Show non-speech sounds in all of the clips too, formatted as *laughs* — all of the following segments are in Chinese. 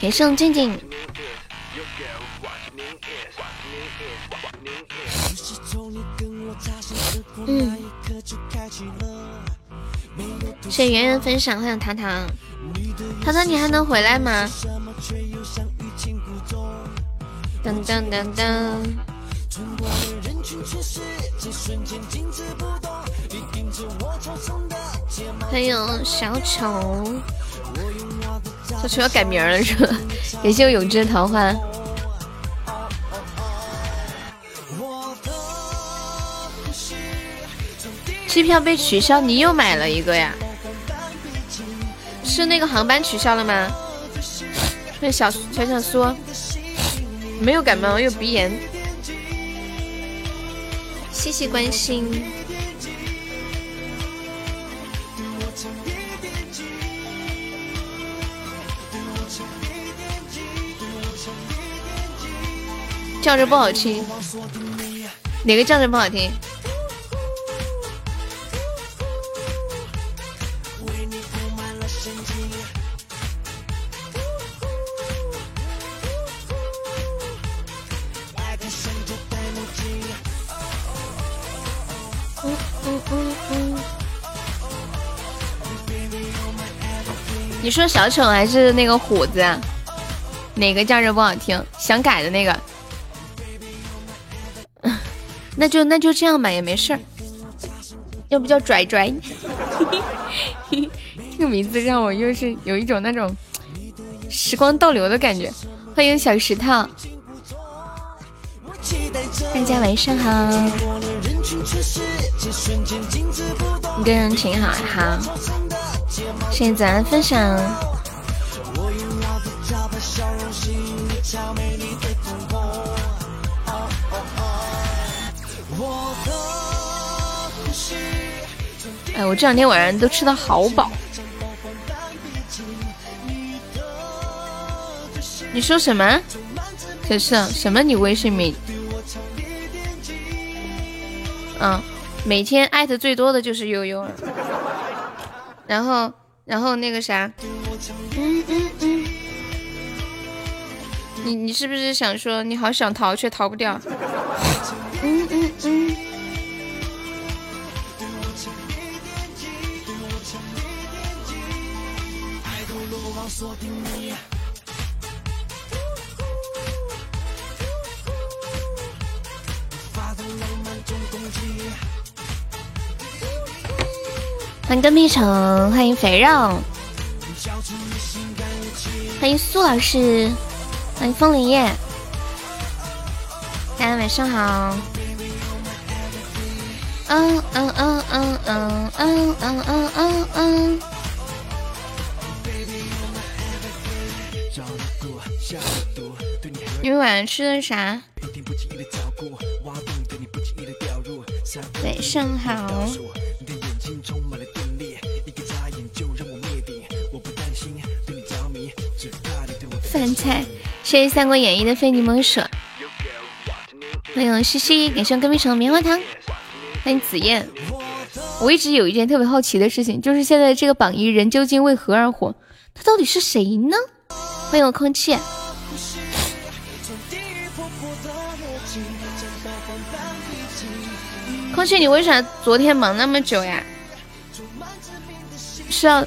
给圣静静。嗯。谢圆圆分享，欢迎糖糖。糖糖，你还能回来吗？噔噔噔噔。欢迎小丑。小丑要改名了是吧？感谢我永志的桃花。机票被取消，你又买了一个呀？是那个航班取消了吗？那小小小苏没有感冒，有鼻炎。谢谢关心。叫着不好听，哪个叫着不好听？你说小丑还是那个虎子？哪个叫着不好听？想改的那个？那就那就这样吧，也没事儿。要不叫拽拽？*laughs* 这个名字让我又是有一种那种时光倒流的感觉。欢迎小石头，大家晚上好。你跟人挺好，好。谢谢早安分享。哎，我这两天晚上都吃的好饱。你说什么？可是什么？你微信名？嗯，每天艾特最多的就是悠悠了。然后，然后那个啥，嗯嗯嗯，你你是不是想说你好想逃却逃不掉？嗯嗯嗯。欢迎跟屁虫，欢迎肥肉，欢迎苏老师，欢迎风铃叶，大家晚上好。嗯嗯嗯嗯嗯嗯嗯嗯嗯。你们晚上吃的啥？晚上好。饭菜，谢谢《三国演义》的非你莫属。欢迎西西，感谢隔壁城棉花糖。欢迎紫燕。我一直有一件特别好奇的事情，就是现在这个榜一人究竟为何而火？他到底是谁呢？欢迎我空气。空气，你为啥昨天忙那么久呀？是要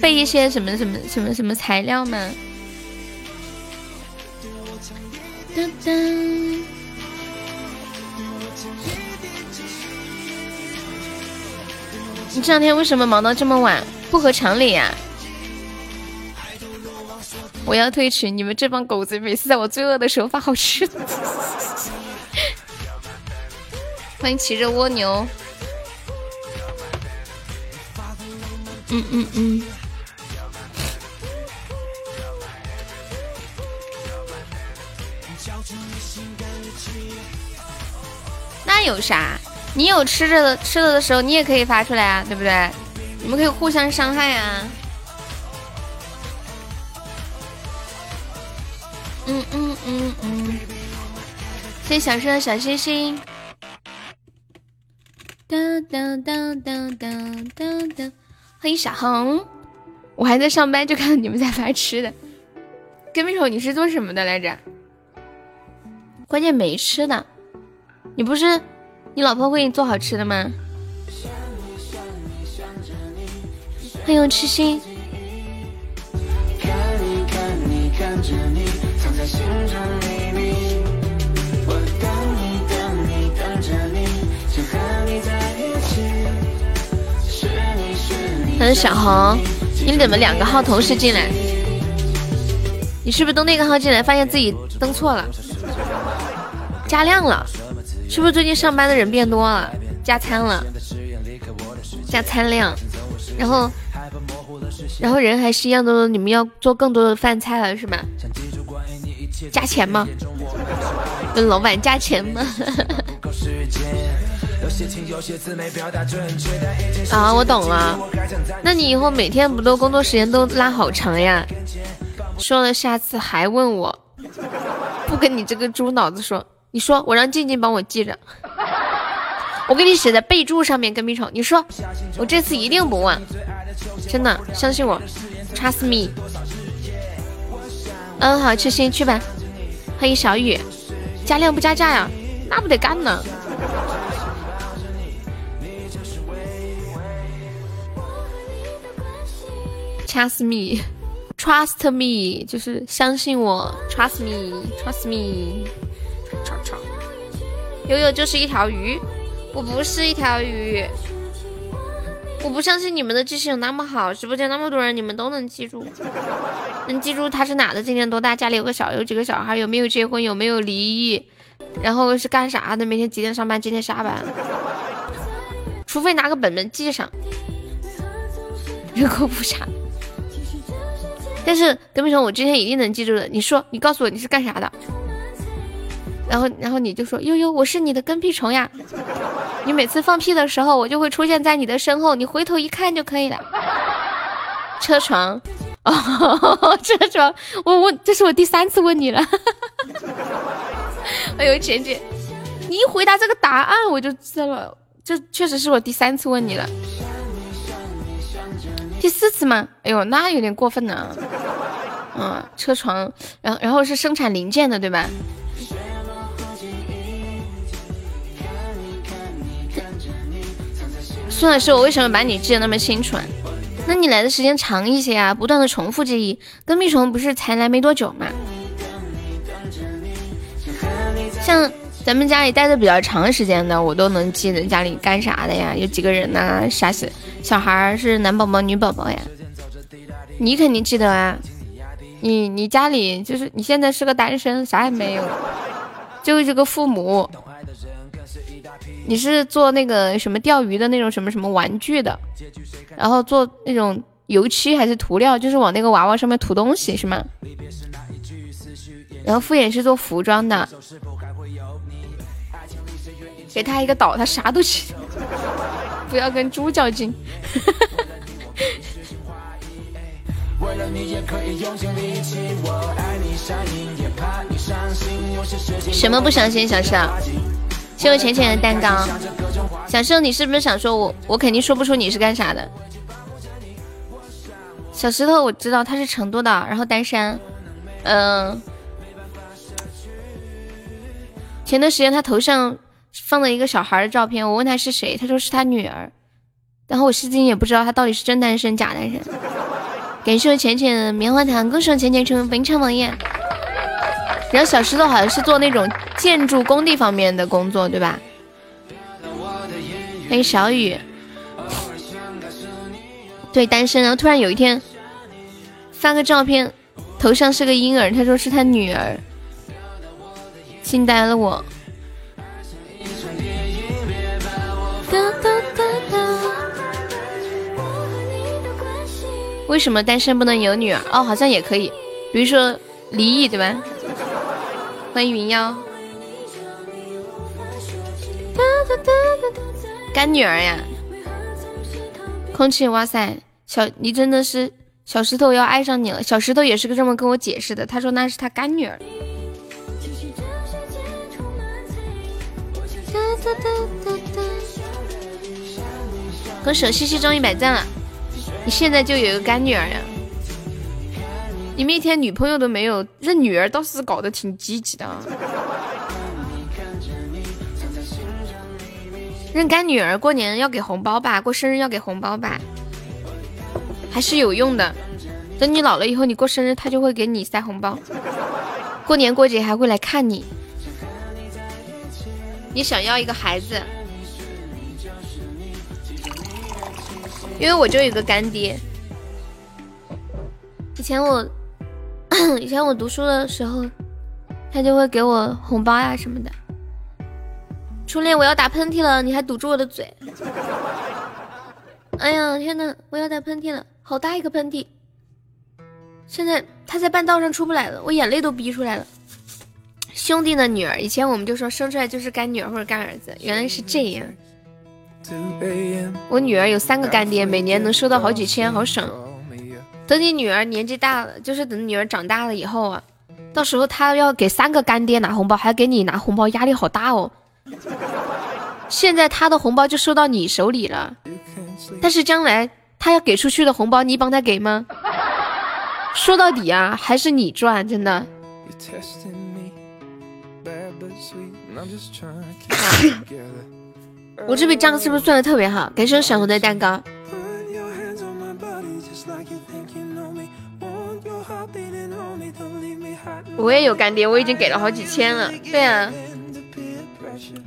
备一些什么什么什么什么材料吗？噔噔，你这两天为什么忙到这么晚？不合常理呀！我要退群，你们这帮狗子每次在我最饿的时候发好吃的。欢迎骑着蜗牛。嗯嗯嗯。那有啥？你有吃着的吃了的时候，你也可以发出来啊，对不对？你们可以互相伤害啊。嗯嗯嗯嗯。谢谢小生的小星星。哒哒哒哒哒哒哒。欢迎小红。我还在上班，就看到你们在发吃的。跟屁虫，你是做什么的来着？关键没吃的，你不是你老婆会给你做好吃的吗？欢迎痴心。他是小红，你怎么两个号同时进来？你是不是登那个号进来，发现自己登错了？加量了，是不是最近上班的人变多了？加餐了，加餐量，然后。然后人还是一样多，你们要做更多的饭菜了是吧？加钱吗？跟老板加钱吗？*laughs* 啊，我懂了。那你以后每天不都工作时间都拉好长呀？说了下次还问我，不跟你这个猪脑子说。你说我让静静帮我记着，我给你写在备注上面，跟屁虫。你说我这次一定不忘。真的，相信我，trust me。嗯，好，去先去吧。欢迎小雨，加量不加价呀？那不得干呢。Trust me，trust me，就是相信我，trust me，trust me。悠悠就是一条鱼，我不是一条鱼。我不相信你们的记性有那么好，直播间那么多人，你们都能记住，能记住他是哪的，今年多大，家里有个小有几个小孩，有没有结婚，有没有离异，然后是干啥的，每天几点上班，几点下班，除非拿个本本记上，人口普查。但是德明成，我今天一定能记住的。你说，你告诉我你是干啥的？然后，然后你就说悠悠，我是你的跟屁虫呀。你每次放屁的时候，我就会出现在你的身后，你回头一看就可以了。车床，哦，车床，我我这是我第三次问你了。*laughs* 哎呦，浅姐，你一回答这个答案我就知道了，这确实是我第三次问你了。第四次吗？哎呦，那有点过分呢。嗯，车床，然后然后是生产零件的，对吧？孙老师，我为什么把你记得那么清楚啊？那你来的时间长一些啊，不断的重复记忆。跟屁虫不是才来没多久嘛？像咱们家里待的比较长时间的，我都能记得家里干啥的呀，有几个人呐，啥小小孩是男宝宝女宝宝呀？你肯定记得啊，你你家里就是你现在是个单身，啥也没有，就这个父母。你是做那个什么钓鱼的那种什么什么玩具的，然后做那种油漆还是涂料，就是往那个娃娃上面涂东西是吗？然后敷衍是做服装的，给他一个岛，他啥都行，不要跟猪较劲。*laughs* 什么不伤心，小邵？谢我浅浅的蛋糕，小寿，你是不是想说我？我肯定说不出你是干啥的。小石头，我知道他是成都的，然后单身。嗯，前段时间他头上放了一个小孩的照片，我问他是谁，他说是他女儿。然后我至今也不知道他到底是真单身假单身。感谢浅浅棉花糖，恭喜浅浅成为本场王爷。然后小石头好像是做那种建筑工地方面的工作，对吧？欢迎小雨，对，单身。然后突然有一天发个照片，头上是个婴儿，他说是他女儿，惊呆了我。为什么单身不能有女儿？哦，好像也可以，比如说离异，对吧？欢迎云妖，干女儿呀！空气，哇塞，小你真的是小石头要爱上你了。小石头也是个这么跟我解释的，他说那是他干女儿。恭喜西西中一百赞了，你现在就有一个干女儿呀！你们一天女朋友都没有，认女儿倒是搞得挺积极的。认干女儿过年要给红包吧，过生日要给红包吧，还是有用的。等你老了以后，你过生日，他就会给你塞红包。过年过节还会来看你。你想要一个孩子，因为我就有个干爹。以前我，*coughs* 以前我读书的时候，他就会给我红包呀什么的。初恋，我要打喷嚏了，你还堵住我的嘴。*laughs* 哎呀，天呐，我要打喷嚏了，好大一个喷嚏！现在他在半道上出不来了，我眼泪都逼出来了。兄弟的女儿，以前我们就说生出来就是干女儿或者干儿子，原来是这样。我女儿有三个干爹，每年能收到好几千，好省。等你女儿年纪大了，就是等女儿长大了以后啊，到时候她要给三个干爹拿红包，还给你拿红包，压力好大哦。现在她的红包就收到你手里了，但是将来她要给出去的红包，你帮她给吗？说到底啊，还是你赚，真的。我这笔账是不是算的特别好？感谢小红的蛋糕。我也有干爹，我已经给了好几千了。对啊。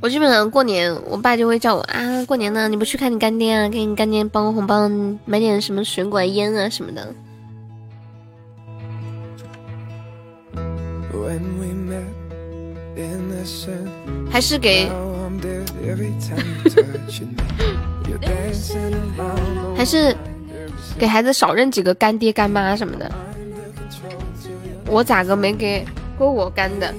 我基本上过年，我爸就会叫我啊，过年呢，你不去看你干爹啊，给你干爹包个红包，买点什么水果、烟啊什么的。还是给，还是给孩子少认几个干爹干妈什么的。我咋个没给过我干的？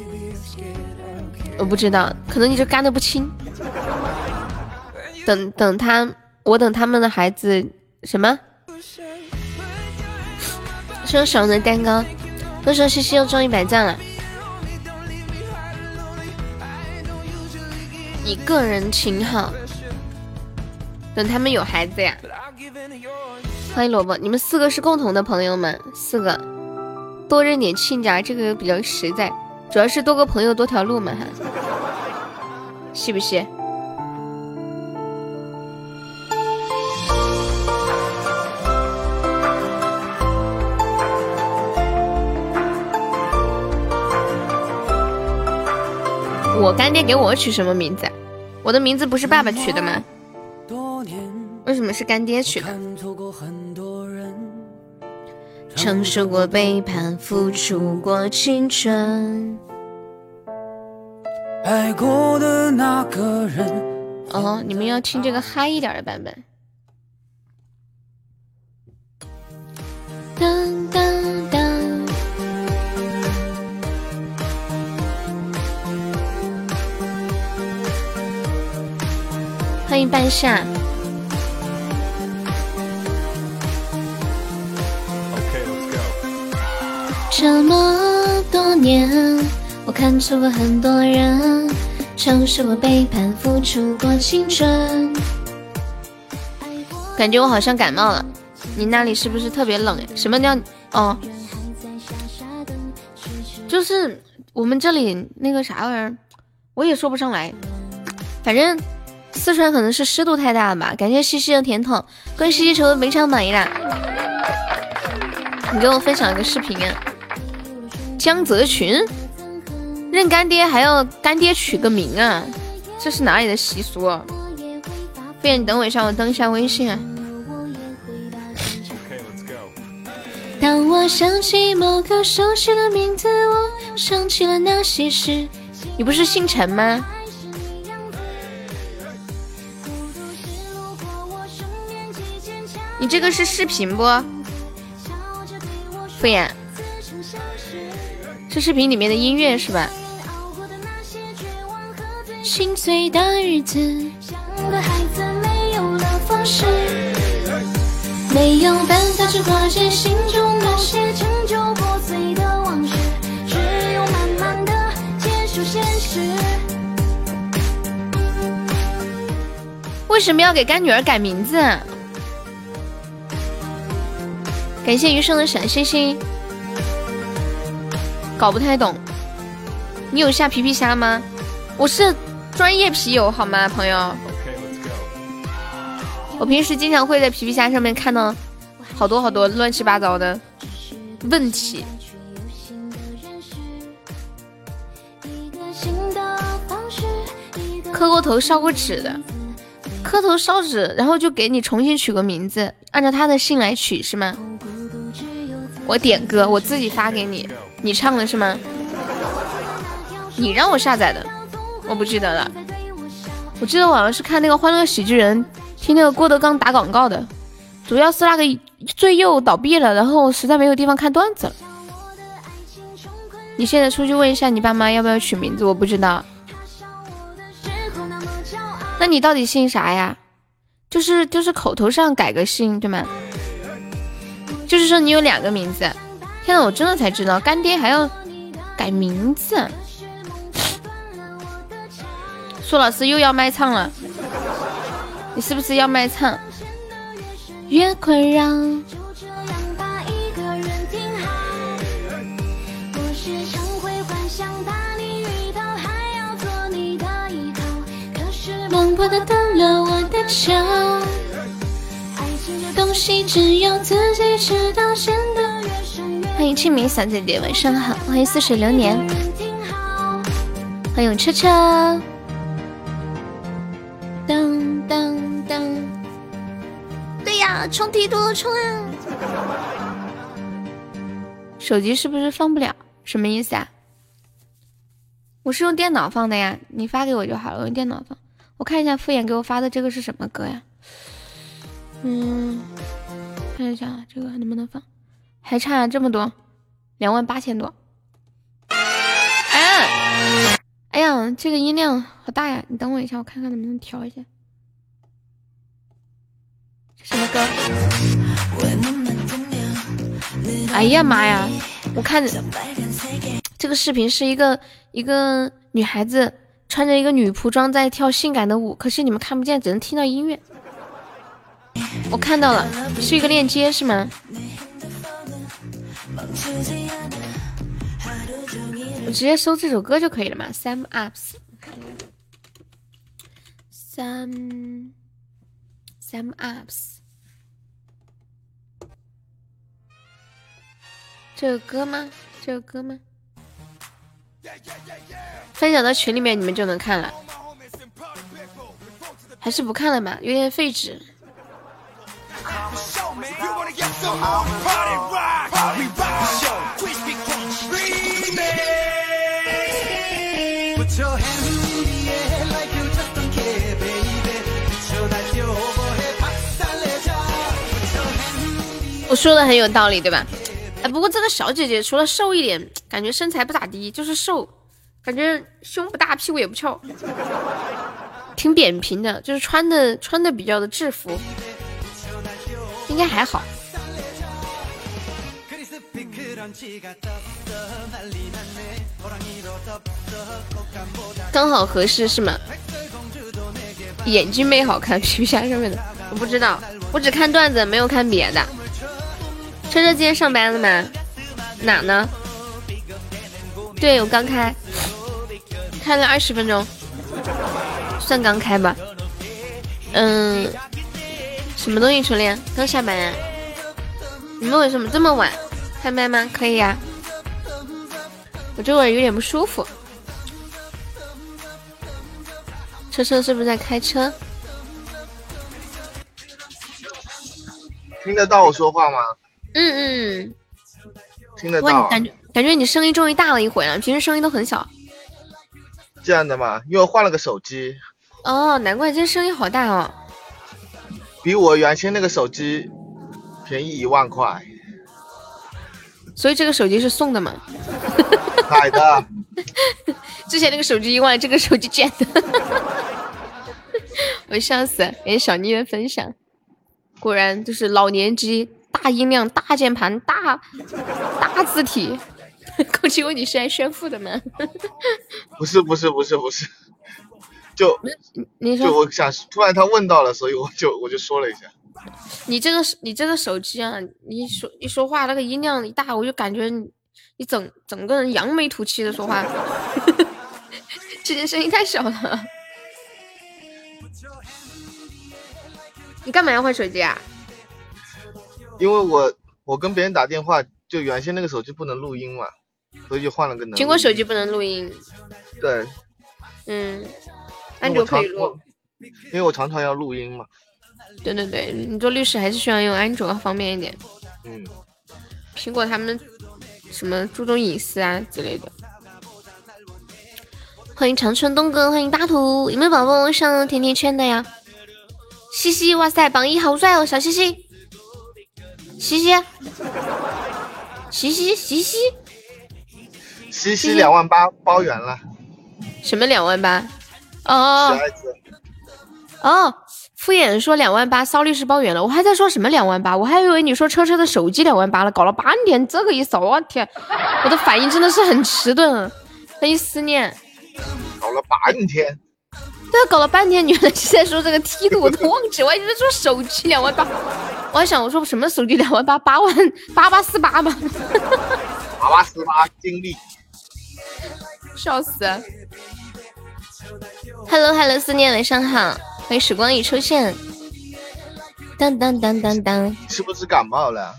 我不知道，可能你就干的不轻。等等他，我等他们的孩子什么？说爽的蛋糕，都说西西又中一百赞了。你个人情好，等他们有孩子呀。欢迎萝卜，你们四个是共同的朋友们，四个多认点亲家，这个比较实在。主要是多个朋友多条路嘛，哈，是不是？我干爹给我取什么名字？我的名字不是爸爸取的吗？为什么是干爹取的？承受过背叛，付出过青春。爱过的那个人。哦，你们要听这个嗨一点的版本。欢迎半夏。这么多年，我看错过很多人，承受过背叛，付出过青春。感觉我好像感冒了，你那里是不是特别冷呀？什么叫哦？就是我们这里那个啥玩意儿，我也说不上来。反正四川可能是湿度太大了吧。感谢西西的甜筒，恭喜西西成为每场榜一啦！你给我分享一个视频啊。江泽群认干爹还要干爹取个名啊，这是哪里的习俗？不然你等我一下，我登一下微信啊。当我想起某个熟悉的名字，我想起了那些事。你不是姓陈吗？你这个是视频不？敷衍。是视频里面的音乐是吧？心碎的日子，没有办法去化解心中那些陈旧破碎的往事，只有慢慢的接受现实。为什么要给干女儿改名字？感谢余生的小星星。搞不太懂。你有下皮皮虾吗？我是专业皮友，好吗，朋友？我平时经常会在皮皮虾上面看到好多好多乱七八糟的问题。磕过头、烧过纸的，磕头烧纸，然后就给你重新取个名字，按照他的姓来取是吗？我点歌，我自己发给你，你唱的是吗？你让我下载的，我不记得了。我记得我好像是看那个《欢乐喜剧人》。听那个郭德纲打广告的，主要是那个最右倒闭了，然后实在没有地方看段子了。你现在出去问一下你爸妈要不要取名字，我不知道。那你到底姓啥呀？就是就是口头上改个姓对吗？就是说你有两个名字。天呐，我真的才知道干爹还要改名字。苏老师又要卖唱了。你是不是要卖唱？越困扰。梦破的断了我的桥。东西只有自己知道，陷得越。欢迎清明小姐姐，晚上好。欢迎似水流年。欢迎车车。当当当！对呀，冲梯多冲啊！手机是不是放不了？什么意思啊？我是用电脑放的呀，你发给我就好了。我用电脑放，我看一下敷衍给我发的这个是什么歌呀？嗯，看一下这个能不能放？还差这么多，两万八千多。哎！哎呀，这个音量好大呀！你等我一下，我看看能不能调一下。什么歌？哎呀妈呀！我看这个视频是一个一个女孩子穿着一个女仆装在跳性感的舞，可是你们看不见，只能听到音乐。我看到了，是一个链接是吗？我直接搜这首歌就可以了嘛？Sam Ups，Sam Sam Ups，这个歌吗？这个歌吗？分享到群里面你们就能看了，还是不看了吧？有点费纸。我说的很有道理，对吧？哎，不过这个小姐姐除了瘦一点，感觉身材不咋地，就是瘦，感觉胸不大，屁股也不翘，挺扁平的，就是穿的穿的比较的制服，应该还好。刚好合适是吗？眼睛没好看，皮皮虾上面的我不知道，我只看段子，没有看别的。车车今天上班了吗？哪呢？对我刚开，开了二十分钟，算刚开吧。嗯，什么东西初恋？刚下班啊？你们为什么这么晚开麦吗？可以呀。我这会儿有点不舒服。车车是不是在开车？听得到我说话吗？嗯嗯，听得到。感觉感觉你声音终于大了一回了，平时声音都很小。这样的吗？因为我换了个手机。哦，难怪今天声音好大哦。比我原先那个手机便宜一万块。所以这个手机是送的吗？买的。*laughs* 之前那个手机一万，这个手机捡的。*laughs* 我笑死！感谢小妮的分享，果然就是老年机。大音量、大键盘、大大字体，空气问你是来炫富的吗？*laughs* 不是不是不是不是，就你说，就我想突然他问到了，所以我就我就说了一下。你这个你这个手机啊，你说一说话那个音量一大，我就感觉你整整个人扬眉吐气的说话，*laughs* 这件声音太小了。你干嘛要换手机啊？因为我我跟别人打电话，就原先那个手机不能录音嘛，所以就换了个能。苹果手机不能录音。对。嗯，安卓可以录。因为我常常要录音嘛。对对对，你做律师还是需要用安卓方便一点。嗯。苹果他们什么注重隐私啊之类的。欢迎长春东哥，欢迎大图，有没有宝宝上甜甜圈的呀？西西，哇塞，榜一好帅哦，小西西，西西，西西，西西，西西两万八包圆了。什么两万八？哦哦，敷衍说两万八，骚律师包圆了。我还在说什么两万八，我还以为你说车车的手机两万八了，搞了半天这个意思。我天，我的反应真的是很迟钝。欢迎思念。搞了半天。对，搞了半天，原来是在说这个梯度，我都忘记，我还以为说手机两万八，我还想我说什么手机两万八，八万八八四八吧，*laughs* 八八四八经历，笑死！Hello Hello，思念晚上好，欢迎时光已出现，当当当当当，是不是感冒了？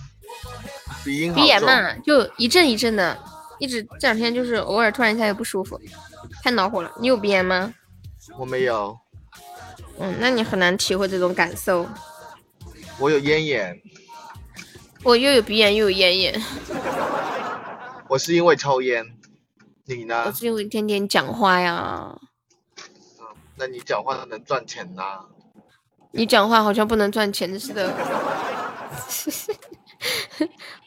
鼻音鼻炎嘛，就一阵一阵的，一直这两天就是偶尔突然一下就不舒服，太恼火了。你有鼻炎吗？我没有，嗯，那你很难体会这种感受。我有咽炎，我又有鼻炎又有咽炎。我是因为抽烟，你呢？我是因为天天讲话呀。嗯，那你讲话能赚钱呐？你讲话好像不能赚钱似的。*laughs*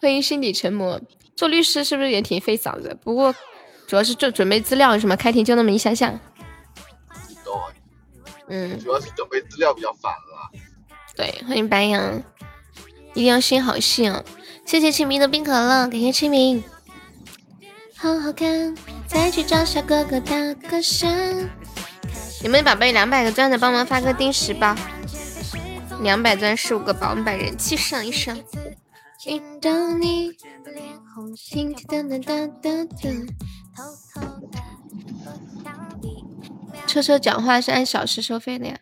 欢迎心底沉默。做律师是不是也挺费嗓子？不过主要是做准备资料什么，开庭就那么一下下。嗯，主要是准备资料比较烦了。对，欢迎白羊，一定要心好细哦。谢谢清明的冰可乐，感谢清明。好好看，再去找小哥哥打个声。有没有宝贝两百个钻的帮忙发个定时包？两百钻十五个宝，我们把人气上一上。车车讲话是按小时收费的呀，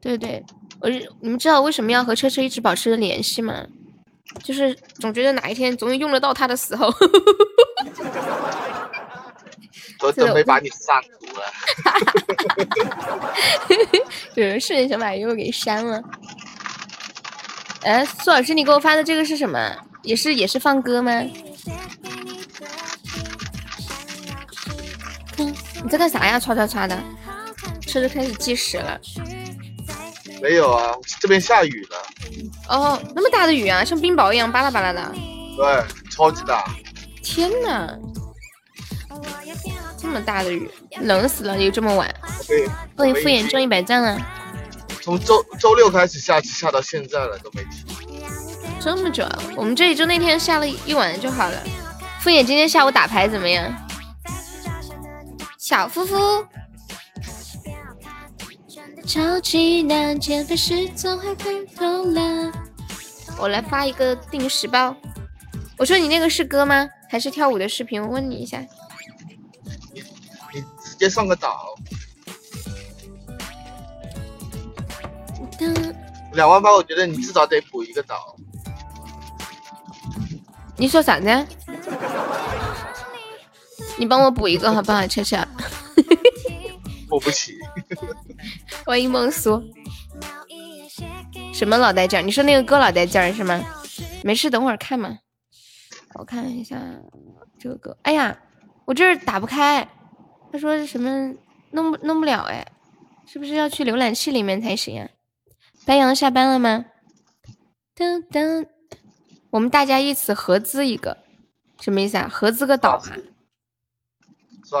对对，我你们知道为什么要和车车一直保持着联系吗？就是总觉得哪一天总有用得到他的时候。我准备把你删除了。*laughs* 对，瞬间想把悠悠给删了。哎，苏老师，你给我发的这个是什么？也是也是放歌吗？你在干啥呀？唰唰唰的。车就开始计时了，没有啊，这边下雨了。哦，那么大的雨啊，像冰雹一样巴拉巴拉的。对，超级大。天呐，这么大的雨，冷死了！又这么晚。欢迎敷衍中一百赞啊。从周周六开始下，下到现在了都没停。这么久啊？我们这里就那天下了一晚就好了。敷衍今天下午打牌怎么样？小夫妇。超级难减肥时总会看透了。我来发一个定时包。我说你那个是歌吗？还是跳舞的视频？我问你一下。你你直接上个岛。两万八，我觉得你至少得补一个岛。你说啥呢？*laughs* 你帮我补一个好不好，恰恰？*laughs* 补不起。欢迎梦苏，什么老带劲儿？你说那个歌老带劲儿是吗？没事，等会儿看嘛。我看一下这个歌。哎呀，我这儿打不开，他说什么弄不弄不了？哎，是不是要去浏览器里面才行啊？白羊下班了吗？噔噔，我们大家一起合资一个，什么意思啊？合资个岛啊？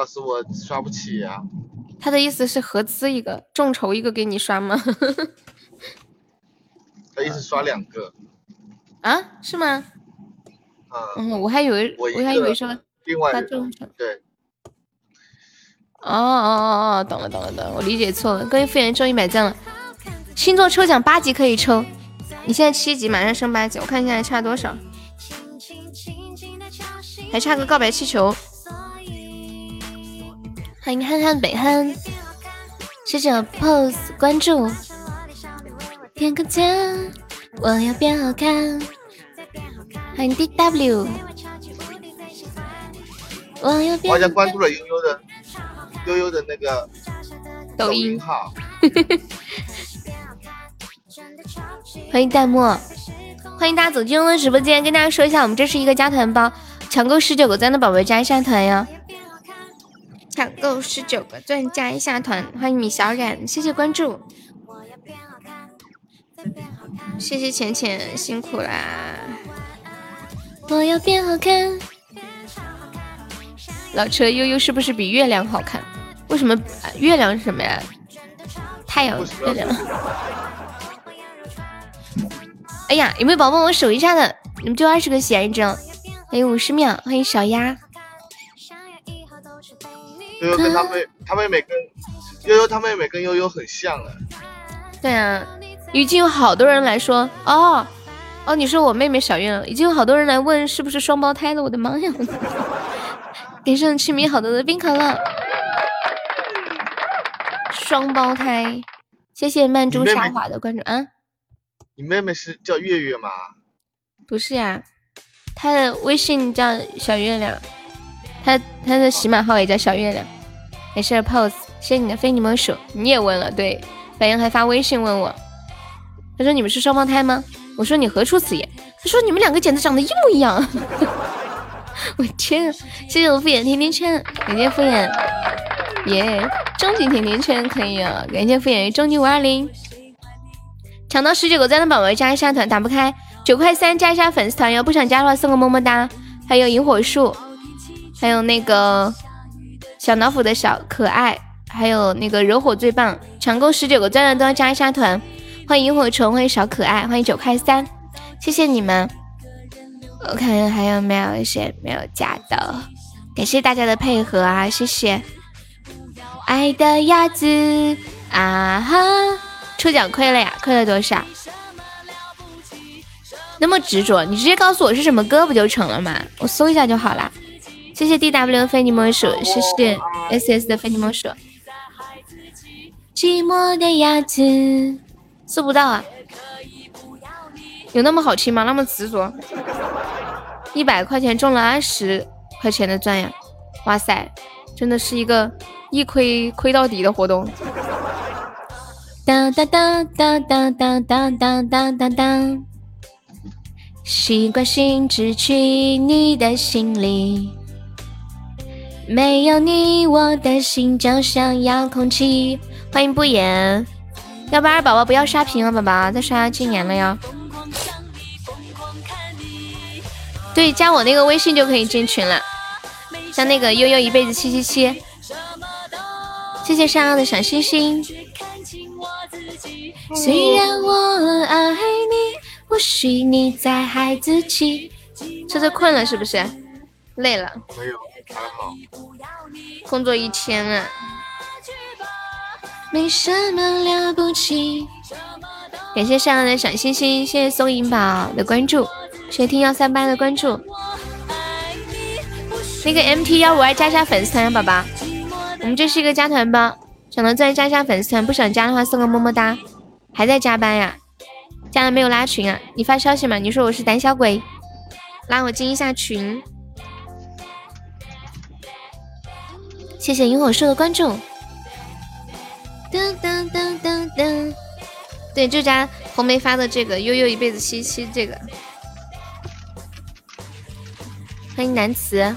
苏老师，我刷不起呀。他的意思是合资一个众筹一个给你刷吗？*laughs* 他意思刷两个啊？是吗？嗯，我还以为我还以为说他众筹对。哦哦哦哦，懂了懂了懂了，我理解错了。恭喜复原中一百赞了。星座抽奖八级可以抽，你现在七级，马上升八级，我看一下还差多少？还差个告白气球。欢迎憨憨北憨，谢谢 pose 关注。点个赞，我要变好看。欢迎 DW，我要变。我好像关注了悠悠的悠悠的那个抖音号。*laughs* 欢迎弹幕，欢迎大家走进悠悠直播间。跟大家说一下，我们这是一个加团包，抢够十九个赞的宝贝加一下团呀！抢够十九个钻加一下团。欢迎米小冉，谢谢关注，谢谢浅浅辛苦啦！我要变好看。老车悠悠是不是比月亮好看？为什么？月亮是什么呀？太阳，月亮。哎呀，有没有宝宝帮我守一下的？你们就二十个喜爱值，还有五十秒。欢迎小鸭。悠悠跟他妹，他妹妹跟悠悠他妹妹跟悠悠很像啊。对啊，已经有好多人来说哦哦，你说我妹妹小月了，已经有好多人来问是不是双胞胎了。我的妈呀！*laughs* 给上痴迷好多的冰可乐，双胞胎。谢谢曼珠沙华的关注啊！你妹妹是叫月月吗？不是呀，她的微信叫小月亮，他他的喜马号也叫小月亮。没事，pose，谢谢你的非你莫属。你也问了，对，白羊还发微信问我，他说你们是双胞胎吗？我说你何出此言？他说你们两个简直长得一模一样。*laughs* 我天，谢谢我敷衍甜甜圈，感谢敷衍。耶，终极甜甜圈可以啊！感谢敷衍终极五二零，抢到十九个赞的宝宝加一下团，打不开九块三加一下粉丝团，要不想加的话送个么么哒。还有萤火树，还有那个小老虎的小可爱，还有那个惹火最棒，抢够十九个钻的都要加一下团。欢迎萤火虫，欢迎小可爱，欢迎九块三，谢谢你们。我看看还有没有一些没有加的，感谢大家的配合啊，谢谢。爱的鸭子啊哈！抽奖亏了呀，亏了多少？那么执着，你直接告诉我是什么歌不就成了吗？我搜一下就好了。谢谢 D W 的非你莫属，谢谢 S S 的非你莫属。寂寞的鸭子，搜不到啊？有那么好听吗？那么执着？一百块钱中了二十块钱的钻呀！哇塞，真的是一个。一亏亏到底的活动。哒哒哒哒哒哒哒哒哒哒哒。习惯性只去你的心里，没有你我的心就像遥控器。欢迎不言，幺八二宝宝不要刷屏了，宝宝再刷要禁言了哟。对，加我那个微信就可以进群了，像那个悠悠一辈子七七七。谢谢山羊的小星星。虽然我爱你，或许你在孩子气。这是困了是不是？累了？没有，还好。工作一天啊。没什么了不起。感谢善良的小星星，谢谢松银宝的关注，谢谢听幺三八的关注。那个 MT 幺五二加加粉丝团，宝宝。我们这是一个加团包，想的再加一下粉丝团，不想加的话送个么么哒。还在加班呀？加了没有拉群啊？你发消息嘛？你说我是胆小鬼，拉我进一下群。谢谢萤火树的关注。噔噔噔噔噔，对，就加红梅发的这个悠悠一辈子七七这个。欢迎南辞。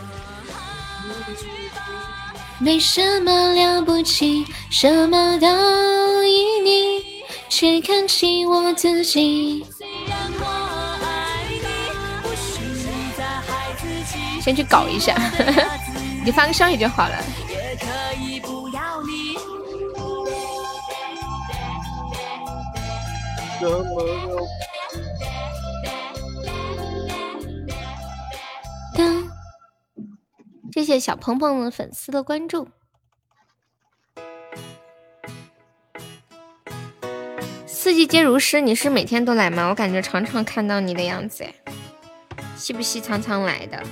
没什么了不起，什么都依你，却看清我自己。先去搞一下，*laughs* 你发个消息就好了。可以不要你谢谢小鹏鹏的粉丝的关注。四季皆如诗，你是每天都来吗？我感觉常常看到你的样子哎。稀不稀苍苍来的？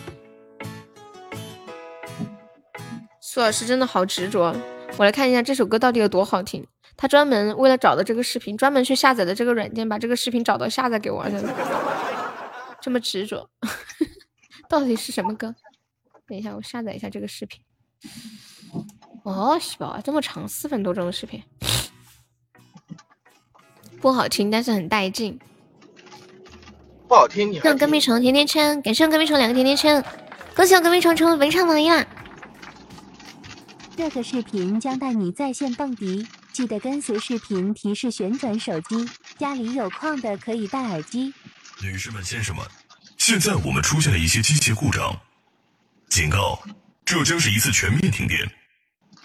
苏老师真的好执着，我来看一下这首歌到底有多好听。他专门为了找的这个视频，专门去下载的这个软件，把这个视频找到下载给我，真的这么执着，*laughs* 到底是什么歌？等一下，我下载一下这个视频。哦，西宝这么长，四分多钟的视频，不好听，但是很带劲。不好听，你让隔壁虫甜甜圈，感谢隔壁虫两个甜甜圈，恭喜我隔壁虫成为文唱榜一啦！这个视频将带你在线蹦迪，记得跟随视频提示旋转手机。家里有矿的可以戴耳机。女士们、先生们，现在我们出现了一些机械故障，警告，这将是一次全面停电，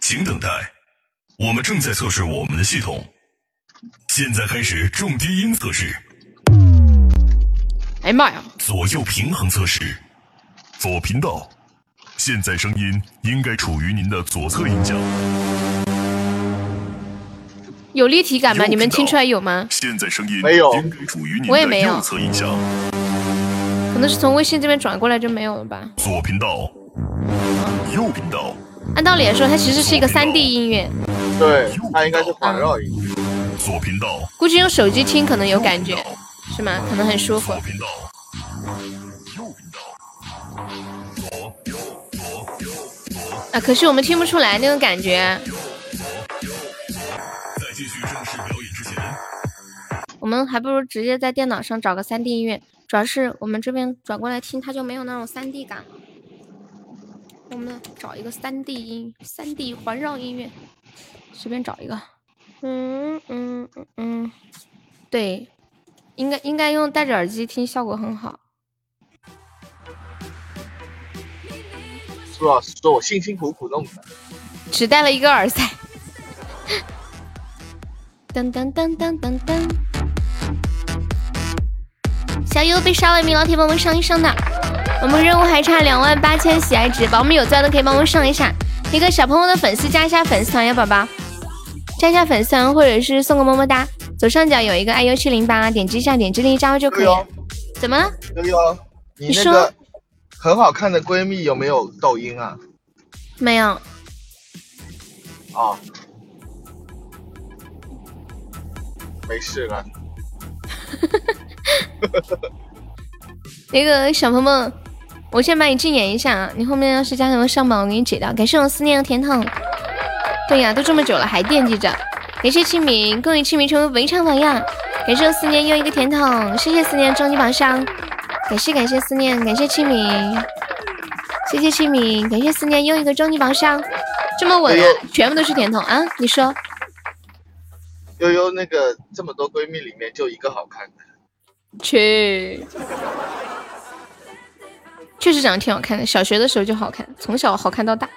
请等待，我们正在测试我们的系统，现在开始重低音测试。哎呀妈呀！左右平衡测试，左频道，现在声音应该处于您的左侧音响。有立体感吗？你们听出来有吗？现在声音没有，应该处于您的右侧音响。可能是从微信这边转过来就没有了吧。左频道，右频道。按道理来说，它其实是一个三 D 音乐。对，它应该是环绕音乐。左频道。估计用手机听可能有感觉。是吗？可能很舒服。啊，可是我们听不出来那种感觉。在继续正式表演之前，我们还不如直接在电脑上找个三 D 音乐，主要是我们这边转过来听，它就没有那种三 D 感了。我们找一个三 D 音，三 D 环绕音乐，随便找一个。嗯嗯嗯嗯，对。应该应该用戴着耳机听，效果很好。苏老师说我辛辛苦苦弄的，只带了一个耳塞。噔噔噔噔噔噔，小优被杀了一名老铁，帮忙上一上的。我们任务还差两万八千喜爱值，宝宝们有钻的可以帮忙上一下。一个小朋友的粉丝加一下粉丝团呀，宝宝，加一下粉丝团或者是送个么么哒。左上角有一个 iu 七零八，点击一下，点击立即加入就可以。怎么了？悠悠，你那个很好看的闺蜜有没有抖音啊？没有。哦，没事了。那个小鹏鹏，我先把你禁言一下啊！你后面要是加什么上榜，我给你解掉。感谢我思念的甜筒。对呀，都这么久了还惦记着。感谢清明，恭喜清明成为围场榜样。感谢我思念又一个甜筒，谢谢思念终极榜上。感谢感谢思念，感谢清明，谢谢清明，感谢思念又一个终极榜上。这么稳，全部都是甜筒啊！你说，悠悠那个这么多闺蜜里面就一个好看的，去，确实长得挺好看的，小学的时候就好看，从小好看到大。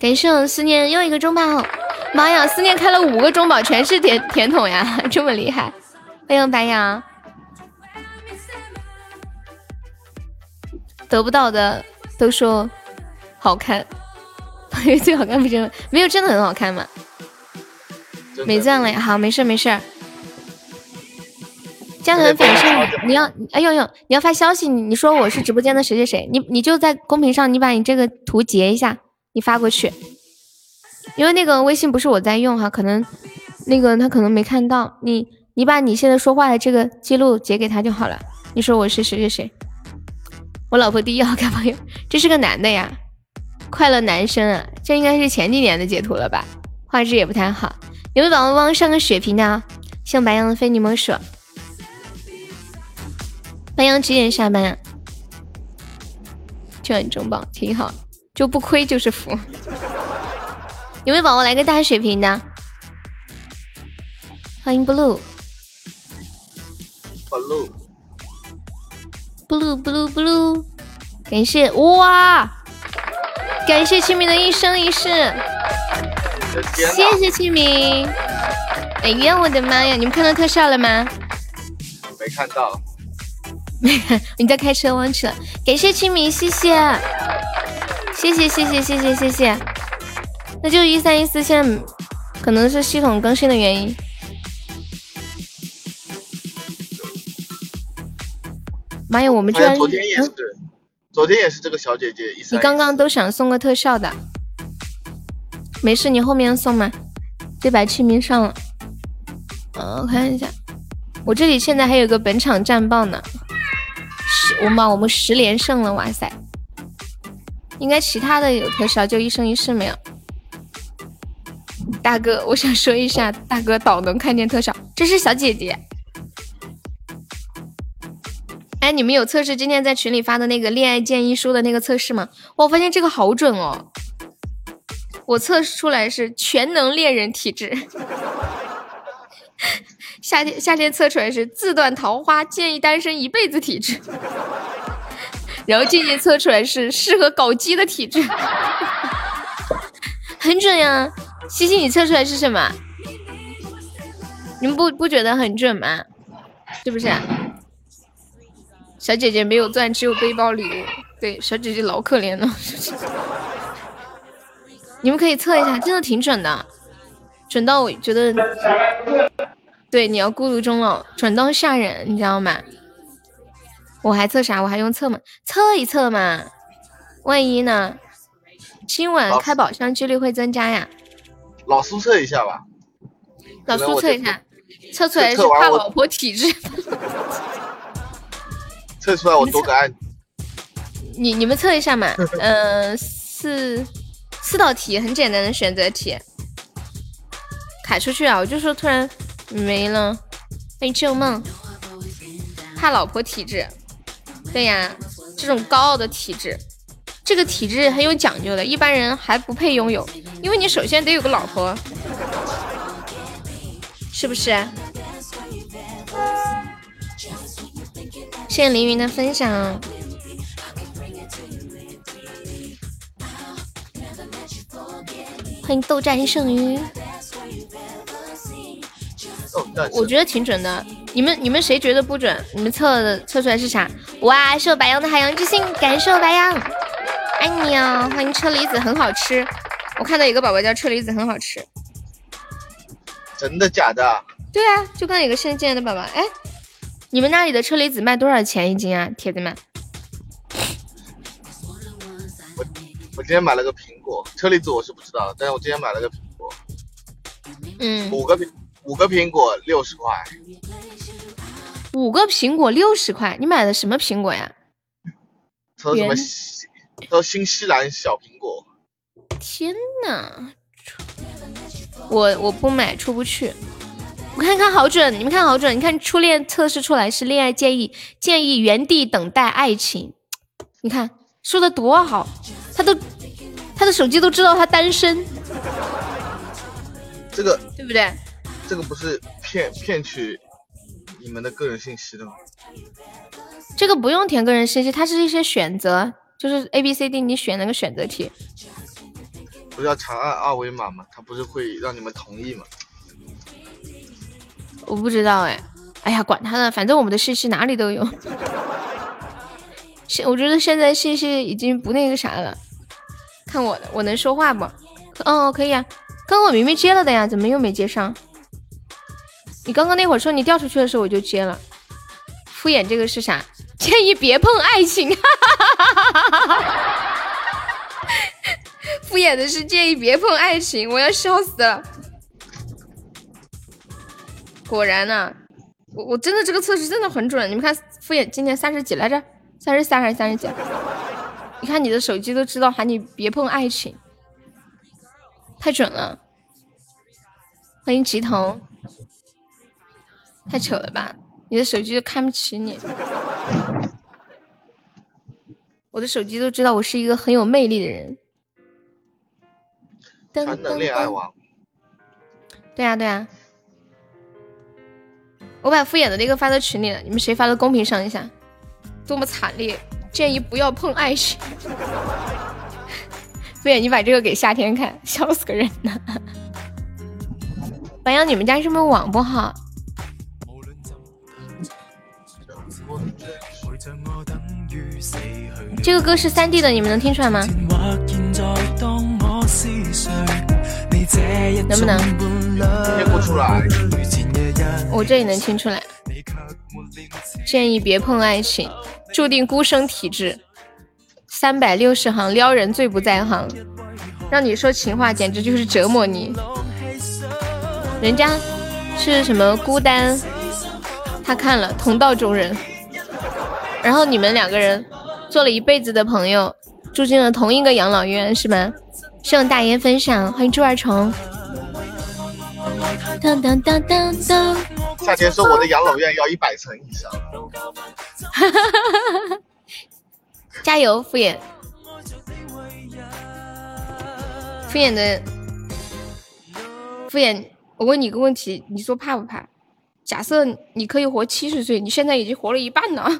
感谢我思念又一个中宝，妈呀！思念开了五个中宝，全是甜甜筒呀，这么厉害！欢迎白羊，得不到的都说好看，因为最好看不是没有真的很好看吗？没赞了呀，好，没事没事。加团粉丝，你要哎呦呦，你要发消息，你你说我是直播间的谁谁谁，你你就在公屏上，你把你这个图截一下。你发过去，因为那个微信不是我在用哈，可能那个他可能没看到。你你把你现在说话的这个记录截给他就好了。你说我是谁谁谁，我老婆第一好看朋友，*laughs* 这是个男的呀，快乐男生啊，这应该是前几年的截图了吧，画质也不太好。有没有宝宝帮上个血瓶的？像白羊的非你莫属。白羊几点下班？卷中榜挺好。就不亏就是福。有没有宝宝来个大血瓶的？欢迎 blue。blue。Blue blue blue。感谢哇！感谢清明的一生一世。谢谢清明。哎呀，我的妈呀！你们看到特效了吗？没看到。没看？你在开车忘记了？感谢清明，谢谢。谢谢谢谢谢谢谢谢，那就一三一四现在可能是系统更新的原因。妈呀，我们居然昨天也是，昨天也是这个小姐姐。你刚刚都想送个特效的，没事，你后面送嘛。这把清明上了，嗯，我看一下，我这里现在还有个本场战报呢，十，我妈，我们十连胜了，哇塞！应该其他的有特效，就一生一世没有。大哥，我想说一下，大哥倒能看见特效，这是小姐姐。哎，你们有测试今天在群里发的那个恋爱建议书的那个测试吗？我发现这个好准哦，我测试出来是全能恋人体质。*laughs* 夏天夏天测出来是自断桃花，建议单身一辈子体质。*laughs* 然后静静测出来是适合搞基的体质，*laughs* 很准呀。西西，你测出来是什么？你们不不觉得很准吗？是不是？小姐姐没有钻，只有背包礼物。对，小姐姐老可怜了。*laughs* 你们可以测一下，真的挺准的，准到我觉得，对，你要孤独终老，准到吓人，你知道吗？我还测啥？我还用测吗？测一测嘛，万一呢？今晚开宝箱几率会增加呀。老苏测一下吧。老苏测一下，测出来是怕老婆体质。测出来我多个爱你。你们测一下嘛？嗯，*laughs* 四四道题，很简单的选择题。卡出去啊！我就说突然没了。欢迎旧梦。怕老婆体质。对呀，这种高傲的体质，这个体质很有讲究的，一般人还不配拥有，因为你首先得有个老婆，是不是？谢谢凌云的分享，欢迎斗战胜鱼，我觉得挺准的。你们你们谁觉得不准？你们测的测出来是啥？哇，是我白羊的海洋之心，感受白羊，爱你哦！欢迎车厘子，很好吃。我看到有个宝宝叫车厘子，很好吃。真的假的？对啊，就刚有个新进来的宝宝。哎，你们那里的车厘子卖多少钱一斤啊，铁子们？我我今天买了个苹果，车厘子我是不知道，但是我今天买了个苹果。嗯，五个苹五个苹果六十块。五个苹果六十块，你买的什么苹果呀？说什么？说新西兰小苹果。天呐，我我不买出不去。我看看好准，你们看好准。你看初恋测试出来是恋爱建议，建议原地等待爱情。你看说的多好，他都他的手机都知道他单身。这个对不对？这个不是骗骗取。你们的个人信息的吗？这个不用填个人信息，它是一些选择，就是 A B C D，你选那个选择题。不是要长按二维码吗？它不是会让你们同意吗？我不知道哎，哎呀，管他呢，反正我们的信息哪里都有。*laughs* 现我觉得现在信息已经不那个啥了。看我的，我能说话不？哦，可以啊。刚刚我明明接了的呀，怎么又没接上？你刚刚那会儿说你掉出去的时候，我就接了。敷衍这个是啥？建议别碰爱情。*laughs* 敷衍的是建议别碰爱情，我要笑死了。果然呢，我我真的这个测试真的很准。你们看，敷衍今年三十几来着？三十三还是三十几？你看你的手机都知道喊你别碰爱情，太准了。欢迎吉腾。太扯了吧！你的手机都看不起你，我的手机都知道我是一个很有魅力的人。全能恋爱王。对啊对啊，我把敷衍的那个发到群里了，你们谁发到公屏上一下？多么惨烈！建议不要碰爱情。*laughs* 敷衍，你把这个给夏天看，笑死个人呢。*laughs* 白羊，你们家是不是网不好？这个歌是三 D 的，你们能听出来吗？能不能？听不出来。我这里能听出来。建议别碰爱情。注定孤生体质，三百六十行撩人最不在行，让你说情话简直就是折磨你。人家是什么孤单，他看了同道中人，然后你们两个人做了一辈子的朋友，住进了同一个养老院，是吗？希望大爷分享，欢迎猪儿虫。当当当当当。夏天说我的养老院要一百层以上。加油，敷衍。敷衍的敷衍，我问你个问题，你说怕不怕？假设你可以活七十岁，你现在已经活了一半了。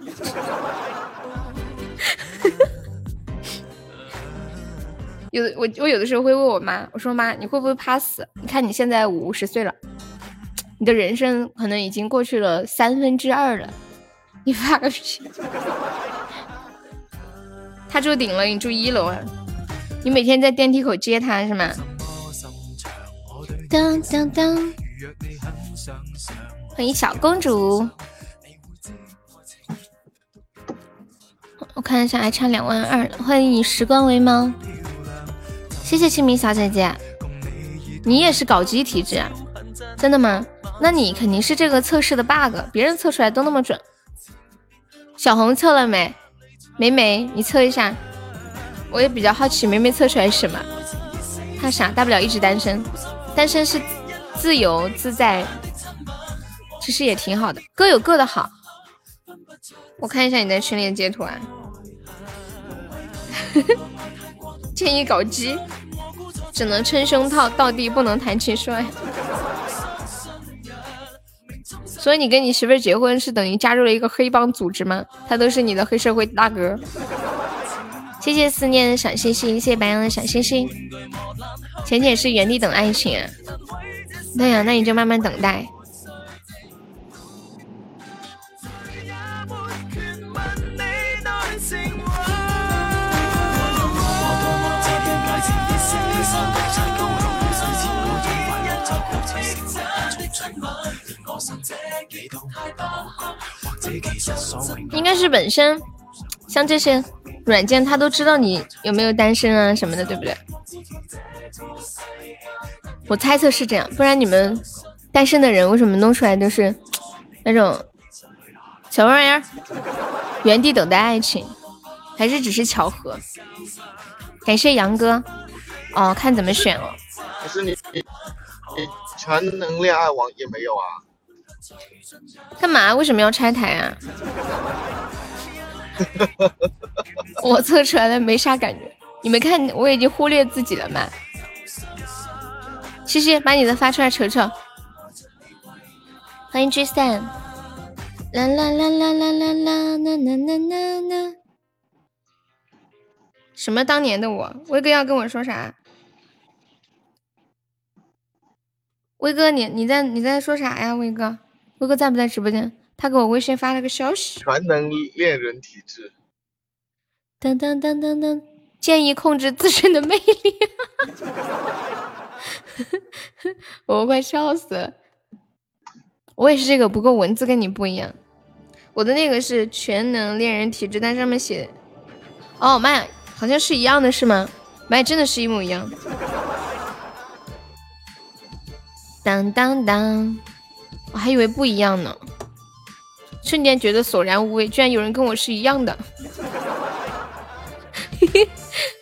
有的我我有的时候会问我妈，我说妈，你会不会怕死？你看你现在五十岁了。你的人生可能已经过去了三分之二了，你发个屁！他住顶了，你住一楼啊？你每天在电梯口接他是吗？当当当！欢迎小公主，我看一下还差两万二了。欢迎以时光为猫，谢谢清明小姐姐，你也是搞基体质啊？真的吗？那你肯定是这个测试的 bug，别人测出来都那么准。小红测了没？梅梅，你测一下。我也比较好奇，梅梅测出来是什么？怕啥？大不了一直单身，单身是自由自在，其实也挺好的，各有各的好。我看一下你在群里的截图啊。建议搞基，只能称胸套到地，不能谈情说爱。所以你跟你媳妇结婚是等于加入了一个黑帮组织吗？他都是你的黑社会大哥。谢谢思念的小星星，谢谢白羊的小星星。浅浅是原地等爱情啊？对呀，那你就慢慢等待。应该是本身像这些软件，他都知道你有没有单身啊什么的，对不对？我猜测是这样，不然你们单身的人为什么弄出来都是那种小玩意儿？原地等待爱情，还是只是巧合？感谢杨哥，哦，看怎么选哦。可是你你你全能恋爱网也没有啊？干嘛？为什么要拆台啊？*laughs* 我测出来的没啥感觉，你没看我已经忽略自己了吗？西西，把你的发出来瞅瞅。欢迎 G 三。啦啦啦啦啦啦啦啦啦啦啦。什么当年的我？威哥要跟我说啥？威哥，你你在你在说啥呀？威哥？哥哥在不在直播间？他给我微信发了个消息。全能恋人体质。当当当当当，建议控制自身的魅力。*laughs* 我快笑死了。我也是这个，不过文字跟你不一样。我的那个是全能恋人体质，但上面写……哦妈呀，好像是一样的，是吗？妈呀，真的是一模一样。当当当。我还以为不一样呢，瞬间觉得索然无味，居然有人跟我是一样的。*laughs*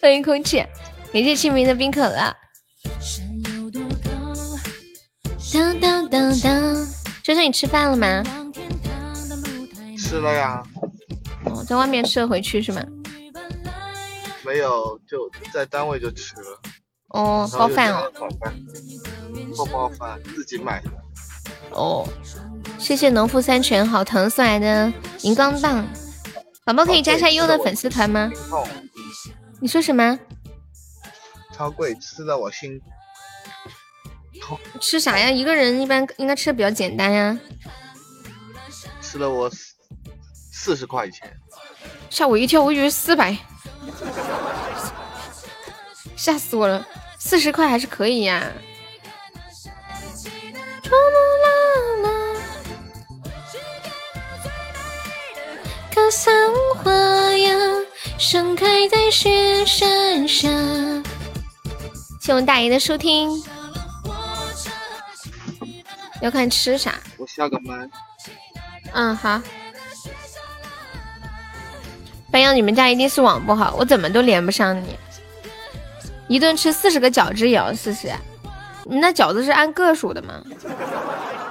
欢迎空气，感谢清明的冰可乐。当当当当，周周你吃饭了吗？吃了呀。哦，在外面吃了回去是吗？没有，就在单位就吃了。哦，包饭哦。不包饭，自己买的。哦，谢谢农夫山泉好疼送来的荧光棒，宝宝可以加下优的粉丝团吗？你说什么？超贵，吃的我心痛。吃啥呀？一个人一般应该吃的比较简单呀。吃了我四十块钱，吓我一跳，我以为四百，吓死我了！四十块还是可以呀。花呀，盛开在雪山上。谢我大爷的收听。要看吃啥？我下个麦。嗯，好。白羊，你们家一定是网不好，我怎么都连不上你。一顿吃四十个饺子也要四十？你那饺子是按个数的吗？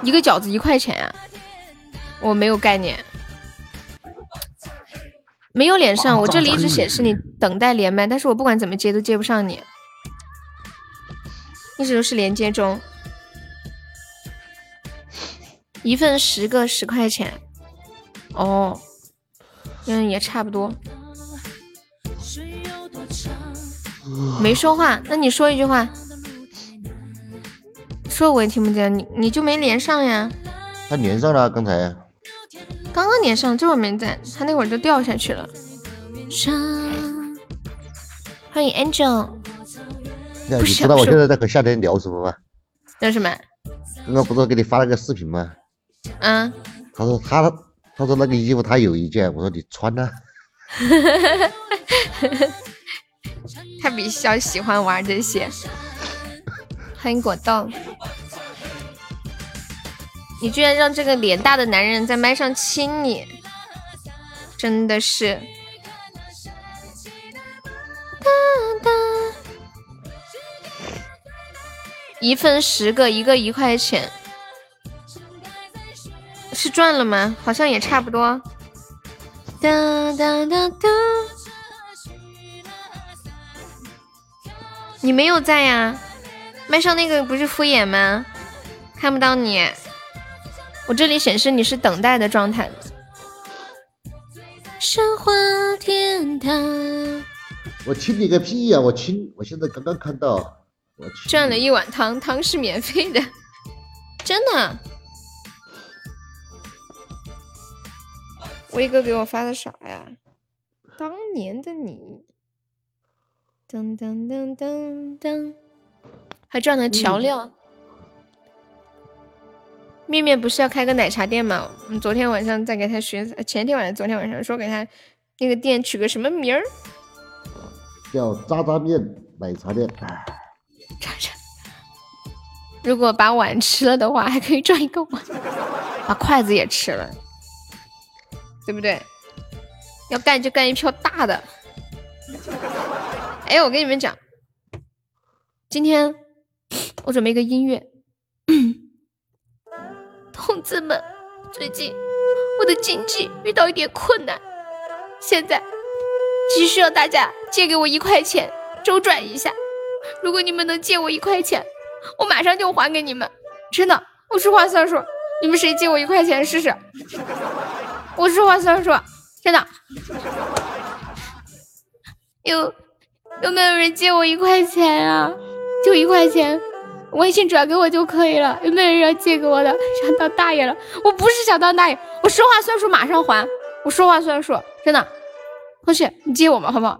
一个饺子一块钱啊？我没有概念。没有连上，我这里一直显示你等待连麦，但是我不管怎么接都接不上你，一直都是连接中。一份十个十块钱，哦，嗯，也差不多。没说话，那你说一句话，说我也听不见，你你就没连上呀？他连上了，刚才。刚刚连上，这会儿没在，他那会儿就掉下去了。欢迎 Angel。你知道我现在在和夏天聊什么吗？聊什么？刚刚不是给你发了个视频吗？嗯，他说他他说那个衣服他有一件，我说你穿呢。*laughs* 他比较喜欢玩这些。欢迎果冻，你居然让这个脸大的男人在麦上亲你，真的是。一份十个，一个一块钱。是赚了吗？好像也差不多。哒哒哒哒，你没有在呀？麦上那个不是敷衍吗？看不到你，我这里显示你是等待的状态。神话天堂。我亲你个屁呀！我亲，我现在刚刚看到，我赚了一碗汤，汤是免费的，真的。威哥给我发的啥呀？当年的你，噔噔噔噔噔，还赚了调料。面面不是要开个奶茶店吗？我们昨天晚上在给他学，前天晚上、昨天晚上说给他那个店取个什么名儿？叫渣渣面奶茶店。*sighs* 渣渣。如果把碗吃了的话，还可以赚一个碗。*laughs* 把筷子也吃了。对不对？要干就干一票大的。哎，我跟你们讲，今天我准备一个音乐。同志们，最近我的经济遇到一点困难，现在急需要大家借给我一块钱周转一下。如果你们能借我一块钱，我马上就还给你们。真的，我说话算数。你们谁借我一块钱试试？*laughs* 我说话算数，真的。有有没有人借我一块钱啊？就一块钱，微信转给我就可以了。有没有人要借给我的？想当大爷了？我不是想当大爷，我说话算数，马上还。我说话算数，真的。同学，你借我嘛，好不好？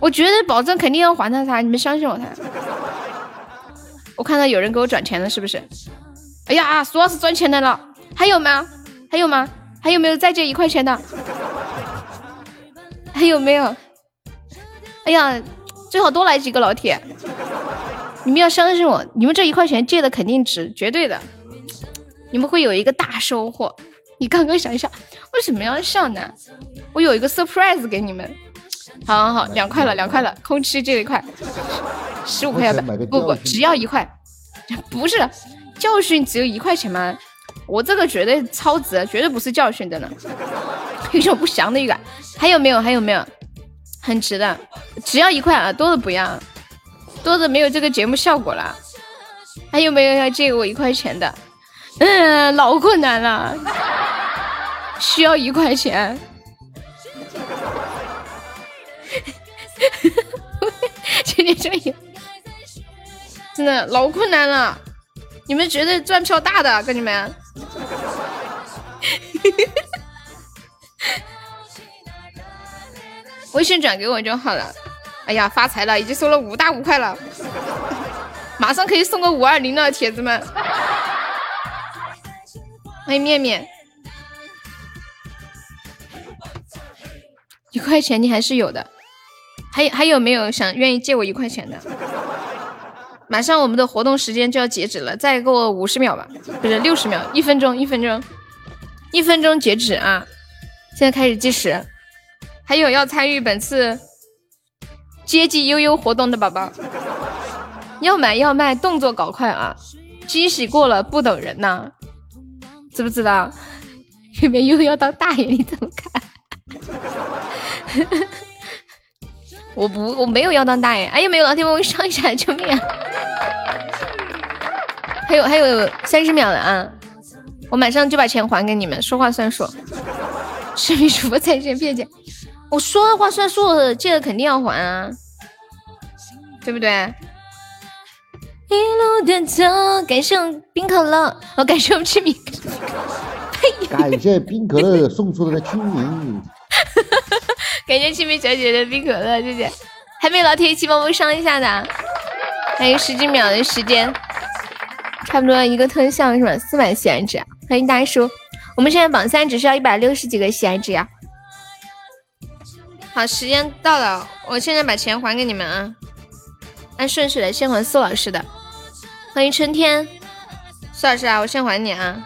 我绝对保证，肯定要还他啥，你们相信我才。我看到有人给我转钱了，是不是？哎呀，说是转钱来了。还有吗？还有吗？还有没有再借一块钱的？还有没有？哎呀，最好多来几个老铁！你们要相信我，你们这一块钱借的肯定值，绝对的。你们会有一个大收获。你刚刚想一想，为什么要笑呢？我有一个 surprise 给你们。好好好，两块了，两块了，空吃这一块，十五块吧？不不，只要一块。不是教训，只有一块钱吗？我这个绝对超值，绝对不是教训的呢，*laughs* 有种不祥的预感。还有没有？还有没有？很值的，只要一块啊，多的不要，多的没有这个节目效果了。还有没有要借给我一块钱的？嗯，老困难了，需要一块钱。*laughs* 今天这有，真的老困难了，你们绝对赚票大的，哥你们。*laughs* 微信转给我就好了。哎呀，发财了，已经收了五大五块了，*laughs* 马上可以送个五二零了，铁子们。欢迎面面。一块钱你还是有的。还有还有没有想愿意借我一块钱的？马上我们的活动时间就要截止了，再给我五十秒吧，不是六十秒，一分钟，一分钟，一分钟截止啊！现在开始计时。还有要参与本次接济悠悠活动的宝宝，要买要卖，动作搞快啊！惊喜过了不等人呐，知不知道？有没有要当大爷？你怎么看？*laughs* 我不，我没有要当大爷。哎，呀没有老铁帮我上一下？救命！啊！还有还有三十秒了啊！我马上就把钱还给你们，说话算数。视频主播在线骗钱，我说的话算数，借了肯定要还啊，对不对？一路的走，感谢冰可乐，我感谢我们清明，感谢冰可乐送出的清明。*laughs* 感谢清明小姐的冰可乐，谢谢。还没有老铁一起帮我上一下的，还有十几秒的时间，差不多一个特效是吧？四百喜爱值，欢迎大叔。我们现在榜三只需要一百六十几个喜爱值呀。好，时间到了，我现在把钱还给你们啊，按顺序来，先还苏老师的。欢迎春天，苏老师啊，我先还你啊。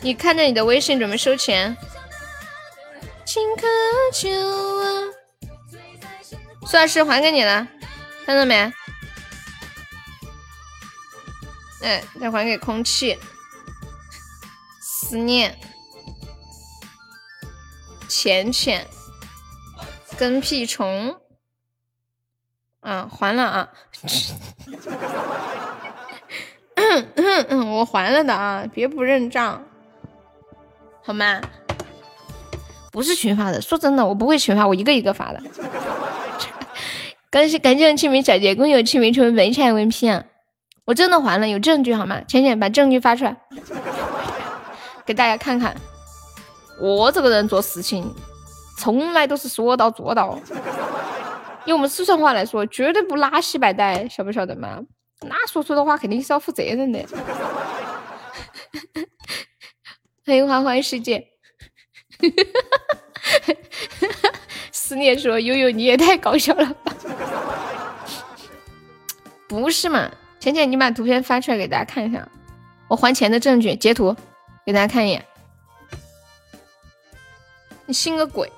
你看着你的微信，准备收钱。苏老师还给你了，看到没？哎，再还给空气。思念，浅浅，跟屁虫。啊，还了啊。*coughs* 我还了的啊，别不认账。好吗？不是群发的，说真的，我不会群发，我一个一个发的。感谢感谢清明小姐，恭喜清明成为本场 MVP！我真的还了，有证据好吗？浅浅把证据发出来，给大家看看。我这个人做事情从来都是说到做到，用我们四川话来说，绝对不拉稀摆带，晓不晓得嘛？那说出的话肯定是要负责任的。*laughs* 欢迎花花世界，*laughs* 思念说悠悠你也太搞笑了吧？不是嘛？浅浅，你把图片发出来给大家看一下，我还钱的证据截图给大家看一眼。你信个鬼！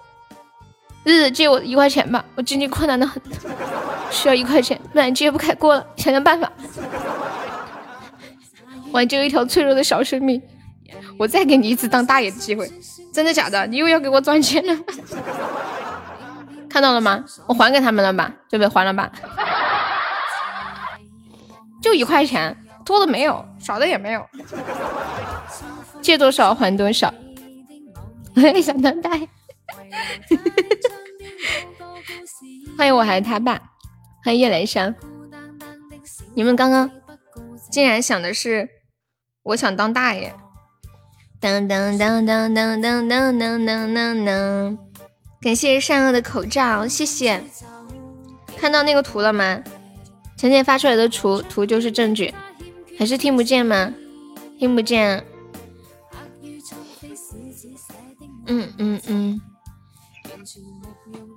日日借我一块钱吧，我经济困难的很，需要一块钱，不然揭不开锅了，想想办法挽救一条脆弱的小生命。我再给你一次当大爷的机会，真的假的？你又要给我赚钱了？看到了吗？我还给他们了吧？对不对？还了吧？就一块钱，多的没有，少的也没有。借多少还多少。我也想当大爷。欢迎我还是他爸，欢迎夜来香。你们刚刚竟然想的是我想当大爷。噔噔噔噔噔噔噔噔噔噔！感谢善恶的口罩，谢谢。看到那个图了吗？浅浅发出来的图图就是证据，还是听不见吗？听不见。嗯嗯嗯。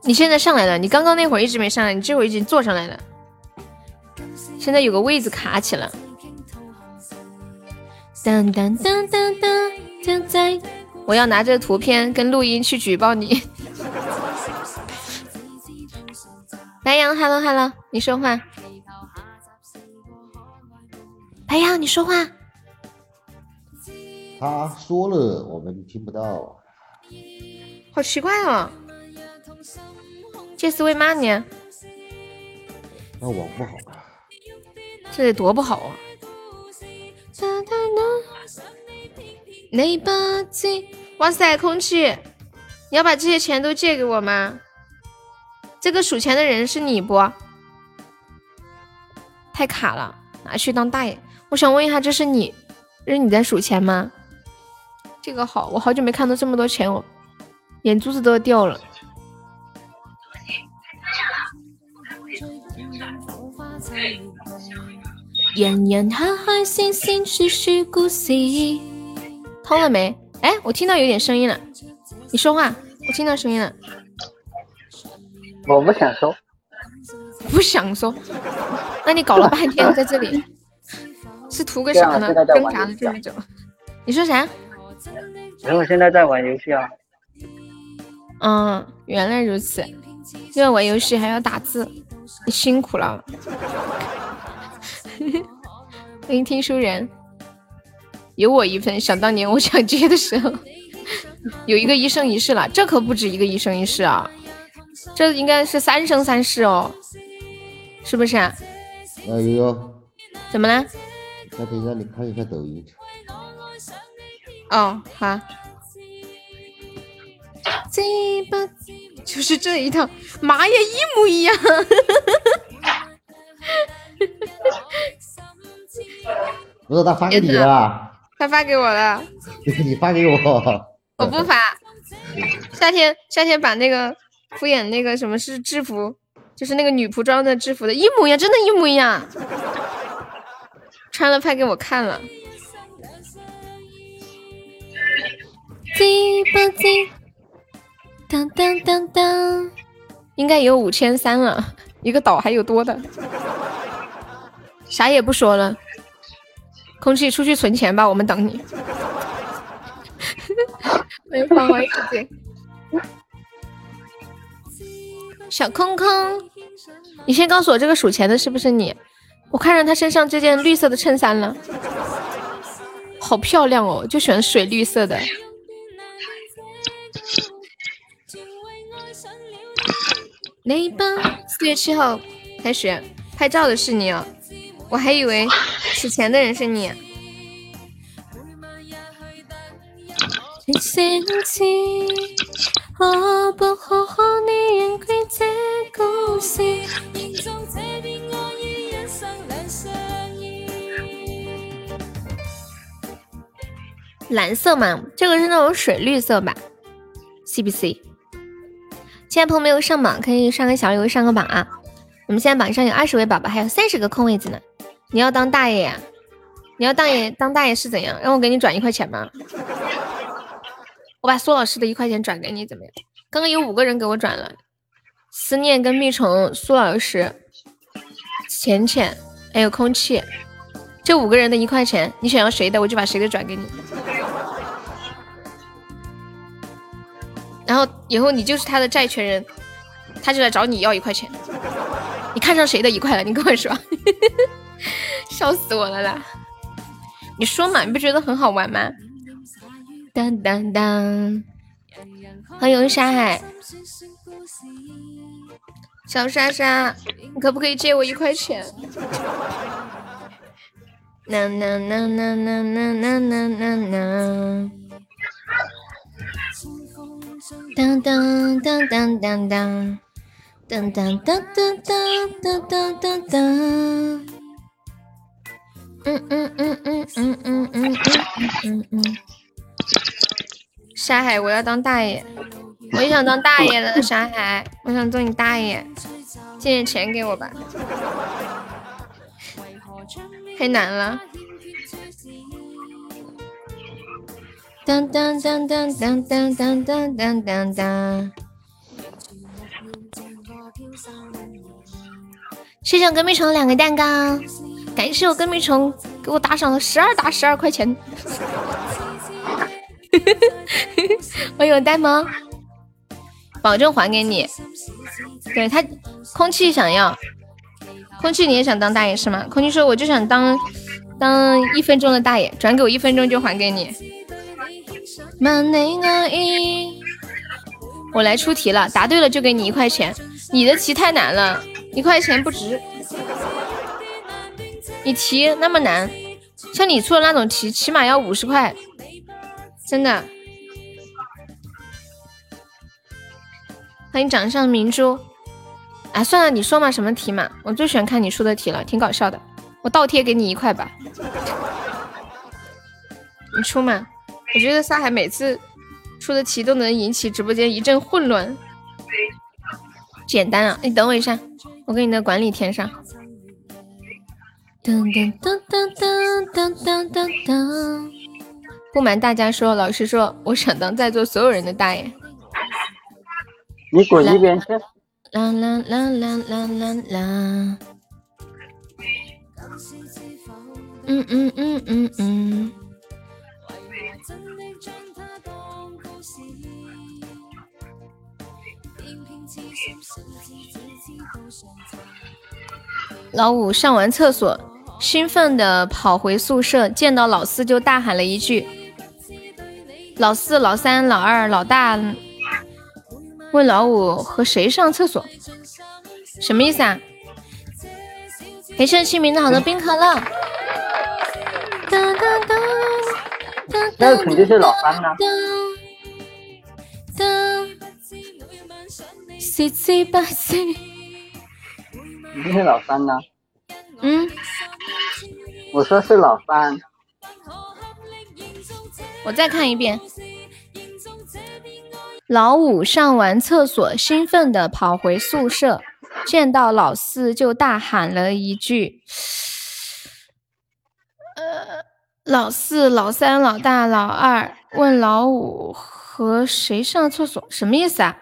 你现在上来了，你刚刚那会儿一直没上来，你这会儿已经坐上来了。现在有个位子卡起了。当当当当当。现在我要拿着图片跟录音去举报你。白羊，hello hello，你说话。白羊，你说话。他说了，我们听不到。好奇怪哦。这是为嘛呢？那网不好。这得多不好啊！那把剑，哇塞，空气，你要把这些钱都借给我吗？这个数钱的人是你不？太卡了，拿去当大爷。我想问一下，这是你，这是你在数钱吗？这个好，我好久没看到这么多钱，我眼珠子都要掉了。人人开开心心，说说故事。通了没？哎，我听到有点声音了，你说话，我听到声音了。我不想说，不想说。那你搞了半天在这里，*laughs* 是图个啥呢？挣扎了这么久。你说啥？因为我现在在玩游戏啊。嗯，原来如此。因为玩游戏还要打字，你辛苦了。*laughs* 欢迎听书人，有我一份。想当年我想接的时候，有一个一生一世了，这可不止一个一生一世啊，这应该是三生三世哦，是不是啊？哎呦，怎么了？再等一下，你看一下抖音。哦，好。这把就是这一套，妈呀，一模一样。*laughs* 不是他发给你了，他发给我了。你发给我，我不发。夏天夏天把那个敷衍那个什么是制服，就是那个女仆装的制服的一模一样，真的，一模一样。穿了拍给我看了。鸡吧鸡。当当当当，应该有五千三了，一个岛还有多的，啥也不说了，空气出去存钱吧，我们等你。欢迎芳华世界，小空空，你先告诉我这个数钱的是不是你？我看上他身上这件绿色的衬衫了，好漂亮哦，就喜欢水绿色的。雷邦，四月七号开始拍照的是你哦，我还以为取钱的人是你。蓝色嘛，这个是那种水绿色吧？C 不 C？现在朋友没有上榜，可以上个小礼物，上个榜啊！我们现在榜上有二十位宝宝，还有三十个空位子呢。你要当大爷呀？你要当爷当大爷是怎样？让我给你转一块钱吗？我把苏老师的一块钱转给你，怎么样？刚刚有五个人给我转了，思念跟蜜虫、苏老师、浅浅还有空气，这五个人的一块钱，你想要谁的，我就把谁的转给你。然后以后你就是他的债权人，他就来找你要一块钱。你看上谁的一块了？你跟我说，*laughs* 笑死我了啦！你说嘛，你不觉得很好玩吗？当当当，欢迎沙海，小莎莎，你可不可以借我一块钱？呐呐呐呐呐呐呐呐呐。当当当当当当，当当当当当当当当。嗯嗯嗯嗯嗯嗯嗯嗯嗯嗯。沙海，我要当大爷，我也想当大爷了沙海，我想做你大爷，借点钱给我吧。太难了。当当当当当当当当当当！谢谢我跟屁虫两个蛋糕，感谢我跟屁虫给我打赏了十二打十二块钱。*laughs* 我有呆萌，保证还给你。对他，空气想要，空气你也想当大爷是吗？空气说我就想当当一分钟的大爷，转给我一分钟就还给你。我来出题了，答对了就给你一块钱。你的题太难了，一块钱不值。你题那么难，像你出的那种题，起码要五十块，真的。欢迎掌上明珠。啊，算了，你说嘛，什么题嘛？我最喜欢看你出的题了，挺搞笑的。我倒贴给你一块吧。你出嘛？我觉得沙海每次出的题都能引起直播间一阵混乱。简单啊，你等我一下，我给你的管理填上。噔噔噔噔噔噔噔噔噔不瞒大家说，老实说，我想当在座所有人的大爷。你滚一边去！啦啦啦啦啦啦啦！嗯嗯嗯嗯嗯。老五上完厕所，兴奋的跑回宿舍，见到老四就大喊了一句：“老四、老三、老二、老大。”问老五和谁上厕所？什么意思啊？感谢清明的好多冰可乐。那肯定是老三呢。七七八七，肯定是老三呢。嗯，我说是老三。我再看一遍。老五上完厕所，兴奋地跑回宿舍，见到老四就大喊了一句：“呃，老四、老三、老大、老二。”问老五和谁上厕所？什么意思啊？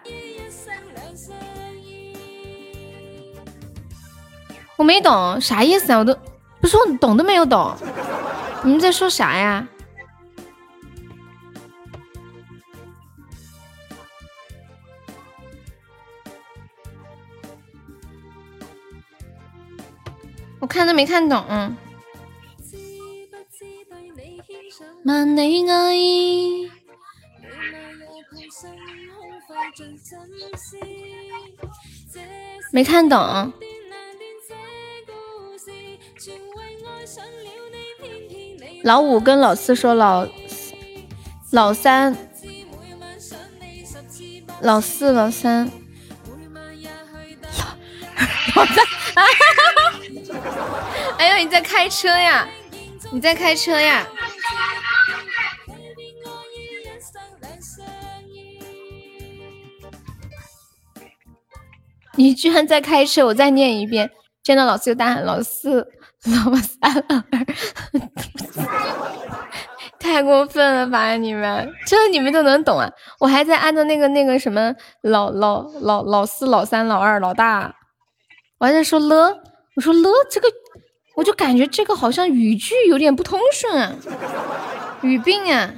我没懂啥意思啊！我都不是我懂都没有懂，你们在说啥呀？我看都没看懂。没看懂。老五跟老四说：“老老三、老四、老三、老三。”哎呦，你在开车呀？你在开车呀？你居然在开车！我再念一遍，见到老四就大喊老四、老三、老二，太过分了吧你们！这你们都能懂啊？我还在按照那个那个什么老老老老四、老三、老二、老大，我还在说了。我说了这个，我就感觉这个好像语句有点不通顺啊，语病啊。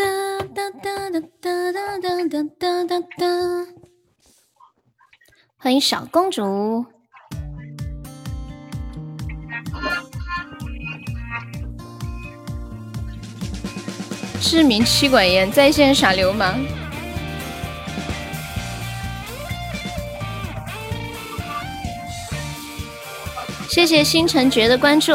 哒哒哒哒哒哒哒哒哒哒。欢迎小公主。知名妻管严在线耍流氓，谢谢星辰爵的关注。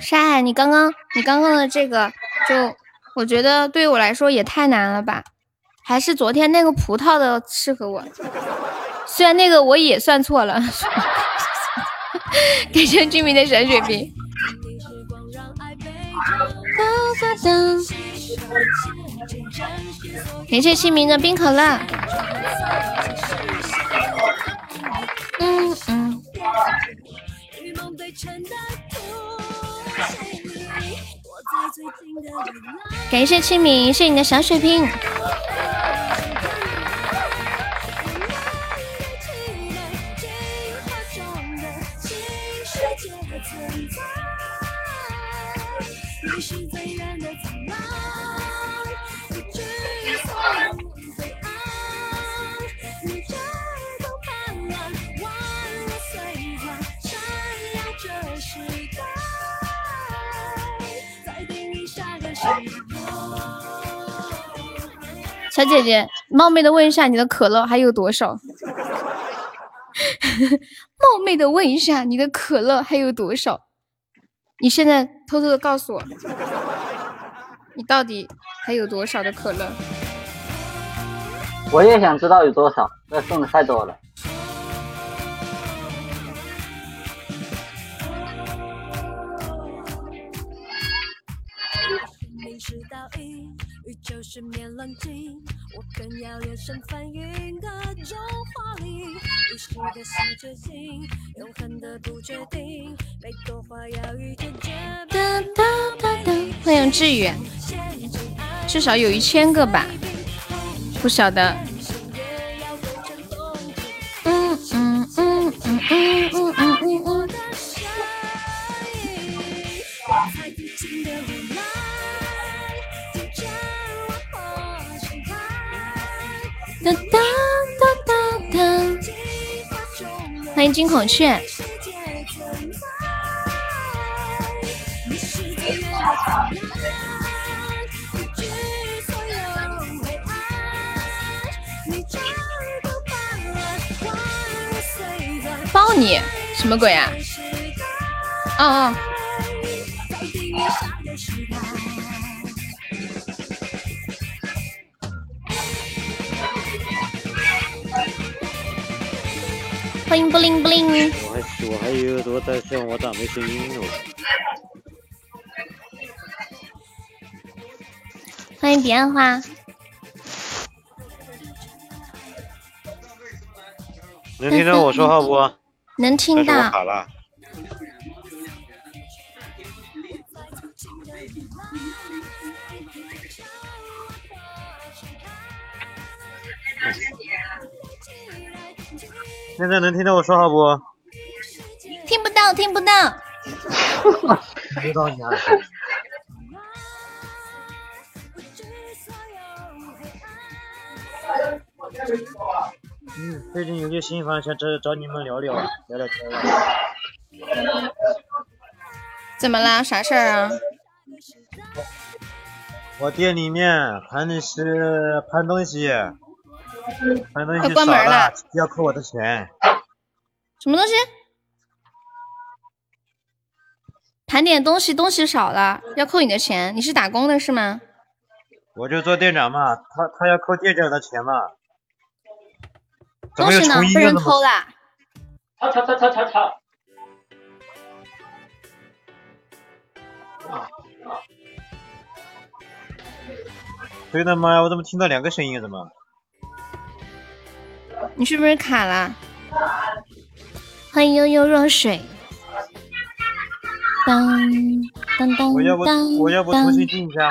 沙海，你刚刚你刚刚的这个就。我觉得对我来说也太难了吧，还是昨天那个葡萄的适合我。*laughs* 虽然那个我也算错了，感谢居民的小水瓶。*laughs* 感谢清明的冰可乐。嗯嗯。感谢清明，谢谢你的小水瓶。小姐姐，冒昧的问一下，你的可乐还有多少？*laughs* 冒昧的问一下，你的可乐还有多少？你现在偷偷的告诉我，你到底还有多少的可乐？我也想知道有多少，这送的太多了。欢迎志宇，至少有一千个吧，不晓得。嗯嗯嗯嗯嗯嗯嗯嗯哒哒哒哒哒！欢迎金孔雀。抱你什么鬼啊？哦哦。欢迎布灵布灵。我还我还有耳朵在笑，我咋没声音呢？欢迎彼岸花。能听到我说话不？能听到。好了。现在能听到我说话不？听不到，听不到。知道你啊。嗯，最近有些心烦，想找找你们聊聊，聊聊天。怎么啦？啥事儿啊？我店里面盘的是盘东西，盘东西关门了，要扣我的钱。什么东西？盘点东西，东西少了，要扣你的钱。你是打工的是吗？我就做店长嘛，他他要扣店长的钱嘛。东西呢？被人偷了。吵吵吵吵吵吵！对的妈呀！我怎么听到两个声音？怎么？你是不是卡了？欢迎悠悠若水。当当当我要不我要不重新进一下。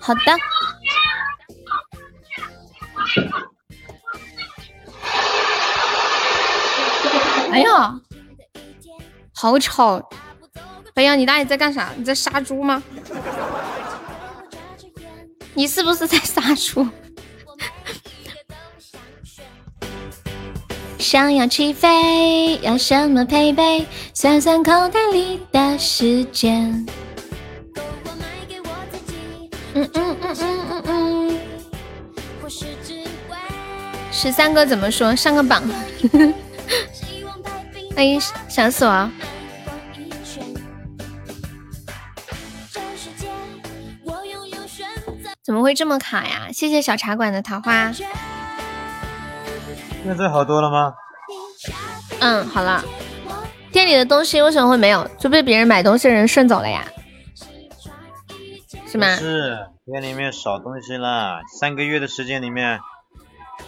好的。哎呀，好吵！白羊，你大爷在干啥？你在杀猪吗？你是不是在杀猪？想要起飞，要什么配备？算算口袋里的时间。嗯嗯嗯嗯嗯嗯。十三哥怎么说？上个榜。欢迎小锁。怎么会这么卡呀？谢谢小茶馆的桃花。现在好多了吗？嗯，好了。店里的东西为什么会没有？就被别人买东西的人顺走了呀？是吗？是店里面少东西了，三个月的时间里面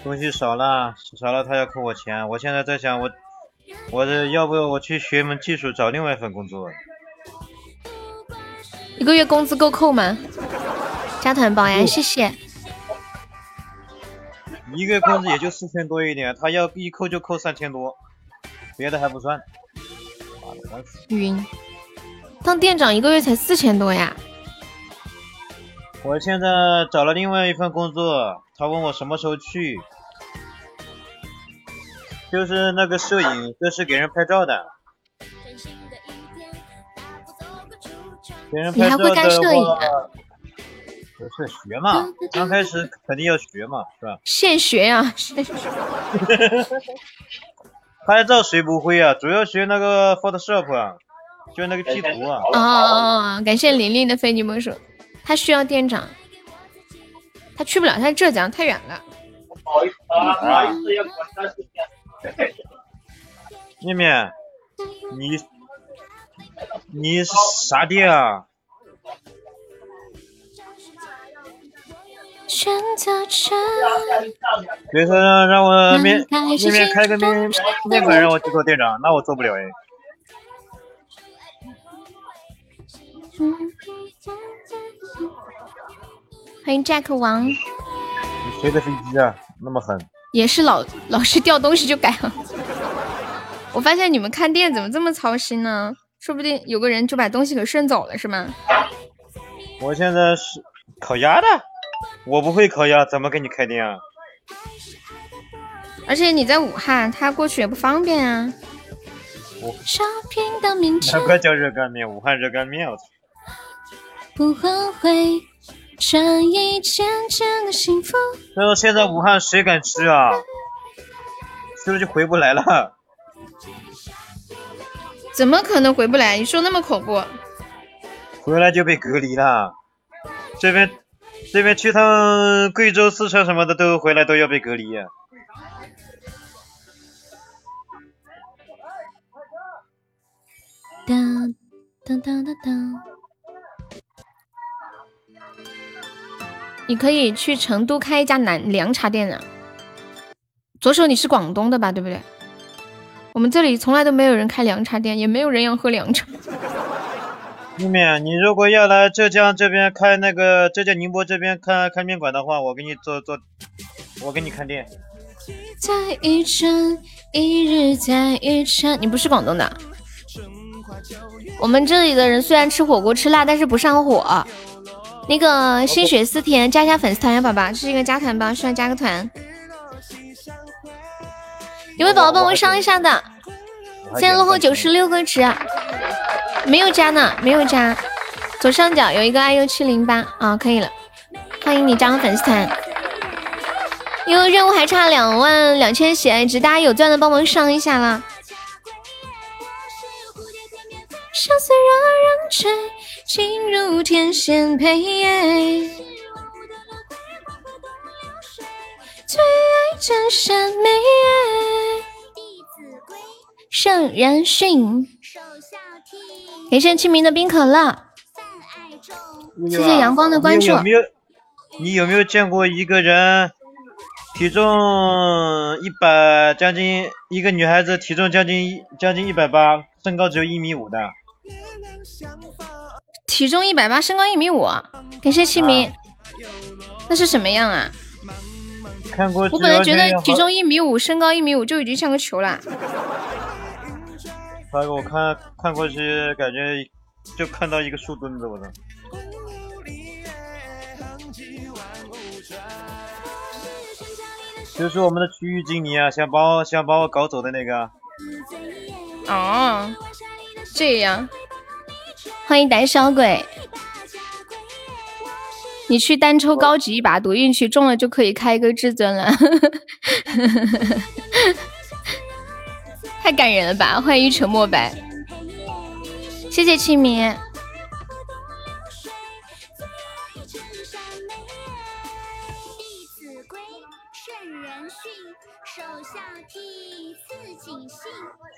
东西少了，少了他要扣我钱。我现在在想，我我这要不我去学门技术，找另外一份工作。一个月工资够扣吗？加团保呀，谢谢。一个月工资也就四千多一点，他要一扣就扣三千多，别的还不算。晕，当店长一个月才四千多呀！我现在找了另外一份工作，他问我什么时候去，就是那个摄影，这是给人拍照的。给人拍照的话。不是学嘛，刚开始肯定要学嘛，是吧？现学呀，*laughs* 拍照谁不会啊？主要学那个 Photoshop 啊，就那个 P 图啊。哦哦哦！感谢玲玲的非你莫属。他需要店长，他去不了，他在浙江太远了。不好意思啊，不好意思，要管他时间。面面，你你啥店啊？选择着别说让让我面开始面面开个面面馆让我去做店长，那我做不了哎。欢迎 Jack 王，你谁的飞机啊？那么狠？也是老老是掉东西就改了。我发现你们看店怎么这么操心呢？说不定有个人就把东西给顺走了，是吗？我现在是烤鸭的，我不会烤鸭，怎么给你开店啊？而且你在武汉，他过去也不方便啊。我 Shopping 的名称难怪叫热干面，武汉热干面，我操！不后悔，这一件件的幸福。说现在武汉谁敢吃啊？是不是就回不来了？怎么可能回不来？你说那么恐怖？回来就被隔离了。这边这边去趟贵州、四川什么的都回来都要被隔离、啊。当当当当当。你可以去成都开一家南凉茶店啊。左手你是广东的吧？对不对？我们这里从来都没有人开凉茶店，也没有人要喝凉茶。面面，你如果要来浙江这边开那个浙江宁波这边开开面馆的话，我给你做做，我给你看店。在一城，一日在一城。你不是广东的？我们这里的人虽然吃火锅吃辣，但是不上火。那个心血思甜，加一下粉丝团呀，宝宝，这是一个加团包，需要加个团。有没有宝宝帮我上一下的？现在落后九十六个值，没有加呢，没有加。左上角有一个 iu 七零八啊，可以了，欢迎你加入粉丝团。因为任务还差两万两千血值，大家有钻的帮忙上一下啦。相思惹人醉，情如天仙配。最爱真善美。圣人训，感谢清明的冰可乐，谢谢阳光的关注。你有没有？你有没有见过一个人体重一百，将近一个女孩子体重将近将近一百八，身高只有一米五的？体重一百八，身高一米五，感谢清明。那是什么样啊？看过。我本来觉得体重一米五，身高一米五就已经像个球了。他给我看看过去，感觉就看到一个树墩子，我操！就是我们的区域经理啊，想把我想把我搞走的那个。哦，这样，欢迎胆小鬼。你去单抽高级一把，赌运气中了就可以开一个至尊了。*laughs* 太感人了吧！欢迎一尘墨白，谢谢清明。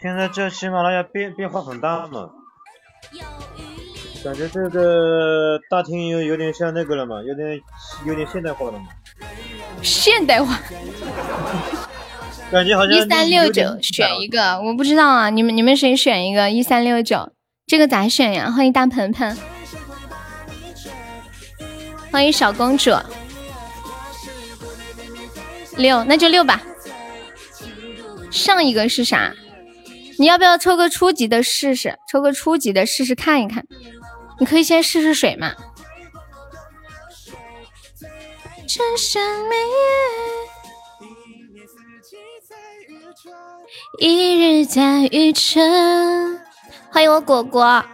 现在这喜马拉雅变变化很大嘛，感觉这个大厅有有点像那个了嘛，有点有点现代化了嘛。现代化。感觉好像一三六九选一个，我不知道啊，你们你们谁选一个一三六九？这个咋选呀？欢迎大盆盆，欢迎小公主，六那就六吧。上一个是啥？你要不要抽个初级的试试？抽个初级的试试看一看。你可以先试试水嘛。一日在雨城，欢迎我果果。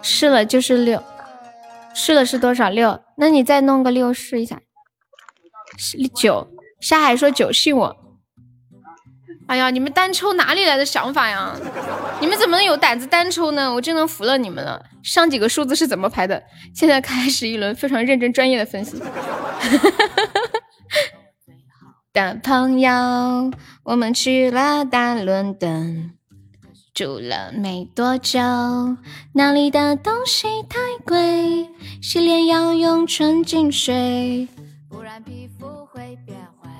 试了就是六，试了是多少六？那你再弄个六试一下。九，沙海说九信我。哎呀，你们单抽哪里来的想法呀？你们怎么能有胆子单抽呢？我真的服了你们了。上几个数字是怎么排的？现在开始一轮非常认真专业的分析。的朋友，我们去了大伦敦，住了没多久，那里的东西太贵，洗脸要用纯净水，不然皮肤会变坏，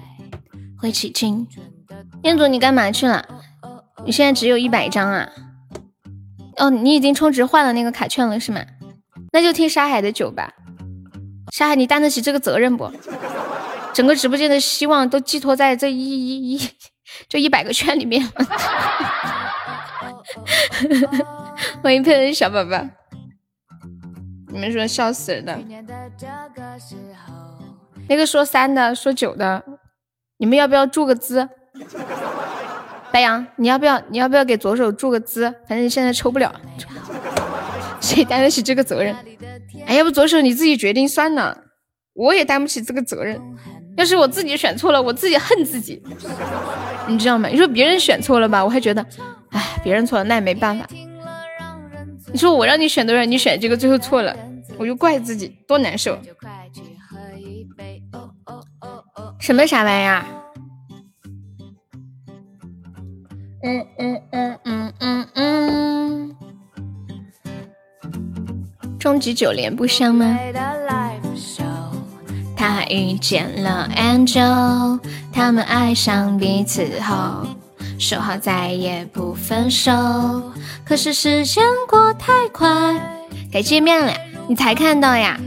会起劲。彦祖，你干嘛去了？你现在只有一百张啊？哦，你已经充值换了那个卡券了是吗？那就听沙海的酒吧。沙海，你担得起这个责任不？整个直播间的希望都寄托在这一一一这一百个圈里面。*laughs* 欢迎佩恩小宝宝，你们说笑死人的。那个说三的，说九的，你们要不要注个资？白羊，你要不要？你要不要给左手注个资？反正你现在抽不了，谁担得起这个责任？哎，要不左手你自己决定算了，我也担不起这个责任。要是我自己选错了，我自己恨自己，你知道吗？你说别人选错了吧，我还觉得，哎，别人错了那也没办法。你说我让你选的人，你选这个最后错了，我就怪自己，多难受。什么啥玩意儿？嗯嗯嗯嗯嗯嗯，终极九连不香吗？他遇见了 Angel，他们爱上彼此后，说好再也不分手。可是时间过太快，该见面了，你才看到呀？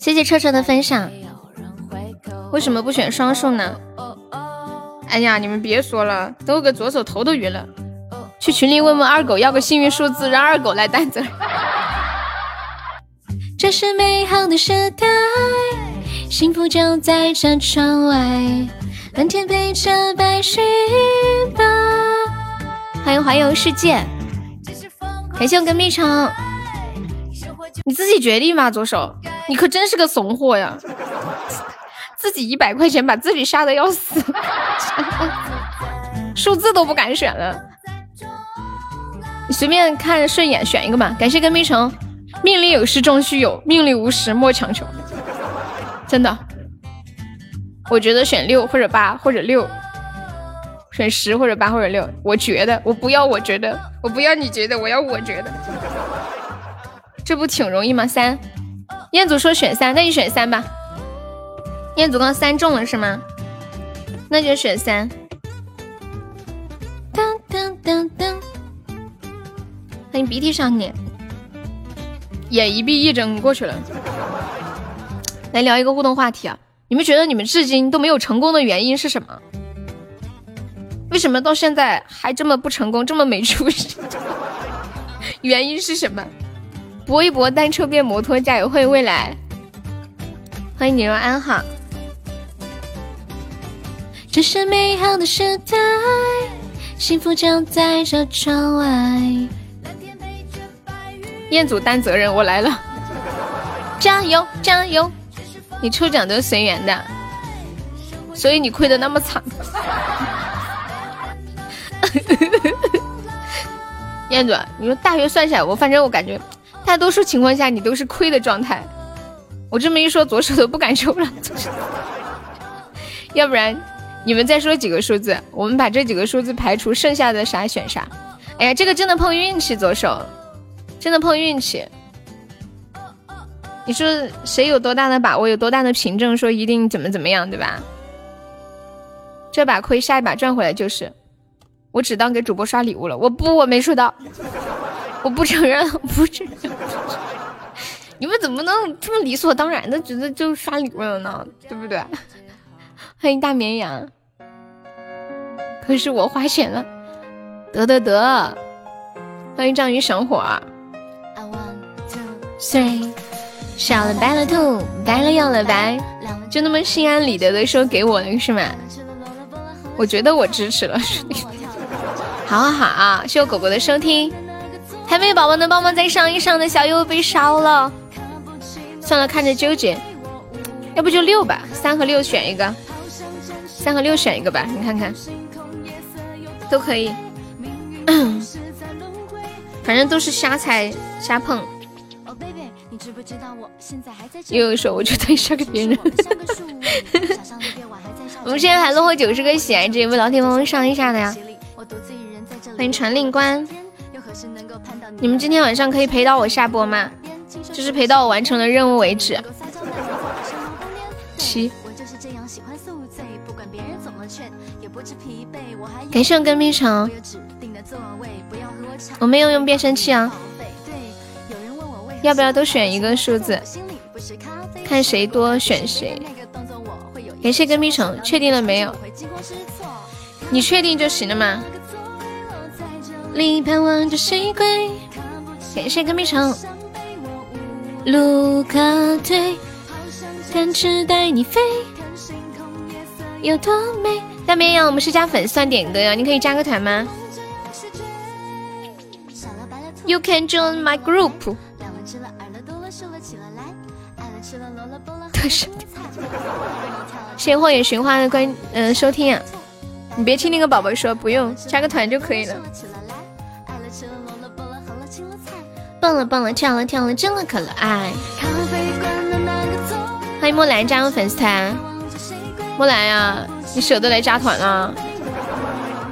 谢谢彻彻的分享。为什么不选双数呢？哎呀，你们别说了，等我给左手头都晕了。去群里问问二狗要个幸运数字，让二狗来担责。这是美好的时代，幸福就在这窗外，蓝天陪着白云吧。欢迎环游世界，感谢我跟蜜橙。你自己决定吧，左手，你可真是个怂货呀。*laughs* 自己一百块钱把自己吓得要死，数字都不敢选了，你随便看顺眼选一个吧。感谢跟蜜橙，命里有时终须有，命里无时莫强求。真的，我觉得选六或者八或者六，选十或者八或者六。我觉得，我不要，我觉得，我不要，你觉得，我要，我觉得，这不挺容易吗？三，彦祖说选三，那你选三吧。彦祖刚三中了是吗？那就选三。当当当当，欢迎鼻涕少年，眼一闭一睁过去了。来聊一个互动话题啊！你们觉得你们至今都没有成功的原因是什么？为什么到现在还这么不成功，这么没出息？原因是什么？搏一搏，单车变摩托，加油！会未来，欢迎你若安好。这是美好的时代，幸福就在这窗外。彦祖担责任，我来了，*laughs* 加油加油！你抽奖都是随缘的，所以你亏的那么惨。*laughs* 彦祖，你说大约算下来，我反正我感觉大多数情况下你都是亏的状态。我这么一说，左手都不敢抽了，*laughs* 要不然。你们再说几个数字，我们把这几个数字排除，剩下的啥选啥。哎呀，这个真的碰运气，左手，真的碰运气。你说谁有多大的把握，有多大的凭证说一定怎么怎么样，对吧？这把亏，下一把赚回来就是。我只当给主播刷礼物了，我不，我没收到，我不承认，*laughs* 不承认。你们怎么能这么理所当然的觉得就刷礼物了呢？对不对？欢迎大绵羊，可是我花钱了，得得得！欢迎章鱼神火，小了白了兔，白了又了白，就那么心安理得的说给我了是吗？我觉得我支持了，*laughs* 好好好啊，谢谢狗狗的收听，还没有宝宝能帮忙再上一上的小优被烧了，算了，看着纠结，要不就六吧，三和六选一个。三和六选一个吧，你看看，都可以，*coughs* 反正都是瞎猜瞎碰。又一首，我觉得像个别人。我们现在还落后九十个喜爱值，有没有老铁帮忙上一下的呀？欢迎传令官。你们今天晚上可以陪到我下播吗？就是陪到我完成了任务为止。七。感谢跟屁虫。我没有用变声器啊。要不要都选一个数字？看谁多选谁。感谢跟屁虫，确定了没有？你确定就行了吗？感谢跟屁虫。卢卡推，展翅带你飞，有多美？大绵羊，我们是加粉丝点歌呀，你可以加个团吗？You can join my group。特是，谢谢霍野寻花的关嗯收听啊！你别听那个宝宝说，不用加个团就可以了。蹦了蹦了，跳了跳了，真的可爱。欢迎莫兰加入粉丝团，莫兰呀，你舍得来加团啊？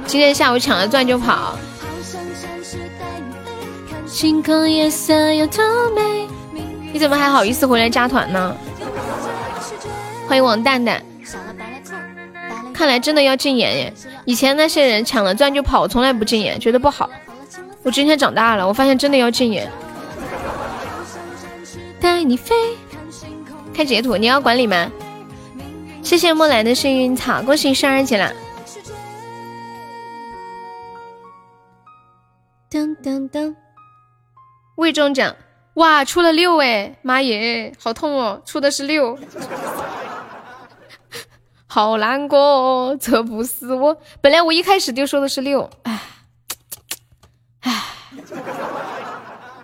今天下午抢了钻就跑。星空夜色有多美？你怎么还好意思回来加团呢？欢迎王蛋蛋，看来真的要禁言耶！以前那些人抢了钻就跑，从来不禁言，觉得不好。我今天长大了，我发现真的要禁言。带你飞，看截图，你要管理吗？谢谢莫兰的幸运草，恭喜升二级了。噔噔噔，未中奖。哇，出了六哎，妈耶，好痛哦！出的是六，好难过，这不是我。本来我一开始就说的是六，哎，哎，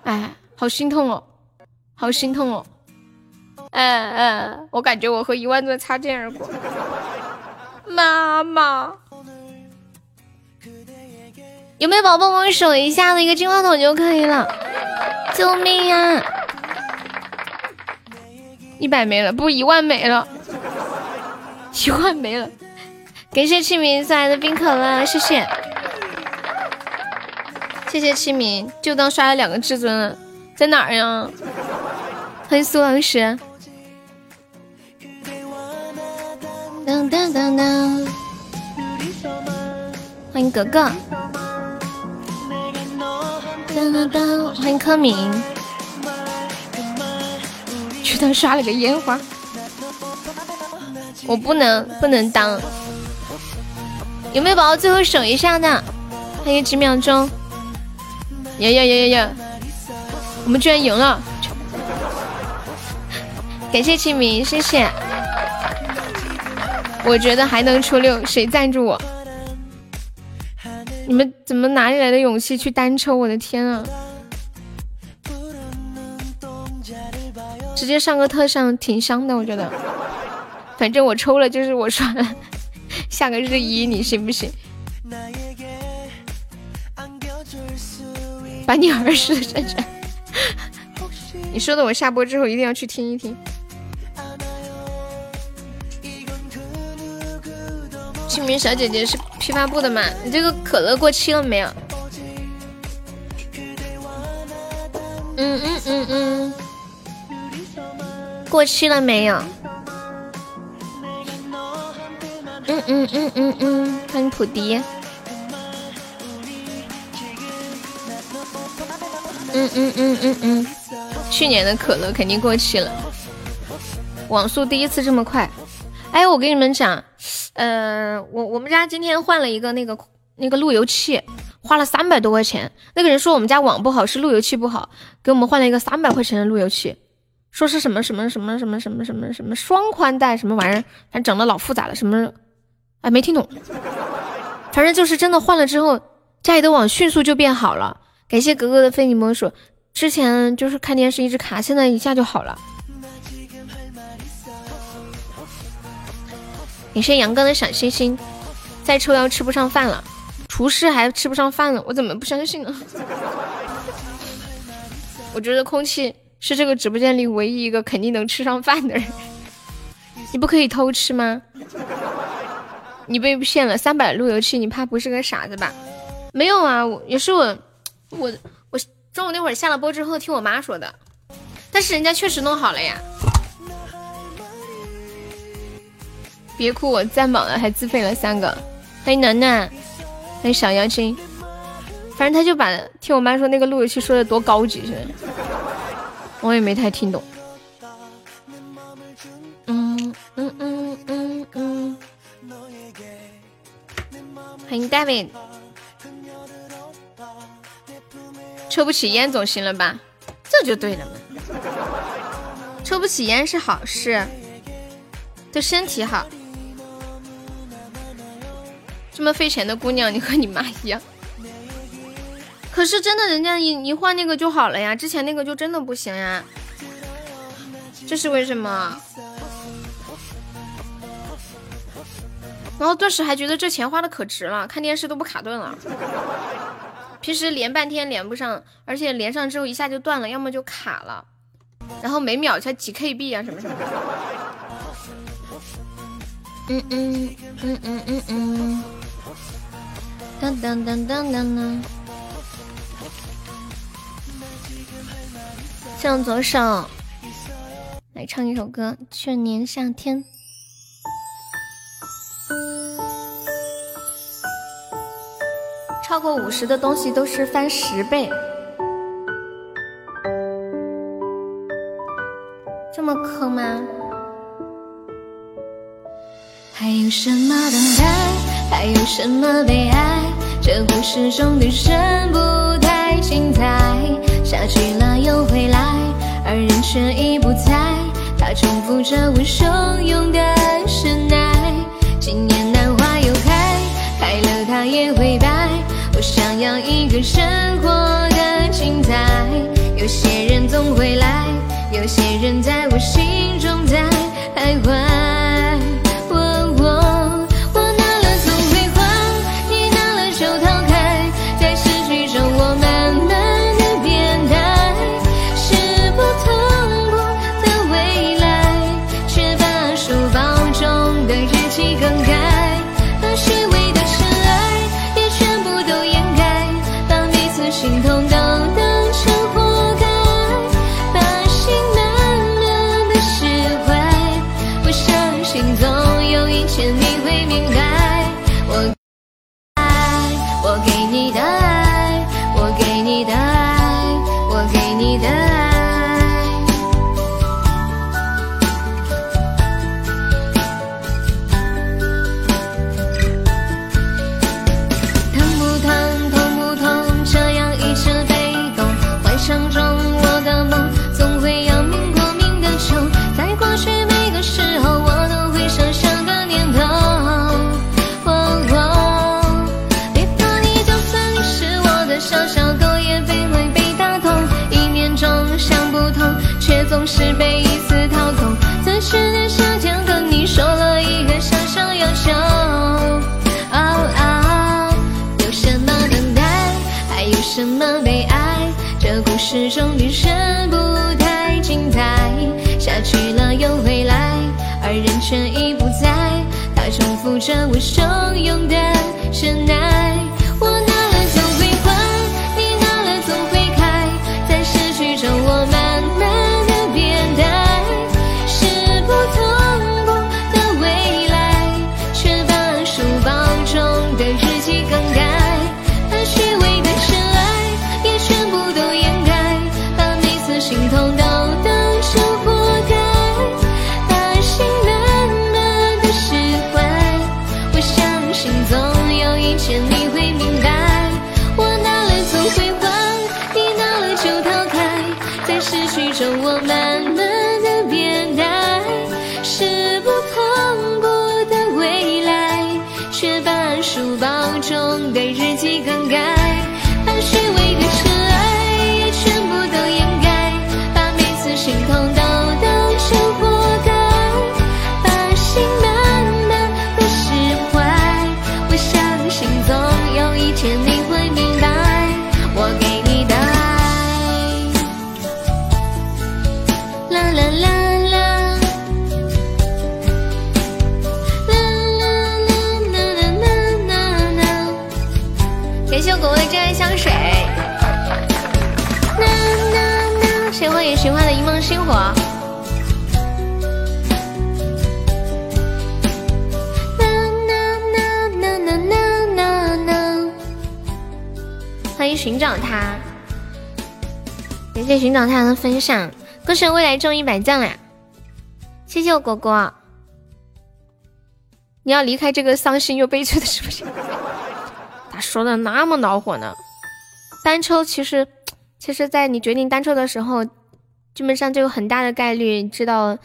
哎，好心痛哦，好心痛哦。嗯嗯，我感觉我和一万钻擦肩而过。妈妈，有没有宝宝帮我守一下那个金话筒就可以了？救命啊！一百没了，不一万没了，一万没了。感谢清明送来的冰可乐，谢谢，谢谢清明，就当刷了两个至尊了，在哪儿呀？欢迎苏老师。当当当当，欢迎格格。欢迎柯明，去当刷了个烟花，我不能不能当，有没有宝宝最后守一下的？还有几秒钟，呀呀呀呀呀！我们居然赢了，感谢清明，谢谢。我觉得还能出六，谁赞助我？你们怎么哪里来的勇气去单抽？我的天啊！直接上个特上挺香的，我觉得。反正我抽了就是我刷了，*laughs* 下个日一你信不信？把你儿时的珊珊，*laughs* 你说的我下播之后一定要去听一听。清明小姐姐是批发部的吗？你这个可乐过期了没有？嗯嗯嗯嗯，过期了没有？嗯嗯嗯嗯嗯，欢迎普迪。嗯嗯嗯嗯嗯，去年的可乐肯定过期了。网速第一次这么快，哎，我跟你们讲。呃，我我们家今天换了一个那个那个路由器，花了三百多块钱。那个人说我们家网不好，是路由器不好，给我们换了一个三百块钱的路由器，说是什么什么什么什么什么什么什么双宽带什么玩意儿，反正整的老复杂了，什么哎没听懂，反正就是真的换了之后，家里的网迅速就变好了。感谢格格的非你莫属，之前就是看电视一直卡，现在一下就好了。感谢杨哥的小星星，再抽要吃不上饭了，厨师还吃不上饭了，我怎么不相信呢？*laughs* 我觉得空气是这个直播间里唯一一个肯定能吃上饭的人。*laughs* 你不可以偷吃吗？你被骗了三百路由器，你怕不是个傻子吧？没有啊，我也是我，我我中午那会儿下了播之后听我妈说的，但是人家确实弄好了呀。别哭，我占榜了，还自费了三个。欢迎暖暖，欢迎小妖精。反正他就把听我妈说那个路由器说的多高级似的，我也没太听懂。嗯嗯嗯欢迎 David。抽不起烟总行了吧？这就对了嘛。抽不起烟是好事，对身体好。这么费钱的姑娘，你和你妈一样。可是真的，人家一一换那个就好了呀，之前那个就真的不行呀。这是为什么？然后顿时还觉得这钱花的可值了，看电视都不卡顿了。平时连半天连不上，而且连上之后一下就断了，要么就卡了，然后每秒才几 KB 啊什么什么的。嗯嗯嗯嗯嗯嗯。当当当当当当。向左手，来唱一首歌《去年夏天》。超过五十的东西都是翻十倍，这么坑吗？还有什么等待？还有什么悲哀？这故事中女生不太精彩，下去了又回来，而人却已不在。他重复着我汹涌的。今年兰花又开，开了它也会败。我想要一个生活的精彩。有些人总会来，有些人在我心什么悲哀？这故事中女生不太精彩，下去了又回来，而人却已不在。他重复着我汹涌的深爱。我星火？欢迎寻找他，感谢寻找他的分享，恭喜未来中一百赞啦！谢谢我果果。你要离开这个伤心又悲催的直播间？*laughs* 咋说的那么恼火呢？单抽其实，其实，在你决定单抽的时候，基本上就有很大的概率知道，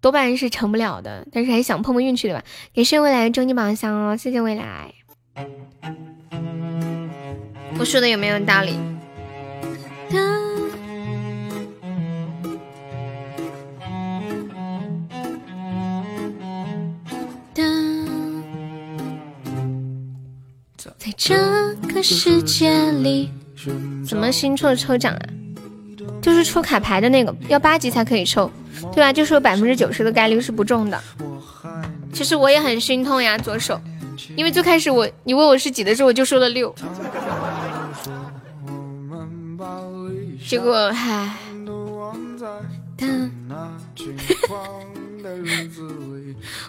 多半是成不了的。但是还想碰碰运气对吧？感谢未来的终极宝箱哦，谢谢未来。我说的有没有道理？在这个世界里，怎么星座抽奖啊？就是抽卡牌的那个，要八级才可以抽，对吧？就是有百分之九十的概率是不中的。其实我也很心痛呀，左手，因为最开始我你问我是几的时候，我就说了六，结果唉。*laughs*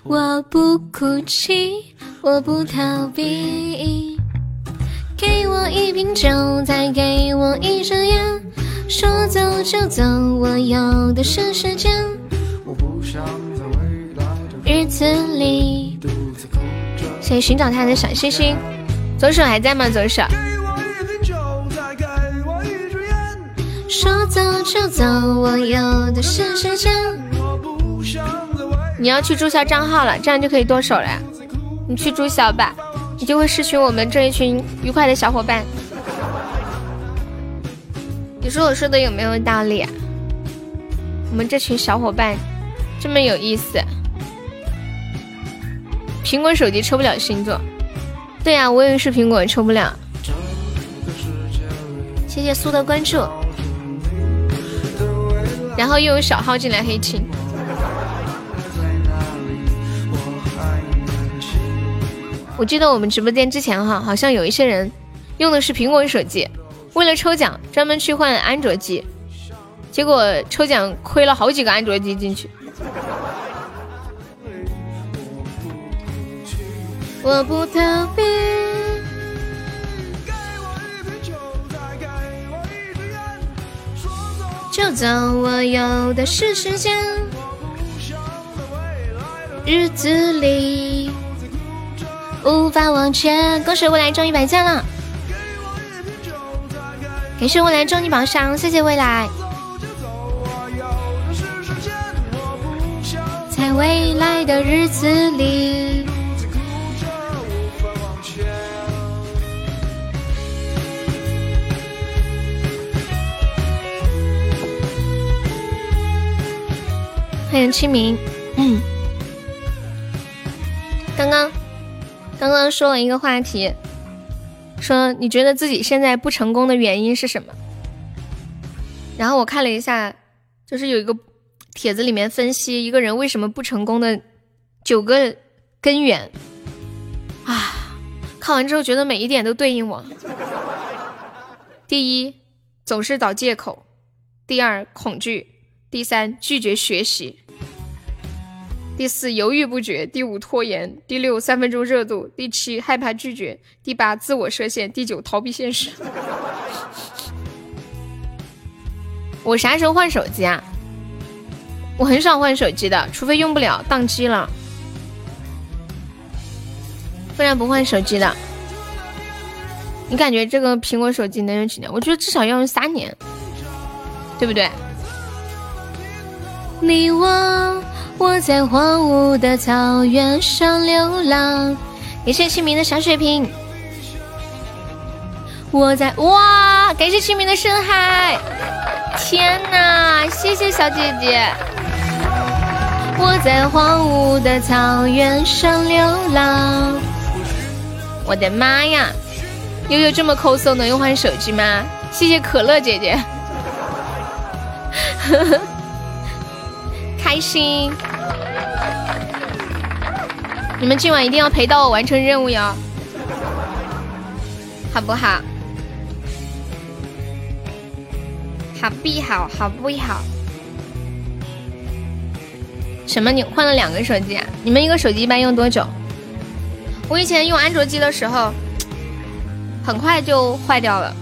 我不哭泣，我不逃避。给我一瓶酒，再给我一支烟。说走就走，我要的是时间。我不想在未来的日子里，谁寻找他的小星星？左手还在吗？左手。说走就走，我要的是时间。你要去注销账号了，这样就可以剁手了。你去注销吧。你就会失去我们这一群愉快的小伙伴。你说我说的有没有道理？我们这群小伙伴这么有意思。苹果手机抽不了星座，对呀，我也是苹果抽不了。谢谢苏的关注，然后又有小号进来黑青。我记得我们直播间之前哈，好像有一些人用的是苹果手机，为了抽奖专门去换安卓机，结果抽奖亏了好几个安卓机进去。我不逃避，就走，我有的是时间，日子里。无法忘却，恭喜未来中一百件了！感谢未来中你榜上，谢谢未来。在未来的日子里，欢迎清明。嗯，刚刚。刚刚说了一个话题，说你觉得自己现在不成功的原因是什么？然后我看了一下，就是有一个帖子里面分析一个人为什么不成功的九个根源啊，看完之后觉得每一点都对应我。第一，总是找借口；第二，恐惧；第三，拒绝学习。第四，犹豫不决；第五，拖延；第六，三分钟热度；第七，害怕拒绝；第八，自我设限；第九，逃避现实。我啥时候换手机啊？我很少换手机的，除非用不了宕机了，不然不换手机的。你感觉这个苹果手机能用几年？我觉得至少要用三年，对不对？你我。我在荒芜的草原上流浪，感谢清明的小水瓶。我在哇，感谢清明的深海，天哪，谢谢小姐姐。我在荒芜的草原上流浪，我的妈呀，悠悠这么抠搜，能用换手机吗？谢谢可乐姐姐，呵呵，开心。你们今晚一定要陪到我完成任务哟，好不好？好不好？好不好？什么？你换了两个手机啊？你们一个手机一般用多久？我以前用安卓机的时候，很快就坏掉了，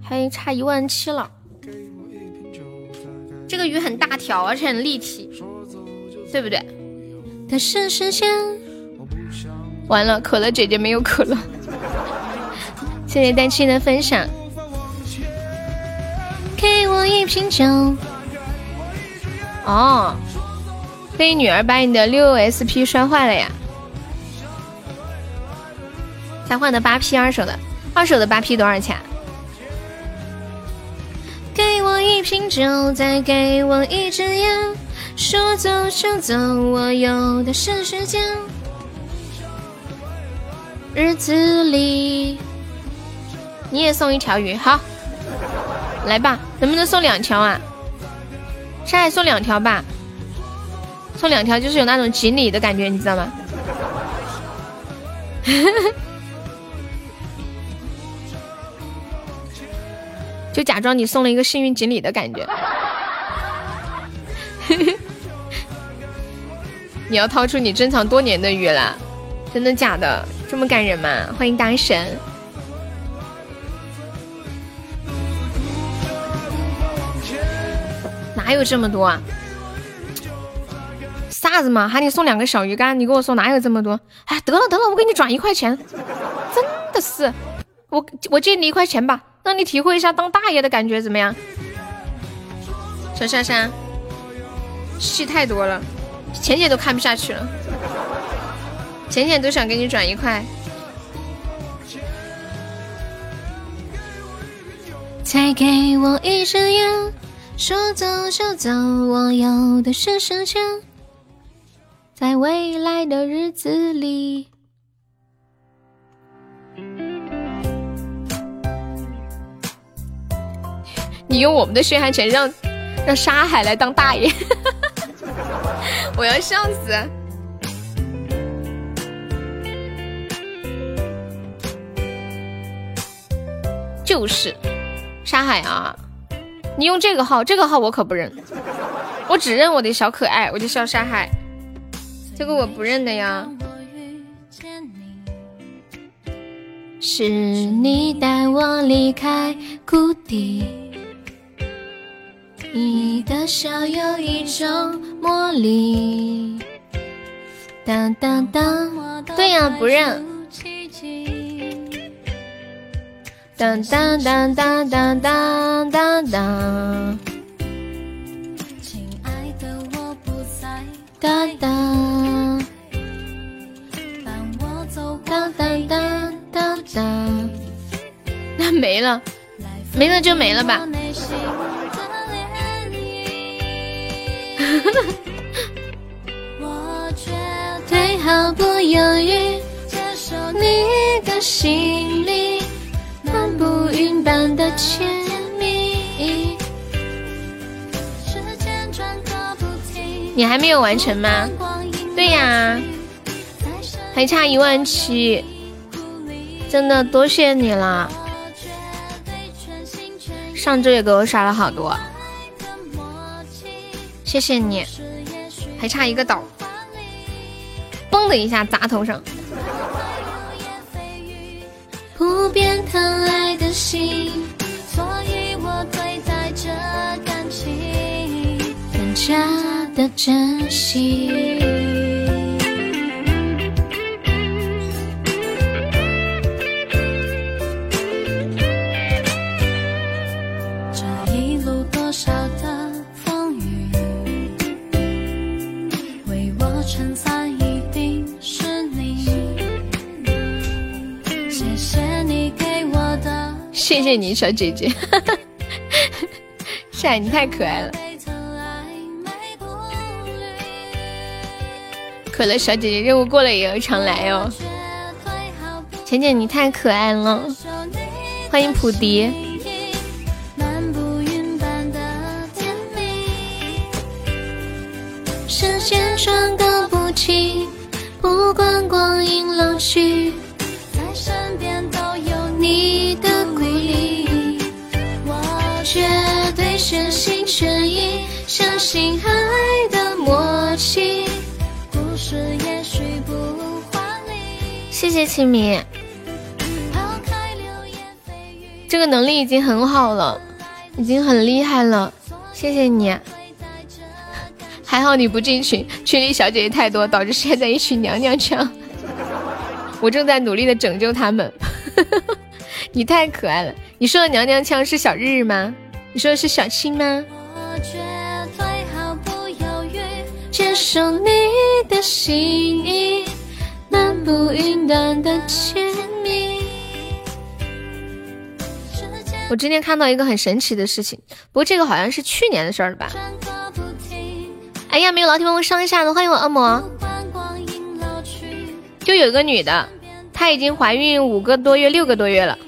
还差一万七了。这个鱼很大条，而且很立体，对不对？的是时间。完了，可乐姐姐没有可乐。*laughs* 谢谢丹青的分享。给我一瓶酒。哦，被女儿把你的六 SP 摔坏了呀？才换的八 P 二手的，二手的八 P 多少钱？一瓶酒，再给我一支烟，说走就走，我有的是时间。日子里，你也送一条鱼，好，来吧，能不能送两条啊？上海送两条吧，送两条就是有那种锦鲤的感觉，你知道吗？*laughs* 就假装你送了一个幸运锦鲤的感觉。*laughs* 你要掏出你珍藏多年的鱼了，真的假的？这么感人吗？欢迎大神。哪有这么多啊？啥子嘛？喊你送两个小鱼干，你跟我说哪有这么多？哎，得了得了，我给你转一块钱，真的是，我我借你一块钱吧，让你体会一下当大爷的感觉，怎么样？小珊珊，戏太多了，浅浅都看不下去了，浅浅都想给你转一块。再给我一支烟。说走就走，我有的是时间。在未来的日子里，你用我们的血汗钱让让沙海来当大爷，*laughs* 我要笑死！就是沙海啊。你用这个号，这个号我可不认，我只认我的小可爱，我就笑沙海，这个我不认的呀。是你带我离开谷底，你的笑有一种魔力。当当当，对呀，不认。当当当当当当当当，亲爱的我不在。当当，当当当当当，那没了，没了就没了吧。我绝对毫不犹豫接受你的心里。漫步云般的甜蜜。你还没有完成吗？对呀，还差一万七，真的多谢你了。上周也给我刷了好多，谢谢你，还差一个岛，嘣的一下砸头上。不变疼爱的心，所以我对待这感情更加的珍惜。谢谢你，小姐姐，*laughs* 帅，你太可爱了。可乐小姐姐任务过了也要常来哦。浅浅，你太可爱了，欢迎普迪。时间转个不停，不管光阴老去，在身边都有你的。倦意，相信爱的默契。故事也许不华丽。谢谢清明，这个能力已经很好了，已经很厉害了，谢谢你。还好你不进群，群里小姐姐太多，导致现在一群娘娘腔。*laughs* 我正在努力的拯救他们。*laughs* 你太可爱了，你说的娘娘腔是小日日吗？你说的是小青吗？我绝对毫不犹豫接受你的心意，漫步云端的甜蜜。我今天看到一个很神奇的事情，不过这个好像是去年的事儿了吧？哎呀，没有老铁帮我上一下的，欢迎我恶魔。就有一个女的，她已经怀孕五个多月、六个多月了，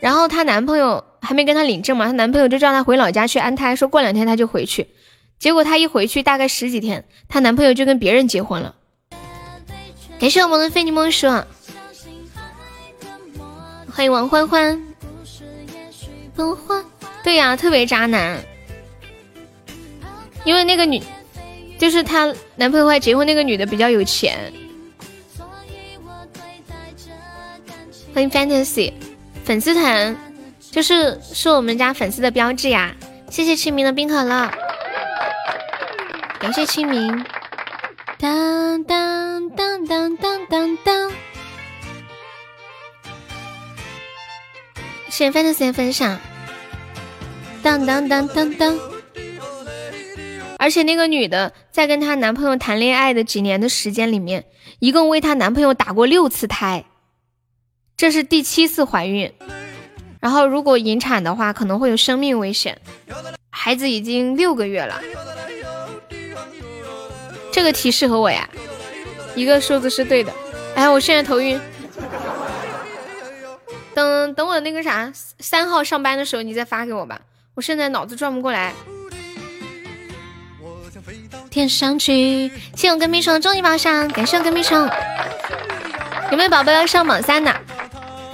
然后她男朋友还没跟她领证嘛，她男朋友就叫她回老家去安胎，说过两天她就回去。结果她一回去，大概十几天，她男朋友就跟别人结婚了。感谢我们的非你莫属，欢迎王欢欢。对呀，特别渣男。因为那个女，就是她男朋友快结婚那个女的比较有钱。欢迎 Fantasy 粉丝团，就是是我们家粉丝的标志呀！谢谢清明的冰可乐，感谢清明。当当当当当当当，谢谢 Fantasy 的分享。当当当当当。而且那个女的在跟她男朋友谈恋爱的几年的时间里面，一共为她男朋友打过六次胎，这是第七次怀孕。然后如果引产的话，可能会有生命危险。孩子已经六个月了。这个题适合我呀，一个数字是对的。哎，我现在头晕。等等我那个啥三号上班的时候，你再发给我吧。我现在脑子转不过来。天上去，谢我跟屁虫终于榜上，感谢我跟屁虫。有没有宝宝要上榜三的？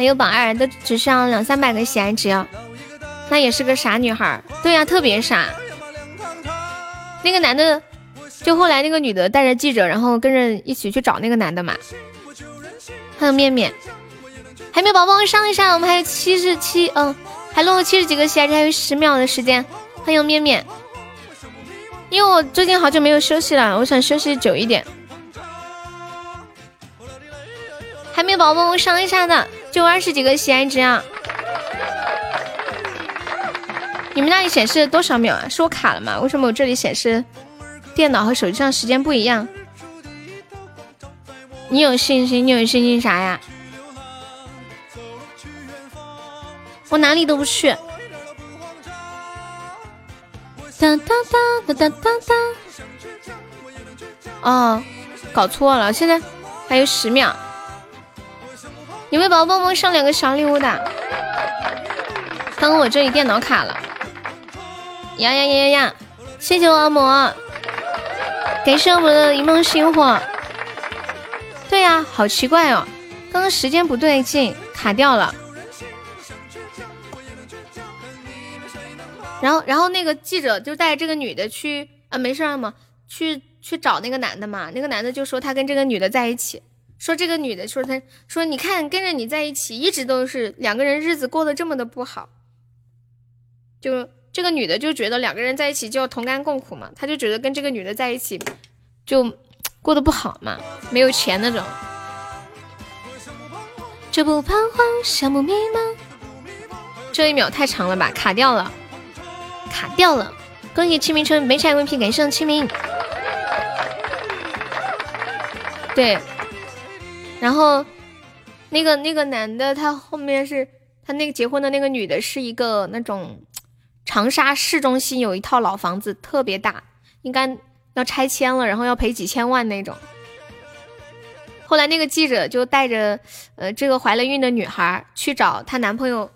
还有榜二，都只上两三百个喜爱值。那也是个傻女孩，对呀，特别傻。那个男的，就后来那个女的带着记者，然后跟着一起去找那个男的嘛。还有面面，还没有宝宝上一上，我们还有七十七，嗯，还落后七十几个喜爱值，还有十秒的时间。欢迎面面。因为我最近好久没有休息了，我想休息久一点。还没宝宝，我上一下的，就二十几个喜爱值啊！你们那里显示多少秒啊？是我卡了吗？为什么我这里显示电脑和手机上时间不一样？你有信心？你有信心啥呀？我哪里都不去。哒哒哒哒哒哒哒！哦，搞错了，现在还有十秒。有没有宝宝帮忙上两个小礼物的？刚刚我这里电脑卡了。呀呀呀呀呀！谢谢我恶魔，感谢我们的一梦星火。对呀，好奇怪哦，刚刚时间不对劲，卡掉了。然后，然后那个记者就带这个女的去啊，没事啊嘛，去去找那个男的嘛。那个男的就说他跟这个女的在一起，说这个女的说她说你看跟着你在一起，一直都是两个人日子过得这么的不好。就这个女的就觉得两个人在一起就要同甘共苦嘛，他就觉得跟这个女的在一起就过得不好嘛，没有钱那种。这不彷徨，像不迷茫。这一秒太长了吧，卡掉了。卡掉了，恭喜清明春没拆公屏，感谢清明。对，然后那个那个男的，他后面是他那个结婚的那个女的，是一个那种长沙市中心有一套老房子，特别大，应该要拆迁了，然后要赔几千万那种。后来那个记者就带着呃这个怀了孕的女孩去找她男朋友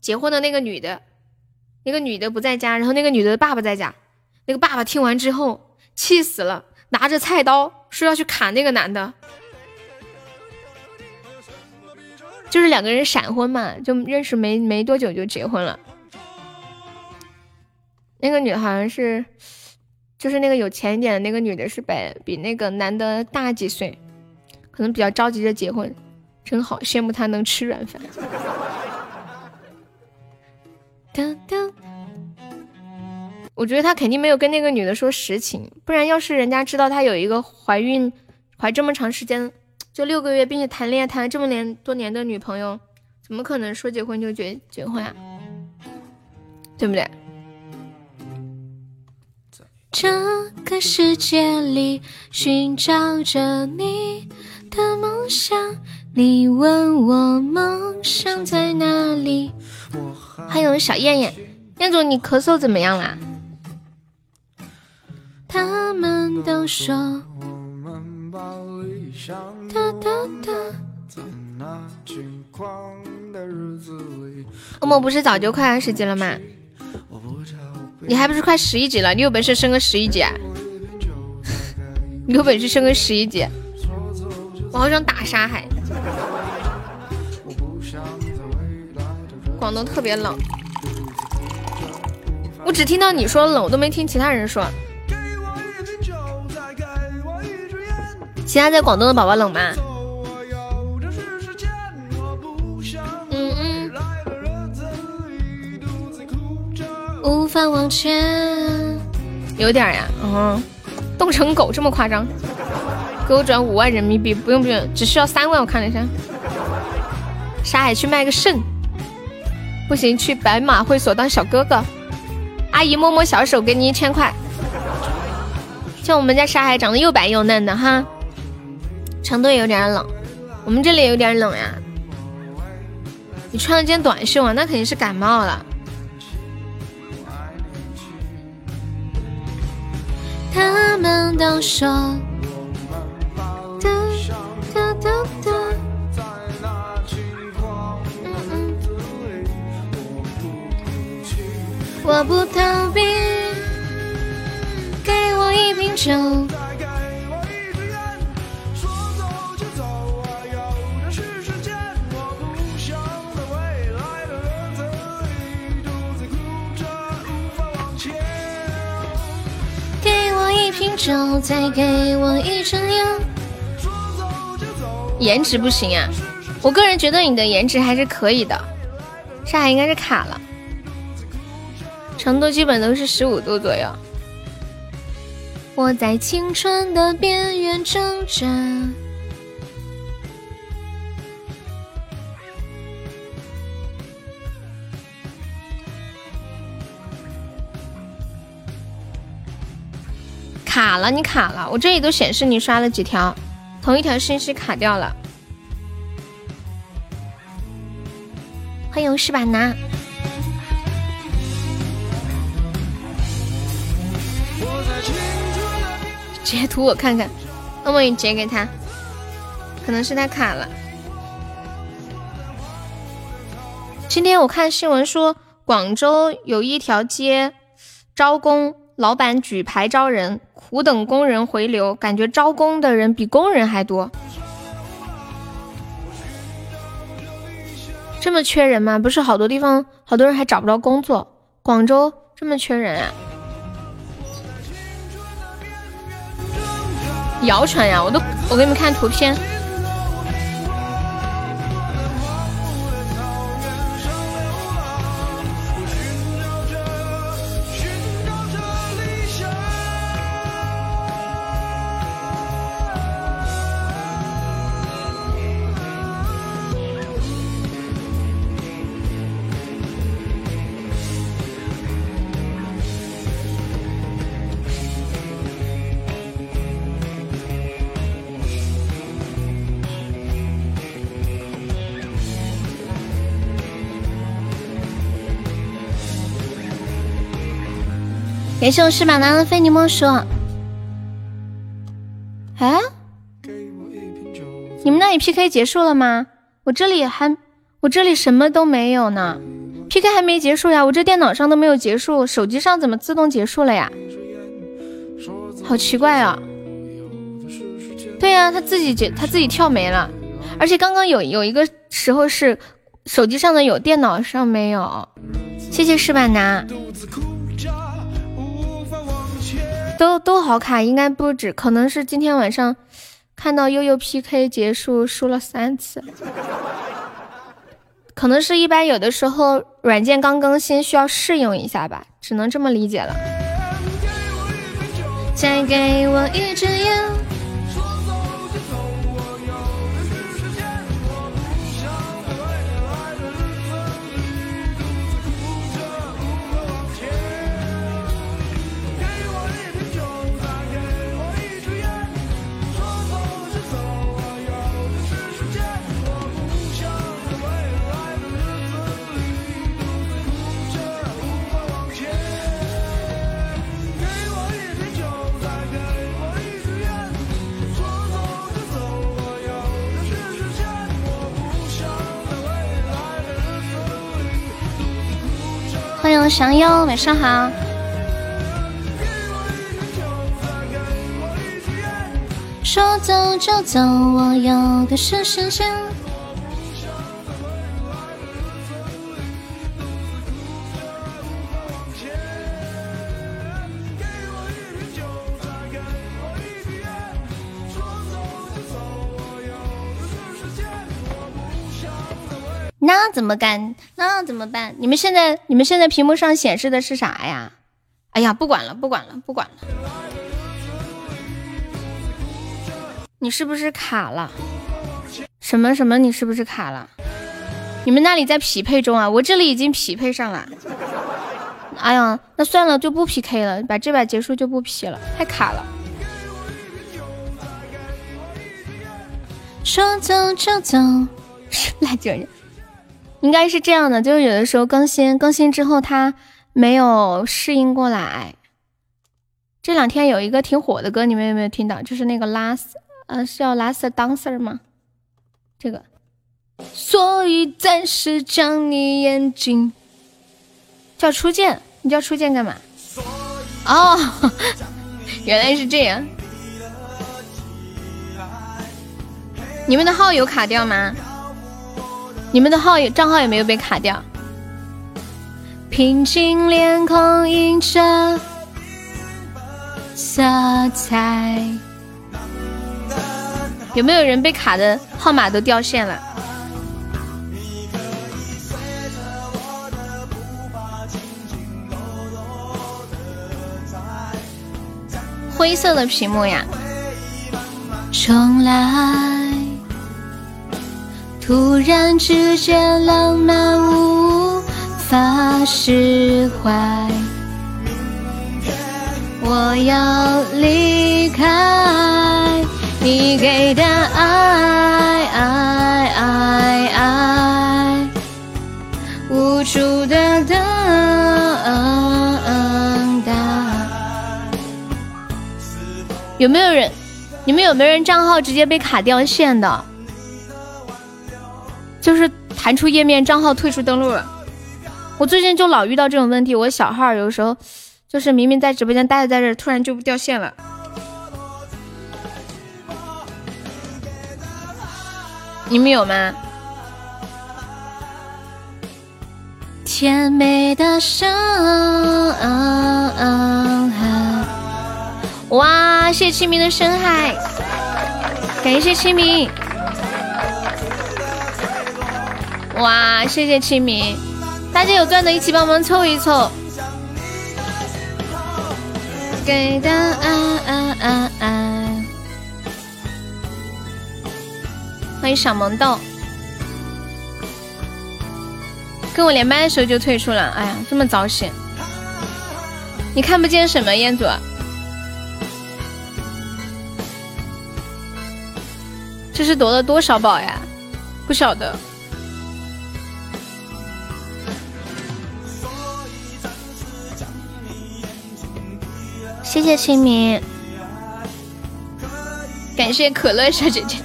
结婚的那个女的。那个女的不在家，然后那个女的爸爸在家。那个爸爸听完之后气死了，拿着菜刀说要去砍那个男的。就是两个人闪婚嘛，就认识没没多久就结婚了。那个女孩是，就是那个有钱一点的那个女的，是比比那个男的大几岁，可能比较着急着结婚，真好，羡慕他能吃软饭。*laughs* 噔噔，我觉得他肯定没有跟那个女的说实情，不然要是人家知道他有一个怀孕，怀这么长时间，就六个月，并且谈恋爱谈了这么年多年的女朋友，怎么可能说结婚就结结婚啊？对不对？这个世界里寻找着你的梦想，你问我梦想在哪里？还有小燕燕，燕总，你咳嗽怎么样啦？他们都说，哒哒哒。欧梦不是早就快二十级了吗？你还不是快十一级了？你有本事升个十一级啊！你有本事升个十一级！我好想打沙海。广东特别冷，我只听到你说冷，我都没听其他人说。其他在广东的宝宝冷吗？嗯嗯。无法往前，有点呀，嗯，冻成狗这么夸张？给我转五万人民币，不用不用，只需要三万，我看了一下。沙海去卖个肾。不行，去白马会所当小哥哥。阿姨摸摸小手，给你一千块。像我们家沙海长得又白又嫩的哈。成都也有点冷，我们这里也有点冷呀。你穿了件短袖啊，那肯定是感冒了。他们都说。我不逃避，给我一瓶酒。我一瓶酒，再给我一支烟。颜值不行啊，我个人觉得你的颜值还是可以的。上海应该是卡了。成都基本都是十五度左右。我在青春的边缘挣扎。卡了，你卡了，我这里都显示你刷了几条，同一条信息卡掉了。欢迎石板拿。截图我看看，那么你截给他，可能是他卡了。今天我看新闻说，广州有一条街招工，老板举牌招人，苦等工人回流，感觉招工的人比工人还多。这么缺人吗？不是好多地方好多人还找不着工作，广州这么缺人啊？谣传呀，我都我给你们看图片。感谢我石板男的非你莫属。哎，你们那里 PK 结束了吗？我这里还，我这里什么都没有呢。PK 还没结束呀，我这电脑上都没有结束，手机上怎么自动结束了呀？好奇怪啊！对呀，他自己结，他自己跳没了。而且刚刚有有一个时候是手机上的有，电脑上没有。谢谢石板男。都都好卡，应该不止，可能是今天晚上看到悠悠 PK 结束输了三次，*laughs* 可能是一般有的时候软件刚更新需要适应一下吧，只能这么理解了。再给我一支烟。祥优，晚上好。说走就走，我要的是时间。那怎么干？那怎么办？你们现在你们现在屏幕上显示的是啥呀？哎呀，不管了，不管了，不管了。你是不是卡了？什么什么？你是不是卡了？你们那里在匹配中啊？我这里已经匹配上了。哎呀，那算了，就不 PK 了，把这把结束就不 P 了，太卡了。说走就走，*laughs* 辣椒人。应该是这样的，就是有的时候更新更新之后，它没有适应过来。这两天有一个挺火的歌，你们有没有听到？就是那个 Last，呃，是叫 Last Dancer 吗？这个。所以暂时将你眼睛叫初见，你叫初见干嘛？哦，*laughs* 原来是这样。你们的号有卡掉吗？你们的号也账号也没有被卡掉。平静脸孔映着色彩，有没有人被卡的号码都掉线了？灰色的屏幕呀，重来。突然之间，浪漫无法释怀。我要离开你给的爱，爱爱爱，无助的等待。有没有人？你们有没有人账号直接被卡掉线的？就是弹出页面，账号退出登录了。我最近就老遇到这种问题。我小号有时候就是明明在直播间待着在这，突然就掉线了。你们有吗？甜美的伤害。哇！谢谢清明的深海，感谢清明。哇，谢谢清明，大家有钻的一起帮忙凑一凑。给的爱爱爱爱，欢迎小萌豆，跟我连麦的时候就退出了，哎呀，这么早醒，你看不见什么彦祖？这是夺了多少宝呀？不晓得。谢谢清明，感谢可乐小姐姐，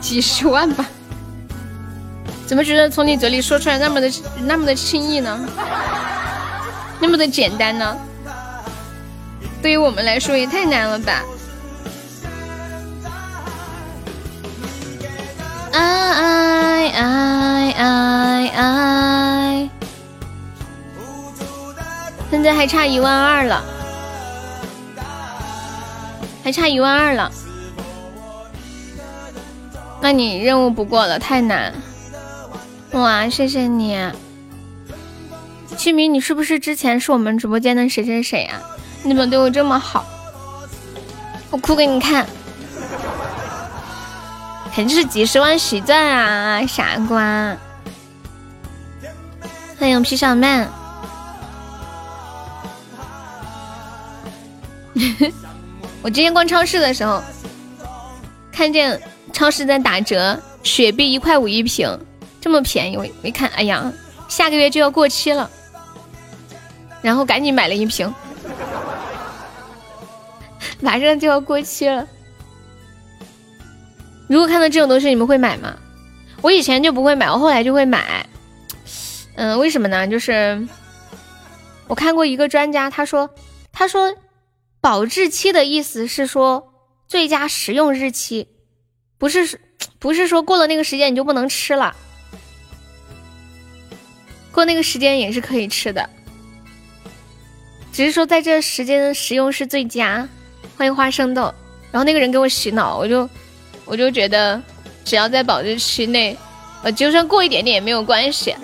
几十万吧？怎么觉得从你嘴里说出来那么的那么的轻易呢？那么的简单呢？对于我们来说也太难了吧？爱爱爱爱，现在还差一万二了。还差一万二了。那你任务不过了，太难。哇，谢谢你，清明，你是不是之前是我们直播间的谁谁谁啊？你怎么对我这么好？我哭给你看，肯定是几十万喜钻啊，傻瓜！欢迎皮小曼。*laughs* 我今天逛超市的时候，看见超市在打折，雪碧一块五一瓶，这么便宜，我一看，哎呀，下个月就要过期了，然后赶紧买了一瓶，*laughs* 马上就要过期了。如果看到这种东西，你们会买吗？我以前就不会买，我后来就会买。嗯，为什么呢？就是我看过一个专家，他说，他说。保质期的意思是说最佳食用日期，不是不是说过了那个时间你就不能吃了，过那个时间也是可以吃的，只是说在这时间食用是最佳。欢迎花生豆，然后那个人给我洗脑，我就我就觉得只要在保质期内，呃，就算过一点点也没有关系。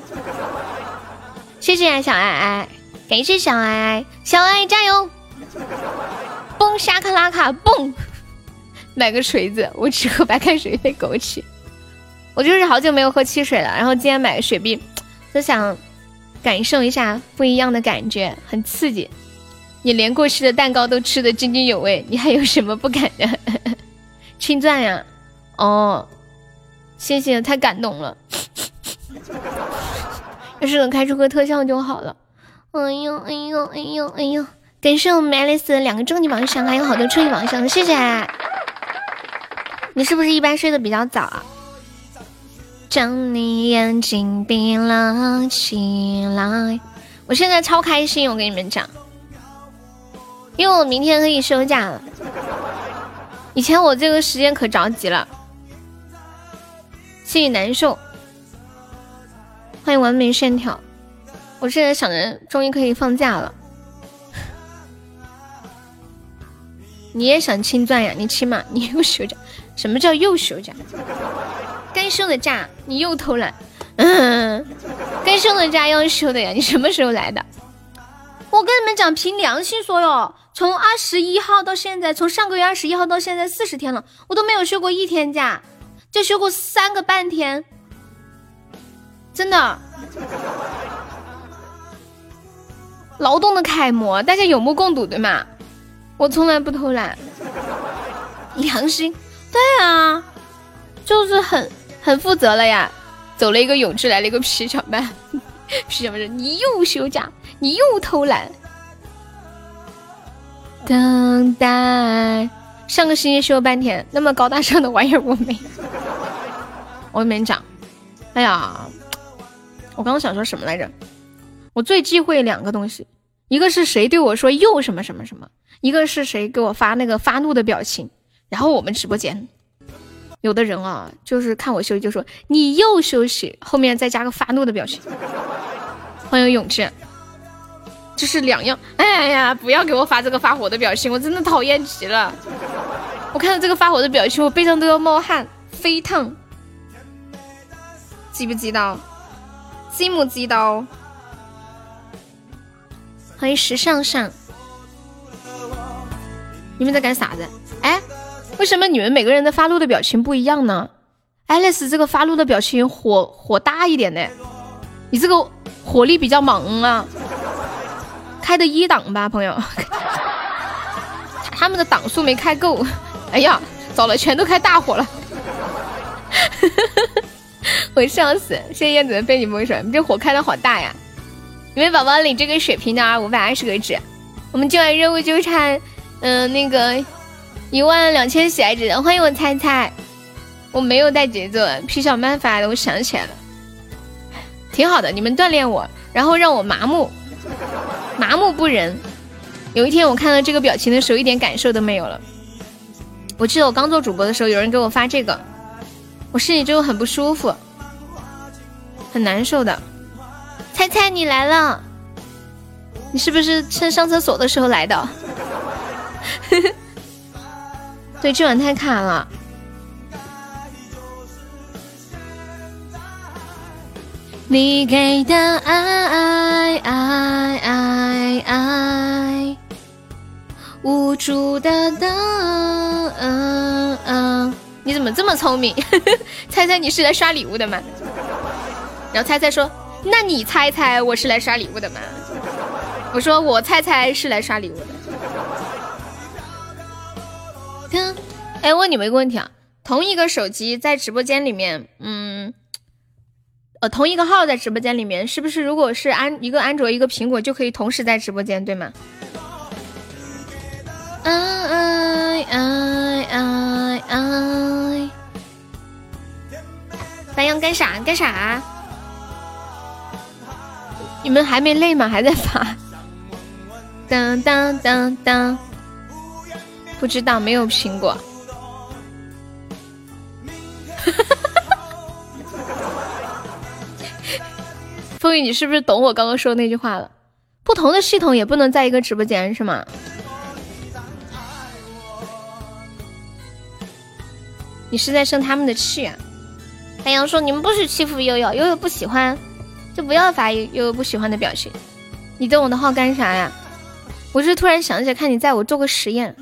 谢谢小爱爱，感谢小爱爱，小爱加油！*laughs* 蹦沙克拉卡蹦，买个锤子，我只喝白开水配枸杞。我就是好久没有喝汽水了，然后今天买个雪碧，就想感受一下不一样的感觉，很刺激。你连过期的蛋糕都吃的津津有味，你还有什么不敢的？青钻呀，哦，谢谢，太感动了。要是能开出个特效就好了。哎呦哎呦哎呦哎呦！感谢我们爱丽丝两个终极榜上，还有好多初级榜上，谢谢。你是不是一般睡得比较早啊？将你眼睛闭了起来。我现在超开心，我跟你们讲，因为我明天可以休假了。以前我这个时间可着急了，心里难受。欢迎完美线条，我现在想着终于可以放假了。你也想清钻呀？你起码你又休假，什么叫又休假？该休的假你又偷懒，嗯，该休的假要休的呀。你什么时候来的？我跟你们讲，凭良心说哟，从二十一号到现在，从上个月二十一号到现在四十天了，我都没有休过一天假，就休过三个半天，真的。劳动的楷模，大家有目共睹，对吗？我从来不偷懒，*laughs* 良心，对啊，就是很很负责了呀。走了一个永志，来了一个皮小曼，*laughs* 皮小曼说：“你又休假，你又偷懒。”等待，上个星期休了半天，那么高大上的玩意儿我没。我跟你们讲，哎呀，我刚刚想说什么来着？我最忌讳两个东西，一个是谁对我说又什么什么什么。一个是谁给我发那个发怒的表情，然后我们直播间有的人啊，就是看我休息就说你又休息，后面再加个发怒的表情。欢迎永志，这是两样。哎呀，不要给我发这个发火的表情，我真的讨厌极了。我看到这个发火的表情，我背上都要冒汗，飞烫。记不记到？记不记到？欢迎时尚上。你们在干啥子？哎，为什么你们每个人的发怒的表情不一样呢？爱丽丝这个发怒的表情火火大一点呢，你这个火力比较猛啊，开的一档吧，朋友，*laughs* 他们的档数没开够。哎呀，糟了，全都开大火了，*laughs* 我笑死！谢谢燕子的被你蒙水，你这火开的好大呀！你们宝宝领这个水瓶的啊五百二十个纸，我们今晚任务就差。嗯，那个一万两千喜爱值，欢迎我猜猜，我没有带节奏，皮小曼发的，我想起来了，挺好的，你们锻炼我，然后让我麻木，麻木不仁。有一天我看到这个表情的时候，一点感受都没有了。我记得我刚做主播的时候，有人给我发这个，我心里就很不舒服，很难受的。猜猜你来了，你是不是趁上厕所的时候来的？*laughs* 对，这晚太卡了。你给的爱爱爱爱爱，无助的等。嗯嗯，你怎么这么聪明？猜猜你是来刷礼物的吗？然后猜猜说，那你猜猜我是来刷礼物的吗？我说我猜猜是来刷礼物的。哎，问你们一个问题啊，同一个手机在直播间里面，嗯。呃，同一个号在直播间里面，是不是如果是安一个安卓一个苹果就可以同时在直播间，对吗？爱爱爱爱，白羊干啥干啥？你们还没累吗？还在发？当当当当，不知道，没有苹果。*laughs* 风雨，你是不是懂我刚刚说的那句话了？不同的系统也不能在一个直播间，是吗？你是在生他们的气？啊？白羊说：“你们不许欺负悠悠，悠悠不喜欢，就不要发悠悠不喜欢的表情。”你登我的号干啥呀？我是突然想起来，看你在我做个实验，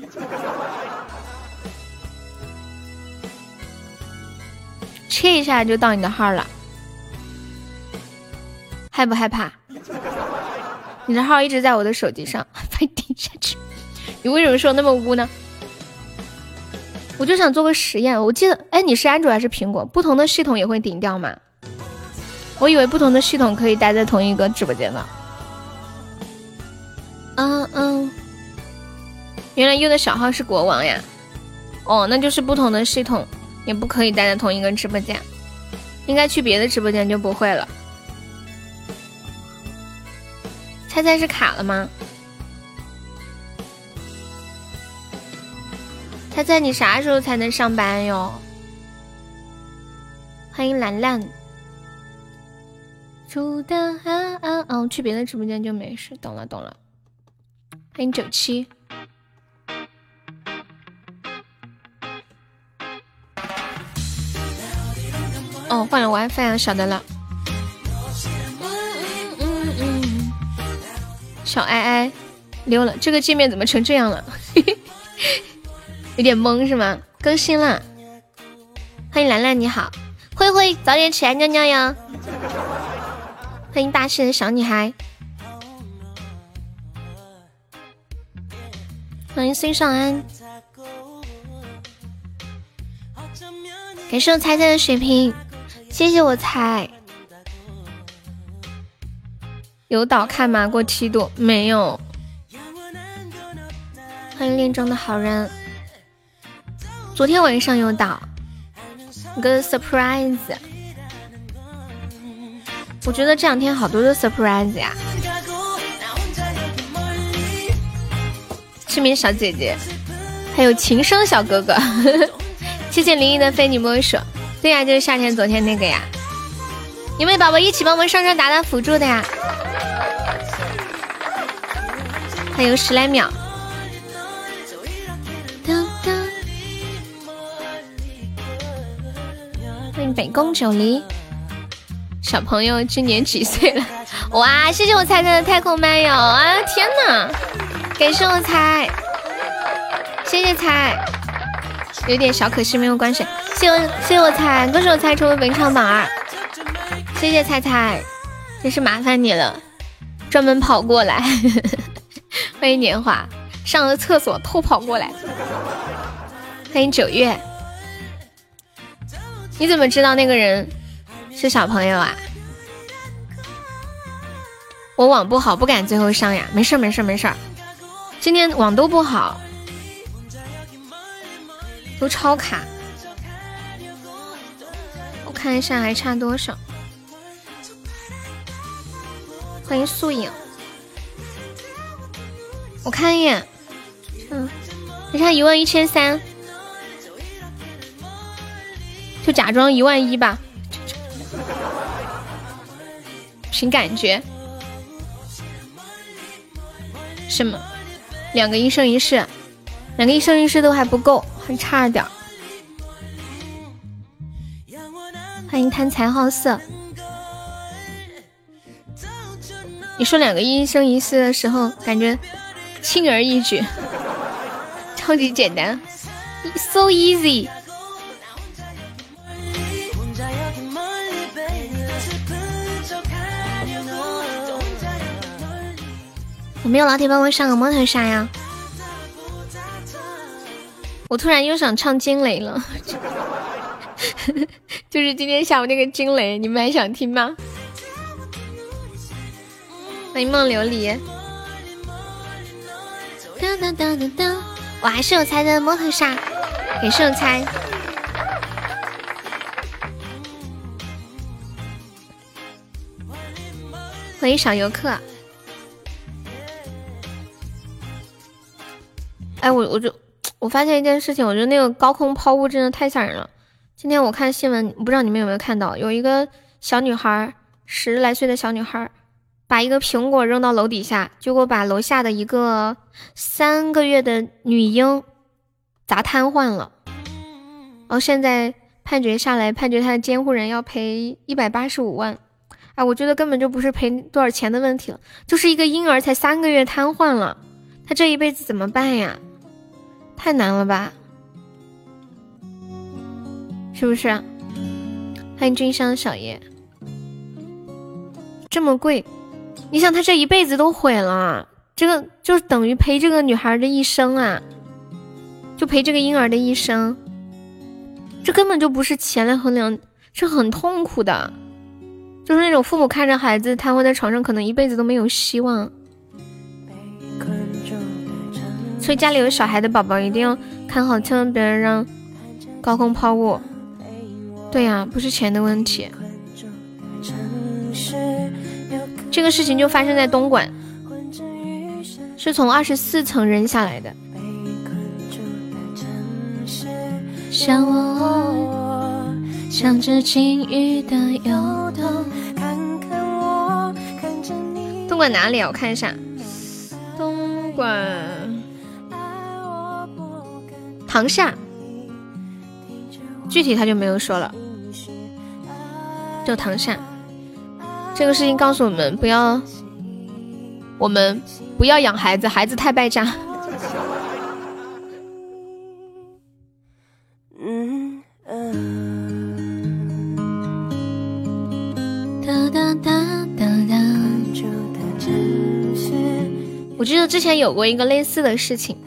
切一下就到你的号了。害不害怕？你的号一直在我的手机上，快顶下去！你为什么说那么污呢？我就想做个实验。我记得，哎，你是安卓还是苹果？不同的系统也会顶掉吗？我以为不同的系统可以待在同一个直播间呢。嗯嗯，原来用的小号是国王呀！哦，那就是不同的系统也不可以待在同一个直播间，应该去别的直播间就不会了。猜猜是卡了吗？猜猜你啥时候才能上班哟？欢迎兰兰。住的啊啊哦，去别的直播间就没事。懂了懂了。欢迎九七。哦，换了 WiFi，啊晓得了。小爱爱溜了，这个界面怎么成这样了？*laughs* 有点懵是吗？更新了，欢迎兰兰，你好，灰灰，早点起来尿尿呀！欢迎大气的小女孩，欢迎孙尚安，感谢我猜猜的水瓶，谢谢我猜。有岛看吗？过梯度没有？欢迎恋中的好人。昨天晚上有岛，个 surprise。我觉得这两天好多的 surprise 呀。失眠小姐姐，还有情深小哥哥，谢谢林毅的非你莫属。对呀，就是夏天昨天那个呀。有没有宝宝一起帮忙上上打打辅助的呀？还有十来秒。欢迎北宫九黎，小朋友今年几岁了？哇！谢谢我猜猜的太空漫游啊！天哪，感谢我猜，谢谢猜，有点小可惜没有关系。谢我谢我猜，恭喜我猜成为本场榜二。谢谢猜猜，真是麻烦你了，专门跑过来。*laughs* 欢迎年华，上了厕所偷跑过来。欢迎九月，你怎么知道那个人是小朋友啊？我网不好，不敢最后上呀。没事没事没事，今天网都不好，都超卡。我看一下还差多少。欢迎素影。我看一眼，嗯，你看一万一千三，就假装一万一吧，凭感觉。什么？两个一生一世，两个一生一世都还不够，还差点。欢迎贪财好色。你说两个一生一世的时候，感觉轻而易举，超级简单，so easy。有没有老铁帮我上个摩托杀呀？我突然又想唱惊雷了，*laughs* 就是今天下午那个惊雷，你们还想听吗？欢迎梦琉璃。当当当当当！哇，是有才的摩托杀，给是有才。欢迎小游客。哎，我我就我发现一件事情，我觉得那个高空抛物真的太吓人了。今天我看新闻，不知道你们有没有看到，有一个小女孩，十来岁的小女孩，把一个苹果扔到楼底下，结果把楼下的一个三个月的女婴砸瘫痪了。然后现在判决下来，判决她的监护人要赔一百八十五万。哎，我觉得根本就不是赔多少钱的问题了，就是一个婴儿才三个月瘫痪了，他这一辈子怎么办呀？太难了吧，是不是？欢迎君香小叶，这么贵，你想他这一辈子都毁了，这个就等于陪这个女孩的一生啊，就陪这个婴儿的一生，这根本就不是钱来衡量，是很痛苦的，就是那种父母看着孩子瘫痪在床上，可能一辈子都没有希望。所以家里有小孩的宝宝一定要看好，千万别让高空抛物。对呀，不是钱的问题。这个事情就发生在东莞，是从二十四层扔下来的。像我，像只金鱼的游动。东莞哪里啊？我看一下，东莞。唐夏，具体他就没有说了，就唐夏。这个事情告诉我们，不要，我们不要养孩子，孩子太败家。嗯哒哒哒哒哒。我记得之前有过一个类似的事情。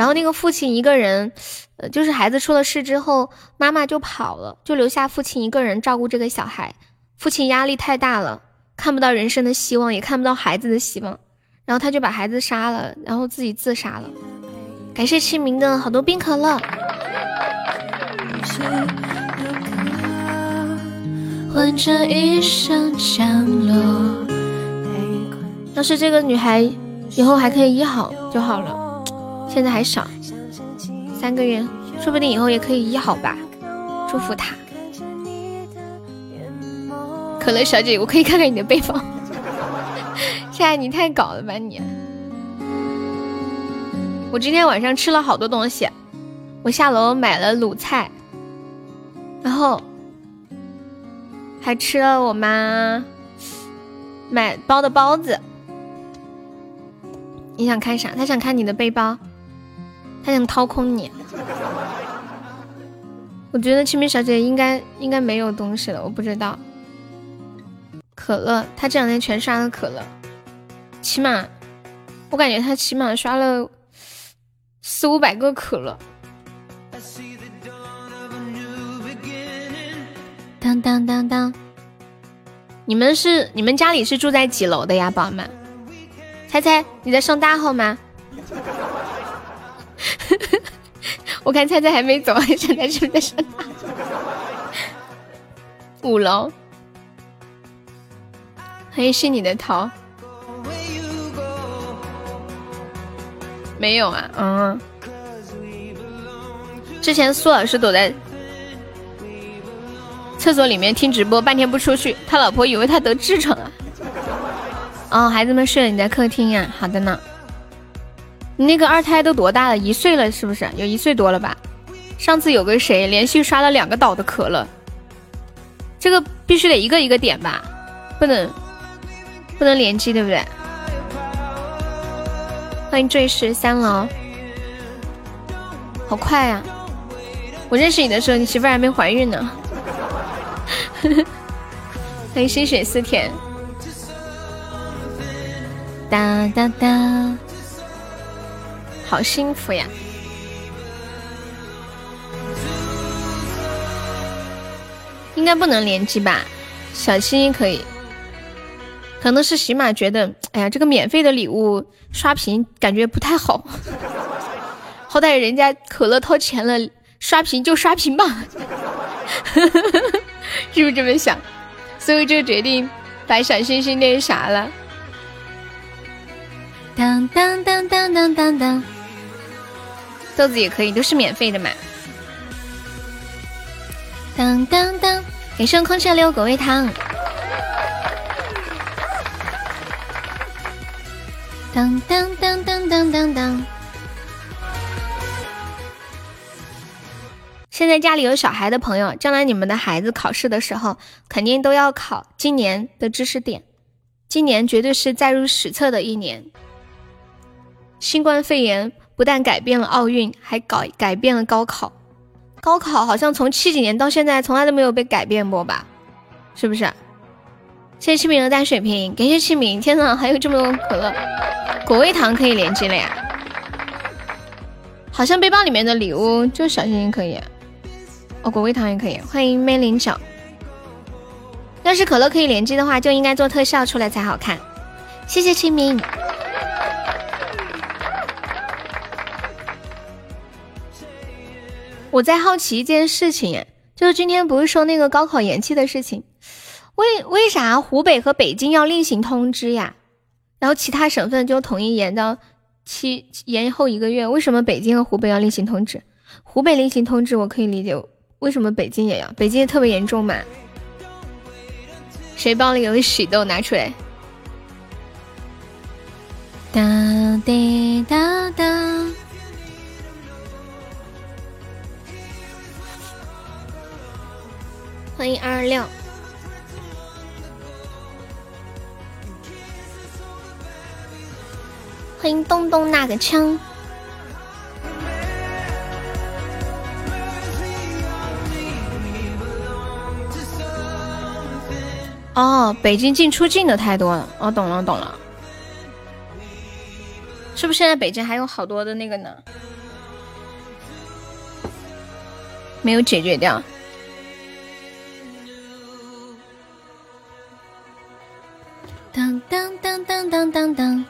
然后那个父亲一个人，呃，就是孩子出了事之后，妈妈就跑了，就留下父亲一个人照顾这个小孩。父亲压力太大了，看不到人生的希望，也看不到孩子的希望，然后他就把孩子杀了，然后自己自杀了。感谢清明的好多冰可乐。要是这个女孩以后还可以医好就好了。现在还少，三个月，说不定以后也可以医好吧。祝福他。可乐小姐，我可以看看你的背包。*laughs* 夏夏，你太搞了吧你！我今天晚上吃了好多东西，我下楼买了卤菜，然后还吃了我妈买包的包子。你想看啥？他想看你的背包。他想掏空你，我觉得清明小姐应该应该没有东西了，我不知道。可乐，他这两天全刷了可乐，起码我感觉他起码刷了四五百个可乐。当当当当，你们是你们家里是住在几楼的呀，宝们？猜猜你在上大号吗？*laughs* 我看菜菜还没走，现在是不是在上大？*laughs* 五楼，欢迎是你的头，没有啊？嗯，之前苏老师躲在厕所里面听直播，半天不出去，他老婆以为他得痔疮了。哦，孩子们睡了，你在客厅呀？好的呢。你那个二胎都多大了？一岁了是不是？有一岁多了吧？上次有个谁连续刷了两个岛的可乐，这个必须得一个一个点吧，不能不能连机，对不对？欢迎坠石三楼，好快呀！我认识你的时候，你媳妇还没怀孕呢。*laughs* 欢迎心水思甜，哒哒哒，好幸福呀！应该不能连机吧？小七可以，可能是喜马觉得，哎呀，这个免费的礼物刷屏感觉不太好，好歹人家可乐掏钱了，刷屏就刷屏吧，*laughs* 是不是这么想？所以就决定把小星星那啥了。当当当当当当当，豆子也可以，都是免费的嘛。当当当，给上空气六果味糖。当当当当当当当。现在家里有小孩的朋友，将来你们的孩子考试的时候，肯定都要考今年的知识点。今年绝对是载入史册的一年。新冠肺炎不但改变了奥运，还改改变了高考。高考好像从七几年到现在，从来都没有被改变过吧？是不是？谢谢清明的大水瓶，感谢清明！天呐，还有这么多可乐、果味糖可以连接了呀！好像背包里面的礼物就小星星可以，哦，果味糖也可以。欢迎梅林角。要是可乐可以连接的话，就应该做特效出来才好看。谢谢清明。我在好奇一件事情，就是今天不是说那个高考延期的事情，为为啥湖北和北京要另行通知呀？然后其他省份就统一延到七延后一个月，为什么北京和湖北要另行通知？湖北另行通知我可以理解，为什么北京也要？北京也特别严重嘛？谁包里有喜豆拿出来？哒滴哒哒。欢迎二二六，欢迎东东那个枪。哦，北京进出境的太多了。哦，懂了懂了，是不是现在北京还有好多的那个呢？没有解决掉。当当当当当当当！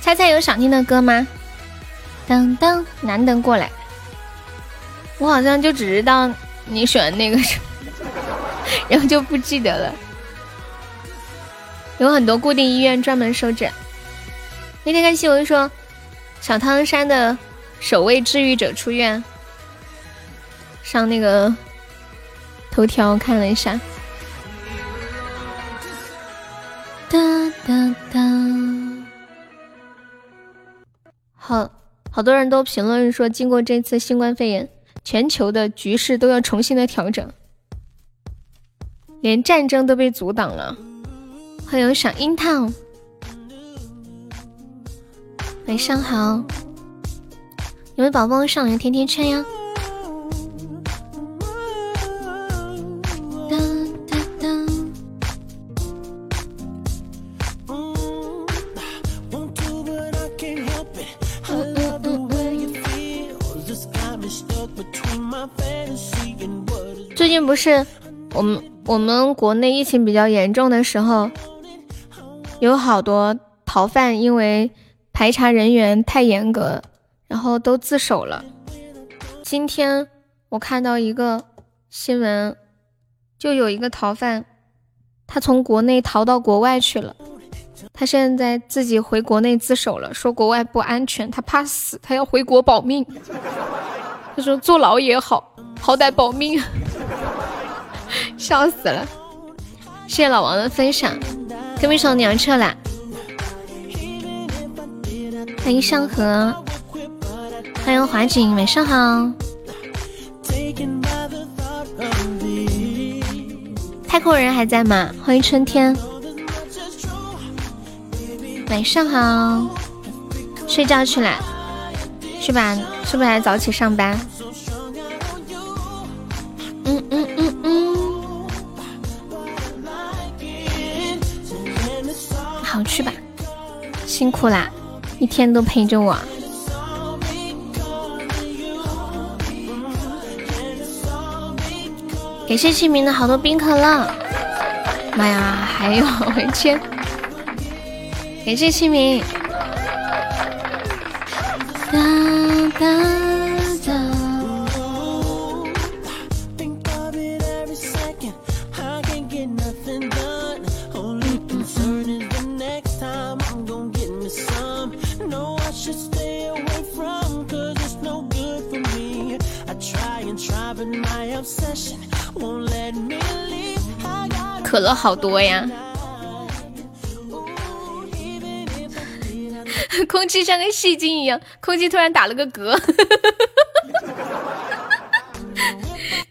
猜猜有想听的歌吗？当当，难得过来。我好像就只知道你选那个，*laughs* 然后就不记得了。有很多固定医院专门收诊。那天看新闻说。小汤山的首位治愈者出院，上那个头条看了一下。哒哒哒，好好多人都评论说，经过这次新冠肺炎，全球的局势都要重新的调整，连战争都被阻挡了。欢迎小樱桃。晚上好，有没有宝宝上来甜甜圈呀？最近不是我们我们国内疫情比较严重的时候，有好多逃犯因为。排查人员太严格，然后都自首了。今天我看到一个新闻，就有一个逃犯，他从国内逃到国外去了，他现在自己回国内自首了，说国外不安全，他怕死，他要回国保命。*laughs* 他说坐牢也好，好歹保命。*laughs* 笑死了！谢谢老王的分享。隔壁手你要撤啦？欢迎上河，欢迎华锦，晚上好。太空人还在吗？欢迎春天，晚上好。睡觉去了，是吧？是不是还早起上班？嗯嗯嗯嗯。好去吧，辛苦啦，一天都陪着我。感谢清明的好多冰可乐，妈呀，还有我签！感谢清明。哒哒。可乐好多呀！*laughs* 空气像个戏精一样，空气突然打了个嗝。*laughs*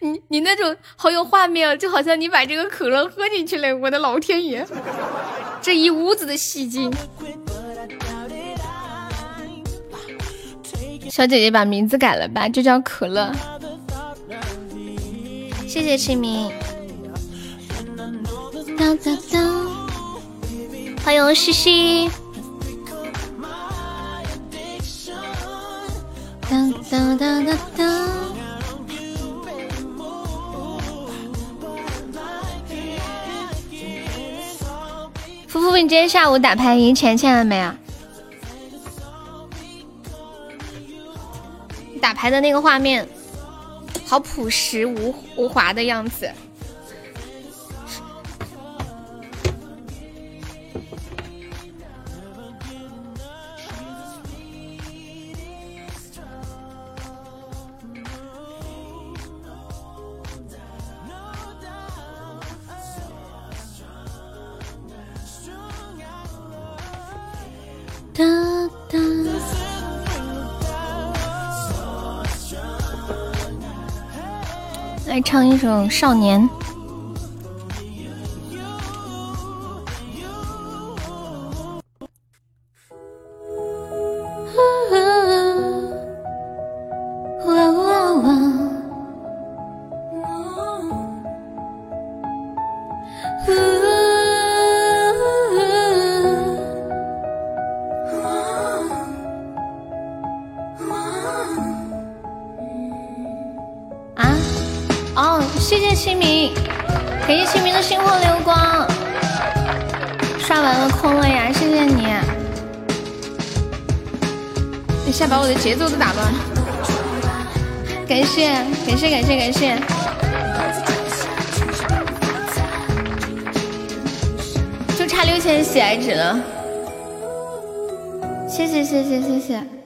你你那种好有画面啊，就好像你把这个可乐喝进去了。我的老天爷，这一屋子的戏精！小姐姐把名字改了吧，就叫可乐。谢谢清明。哒哒哒，欢迎西西。哒哒哒哒哒。夫妇，你今天下午打牌赢钱钱了没啊？打牌的那个画面，好朴实无无华的样子。哒唱一首《少年》。谢感谢感谢感谢，就差六千喜爱值了，谢谢谢谢谢谢。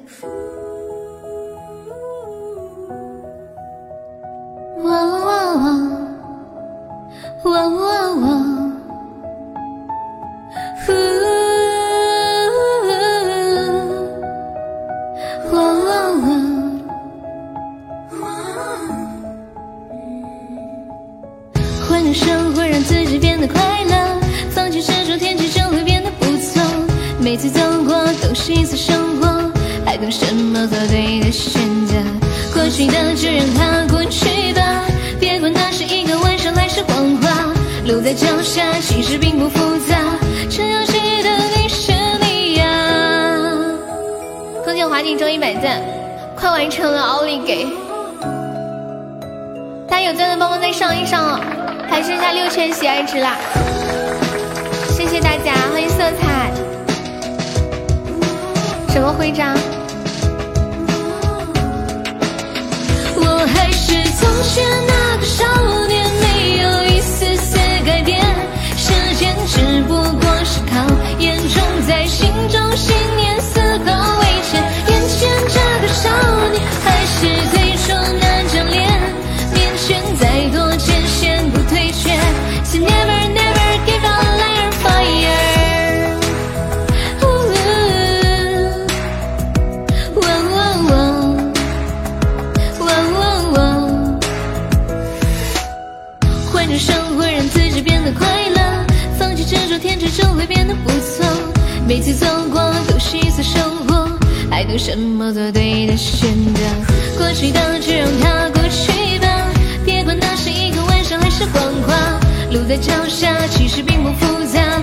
值啦！谢谢大家，欢迎色彩。什么徽章？过都是一次收获，还等什么？做对的选择。过去的就让它过去吧，别管那是一个玩笑还是谎话。路在脚下，其实并不复杂，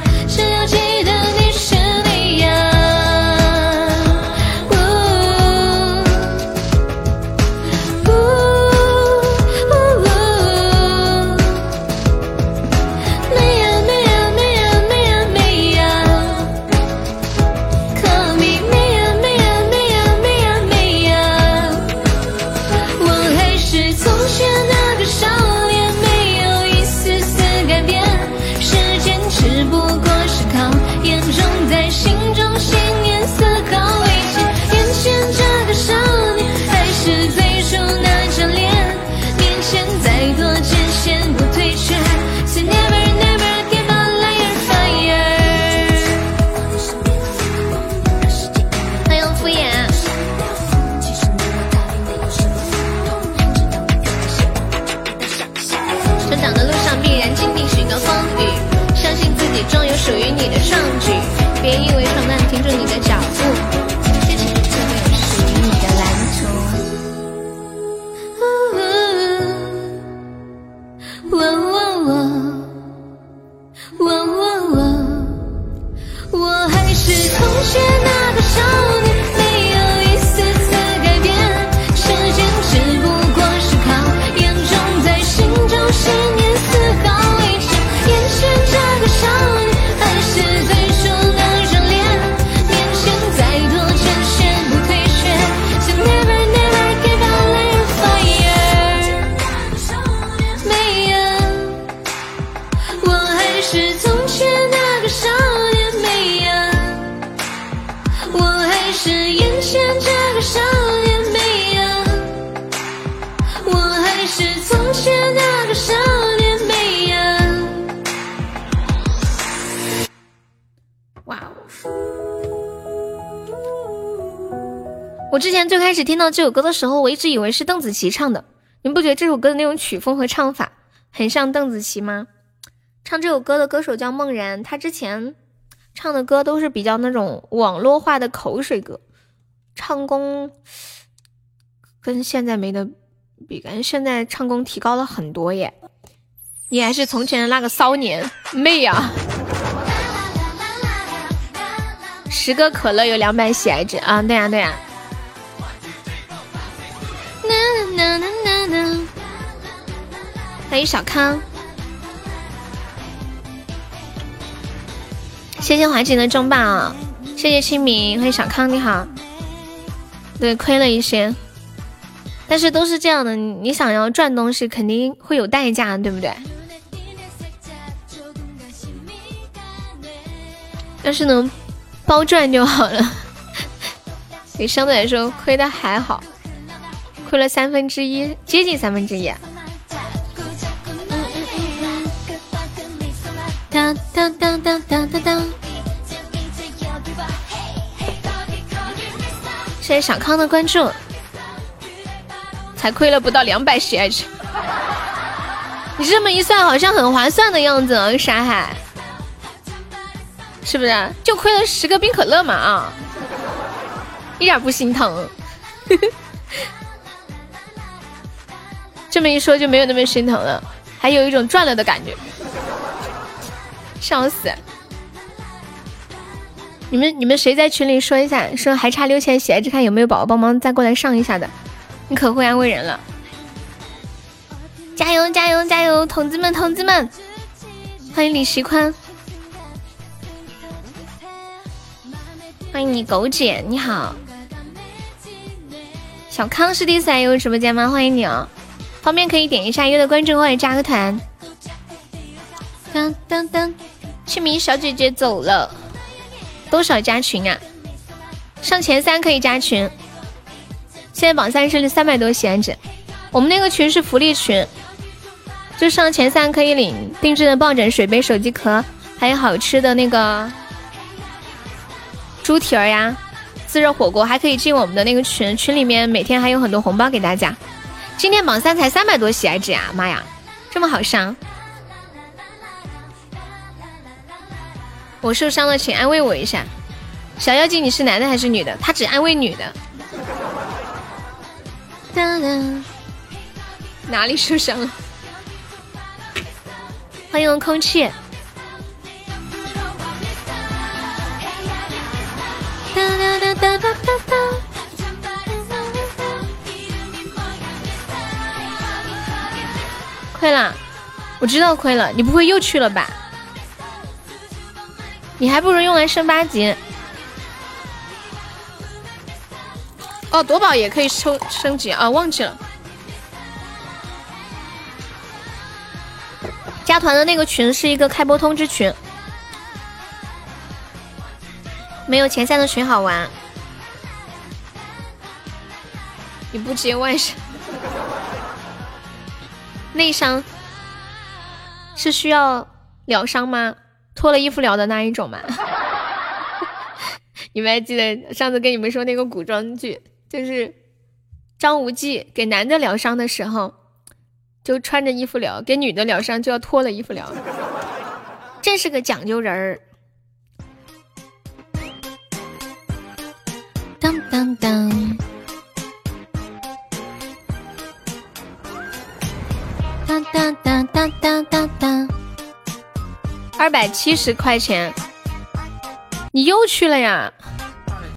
这首歌的时候，我一直以为是邓紫棋唱的。你们不觉得这首歌的那种曲风和唱法很像邓紫棋吗？唱这首歌的歌手叫梦然，他之前唱的歌都是比较那种网络化的口水歌，唱功跟现在没得比，感觉现在唱功提高了很多耶。你还是从前的那个骚年妹呀！十个可乐有两百喜爱值啊！对呀、对呀、欢迎小康。谢谢华锦的中宝，啊谢谢清明，欢迎小康，你好。对，亏了一些，但是都是这样的，你你想要赚东西，肯定会有代价，对不对？要是能包赚就好了，也相对来说亏的还好，亏了三分之一，接近三分之一。当当当当当当当。谢谢小康的关注，才亏了不到两百喜爱值。你这么一算，好像很划算的样子啊，沙海，是不是？就亏了十个冰可乐嘛啊，一点不心疼。*laughs* 这么一说就没有那么心疼了，还有一种赚了的感觉。笑死！你们你们谁在群里说一下，说还差六千喜爱值，看有没有宝宝帮忙再过来上一下的，你可会安慰人了。加油加油加油，同志们同志们！欢迎李时宽，欢迎你狗姐，你好。小康是第一次来悠悠直播间吗？欢迎你哦，方便可以点一下悠的关注或者加个团。当当当，清明小姐姐走了，多少加群啊？上前三可以加群。现在榜三是三百多喜爱值，我们那个群是福利群，就上前三可以领定制的抱枕、水杯、手机壳，还有好吃的那个猪蹄儿呀、自热火锅，还可以进我们的那个群，群里面每天还有很多红包给大家。今天榜三才三百多喜爱值呀，妈呀，这么好上！我受伤了，请安慰我一下。小妖精，你是男的还是女的？他只安慰女的。哪里受伤了？欢迎空气。哒哒哒哒哒哒哒。亏了，我知道亏了，你不会又去了吧？你还不如用来升八级。哦，夺宝也可以升升级啊，忘记了。加团的那个群是一个开播通知群，没有前三的群好玩。你不接外伤，内伤是需要疗伤吗？脱了衣服聊的那一种吗？*laughs* 你们还记得上次跟你们说那个古装剧，就是张无忌给男的疗伤的时候，就穿着衣服聊；给女的疗伤就要脱了衣服聊。真是个讲究人儿。当当当，当当当当当当当。二百七十块钱，你又去了呀？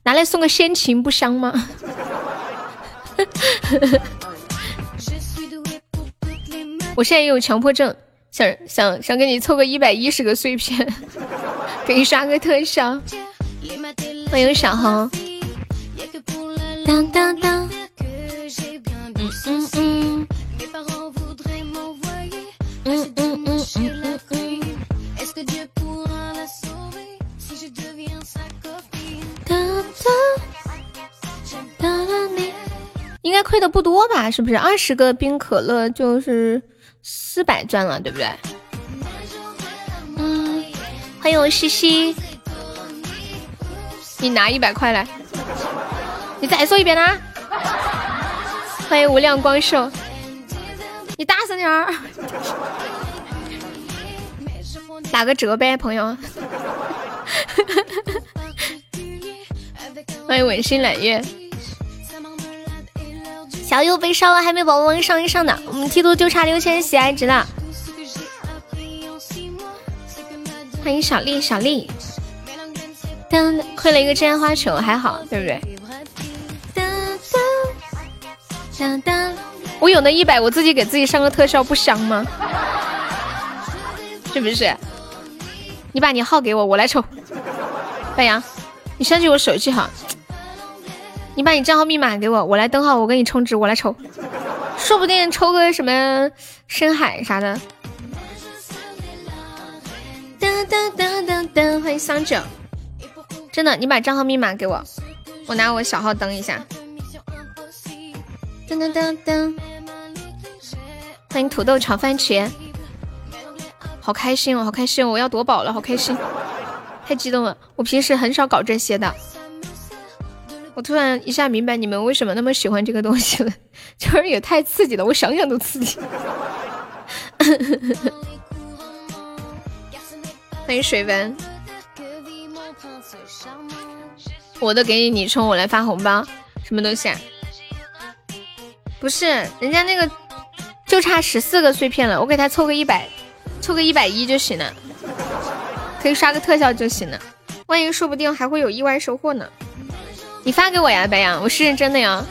拿来送个仙琴不香吗？*laughs* 我现在也有强迫症，想想想给你凑个一百一十个碎片，给你刷个特效。欢迎小红。当当当。嗯嗯嗯。嗯嗯嗯嗯应该亏的不多吧？是不是二十个冰可乐就是四百钻了，对不对？欢迎我西西，你拿一百块来，你再说一遍啦！欢迎无量光寿，你大声点儿。打个折呗，朋友。欢迎吻心揽月。小优被烧了，还没宝宝们上一上呢。我们梯度就差六千喜爱值了。欢迎小丽，小丽。当，亏了一个真花球，还好，对不对？当当，我有那一百，我自己给自己上个特效，不香吗？是不是？你把你号给我，我来抽。白羊，你相信我手机号。你把你账号密码给我，我来登号，我给你充值，我来抽。说不定抽个什么深海啥的。噔噔噔噔噔，欢迎桑九。真的，你把账号密码给我，我拿我小号登一下。噔噔噔噔，欢迎土豆炒番茄。好开心哦，好开心！哦我要夺宝了，好开心，太激动了！我平时很少搞这些的。我突然一下明白你们为什么那么喜欢这个东西了，*laughs* 就是也太刺激了，我想想都刺激。*laughs* 欢迎水文，我都给你你充，我来发红包，什么东西啊？不是，人家那个就差十四个碎片了，我给他凑个一百。凑个一百一就行了，可以刷个特效就行了。万一说不定还会有意外收获呢。你发给我呀，白羊，我是认真的呀。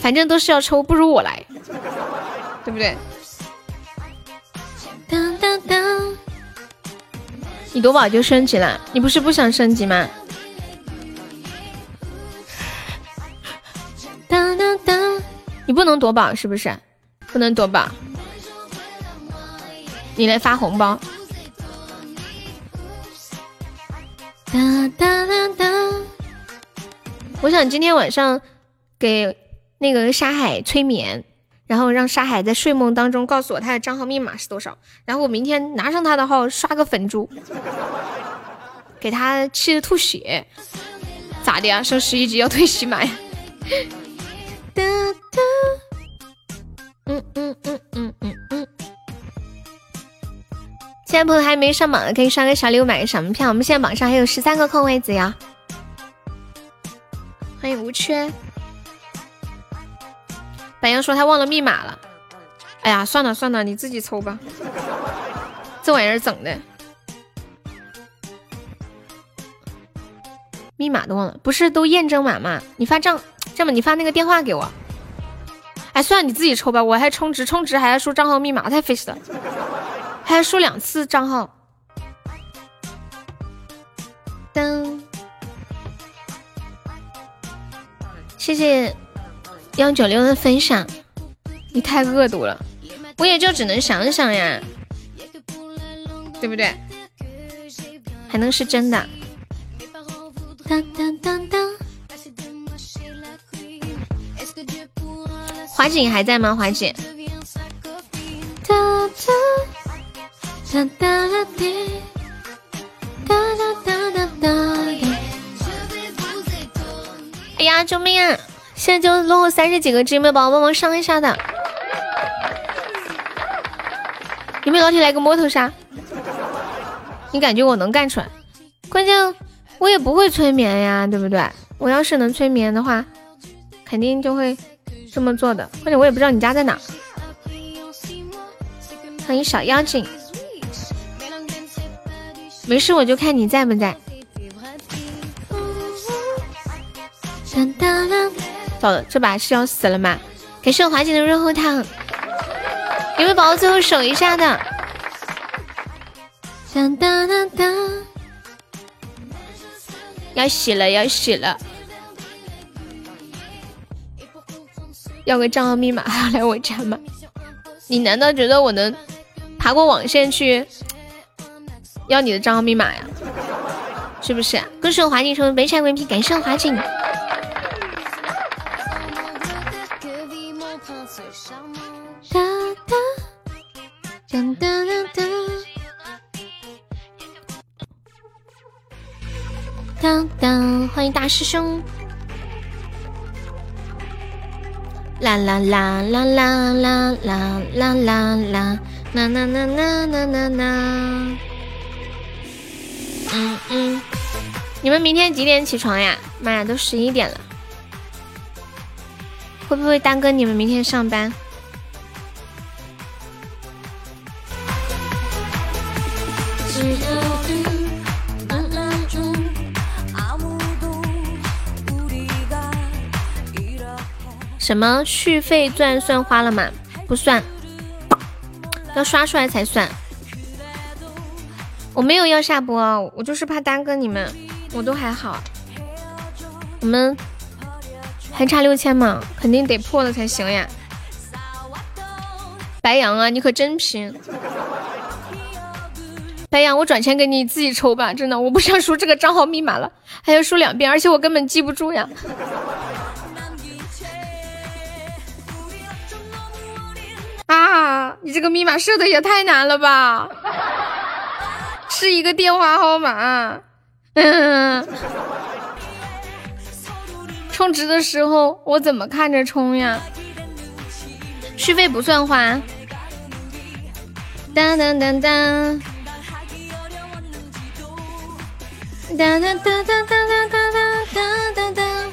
反正都是要抽，不如我来，对不对？当当当，你夺宝就升级了，你不是不想升级吗？当当当，你不能夺宝是不是？不能夺宝。你来发红包。哒哒哒哒！我想今天晚上给那个沙海催眠，然后让沙海在睡梦当中告诉我他的账号密码是多少，然后我明天拿上他的号刷个粉猪，给他气的吐血，咋的呀？双十一级要退喜马呀？哒哒，嗯嗯嗯嗯嗯嗯。现在朋友还没上榜的，可以刷个小礼物买个小门票。我们现在榜上还有十三个空位子呀。欢迎无缺。白羊说他忘了密码了。哎呀，算了算了，你自己抽吧。这玩意儿整的，密码都忘了，不是都验证码吗？你发账，这么你发那个电话给我。哎，算了，你自己抽吧，我还充值，充值还要输账号密码，太费事了，还要输两次账号。噔，谢谢幺九六的分享，你太恶毒了，我也就只能想想呀，对不对？还能是真的？当当当当。华锦还在吗？华锦。哒哒哒哒哒哒哒哒哒。哎呀，救命啊！现在就落后三十几个，有没有宝宝帮忙上一下的？有没有老铁来个摸头杀？你感觉我能干出来？关键我也不会催眠呀，对不对？我要是能催眠的话，肯定就会。这么做的，关键我也不知道你家在哪。欢迎小妖精，没事我就看你在不在。糟了，这把是要死了吗？感谢我华姐的润喉糖，有没有宝宝最后守一下的？当当当当，要洗了，要洗了。要个账号密码还要 *laughs* 来我家吗？你难道觉得我能爬过网线去要你的账号密码呀？是不是？恭喜我华锦成为本场 VP，感谢我华锦。哒哒哒哒哒哒哒哒，欢迎大师兄。啦啦啦啦啦啦啦啦啦啦啦啦啦啦啦啦！嗯嗯，你们明天几点起床呀？妈呀，都十一点了，会不会耽搁你们明天上班？什么续费钻算花了吗？不算，要刷出来才算。我没有要下播，我就是怕耽搁你们，我都还好。我们还差六千嘛，肯定得破了才行呀。白羊啊，你可真拼！白羊，我转钱给你，自己抽吧，真的，我不想输这个账号密码了，还要输两遍，而且我根本记不住呀。*laughs* 啊！你这个密码设的也太难了吧！是一个电话号码。嗯，*laughs* 充值的时候我怎么看着充呀？续费不算花。当当当当。当当当当当当当当当。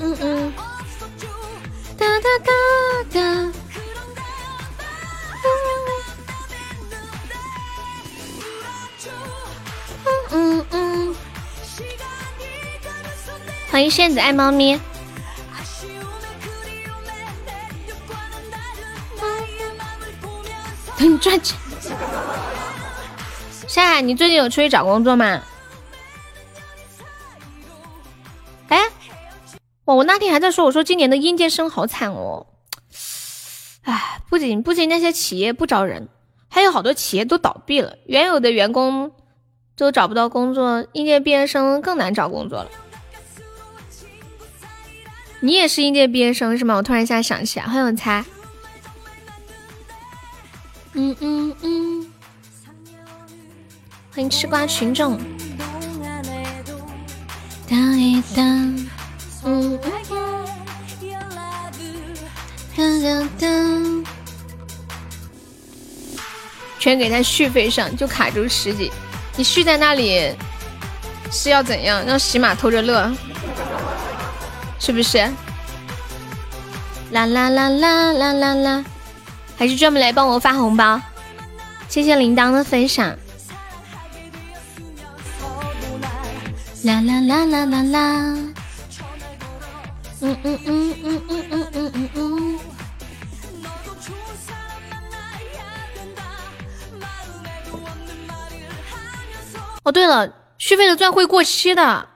嗯嗯。哒哒哒哒，嗯嗯，欢迎仙子爱猫咪，等你赚钱。夏海，你最近有出去找工作吗？哇，我那天还在说，我说今年的应届生好惨哦，哎，不仅不仅那些企业不招人，还有好多企业都倒闭了，原有的员工都找不到工作，应届毕业生更难找工作了。你也是应届毕业生是吗？我突然一下想起来，欢迎我猜。嗯嗯嗯，欢迎吃瓜群众。当一当，嗯嗯嗯，全给他续费上，就卡住十几。你续在那里是要怎样？让喜马偷着乐？是不是？啦啦啦啦啦啦啦。还是专门来帮我发红包。谢谢铃铛的分享。啦啦啦啦啦啦啦。嗯嗯嗯嗯嗯。哦，对了，续费的钻会过期的，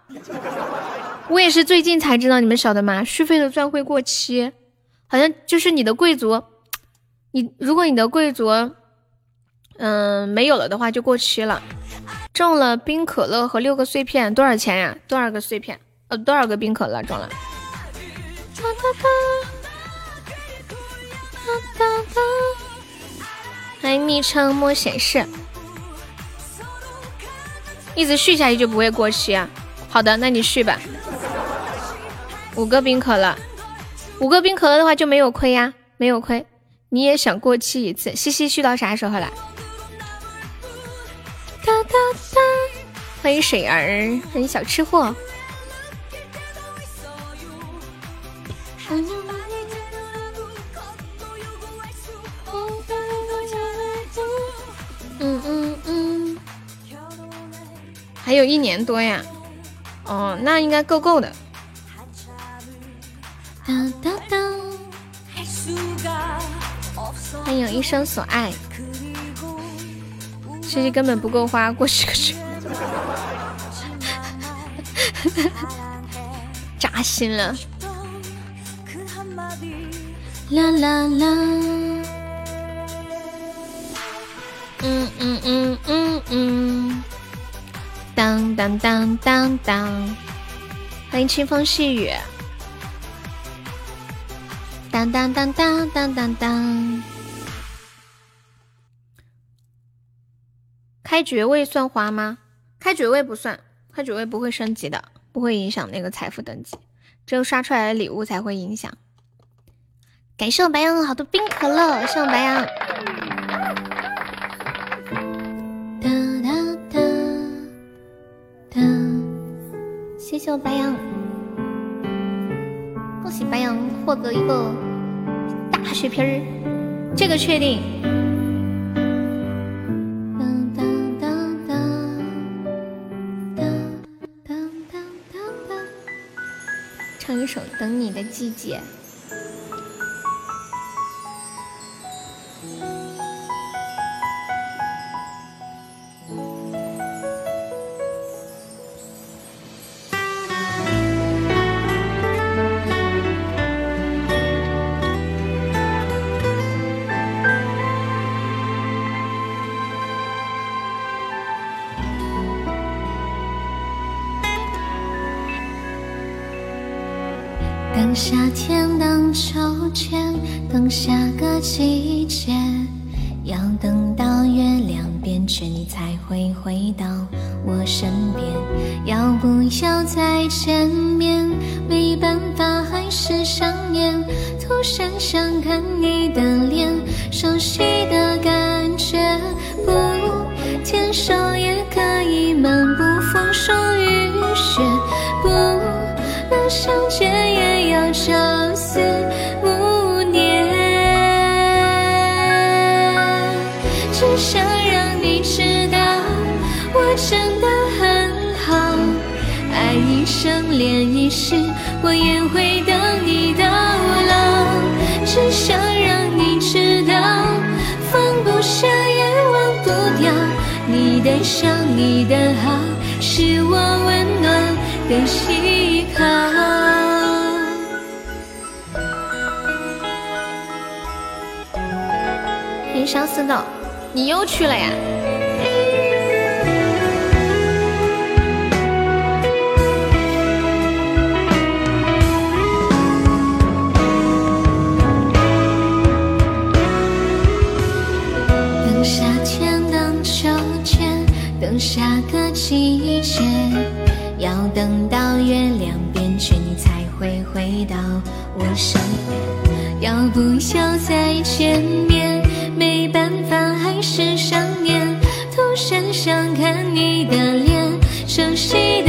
我也是最近才知道，你们晓得吗？续费的钻会过期，好像就是你的贵族，你如果你的贵族，嗯，没有了的话就过期了。中了冰可乐和六个碎片，多少钱呀？多少个碎片？呃，多少个冰可乐中了？欢迎昵称莫显示，一直续下去就不会过期啊。好的，那你续吧。五个冰可乐，五个冰可乐的话就没有亏呀，没有亏。你也想过期一次？西西续到啥时候了？哒哒哒！欢迎水儿，欢迎小吃货。还有一年多呀。哦，那应该够够的。哒哒哒！欢迎一生所爱。其实根本不够花，过十个去，扎心了。啦啦啦，嗯嗯嗯嗯嗯，当当当当当，欢迎清风细雨，当当当当当当当。开爵位算花吗？开爵位不算，开爵位不会升级的，不会影响那个财富等级，只有刷出来的礼物才会影响。感谢我白羊好多冰可乐，谢我白羊。哒哒哒哒，谢谢我白羊，恭喜白羊获得一个大血瓶儿，这个确定。唱一首《等你的季节》。等下个季节，要等到月亮变缺，你才会回到我身边。要不要再见面？没办法，还是想念。突然想看你的我也会等你到老。只想让你知道，放不下也忘不掉。你的笑，你的好，是我温暖的依靠。欢迎相思豆，你又去了呀？等下个季节，要等到月亮变圆，你才会回到我身边。要不要再见面？没办法，还是想念。突然想看你的脸，熟悉的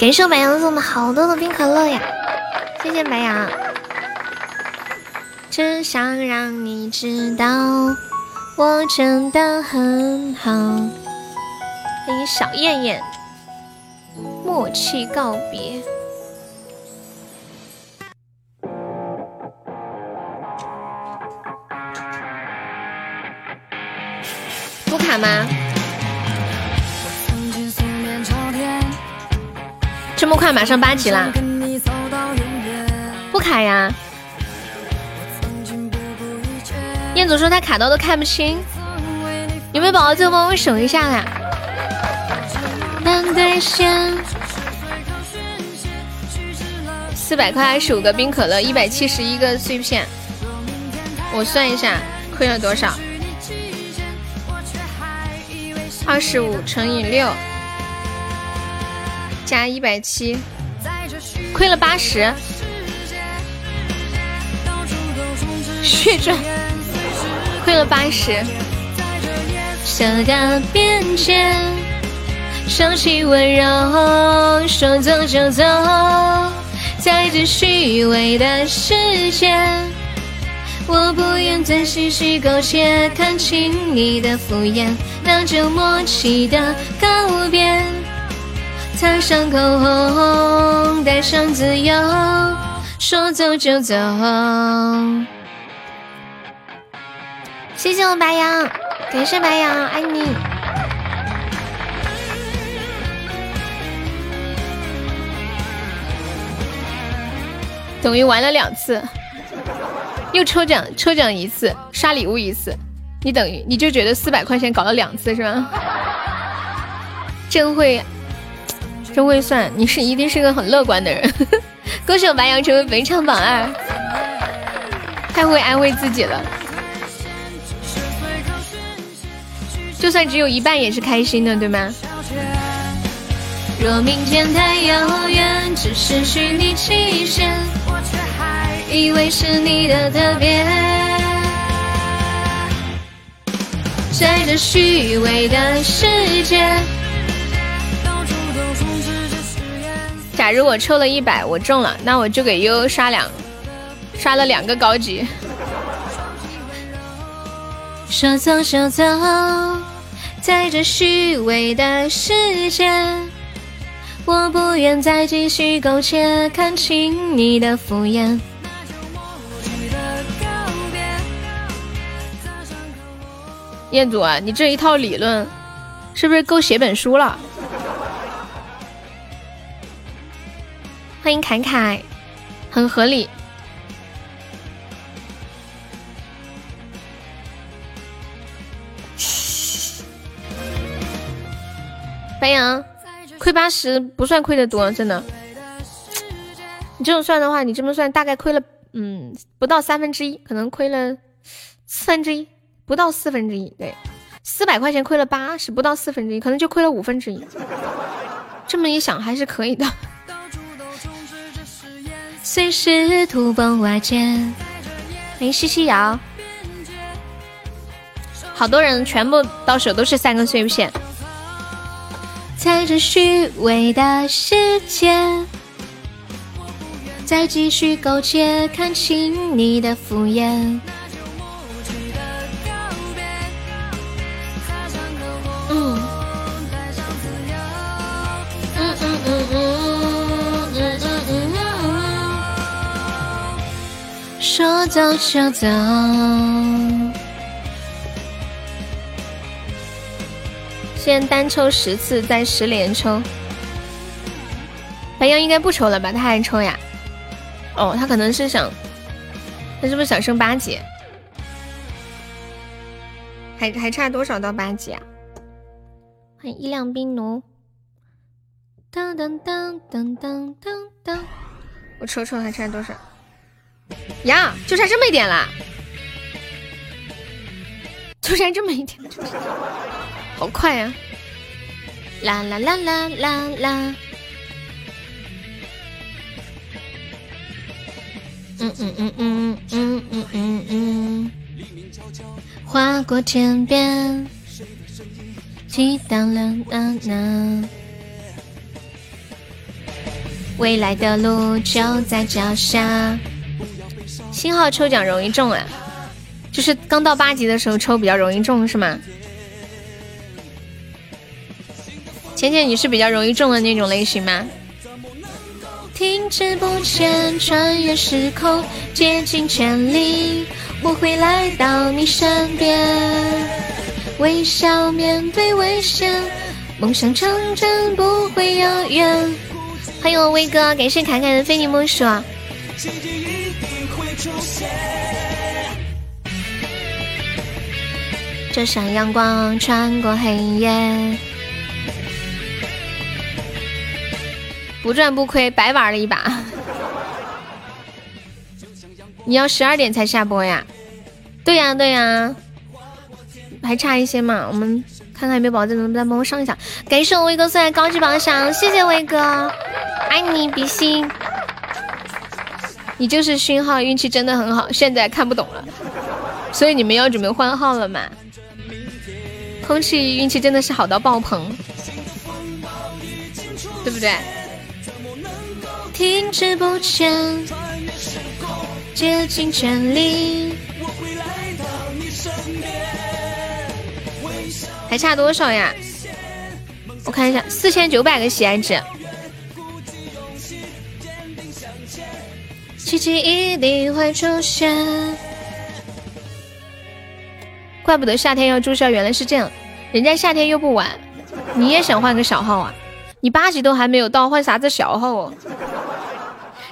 感谢白羊送的好多的冰可乐呀，谢谢白羊。只想让你知道，我真的很好。欢迎小燕燕，默契告别。不卡吗？这么快马上八级啦？不卡呀？彦祖说他卡到都看不清，有没有宝宝最后帮我守一下呀？四百块二十五个冰可乐，一百七十一个碎片，我算一下亏了多少？二十五乘以六加一百七，亏了八十。血赚，亏了八十。小的边界，收起温柔，说走就走，在这虚伪的世界。我不愿再细细苟且，看清你的敷衍，那就默契的告别。擦上口红，带上自由，说走就走。谢谢我白羊，感谢白羊，爱你。等于玩了两次。又抽奖，抽奖一次，刷礼物一次，你等于你就觉得四百块钱搞了两次是吧？*laughs* 真会，真会算，你是一定是个很乐观的人。恭喜我白羊成为本场榜二，太会安慰自己了。就算只有一半也是开心的，对吗？若明天太遥远，只是虚拟期限。我却还以为是你的特别，在这虚伪的世界。假如我抽了一百，我中了，那我就给悠悠刷两，刷了两个高级。说走就走，在这虚伪的世界，我不愿再继续苟且，看清你的敷衍。彦祖啊，你这一套理论是不是够写本书了？欢迎凯凯，很合理。白羊，亏八十不算亏的多，真的。你这么算的话，你这么算大概亏了嗯不到三分之一，可能亏了四分之一，不到四分之一。对，四百块钱亏了八十，不到四分之一，可能就亏了五分之一。这么一想还是可以的。随时土崩瓦解。欢迎西西瑶，好多人全部到手都是三个碎片。在这虚伪的世界，再继续苟且，看清你的敷衍。说走就走。先单抽十次，再十连抽。白羊应该不抽了吧？他还抽呀？哦，他可能是想，他是不是想升八级？还还差多少到八级啊？欢迎一辆冰奴。当当当当当当当，我抽抽还差多少？呀，就差这么一点啦！就差这么一点，好快呀！啦啦啦啦啦啦！嗯嗯嗯嗯嗯嗯嗯嗯，划过天边，激荡了呐呐，未来的路就在脚下。星号抽奖容易中啊，就是刚到八级的时候抽比较容易中是吗？浅浅，你是比较容易中的那种类型吗？停滞不前，穿越时空，竭尽全力，我会来到你身边，微笑面对危险，梦想成真不会遥远。欢迎我威哥，感谢侃侃的非你莫属。这闪阳光穿过黑夜，不赚不亏，白玩了一把。*laughs* 你要十二点才下播呀？对呀对呀，还差一些嘛。我们看看有没有宝子能不能帮我上一下。感谢我威哥送来高级榜上，谢谢威哥，爱你比心。你就是勋号，运气真的很好，现在看不懂了，所以你们要准备换号了嘛？空气运气真的是好到爆棚，对不对？停滞不前，竭尽全力，还差多少呀？我看一下，四千九百个喜爱值。奇迹一定会出现，怪不得夏天要注销，原来是这样。人家夏天又不晚，你也想换个小号啊？你八级都还没有到，换啥子小号哦？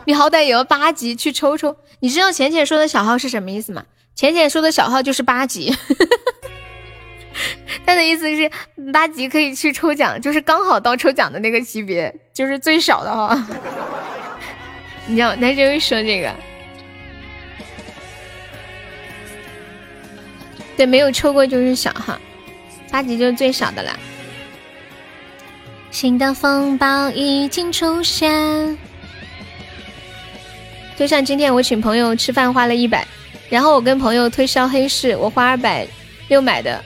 你好歹也要八级去抽抽。你知道浅浅说的小号是什么意思吗？浅浅说的小号就是八级，*laughs* 他的意思是八级可以去抽奖，就是刚好到抽奖的那个级别，就是最少的哈。你知道他就会说这个，对，没有抽过就是小哈，八级就是最少的了。新的风暴已经出现，就像今天我请朋友吃饭花了一百，然后我跟朋友推销黑市，我花二百六买的，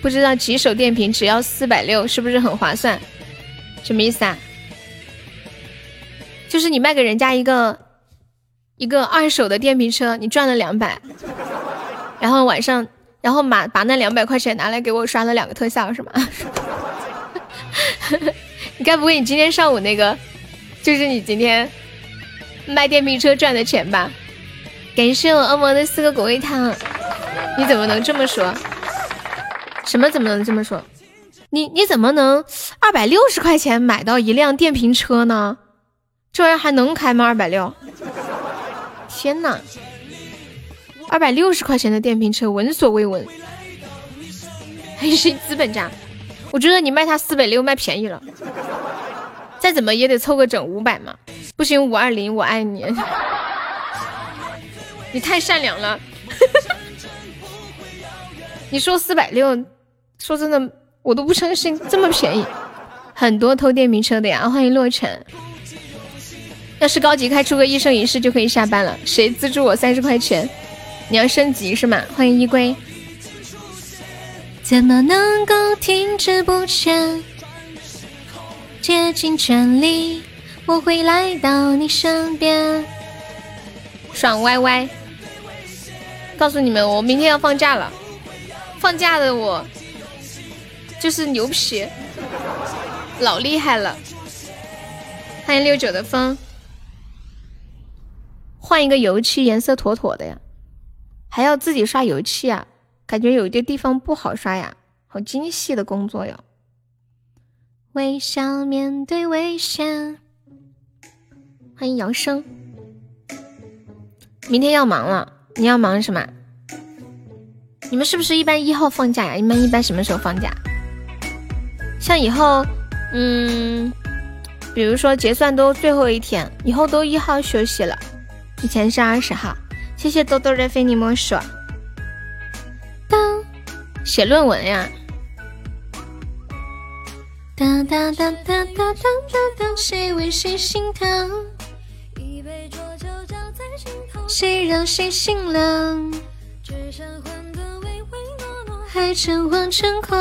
不知道几手电瓶只要四百六，是不是很划算？什么意思啊？就是你卖给人家一个一个二手的电瓶车，你赚了两百，然后晚上，然后把把那两百块钱拿来给我刷了两个特效，是吗？*laughs* 你该不会你今天上午那个就是你今天卖电瓶车赚的钱吧？感谢我恶魔的四个果味汤，你怎么能这么说？什么怎么能这么说？你你怎么能二百六十块钱买到一辆电瓶车呢？这玩意儿还能开吗？二百六！天呐，二百六十块钱的电瓶车闻所未闻，还是资本家。我觉得你卖它四百六卖便宜了，再怎么也得凑个整五百嘛。不行，五二零，我爱你。你太善良了。*laughs* 你说四百六，说真的，我都不相信这么便宜。很多偷电瓶车的呀，欢迎洛尘。要是高级开出个一生一世就可以下班了。谁资助我三十块钱？你要升级是吗？欢迎依归。怎么能够停滞不前？竭尽全力，我会来到你身边。爽歪歪！告诉你们，我明天要放假了。放假的我就是牛皮，老厉害了。欢迎六九的风。换一个油漆颜色妥妥的呀，还要自己刷油漆啊，感觉有些地方不好刷呀，好精细的工作哟。微笑面对危险，欢迎姚生。明天要忙了，你要忙什么？你们是不是一般一号放假呀？你们一般什么时候放假？像以后，嗯，比如说结算都最后一天，以后都一号休息了。以前是二十号，谢谢豆豆的非你莫属。当写论文呀。当当当当当当当当，谁为谁心疼？一杯浊酒浇在心头，谁让谁心冷？只剩混沌唯唯诺诺，还成惶成恐。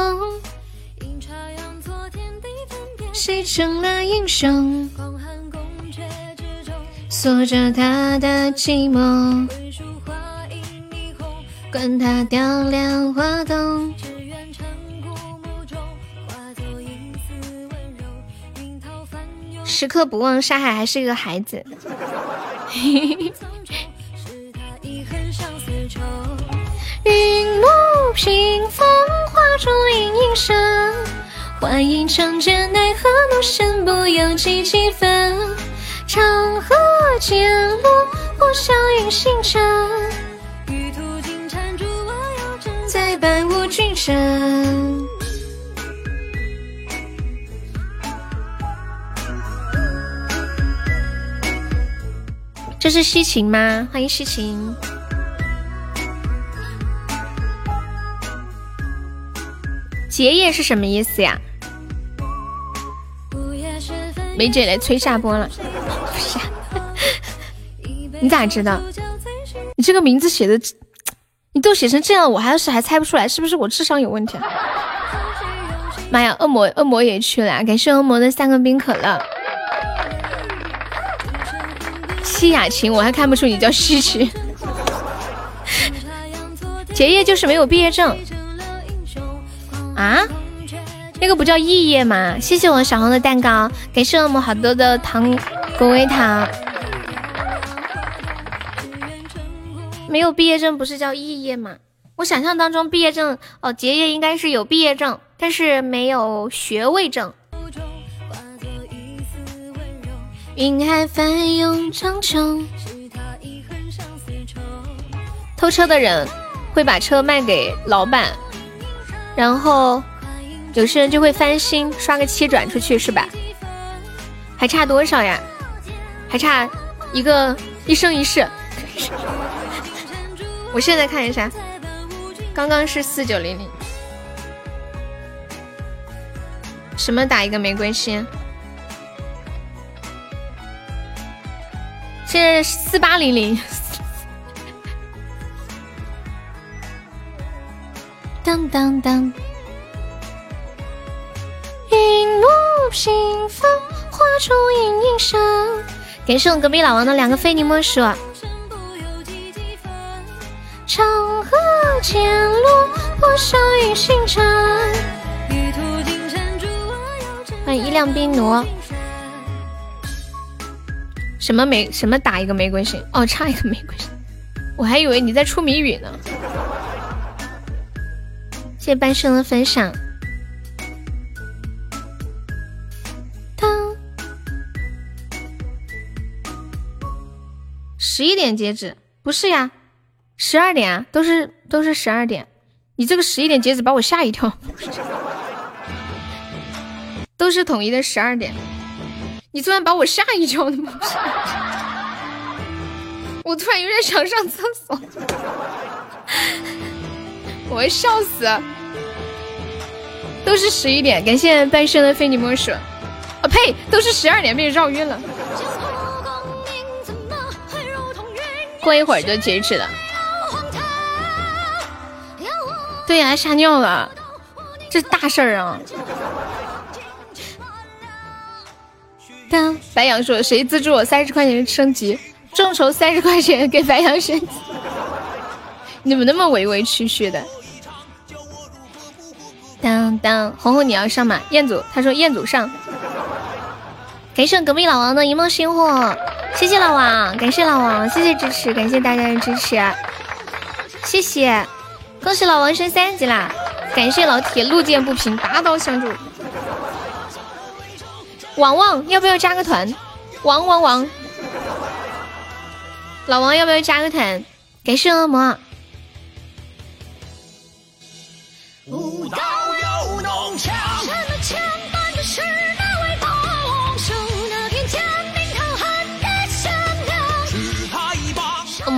阴差阳错天地分别，谁成了英雄？锁着他的寂寞，管他雕梁画栋。时刻不忘沙海还是一个孩子。*laughs* 云幕屏风画出隐隐声，幻影长剑奈何怒身不由己几分。长河渐落，破晓映星辰。玉兔金蟾珠，我要珍再伴我君身。这是西晴吗？欢迎西晴。结业是什么意思呀？梅姐来催下播了。*laughs* 你咋知道？你这个名字写的，你都写成这样，我还要是还猜不出来，是不是我智商有问题？妈呀，恶魔恶魔也去了，感谢恶魔的三个冰可乐。西雅琴，我还看不出你叫西奇。结业就是没有毕业证啊？那个不叫异业吗？谢谢我小红的蛋糕，感谢我们好多的糖果味糖。没有毕业证不是叫异业吗？我想象当中毕业证哦，结业应该是有毕业证，但是没有学位证。云海翻涌苍穹。偷车的人会把车卖给老板，然后有些人就会翻新，刷个七转出去是吧？还差多少呀？还差一个一生一世。我现在看一下，刚刚是四九零零，什么打一个玫瑰心？现在四八零零。当当当，云幕屏风画出隐隐声。感谢我隔壁老王的两个非你莫属。长河渐落，破晓映星辰。欢迎一辆冰奴。什么玫？什么打一个玫瑰心？哦，差一个玫瑰心。我还以为你在出谜语呢。谢谢半生的分享。十一点截止，不是呀。十二点啊，都是都是十二点，你这个十一点截止把我吓一跳，都是统一的十二点，你突然把我吓一跳，我突然有点想上厕所，我会笑死。都是十一点，感谢半生的非你莫属。啊呸，都是十二点，被绕晕了。过一会儿就截止了。对呀，吓尿了，这大事儿啊！当白羊说：“谁资助我三十块钱升级？众筹三十块钱给白羊升级。”你们那么委委屈屈的。当当，红红你要上吗？彦祖他说彦祖上。感谢隔壁老王的一梦星火，谢谢老王，感谢老王，谢谢支持，感谢大家的支持，谢谢，恭喜老王升三级啦！感谢老铁路见不平拔刀相助。王王要不要加个团？王王王，老王要不要加个团？感谢恶魔。恶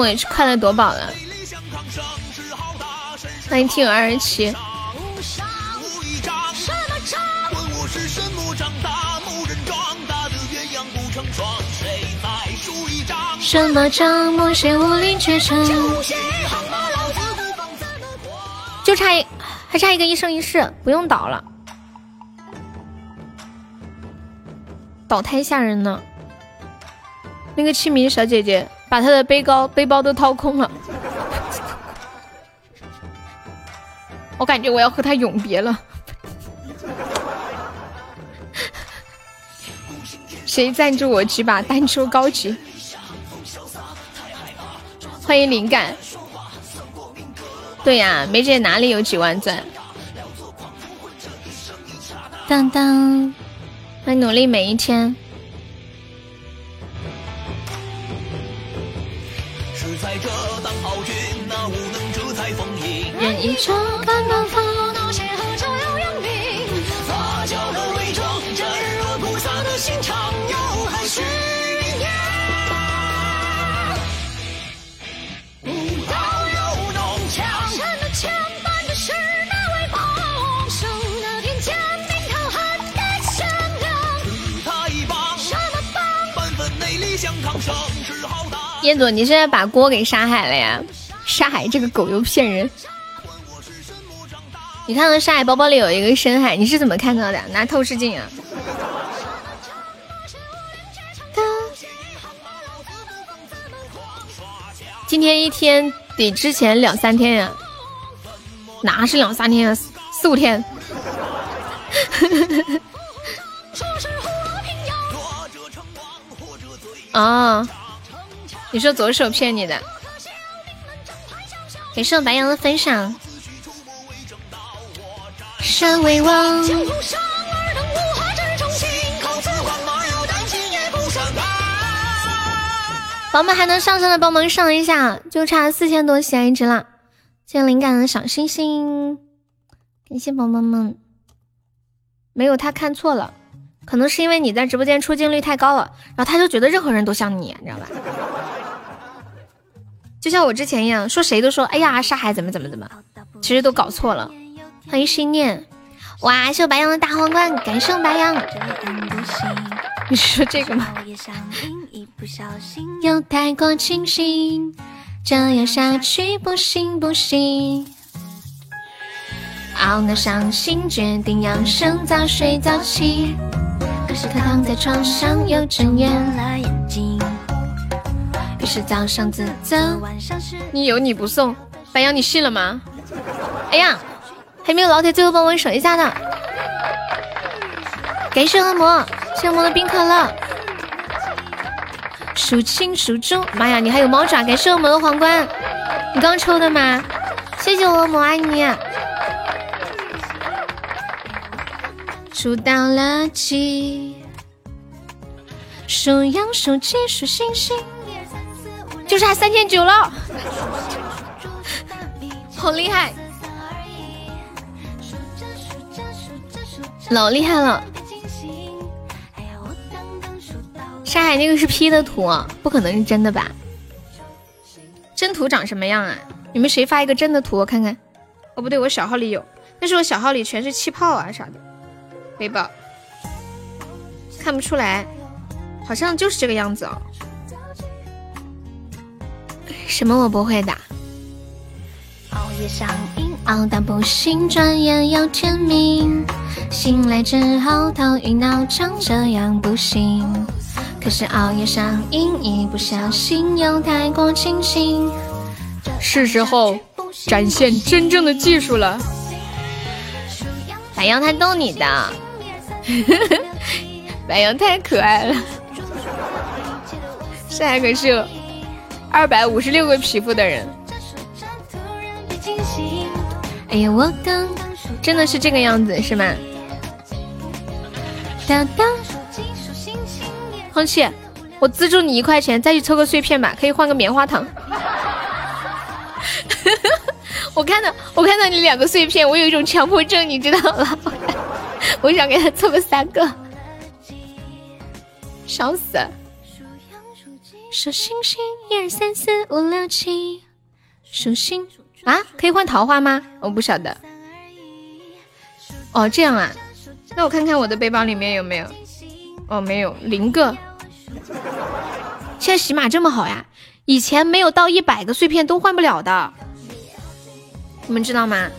也是快乐夺宝了，欢迎 T 五二十七。什么账目谁无力绝尘？就差一，还差一个一生一世，不用倒了。倒太吓人了。那个清明小姐姐把他的背包背包都掏空了，*laughs* 我感觉我要和他永别了。*laughs* 谁赞助我几把单抽高级？欢迎灵感。对呀，梅姐哪里有几万钻？当当，会努力每一天。任一朝看当风。彦祖，你现在把锅给沙海了呀？沙海这个狗又骗人！你看到沙海包包里有一个深海，你是怎么看到的？拿透视镜啊！今天一天比之前两三天呀？哪是两三天啊？四五天！啊！*laughs* 你说左手骗你的？感谢我白羊的分享。山为王。宝宝们还能上升的，帮忙上一下，就差四千多喜爱值了。谢谢灵感的小星星，感谢宝宝们。没有，他看错了，可能是因为你在直播间出镜率太高了，然后他就觉得任何人都像你，你知道吧？就像我之前一样，说谁都说，哎呀，沙海怎么怎么怎么，其实都搞错了。欢迎心念，哇，谢我白羊的大皇冠，感谢我白羊。你是说这个吗？又太过清醒，这样下去不行不行。懊恼伤心，决定养生早睡早起，可是他躺在床上又睁圆了眼睛。于是早上自责，你有你不送，白羊你信了吗？哎呀，还没有老铁最后帮我守一下呢。感谢恶魔，谢恶魔的冰可乐。数清数中，妈呀，你还有猫爪！感谢恶魔的皇冠，你刚抽的吗？谢谢恶魔，爱你。数到了几？数羊数鸡数星星。就差三千九了，好厉害，老厉害了！沙海那个是 P 的图，不可能是真的吧？真图长什么样啊？你们谁发一个真的图我看看？哦，不对，我小号里有，但是我小号里全是气泡啊啥的。背包看不出来，好像就是这个样子哦。什么我不会打？熬夜上瘾，熬到不行，转眼又天明。醒来之后头晕脑胀，这样不行。可是熬夜上瘾，一不小心又太过清醒。是时候展现真正的技术了。白羊他逗你的，*laughs* 白羊太可爱了。这还可是有二百五十六个皮肤的人。哎呀，我的，真的是这个样子是吗？哒哒。空气，我资助你一块钱，再去抽个碎片吧，可以换个棉花糖。*laughs* 我看到，我看到你两个碎片，我有一种强迫症，你知道吗？*laughs* 我想给他凑个三个，笑死！数星星，一二三四五六七，数星啊，可以换桃花吗？我不晓得。哦，这样啊，那我看看我的背包里面有没有。哦，没有零个。现在喜马这么好呀，以前没有到一百个碎片都换不了的，你们知道吗？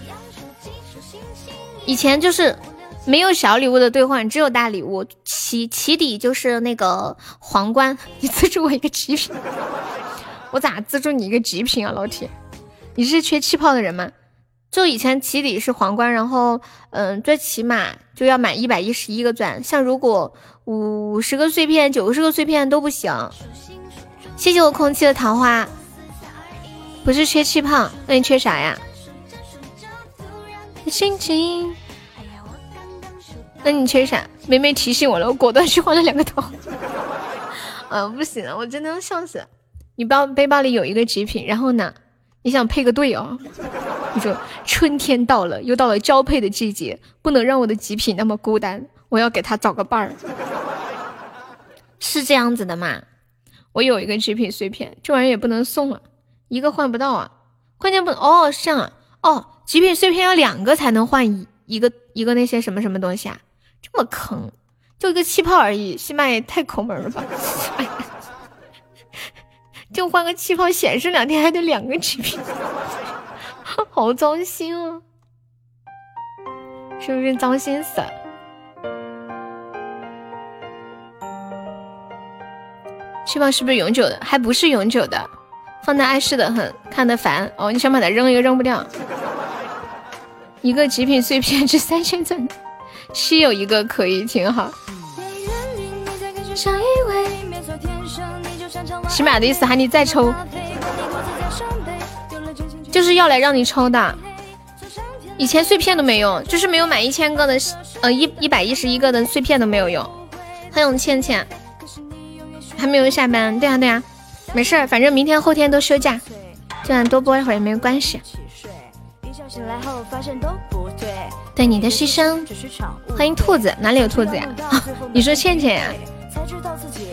以前就是没有小礼物的兑换，只有大礼物，起起底就是那个皇冠。*laughs* 你资助我一个极品，我咋资助你一个极品啊，老铁？你是缺气泡的人吗？就以前起底是皇冠，然后嗯，最起码就要满一百一十一个钻。像如果五十个碎片、九十个碎片都不行。谢谢我空气的桃花，不是缺气泡，那你缺啥呀？心情，那你缺啥？梅梅提醒我了，我果断去换了两个头。嗯，*laughs* 不行了，我真的要笑死。你包背包里有一个极品，然后呢？你想配个对哦？你说春天到了，又到了交配的季节，不能让我的极品那么孤单，我要给他找个伴儿。是这样子的嘛？我有一个极品碎片，这玩意儿也不能送啊，一个换不到啊。关键不哦，是这样哦，极品碎片要两个才能换一一个一个那些什么什么东西啊？这么坑，就一个气泡而已，西麦也太抠门了吧？*laughs* 就换个气泡显示两天，还得两个极品，*laughs* 好糟心啊！是不是糟心死了？气泡是不是永久的？还不是永久的，放在碍事的很，看得烦哦。你想把它扔又扔不掉，一个极品碎片值三千钻，稀有一个可以挺好。起码的意思喊你再抽，就是要来让你抽的。以前碎片都没用，就是没有满一千个的，呃一一百一十一个的碎片都没有用。欢迎倩倩，还没有下班，对呀对呀，没事儿，反正明天后天都休假，就算多播一会儿也没有关系。对你的牺牲，欢迎兔子，哪里有兔子呀？*laughs* 你说倩倩呀？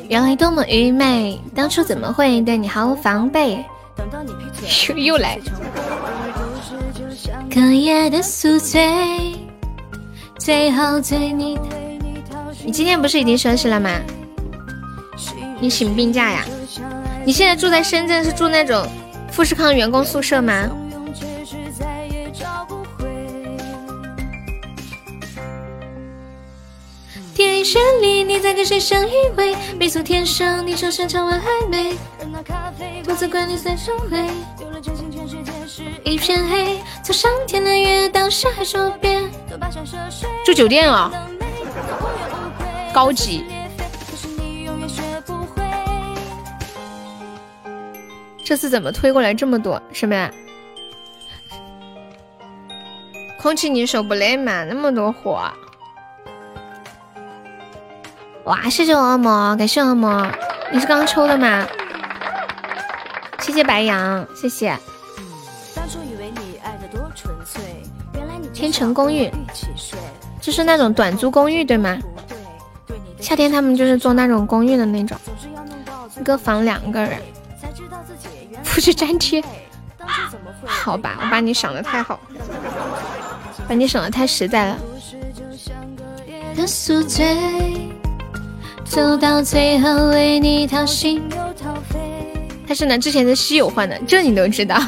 原来多么愚昧，当初怎么会对你毫无防备？又又来。隔夜的宿醉，最后醉你。你今天不是已经休息了吗？你请病假呀？你现在住在深圳，是住那种富士康员工宿舍吗？你在跟谁相依偎？天生，你就像唱完还没。独自管你三生灰。一片黑，从上天的月到下海。住酒店啊，高级。这次怎么推过来这么多？什么呀？空气你手不累吗？那么多火。哇！谢谢我恶魔，感谢恶魔，你是刚刚抽的吗？谢谢白羊，谢谢。天成公寓，就是那种短租公寓对吗？夏天他们就是做那种公寓的那种，一个房两个人。复制粘贴。好吧，我把你想的太好，把你想的太实在了。走到最后为你掏心又掏肺。他是拿之前的稀有换的，这你都知道。*laughs*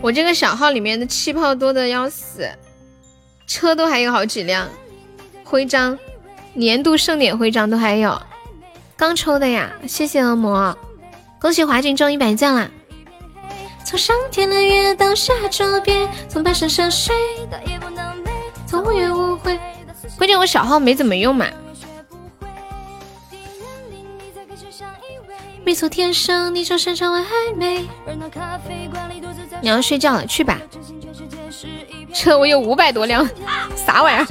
我这个小号里面的气泡多的要死，车都还有好几辆，徽章、年度盛典徽章都还有，刚抽的呀！谢谢恶魔，恭喜华锦中一百钻啦！从上天的月到下周边，从半生深睡到夜不能寐，从无怨无悔。关键我小号没怎么用嘛。没错，天生你就擅长玩暧昧。你要睡觉了，去吧。*laughs* 车我有五百多辆，啥玩意儿？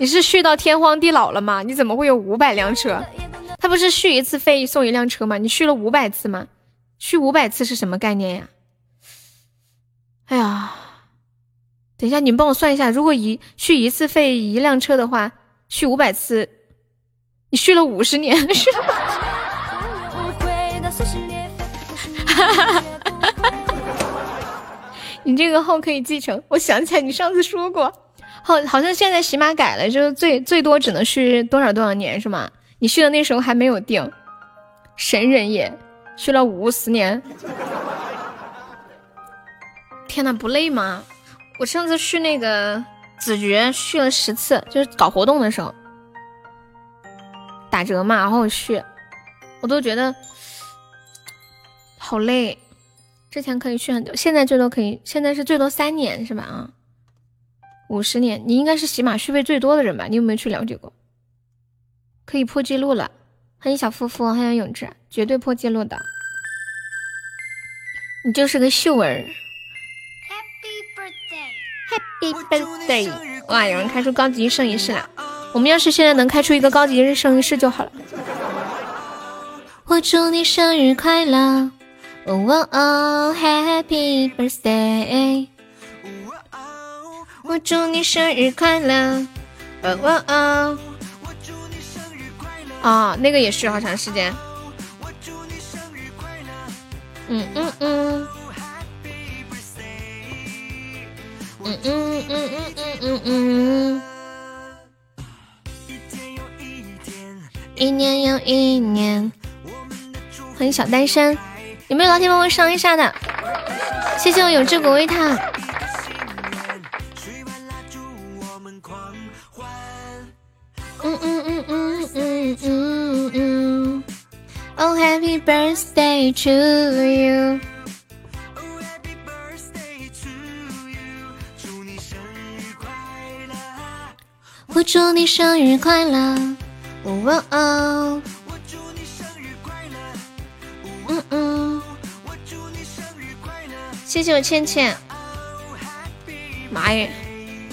你是续到天荒地老了吗？你怎么会有五百辆车？他不是续一次费送一辆车吗？你续了五百次吗？续五百次是什么概念呀？哎呀，等一下，你们帮我算一下，如果一续一次费一辆车的话，续五百次，你续了五十年。哈哈哈你这个号可以继承。我想起来，你上次说过，好，好像现在喜马改了，就是最最多只能续多少多少年，是吗？你续的那时候还没有定。神人也续了五十年。天呐，不累吗？我上次续那个子爵续了十次，就是搞活动的时候打折嘛，然后续，我都觉得。好累，之前可以续很久，现在最多可以，现在是最多三年是吧？啊，五十年，你应该是喜马续费最多的人吧？你有没有去了解过？可以破记录了，欢迎小夫妇，欢迎永志，绝对破纪录的。你就是个秀儿。Happy birthday，Happy birthday！哇，有人开出高级一生一世了，我们要是现在能开出一个高级日生一世就好了。我祝你生日快乐。哦哦，Happy birthday！我祝你生日快乐！哦哦哦，哦，那个也需要好长时间。嗯嗯嗯，嗯嗯嗯嗯嗯嗯嗯，一年又一年。欢迎小单身。有没有老铁帮我上一下的？谢谢我永志果味糖。嗯嗯嗯嗯嗯嗯嗯，Oh happy birthday to you，Oh happy birthday to you，祝你生日快乐，我祝你生日快乐，呜哦哦，我祝你生日快乐，嗯嗯，我祝你生日快乐，谢谢我倩倩，妈耶，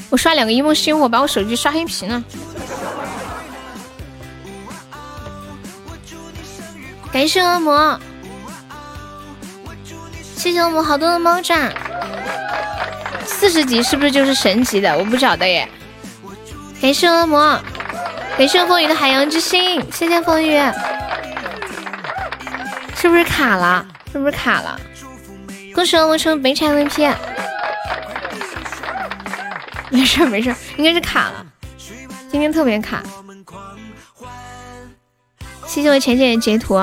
我刷两个一梦星活，把我手机刷黑屏了。感谢恶魔，谢谢恶魔好多的猫爪。四十级是不是就是神级的？我不晓得耶。感谢恶魔，感谢风雨的海洋之心，谢谢风雨。是不是卡了？是不是卡了？恭喜我成本场 MVP。没事没事，应该是卡了。今天特别卡。谢谢我浅浅的截图。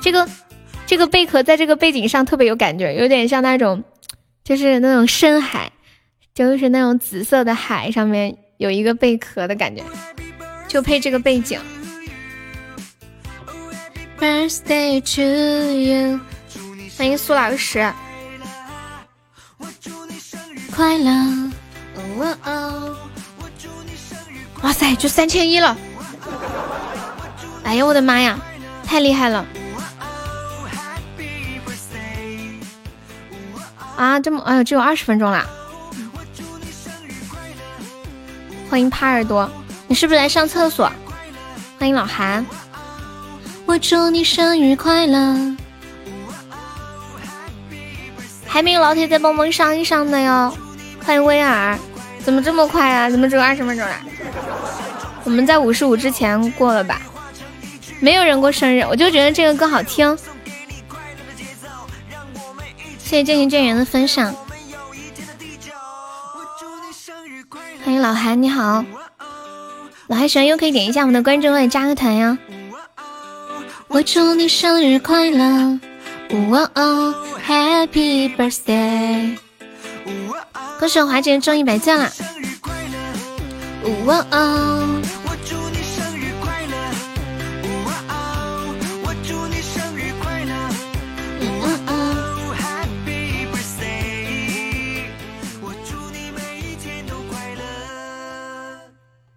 这个这个贝壳在这个背景上特别有感觉，有点像那种，就是那种深海，就是那种紫色的海上面有一个贝壳的感觉，就配这个背景。Birthday to you，欢迎苏老师，快乐！哦哦，哇塞，就三千一了！哎呀，我的妈呀，太厉害了！啊，这么哎呦，只有二十分钟啦！欢迎趴耳朵，你是不是来上厕所？欢迎老韩。我祝你生日快乐！还没有老铁在帮忙上一上的哟。欢迎威尔，怎么这么快啊？怎么只有二十分钟了？我们在五十五之前过了吧？没有人过生日，我就觉得这个歌好听。谢谢渐行渐远的分享，欢迎老韩，你好，老韩喜欢又可以点一下我们的关注，或者加个团呀。我祝你生日快乐，哇哦，Happy Birthday！恭喜我华姐中一百钻了，哇哦。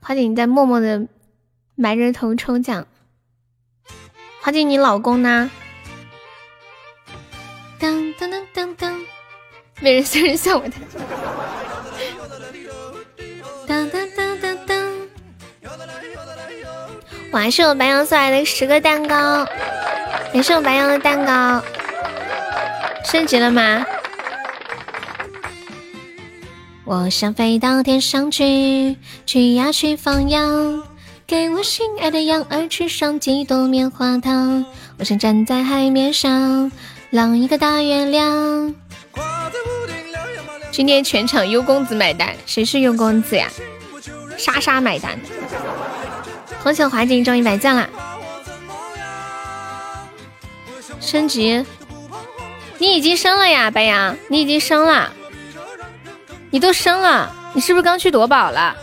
花姐，你在默默的埋着头抽奖。花姐，你老公呢？当当当当当，没人生日送我的。当当当当当，晚上我白羊送来的十个蛋糕，感谢我白羊的蛋糕。升级了吗？我想飞到天上去，去呀去放羊，给我心爱的羊儿吃上几朵棉花糖。我想站在海面上，浪一个大月亮。今天全场优公子买单，谁是优公子呀？莎莎买单。恭喜华锦中一百赞啦！升级，你已经升了呀，白羊，你已经升了。你都升了，你是不是刚去夺宝了？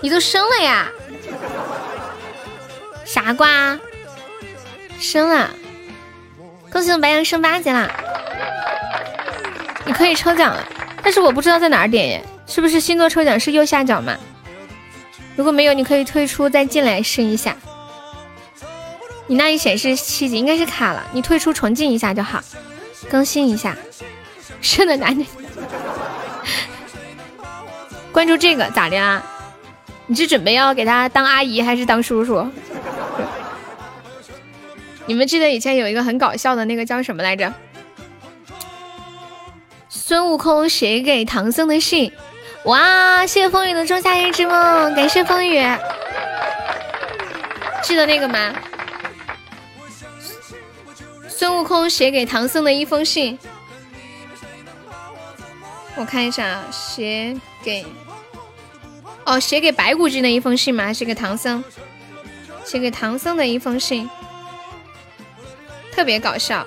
你都升了呀？傻瓜，升了！恭喜我白羊升八级啦！你可以抽奖了，但是我不知道在哪点耶，是不是星座抽奖是右下角嘛？如果没有，你可以退出再进来试一下。你那里显示七级，应该是卡了，你退出重进一下就好，更新一下。升的男的。关注这个咋的啊？你是准备要给他当阿姨还是当叔叔？*laughs* 你们记得以前有一个很搞笑的那个叫什么来着？孙悟空写给唐僧的信。哇！谢谢风雨的仲夏夜之梦，感谢风雨。记得那个吗？孙悟空写给唐僧的一封信。我看一下，写给哦，写给白骨精的一封信吗？还是给唐僧？写给唐僧的一封信，特别搞笑。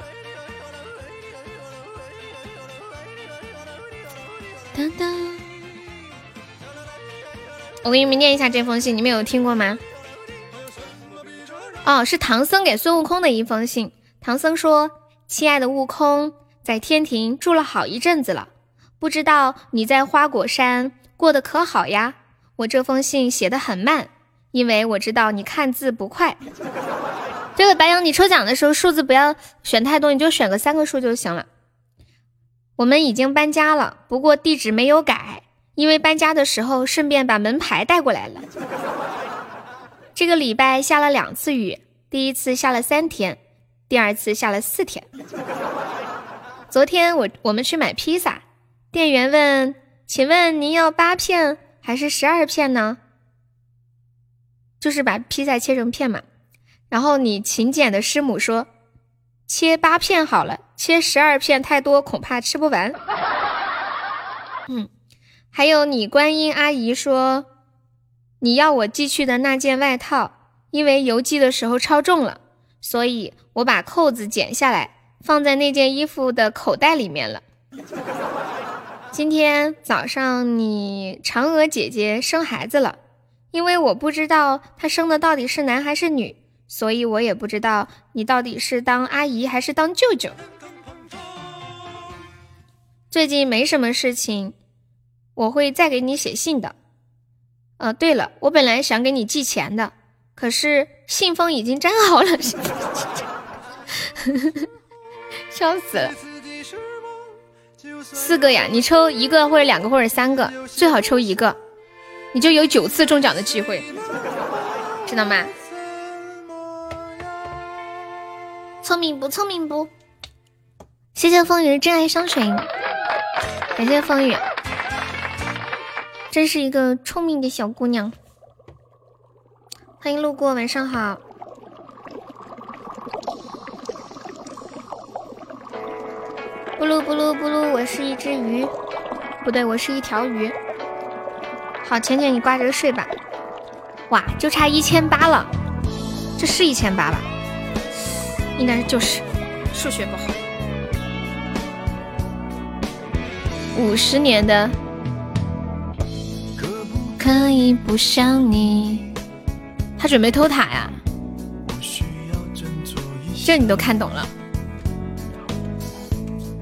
当当，我给你们念一下这封信，你们有听过吗？哦，是唐僧给孙悟空的一封信。唐僧说：“亲爱的悟空，在天庭住了好一阵子了。”不知道你在花果山过得可好呀？我这封信写的很慢，因为我知道你看字不快。这个白羊，你抽奖的时候数字不要选太多，你就选个三个数就行了。我们已经搬家了，不过地址没有改，因为搬家的时候顺便把门牌带过来了。这个礼拜下了两次雨，第一次下了三天，第二次下了四天。昨天我我们去买披萨。店员问：“请问您要八片还是十二片呢？”就是把披萨切成片嘛。然后你勤俭的师母说：“切八片好了，切十二片太多，恐怕吃不完。”嗯，还有你观音阿姨说：“你要我寄去的那件外套，因为邮寄的时候超重了，所以我把扣子剪下来，放在那件衣服的口袋里面了。”今天早上，你嫦娥姐姐生孩子了，因为我不知道她生的到底是男还是女，所以我也不知道你到底是当阿姨还是当舅舅。最近没什么事情，我会再给你写信的。呃，对了，我本来想给你寄钱的，可是信封已经粘好了，*laughs* 笑死了。四个呀，你抽一个或者两个或者三个，最好抽一个，你就有九次中奖的机会，知道吗？聪明不聪明不？谢谢风雨的真爱相随，感谢风雨，真是一个聪明的小姑娘。欢迎路过，晚上好。咕噜咕噜咕噜，我是一只鱼，不对，我是一条鱼。好，浅浅，你挂着睡吧。哇，就差一千八了，这是一千八吧？应该就是数学不好。五十年的，可以不想你。他准备偷塔呀？这你都看懂了？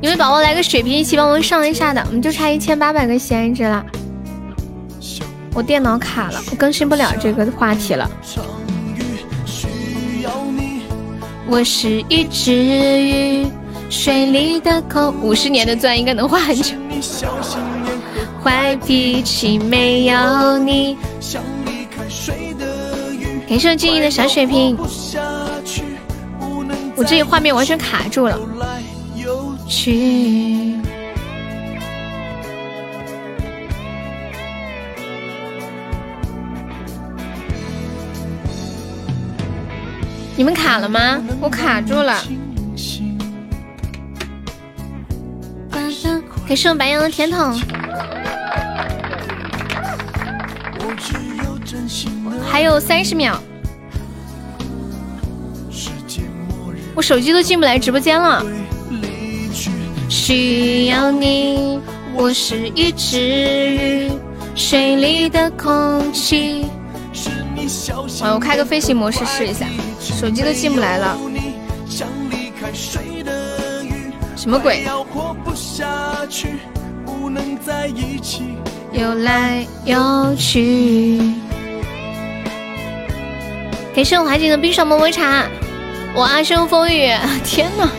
有没有宝宝来个水瓶一起帮我们上一下的？我们就差一千八百个喜爱值了。我电脑卡了，我更新不了这个话题了。我是一只鱼，水里的空。五十年的钻应该能画很久。坏脾气没有你。感谢静怡的小水瓶，我这里画面完全卡住了。去，你们卡了吗？我卡住了。感谢我白羊的甜筒。还有三十秒，我手机都进不来直播间了。需要你，我是一只鱼，水里的空气。我开个飞行模式试一下，手机都进不来了。什么鬼？游来游去。感谢我怀景的冰爽么么茶，我阿生风雨，*laughs* 天呐！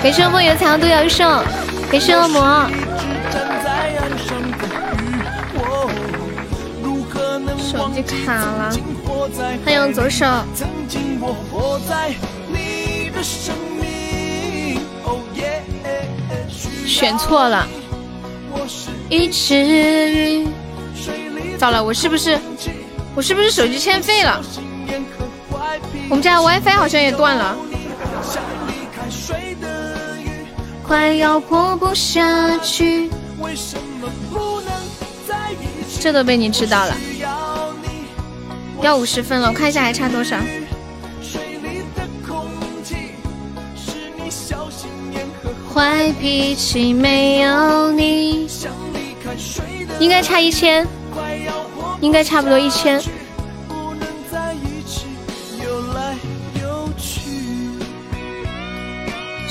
感谢我风雨的彩虹独角兽，感谢恶魔。手机卡了，欢迎左手。选错了，一只鱼。糟了，我是不是？我是不是手机欠费了？我们家 WiFi 好像也断了，快要活不下去。这都被你知道了，要五十分了，我看一下还差多少。坏脾气没有你，应该差一千。应该差不多一千。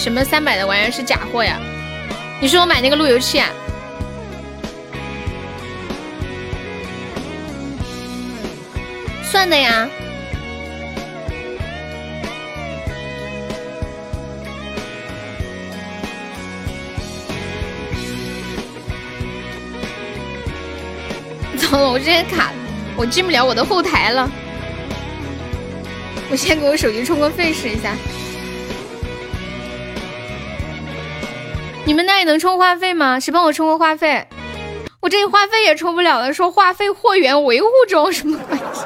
什么三百的玩意儿是假货呀？你说我买那个路由器啊？算的呀。*laughs* 糟了，我这边卡，我进不了我的后台了。我先给我手机充个费试一下。你们那里能充话费吗？谁帮我充个话费？我这里话费也充不了了，说话费货源维护中，什么关系？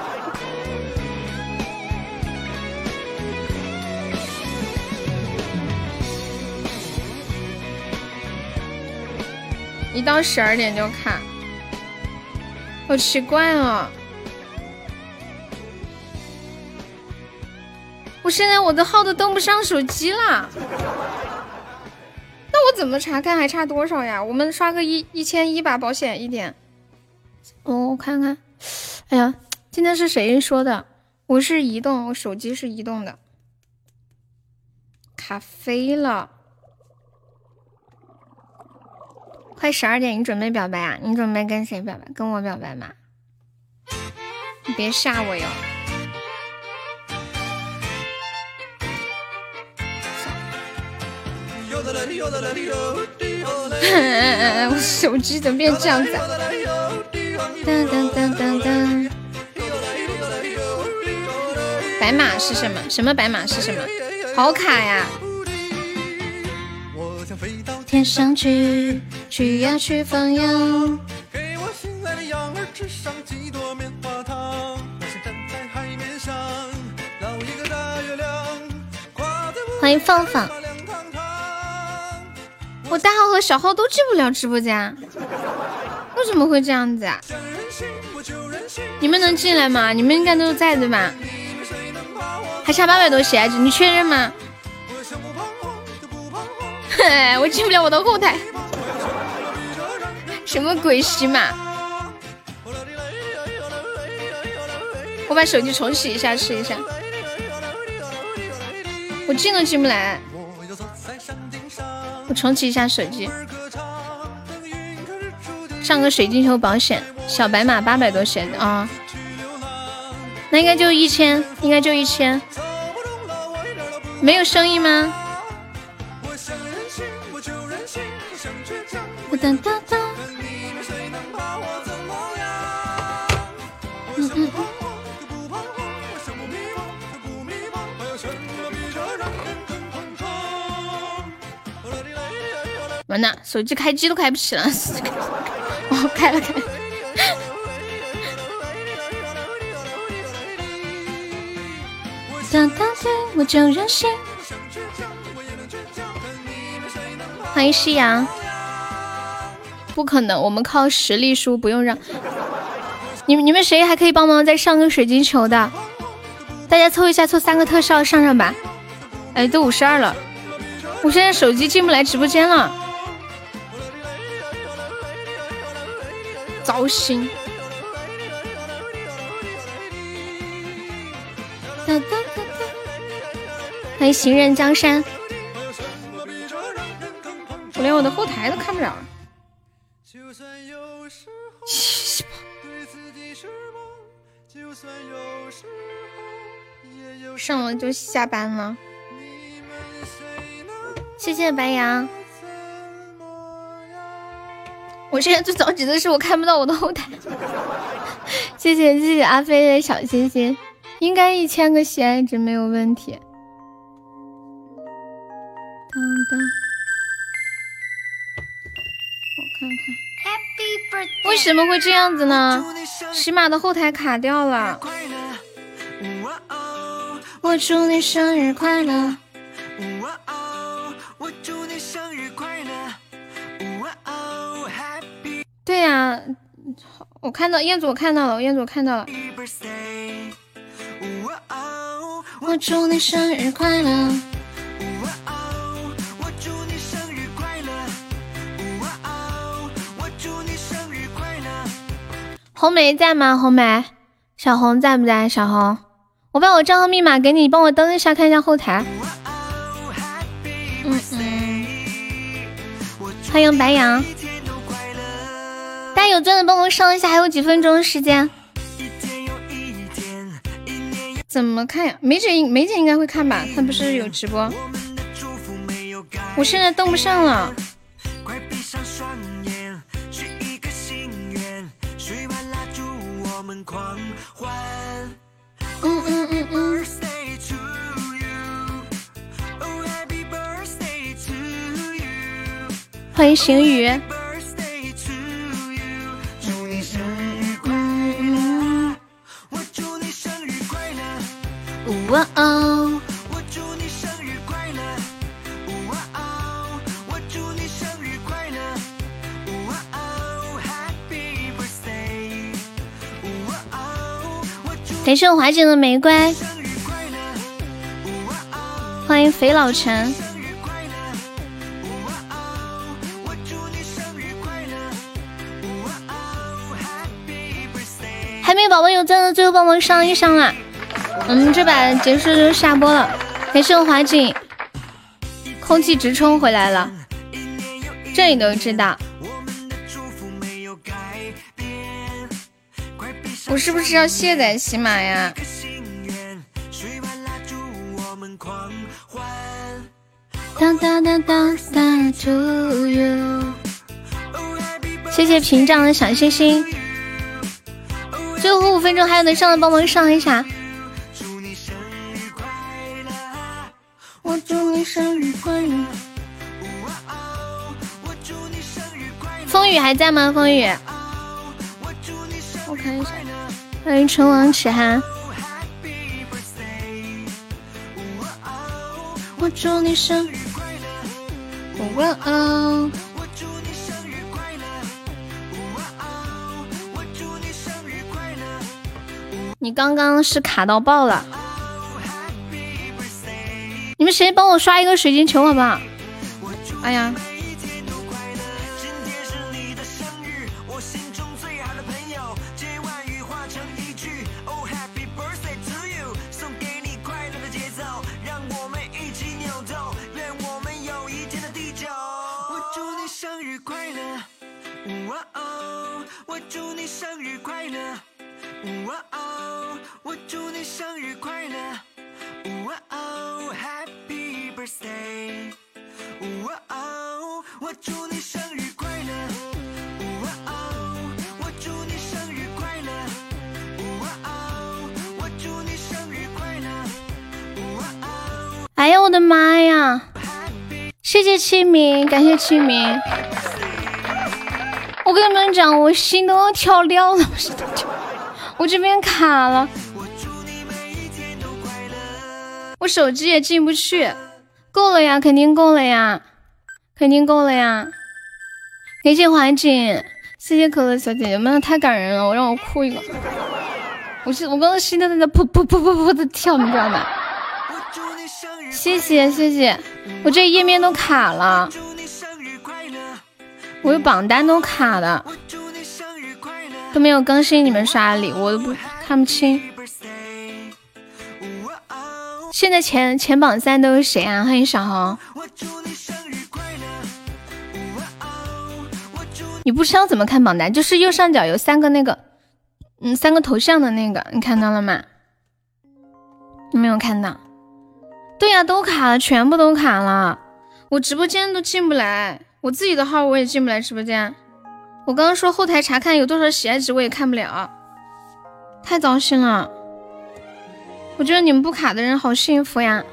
一到十二点就卡。好奇怪啊！我现在我的号都登不上手机了，我怎么查看还差多少呀？我们刷个一一千一吧，保险一点。哦，我看看，哎呀，今天是谁说的？我是移动，我手机是移动的，卡飞了。快十二点，你准备表白啊？你准备跟谁表白？跟我表白吗？你别吓我哟！我手机怎么变成这样子？白马是什么？什么白马是什么？好卡呀！欢迎放放。我大号和小号都进不了直播间，为什么会这样子啊？你们能进来吗？你们应该都在对吧？还差八百多血，你确认吗？嘿，*laughs* 我进不了我的后台，*laughs* 什么鬼洗马？我把手机重启一下试一下，我进都进不来。我重启一下手机，上个水晶球保险，小白马八百多血啊，那应该就一千，应该就一千，没有声音吗？哒哒哒。完了，手机开机都开不起了。哦，开了开。哒哒哒，我就任性。欢迎夕阳。不可能，我们靠实力输，不用让。你们你们谁还可以帮忙再上个水晶球的？大家凑一下，凑三个特效上上吧。哎，都五十二了，我现在手机进不来直播间了。糟心！哒哒哒哒！欢迎行人江山，我连我的后台都看不了。上了就下班了。谢谢白羊。我现在最着急的是我看不到我的后台，谢谢谢谢阿飞的小心心，应该一千个喜爱值没有问题。当当，我看看，为什么会这样子呢？喜马的后台卡掉了。我祝你生日快乐。对呀，我看到燕子，我看到了，燕子我看到了。我祝你生日快乐。红梅在吗？红梅，小红在不在？小红，我把我账号密码给你，帮我登一下，看一下后台。嗯嗯，欢迎白羊。大家有钻的帮我上一下，还有几分钟时间。怎么看呀？梅姐梅姐应该会看吧？她不是有直播？我现在登不上了。嗯嗯嗯嗯。欢迎行雨。哇哦！我祝你生日快乐！哇哦！我祝你生日快乐！哇哦！Happy birthday！哇哦！感谢我华姐的玫瑰，欢迎肥老陈。海绵宝宝有赞的，最后帮忙上一上啦！我们这把结束就下播了，感谢我华锦，空气直冲回来了，这你都知道。我是不是要卸载喜马呀？当当当当当 to you，谢谢屏障的小星星。最后五分钟还有能上的帮忙上一下。我祝你生日快乐！风雨还在吗？风雨，我看一下。欢迎春王齿哈。我祝你生日快乐。你刚刚是卡到爆了，你们谁帮我刷一个水晶球好不好？哎呀！哇哦，我祝你生日快乐！哇哦，Happy birthday！哇哦，我祝你生日快乐！哇哦，我祝你生日快乐！哇哦，我祝你生日快乐！哇哦！哎呀，我的妈呀！谢谢清明，感谢清明。我跟你们讲，我心都要跳掉了，我这边卡了，我手机也进不去，够了呀，肯定够了呀，肯定够了呀！感谢环境，谢谢可乐小姐姐们，太感人了，我让我哭一个，我是我刚刚心都在那噗噗噗噗噗的跳，你知道吗？谢谢谢谢，我这页面都卡了，我有榜单都卡了。都没有更新，你们刷礼物都不看不清。现在前前榜三都是谁啊？欢迎小红。你不知道怎么看榜单，就是右上角有三个那个，嗯，三个头像的那个，你看到了吗？没有看到。对呀，都卡了，全部都卡了，我直播间都进不来，我自己的号我也进不来直播间。我刚刚说后台查看有多少喜爱值，我也看不了，太糟心了。我觉得你们不卡的人好幸福呀！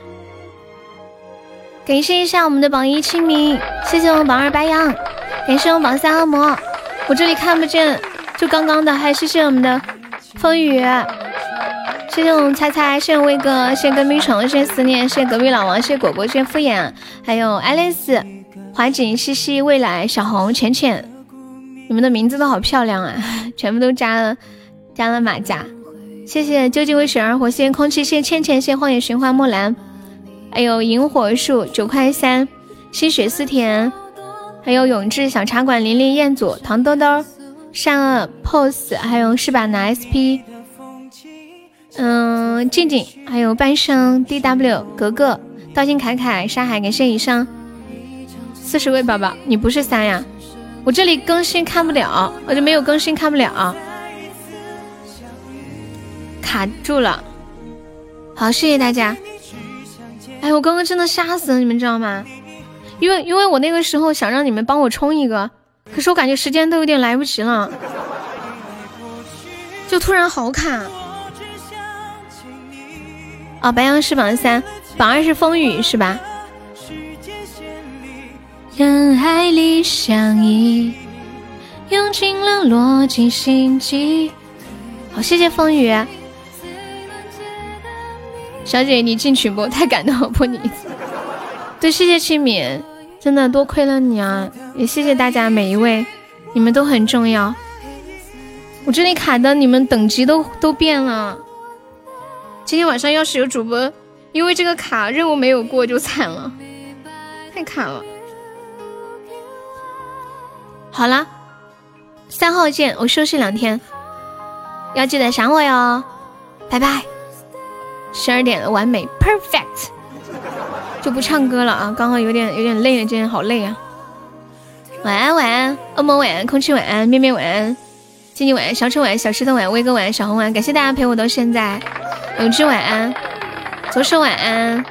感谢一下我们的榜一清明，谢谢我们榜二白羊，感谢我们榜三恶魔。我这里看不见，就刚刚的，还谢谢我们的风雨，谢谢我们猜猜，谢谢威哥，谢谢隔壁虫，谢谢思念，谢谢隔壁老王，谢谢果果，谢谢敷衍，还有爱丽丝、华锦、西西、未来、小红、浅浅。你们的名字都好漂亮啊，全部都加了加了马甲，谢谢究竟为谁而活，谢谢空气，谢谢倩倩，谢荒野寻花木兰，还有萤火树九块三，心水思甜，还有永志小茶馆琳琳彦祖糖豆豆善恶 pose，还有是吧拿 sp，嗯静静，还有半生 dw 格格。道心凯凯沙海，感谢以上。四十位宝宝，你不是三呀？我这里更新看不了，我就没有更新看不了，卡住了。好，谢谢大家。哎，我刚刚真的吓死了，你们知道吗？因为因为我那个时候想让你们帮我冲一个，可是我感觉时间都有点来不及了，就突然好卡。哦，白羊是榜三，榜二是风雨是吧？人海里相依，用尽了逻辑心机。好，谢谢风雨小姐，你进群不？太感动了，不你。对，谢谢清明，真的多亏了你啊！也谢谢大家每一位，你们都很重要。我这里卡的，你们等级都都变了。今天晚上要是有主播因为这个卡任务没有过，就惨了，太卡了。好了，三号见，我休息两天，要记得想我哟，拜拜。十二点完美，perfect，就不唱歌了啊，刚刚有点有点累了，今天好累啊。晚安晚安，恶魔晚安，空气晚安，面面晚安，静静晚安，小丑晚安，小石头晚安，威哥晚安，小红晚安，感谢大家陪我到现在。永志晚安，左手晚安，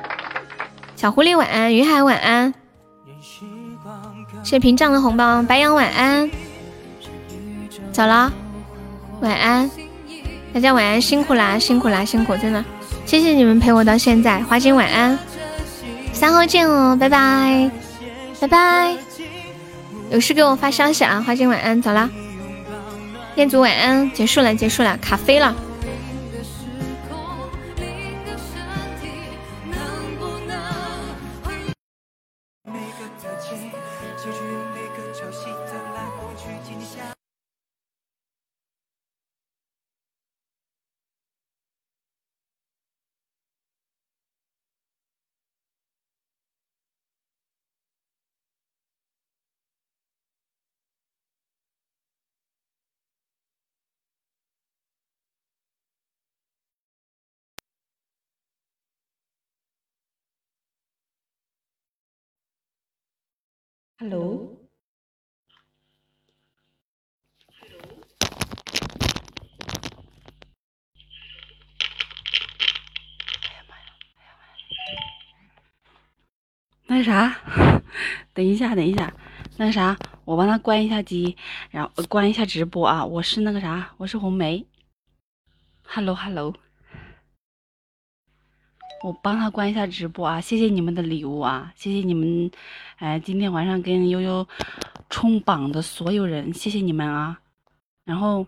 小狐狸晚安，云海晚安。谢屏障的红包，白羊晚安，走了，晚安，大家晚安，辛苦啦，辛苦啦，辛苦，真的，谢谢你们陪我到现在，花金晚安，三号见哦，拜拜，拜拜，有事给我发消息啊，花金晚安，走了，彦祖晚安，结束了，结束了，卡飞了。Hello，那啥，等一下，等一下，那啥，我帮他关一下机，然后呃关一下直播啊。我是那个啥，我是红梅。Hello，Hello，我帮他关一下直播啊。谢谢你们的礼物啊，谢谢你们，哎，今天晚上跟悠悠冲榜的所有人，谢谢你们啊。然后，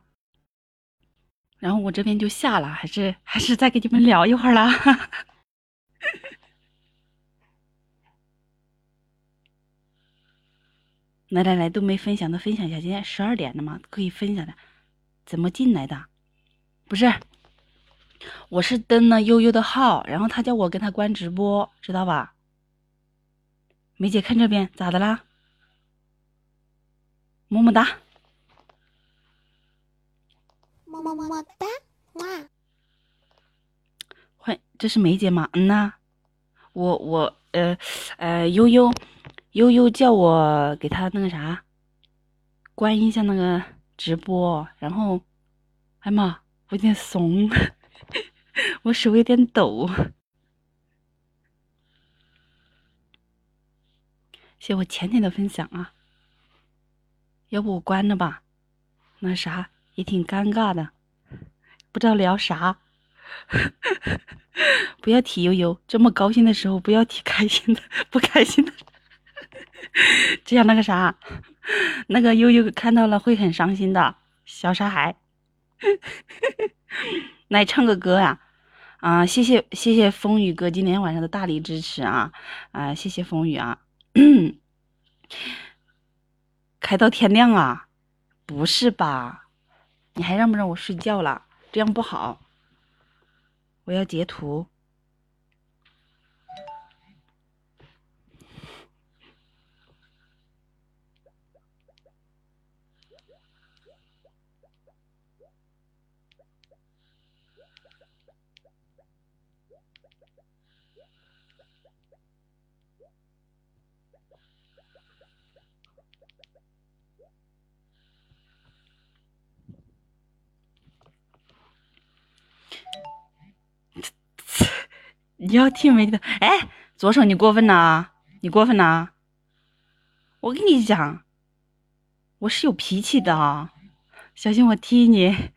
然后我这边就下了，还是还是再跟你们聊一会儿啦。来来来，都没分享的分享一下。今天十二点了嘛，可以分享的。怎么进来的？不是，我是登了悠悠的号，然后他叫我跟他关直播，知道吧？梅姐看这边咋的啦？么么哒，么么么么哒，哇！欢，这是梅姐吗？嗯呐，我我呃呃悠悠。悠悠叫我给他那个啥，关一下那个直播，然后，哎妈，我有点怂，*laughs* 我手有点抖。谢我前天的分享啊，要不我关了吧？那啥也挺尴尬的，不知道聊啥。*laughs* 不要提悠悠，这么高兴的时候不要提开心的，*laughs* 不开心的。这样那个啥，那个悠悠看到了会很伤心的，小傻孩。来唱个歌呀！啊，谢谢谢谢风雨哥今天晚上的大力支持啊啊，谢谢风雨啊！开到天亮啊？不是吧？你还让不让我睡觉了？这样不好，我要截图。你要听没的？哎，左手你过分了啊！你过分了啊！我跟你讲，我是有脾气的啊，小心我踢你。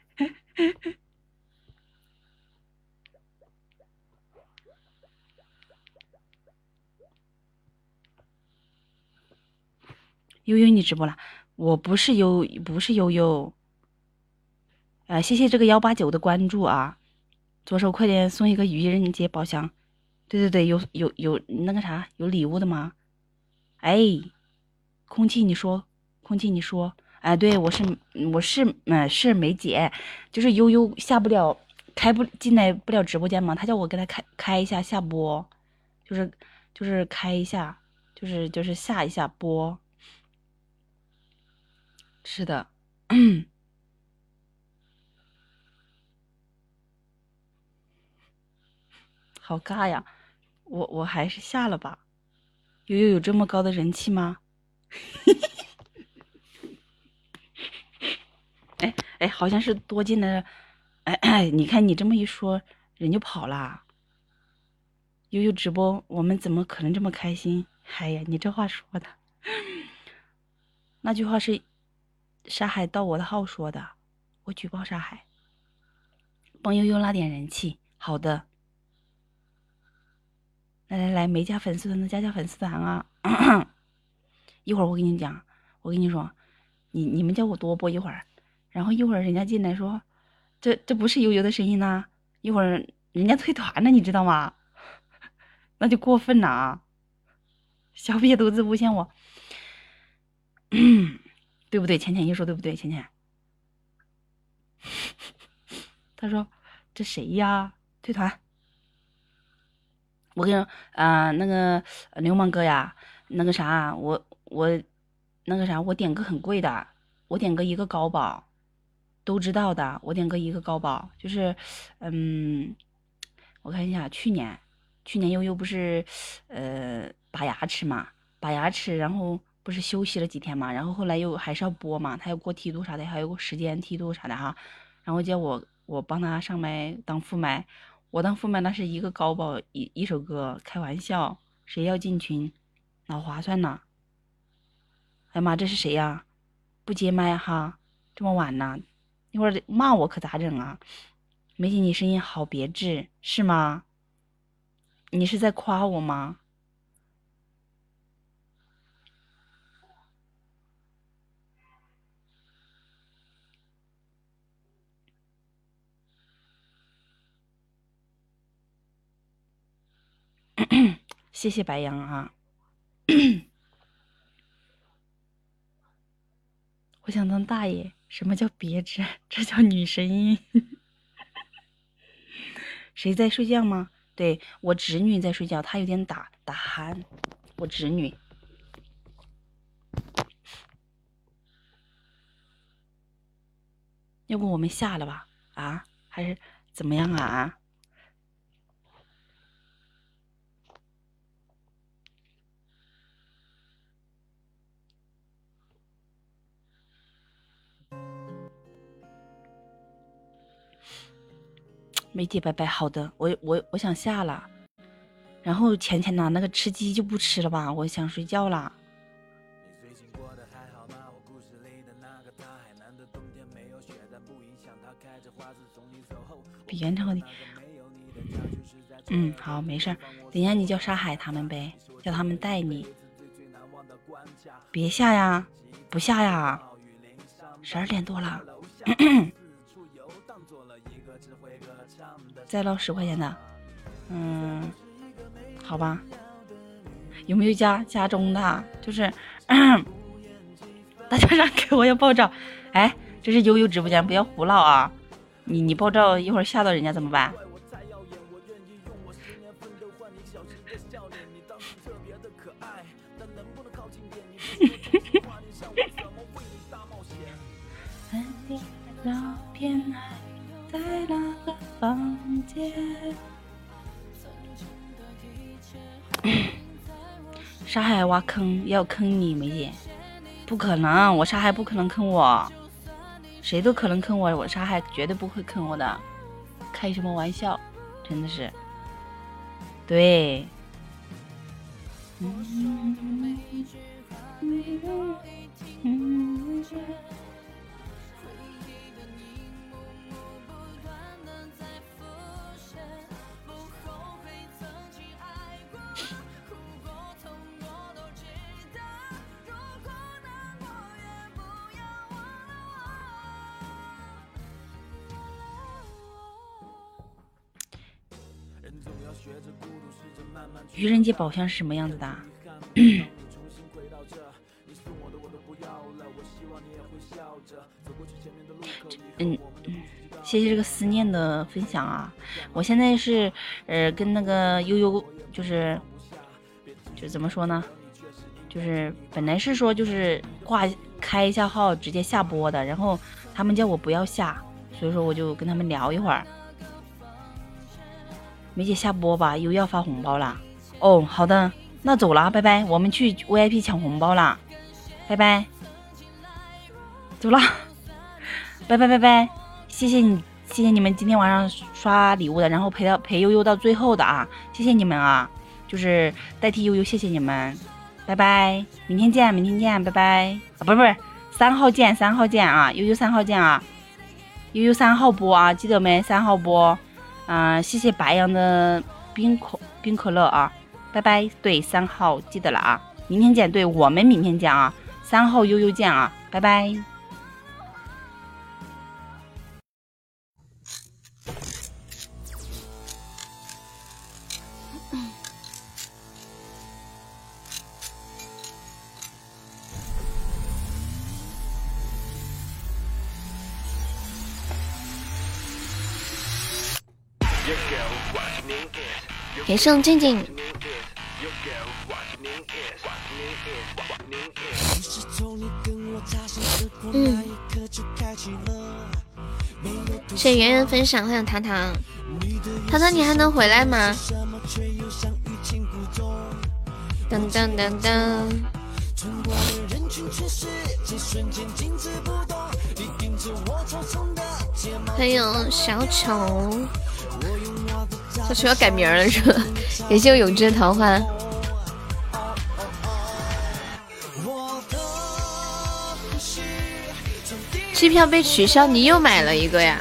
悠悠，你直播了？我不是悠，不是悠悠。呃，谢谢这个幺八九的关注啊！左手快点送一个愚人节宝箱。对对对，有有有那个啥，有礼物的吗？哎，空气你说，空气你说，哎，对我是我是嗯是梅姐，就是悠悠下不了，开不进来不了直播间嘛，他叫我给他开开一下下播，就是就是开一下，就是就是下一下播。是的，*clears throat* 好尬呀。我我还是下了吧，悠悠有这么高的人气吗？*laughs* 哎哎，好像是多进了，哎哎，你看你这么一说，人就跑啦。悠悠直播，我们怎么可能这么开心？哎呀，你这话说的，那句话是沙海盗我的号说的，我举报沙海，帮悠悠拉点人气。好的。来来来，没加粉丝团的加加粉丝团啊！*clears throat* 一会儿我跟你讲，我跟你说，你你们叫我多播一会儿，然后一会儿人家进来说，这这不是悠悠的声音呐，一会儿人家退团了，你知道吗？*laughs* 那就过分了啊！小瘪犊子诬陷我，*clears throat* 对不对？浅浅一说对不对？浅浅，*laughs* 他说这谁呀？退团。我跟你说，啊，那个流氓哥呀，那个啥，我我那个啥，我点歌很贵的，我点歌一个高保，都知道的，我点歌一个高保，就是，嗯，我看一下，去年，去年悠悠不是，呃，拔牙齿嘛，拔牙齿，然后不是休息了几天嘛，然后后来又还是要播嘛，他要过梯度啥的，还有个时间梯度啥的哈，然后叫我我帮他上麦当副麦，我当副麦那是一个高保一一首歌，开玩笑，谁要进群，老划算呢。哎呀妈，这是谁呀？不接麦哈，这么晚了，一会儿骂我可咋整啊？梅姐，你声音好别致，是吗？你是在夸我吗？*clears throat* 谢谢白羊啊！我想当大爷，什么叫别致？这叫女神音。谁在睡觉吗？对我侄女在睡觉，她有点打打鼾。我侄女，要不我们下了吧？啊，还是怎么样啊？梅姐，拜拜。好的，我我我想下了，然后浅浅呐，那个吃鸡就不吃了吧，我想睡觉了。比原唱好听。嗯，好，没事儿。等一下你叫沙海他们呗，叫他们带你。别下呀，不下呀，十二点多了。*coughs* 再捞十块钱的，嗯，好吧。有没有加加中的？就是 *clears throat* 大家让给我要爆照。哎，这是悠悠直播间，不要胡闹啊！你你爆照一会儿吓到人家怎么办？房间？沙海挖坑要坑你梅姐，不可能，我沙海不可能坑我，谁都可能坑我，我沙海绝对不会坑我的，开什么玩笑，真的是，对。愚人节宝箱是什么样子的？嗯 *clears throat* 嗯，谢谢这个思念的分享啊！我现在是呃跟那个悠悠就是就怎么说呢？就是本来是说就是挂开一下号直接下播的，然后他们叫我不要下，所以说我就跟他们聊一会儿。梅姐下播吧，又要发红包了。哦，好的，那走了，拜拜。我们去 VIP 抢红包了，拜拜。走了，*laughs* 拜拜拜拜。谢谢你，谢谢你们今天晚上刷礼物的，然后陪到陪悠悠到最后的啊，谢谢你们啊，就是代替悠悠，谢谢你们，拜拜。明天见，明天见，拜拜。啊，不是不是，三号见，三号见啊，悠悠三号见啊，悠悠三号播啊，记得没？三号播。嗯，谢谢白羊的冰可冰可乐啊。拜拜，对三号记得了啊，明天见，对我们明天见啊，三号悠悠见啊，拜拜。给上静静。嗯，谢谢圆圆分享，欢迎糖糖，糖糖你还能回来吗？噔噔噔噔。还有小丑，小丑要改名了是吧？感谢我永志的桃花。机票被取消，你又买了一个呀？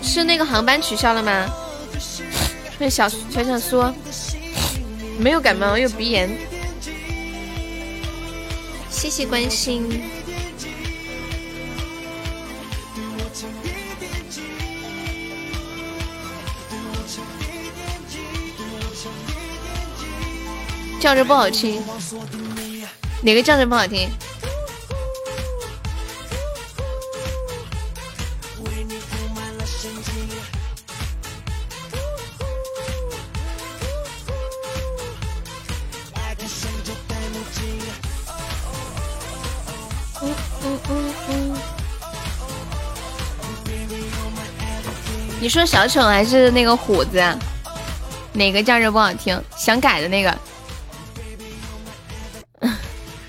是那个航班取消了吗？那小小小苏没有感冒，有鼻炎。谢谢关心。叫着不好听，哪个叫着不好听？你说小丑还是那个虎子啊？哪个叫着不好听？想改的那个？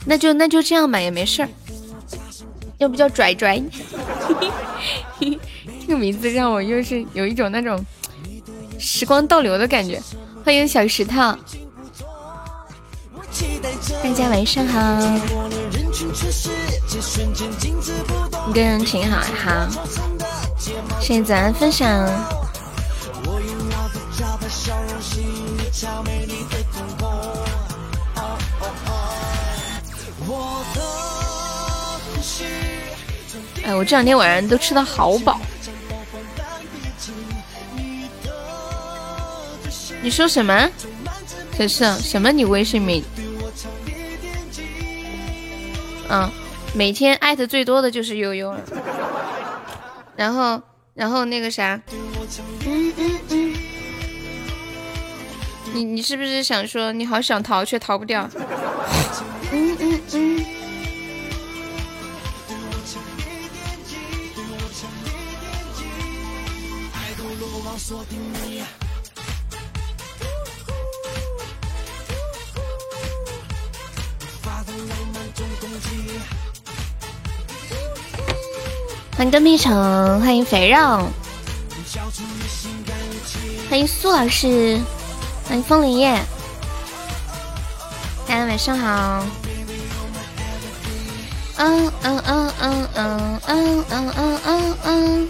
那就那就这样吧，也没事儿。要不叫拽拽？*laughs* 这个名字让我又是有一种那种时光倒流的感觉。欢迎小石头，大家晚上好。一个人挺好哈，谢谢早安分享。哎，我这两天晚上都吃的好饱。你说什么？可是什么？你微信名？嗯，每天艾特最多的就是悠悠了。然后，然后那个啥，嗯嗯嗯，你你是不是想说你好想逃却逃不掉？欢迎跟屁虫，欢迎肥肉，欢迎苏老师，欢迎风铃叶，大家晚上好。嗯嗯嗯嗯嗯嗯嗯嗯嗯嗯。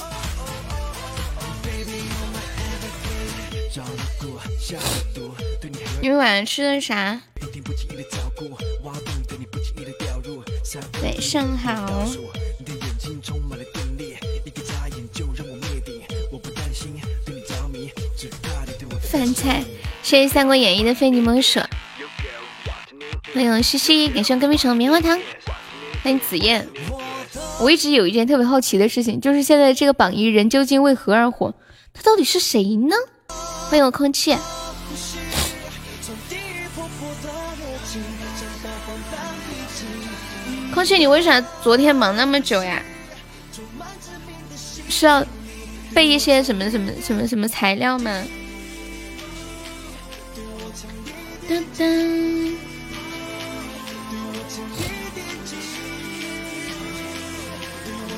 你们晚上吃的啥？晚上好。饭菜，谢谢《三国演义》的非你莫属。欢迎西西，感谢隔壁城棉花糖。欢迎紫燕。我一直有一件特别好奇的事情，就是现在这个榜一人究竟为何而火？他到底是谁呢？欢迎我空气。空气，你为啥昨天忙那么久呀？是要备一些什么什么什么什么材料吗？哒哒。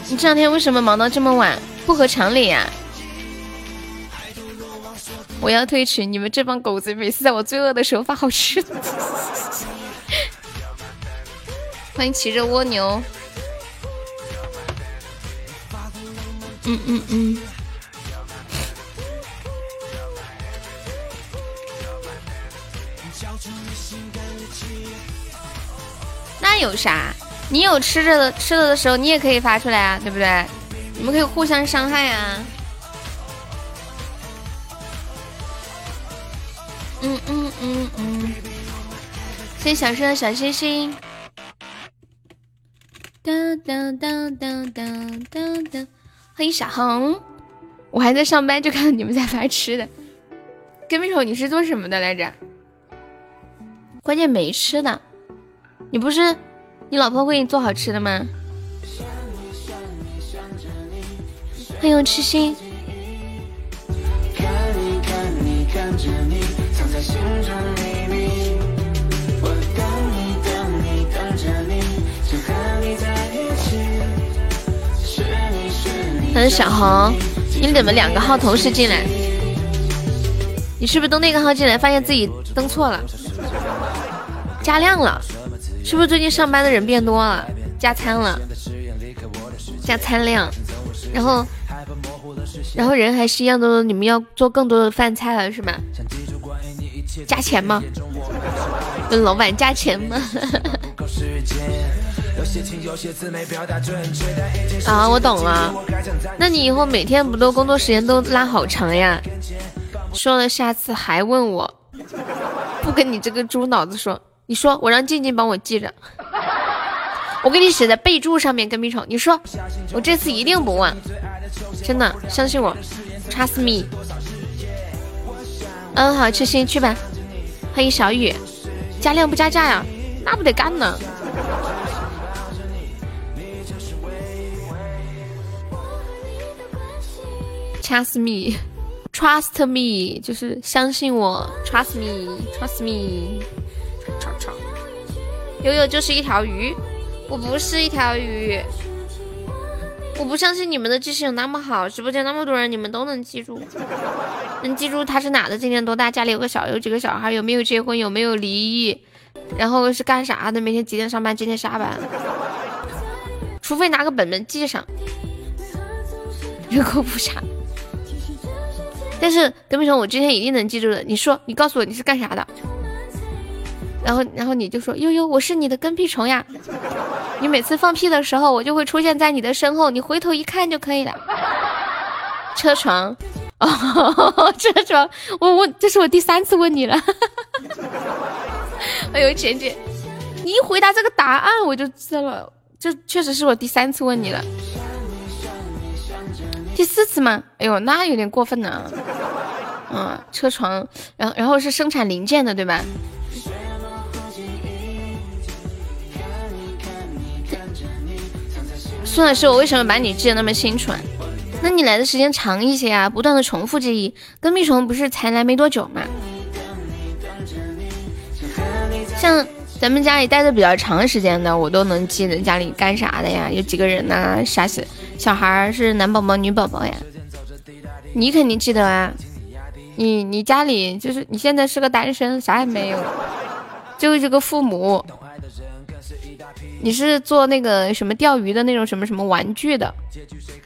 你这两天为什么忙到这么晚？不合常理呀！我要退群！你们这帮狗子每次在我最饿的时候发好吃的。*laughs* 欢迎骑着蜗牛。嗯嗯嗯。有啥？你有吃着的吃了的时候，你也可以发出来啊，对不对？你们可以互相伤害啊。嗯嗯嗯嗯。谢谢小叔的小心心。哒哒哒哒哒哒哒。欢迎小红，我还在上班，就看到你们在发吃的。跟屁虫，你是做什么的来着？关键没吃的，你不是你老婆会给你做好吃的吗？欢迎痴心。欢迎小红，你怎么两个号同时进来？你是不是登那个号进来，发现自己登错了，加量了？是不是最近上班的人变多了，加餐了，加餐量，然后然后人还是一样多，你们要做更多的饭菜了是吗？加钱吗？问老板加钱吗？*laughs* 啊，我懂了。那你以后每天不都工作时间都拉好长呀？说了下次还问我，不跟你这个猪脑子说。你说我让静静帮我记着，我给你写在备注上面，跟屁虫。你说我这次一定不忘，真的相信我，trust me。嗯，好，吃心去吧。欢迎小雨，加量不加价呀？那不得干呢。Trust me, *laughs* trust me，就是相信我。Trust me, trust me。悠悠就是一条鱼，我不是一条鱼。我不相信你们的记性有那么好，直播间那么多人，你们都能记住，能记住他是哪的，今年多大，家里有个小有几个小孩，有没有结婚，有没有离异，然后是干啥的，每天几点上班，几点下班。除非拿个本本记上，人口普查。但是跟屁虫，我今天一定能记住的。你说，你告诉我你是干啥的？然后，然后你就说悠悠，我是你的跟屁虫呀。你每次放屁的时候，我就会出现在你的身后，你回头一看就可以了。车床，哦，*laughs* 车床，我我这是我第三次问你了。*laughs* 哎呦，姐姐，你一回答这个答案我就知道了，这确实是我第三次问你了。第四次吗？哎呦，那有点过分了。嗯，车床，然后然后是生产零件的，对吧？宋老师，我为什么把你记得那么清楚啊？那你来的时间长一些啊，不断的重复记忆。跟屁虫不是才来没多久吗？像咱们家里待的比较长时间的，我都能记得家里干啥的呀，有几个人呐，啥小小孩是男宝宝女宝宝呀？你肯定记得啊。你你家里就是你现在是个单身，啥也没有，就这个父母。你是做那个什么钓鱼的那种什么什么玩具的，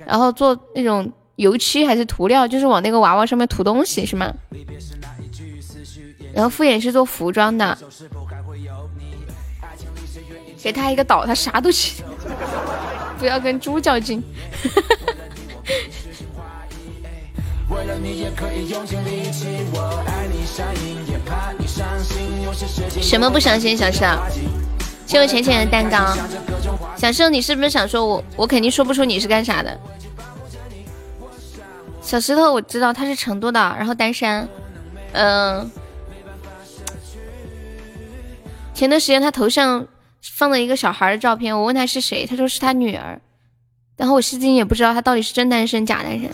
然后做那种油漆还是涂料，就是往那个娃娃上面涂东西是吗？然后敷衍是做服装的，给他一个岛，他啥都行，*laughs* 不要跟猪较劲。*laughs* 什么不相信，小石？谢我浅浅的蛋糕，小石头，你是不是想说我？我肯定说不出你是干啥的。小石头，我知道他是成都的，然后单身。嗯，前段时间他头像放了一个小孩的照片，我问他是谁，他说是他女儿。然后我至今也不知道他到底是真单身假单身。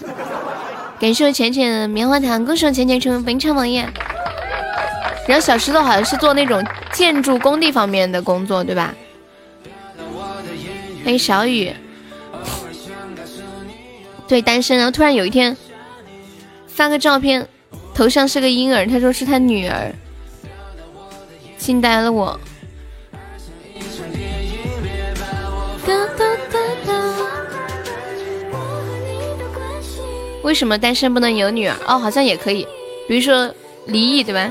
感谢我浅浅的棉花糖，恭喜我浅浅成为本场王爷。然后小石头好像是做那种建筑工地方面的工作，对吧？欢迎小雨，对，单身。然后突然有一天发个照片，头像是个婴儿，他说是他女儿，惊呆了我。为什么单身不能有女儿？哦，好像也可以，比如说离异，对吧？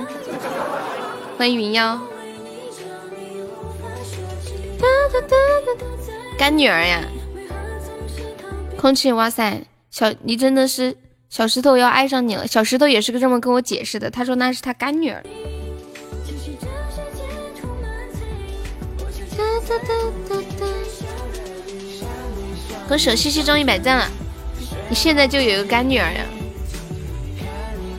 欢迎云妖，干女儿呀！空气，哇塞，小你真的是小石头要爱上你了。小石头也是个这么跟我解释的，他说那是他干女儿。恭喜西西中一百赞了，你现在就有一个干女儿呀！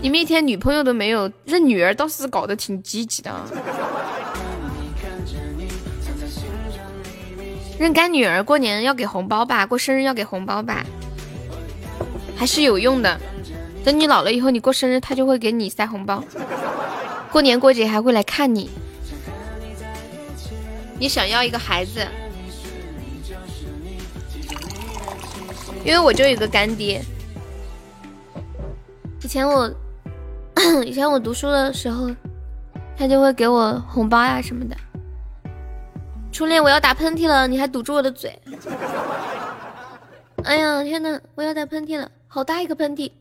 你们一天女朋友都没有，认女儿倒是搞得挺积极的。认干女儿，过年要给红包吧，过生日要给红包吧，还是有用的。等你老了以后，你过生日，他就会给你塞红包。过年过节还会来看你。你想要一个孩子，因为我就有个干爹。以前我 *clears throat* 以前我读书的时候，他就会给我红包呀什么的。初恋，我要打喷嚏了，你还堵住我的嘴。*laughs* 哎呀，天呐，我要打喷嚏了，好大一个喷嚏！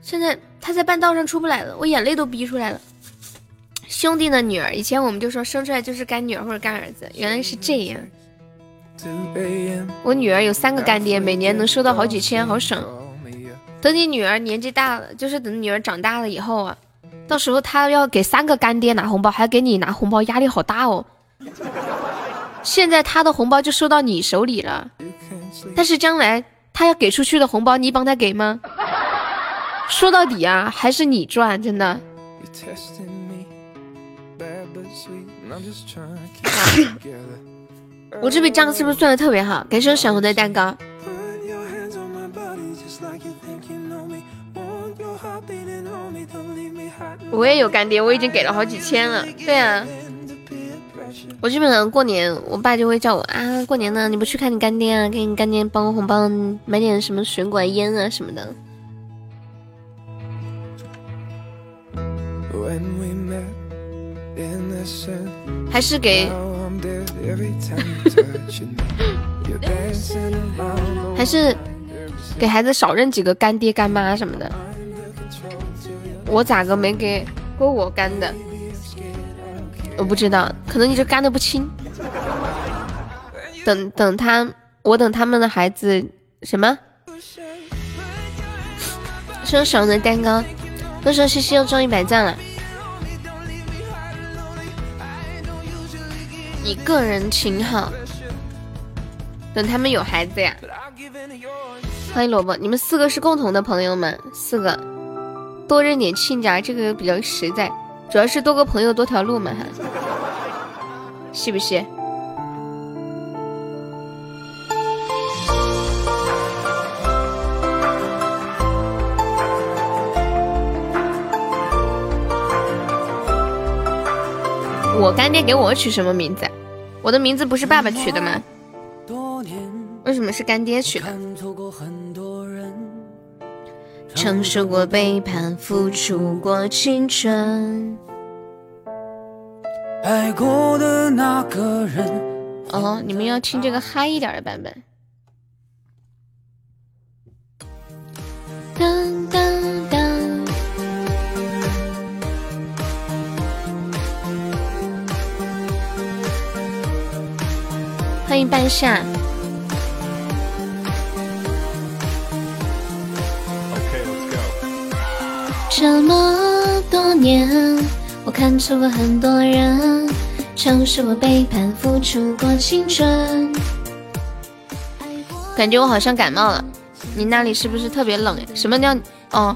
现在他在半道上出不来了，我眼泪都逼出来了。兄弟的女儿，以前我们就说生出来就是干女儿或者干儿子，原来是这样。我女儿有三个干爹，每年能收到好几千，好省。等你女儿年纪大了，就是等女儿长大了以后啊，到时候她要给三个干爹拿红包，还给你拿红包，压力好大哦。现在她的红包就收到你手里了，但是将来她要给出去的红包，你帮她给吗？说到底啊，还是你赚，真的。*coughs* 我这笔账是不是算的特别好？感谢小红的蛋糕。我也有干爹，我已经给了好几千了。对啊，我基本上过年，我爸就会叫我啊，过年呢你不去看你干爹啊，给你干爹包个红包，买点什么水果、烟啊什么的。还是给，*laughs* 还是给孩子少认几个干爹干妈什么的。我咋个没给过我干的？我不知道，可能你这干的不清。等等他，我等他们的孩子什么？说少的蛋糕，都说西西又中一百赞了。你个人挺好，等他们有孩子呀。欢迎萝卜，你们四个是共同的朋友们？四个，多认点亲家，这个比较实在。主要是多个朋友多条路嘛，哈，是不是？我干爹给我取什么名字？我的名字不是爸爸取的吗？为什么是干爹取的？承受过背叛，付出过青春，爱过的那个人。哦，你们要听这个嗨一点的版本。当当当。欢迎半夏。这么多年，我看错过很多人，承受过背叛，付出过青春。感觉我好像感冒了，你那里是不是特别冷？什么叫哦？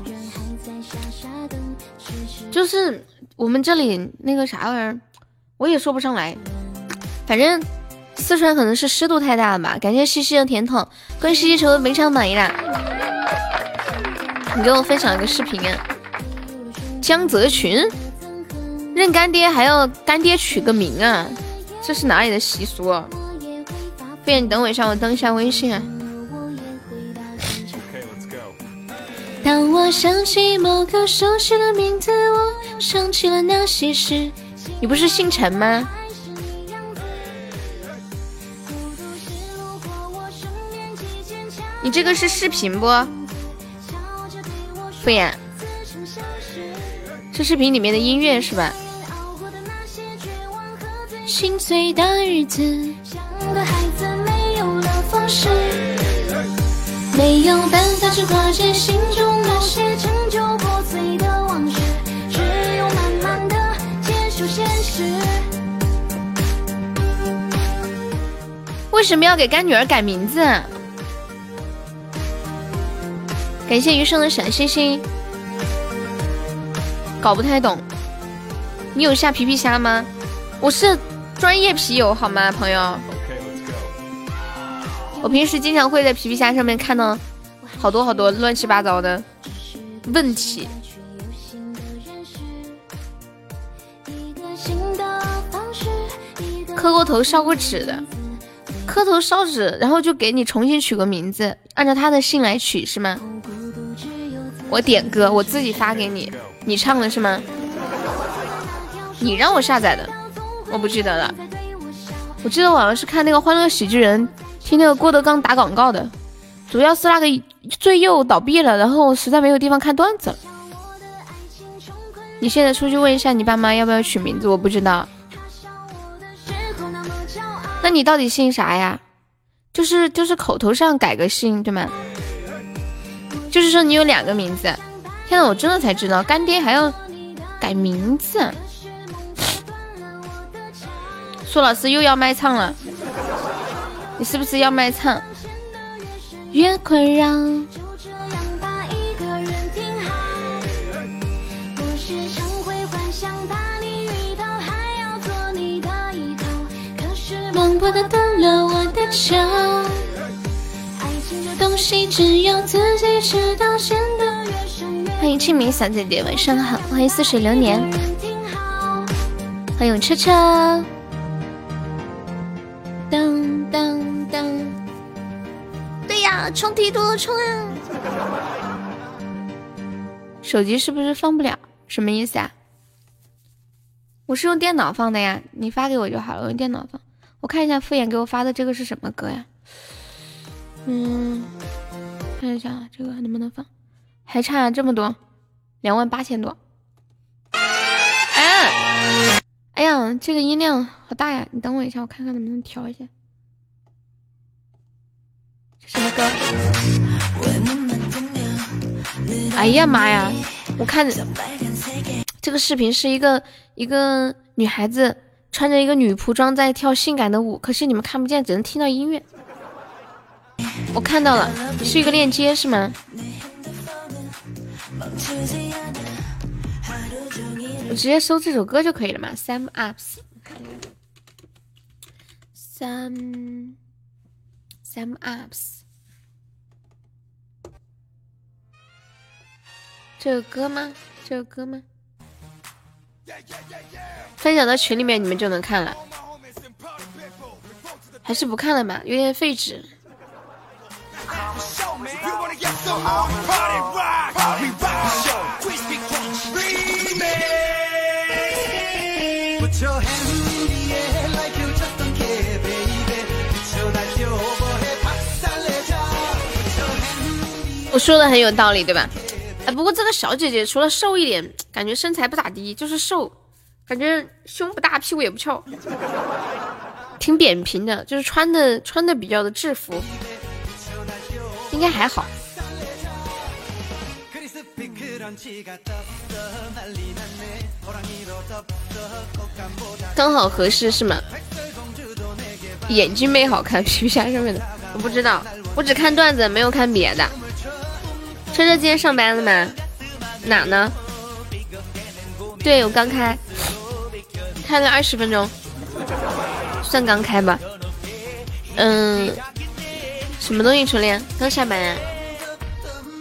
就是我们这里那个啥玩意儿，我也说不上来，反正。四川可能是湿度太大了吧？感谢西西的甜筒，恭喜西西成为本场榜一啦！你给我分享一个视频啊！江泽群认干爹还要干爹取个名啊？这是哪里的习俗？啊？飞你等我一下，我登一下微信啊。当我想起某个熟悉的名字，我想起了那些事。你不是姓陈吗？你这个是视频不？敷衍，这视频里面的音乐是吧？心碎的日子，没有办法去化解心中那些陈旧破碎的往事，只有慢慢的接受现实。为什么要给干女儿改名字？感谢余生的小星星，搞不太懂。你有下皮皮虾吗？我是专业皮友，好吗，朋友？我平时经常会在皮皮虾上面看到好多好多乱七八糟的问题。磕过头、烧过纸的，磕头烧纸，然后就给你重新取个名字，按照他的姓来取是吗？我点歌，我自己发给你，你唱的是吗？你让我下载的，我不记得了。我记得我好像是看那个《欢乐喜剧人》，听那个郭德纲打广告的，主要是那个最右倒闭了，然后实在没有地方看段子了。你现在出去问一下你爸妈要不要取名字，我不知道。那你到底姓啥呀？就是就是口头上改个姓对吗？就是说你有两个名字。天呐，我真的才知道干爹还要改名字。苏老师又要卖唱了，你是不是要卖唱？越困扰。断了我的球，爱情这东西只有自己知道，陷得越深越。欢迎清明小姐姐，晚上好。欢迎似水流年。欢迎车车。当当当。对呀，冲梯度冲啊！手机是不是放不了？什么意思啊？我是用电脑放的呀，你发给我就好了，用电脑放。我看一下敷衍给我发的这个是什么歌呀？嗯，看一下，这个能不能放？还差这么多，两万八千多。哎，哎呀，这个音量好大呀！你等我一下，我看看能不能调一下。什么歌？哎呀妈呀！我看这个视频是一个一个女孩子。穿着一个女仆装在跳性感的舞，可是你们看不见，只能听到音乐。我看到了，是一个链接是吗？我直接搜这首歌就可以了嘛？Sam Ups，Sam Sam Ups，这个歌吗？这个歌吗？分享到群里面，你们就能看了。还是不看了吧，有点废纸。我说的很有道理，对吧？哎，不过这个小姐姐除了瘦一点，感觉身材不咋地，就是瘦，感觉胸不大，屁股也不翘，挺扁平的，就是穿的穿的比较的制服，应该还好。刚好合适是吗？眼睛妹好看，皮皮虾上面的我不知道，我只看段子，没有看别的。车车今天上班了吗？哪呢？对我刚开，开了二十分钟，算刚开吧。嗯，什么东西？初恋刚下班啊？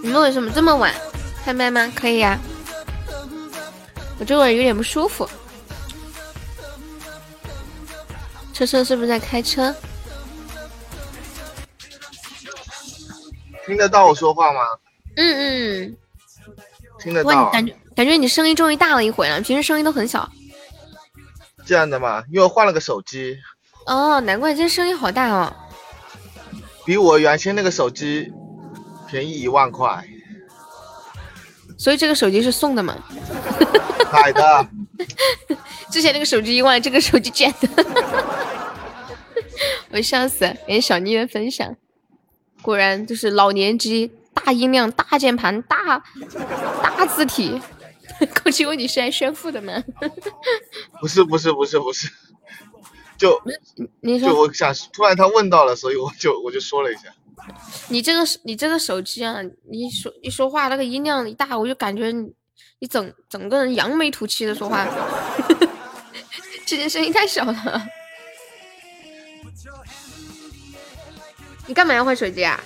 你们为什么这么晚开麦吗？可以呀。我这会儿有点不舒服。车车是不是在开车？听得到我说话吗？嗯嗯，听得到。感觉感觉你声音终于大了一回了，平时声音都很小。这样的嘛，因为换了个手机。哦，难怪今天声音好大哦。比我原先那个手机便宜一万块。所以这个手机是送的吗？*laughs* 买的。*laughs* 之前那个手机一万，这个手机捡的。*laughs* 我笑死，感谢小妮的分享，果然就是老年机。大音量、大键盘、大大字体，空气问你是来炫富的吗？不是不是不是不是，就你就我想突然他问到了，所以我就我就说了一下。你这个你这个手机啊，你说一说话那个音量一大，我就感觉你你整整个人扬眉吐气的说话，之前声音太小了。你干嘛要换手机啊？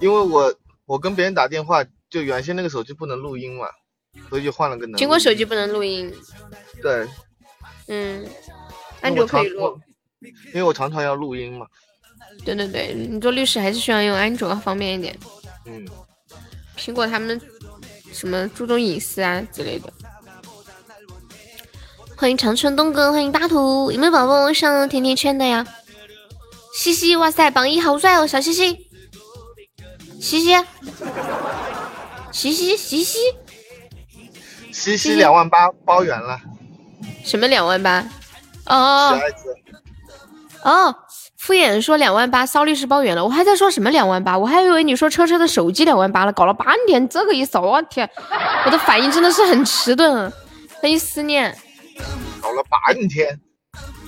因为我我跟别人打电话，就原先那个手机不能录音嘛，所以就换了个苹果手机不能录音。对。嗯，安卓可以录。因为我常常要录音嘛。对对对，你做律师还是需要用安卓方便一点。嗯，苹果他们什么注重隐私啊之类的。欢迎长春东哥，欢迎大图，有没有宝宝上甜甜圈的呀？西西，哇塞，榜一好帅哦，小西西，西西，西西，西西，西西两万八包圆了，什么两万八？哦。哦，敷衍说两万八，骚律师包圆了，我还在说什么两万八，我还以为你说车车的手机两万八了，搞了半天这个意思，我天，我的反应真的是很迟钝，欢迎思念。搞了半天，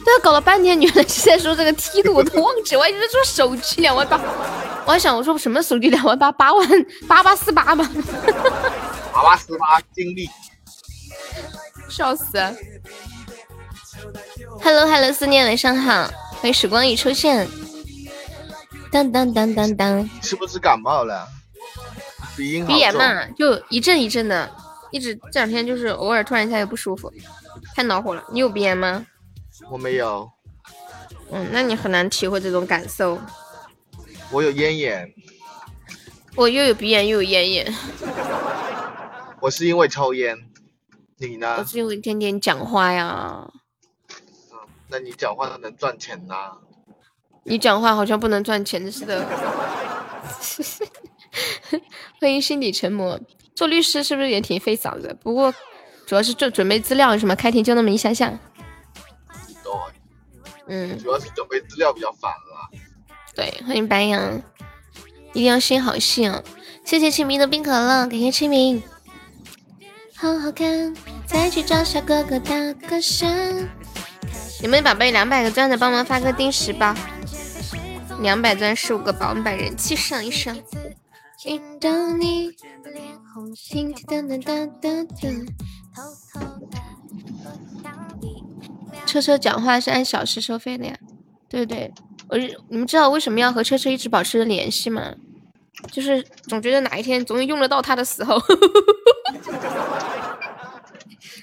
对啊，搞了半天，原来是在说这个梯度，我都 *laughs* 忘记，我还以为说手机两万八，我还想我说什么手机两万八，八万八八四八吗？八八四八 *laughs* 经历，笑死！Hello Hello，思念晚上好，欢迎时光已出现。当当当当当，是不是感冒了？鼻音好鼻炎嘛，就一阵一阵的，一直这两天就是偶尔突然一下又不舒服，太恼火了。你有鼻炎吗？我没有，嗯，那你很难体会这种感受。我有咽炎，我又有鼻炎又有咽炎，*laughs* 我是因为抽烟。你呢我？是因为天天讲话呀。那你讲话能赚钱呐、你讲话好像不能赚钱似的。*laughs* 欢迎心底沉默。做律师是不是也挺费嗓子？不过主要是准准备资料什么，开庭就那么一下下。对，嗯，主要是准备资料比较烦了。对，欢迎白羊，一定要心好细哦。谢谢清明的冰可乐，感谢清明。好好看，再去找小哥哥打个声。有没有宝贝两百个钻的帮忙发个定时包？两百钻十五个宝，我们把人气上一上。一到你脸红心跳哒哒哒哒。车车讲话是按小时收费的呀？对对，我你们知道为什么要和车车一直保持着联系吗？就是总觉得哪一天总有用得到他的时候。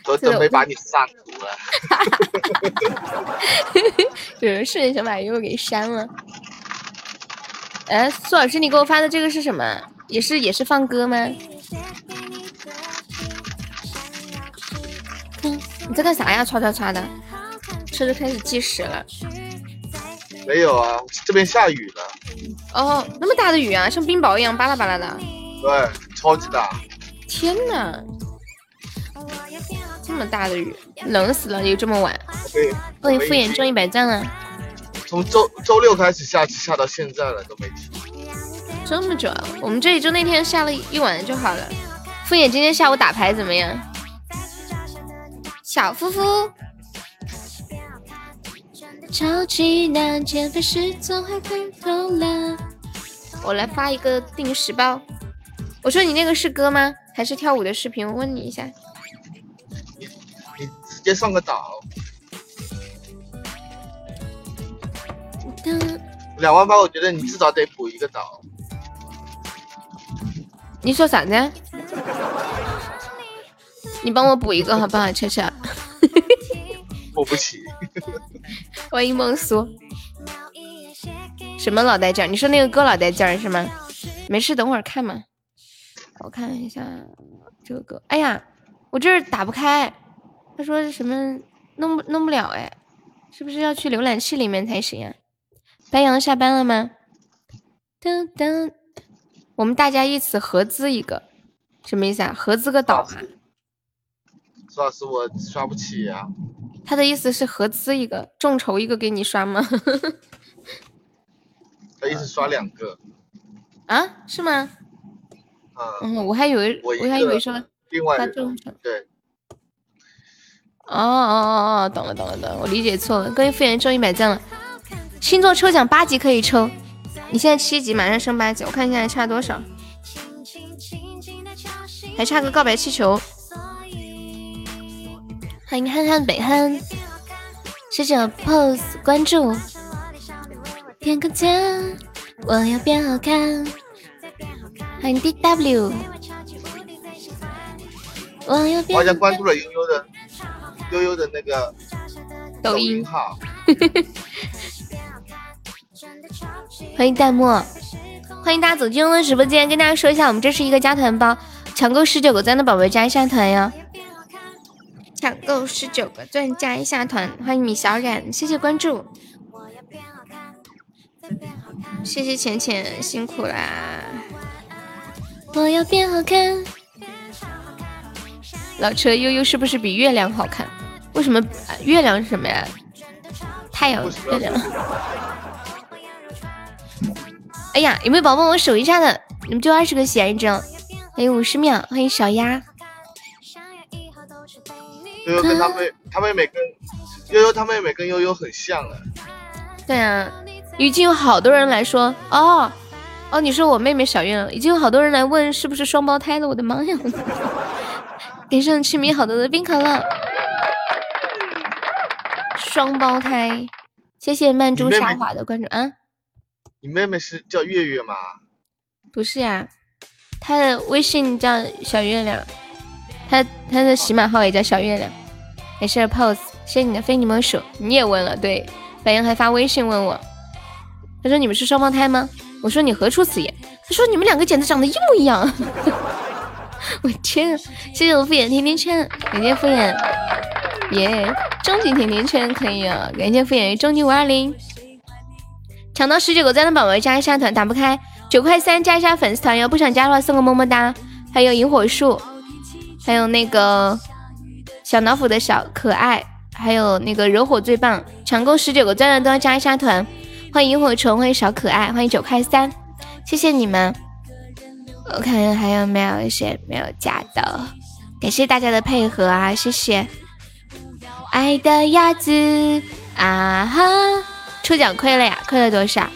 我准备把你删除了。有人瞬间想把悠悠给删了。哎，苏老师，你给我发的这个是什么？也是也是放歌吗？嗯，你在干啥呀？唰唰唰的，车车开始计时了。没有啊，这边下雨了。哦，那么大的雨啊，像冰雹一样巴拉巴拉的。对，超级大。天呐，这么大的雨，冷死了！又这么晚。对，欢迎敷衍中一百赞了，从周周六开始下，下到现在了都没停。这么久啊！我们这里就那天下了一晚就好了。敷衍今天下午打牌怎么样？小夫妇，超级难减肥时总会回头了。我来发一个定时包。我说你那个是歌吗？还是跳舞的视频？我问你一下。你直接上个岛，两万八，我觉得你至少得补一个岛。你说啥呢？你帮我补一个好不好，车车？补不起。欢迎梦苏。什么老带劲儿？你说那个歌老带劲儿是吗？没事，等会儿看嘛。我看一下这个歌。哎呀，我这儿打不开。他说是什么弄不弄不了哎？是不是要去浏览器里面才行啊？白羊下班了吗？噔噔，我们大家一起合资一个，什么意思啊？合资个岛啊？苏老师，我刷不起呀、他的意思是合资一个，众筹一个给你刷吗？*laughs* 他意思刷两个。啊？是吗？嗯，嗯，我还以为我我还以为个说另外他众筹。对，哦哦哦哦，懂了懂了懂了，我理解错了。各位复原中一百赞了，星座抽奖八级可以抽，你现在七级，马上升八级，我看一下还差多少，还差个告白气球。欢迎憨憨北憨，谢谢 pose 关注，点个赞，我要变好看。欢迎 DW，我要变我好像关注了悠悠的。悠悠的那个抖音音号。*laughs* 欢迎弹幕，欢迎大家走进我的直播间，跟大家说一下，我们这是一个加团包，抢够十九个赞的宝贝加一下团哟。抢够十九个钻加一下团，欢迎米小冉，谢谢关注，谢谢浅浅辛苦啦。我要变好看。老车悠悠是不是比月亮好看？为什么？呃月亮是什么呀？太阳，月亮。哎呀，有没有宝宝帮我守一下的？你们就二十个喜爱值，还有五十秒。欢迎小鸭，悠悠跟他妹，他妹妹跟悠悠他妹妹跟悠悠很像啊。对啊，已经有好多人来说，哦哦，你说我妹妹小月亮，已经有好多人来问是不是双胞胎了。我的妈呀！*laughs* 给上吃米好多的冰可乐，双胞胎，谢谢曼珠沙华的关注啊。你妹妹是叫月月吗？不是呀，她的微信叫小月亮，她她的喜马号也叫小月亮。没事，pose，谢谢你的非你莫属。你也问了，对，白羊还发微信问我，他说你们是双胞胎吗？我说你何出此言？他说你们两个简直长得一模一样。*laughs* 我天，谢谢我敷衍甜甜圈，感谢敷衍，耶，终极甜甜圈可以啊，感谢敷衍终极五二零。抢到十九个赞的宝宝加一下团，打不开九块三加一下粉丝团哟，不想加的话送个么么哒。还有萤火树，还有那个小老虎的小可爱，还有那个惹火最棒，抢够十九个赞的都要加一下团。欢迎萤火虫，欢迎小可爱，欢迎九块三，谢谢你们。我看看还有没有一些没有加的，感谢大家的配合啊，谢谢。爱的鸭子啊哈。抽奖亏了呀？亏了多少？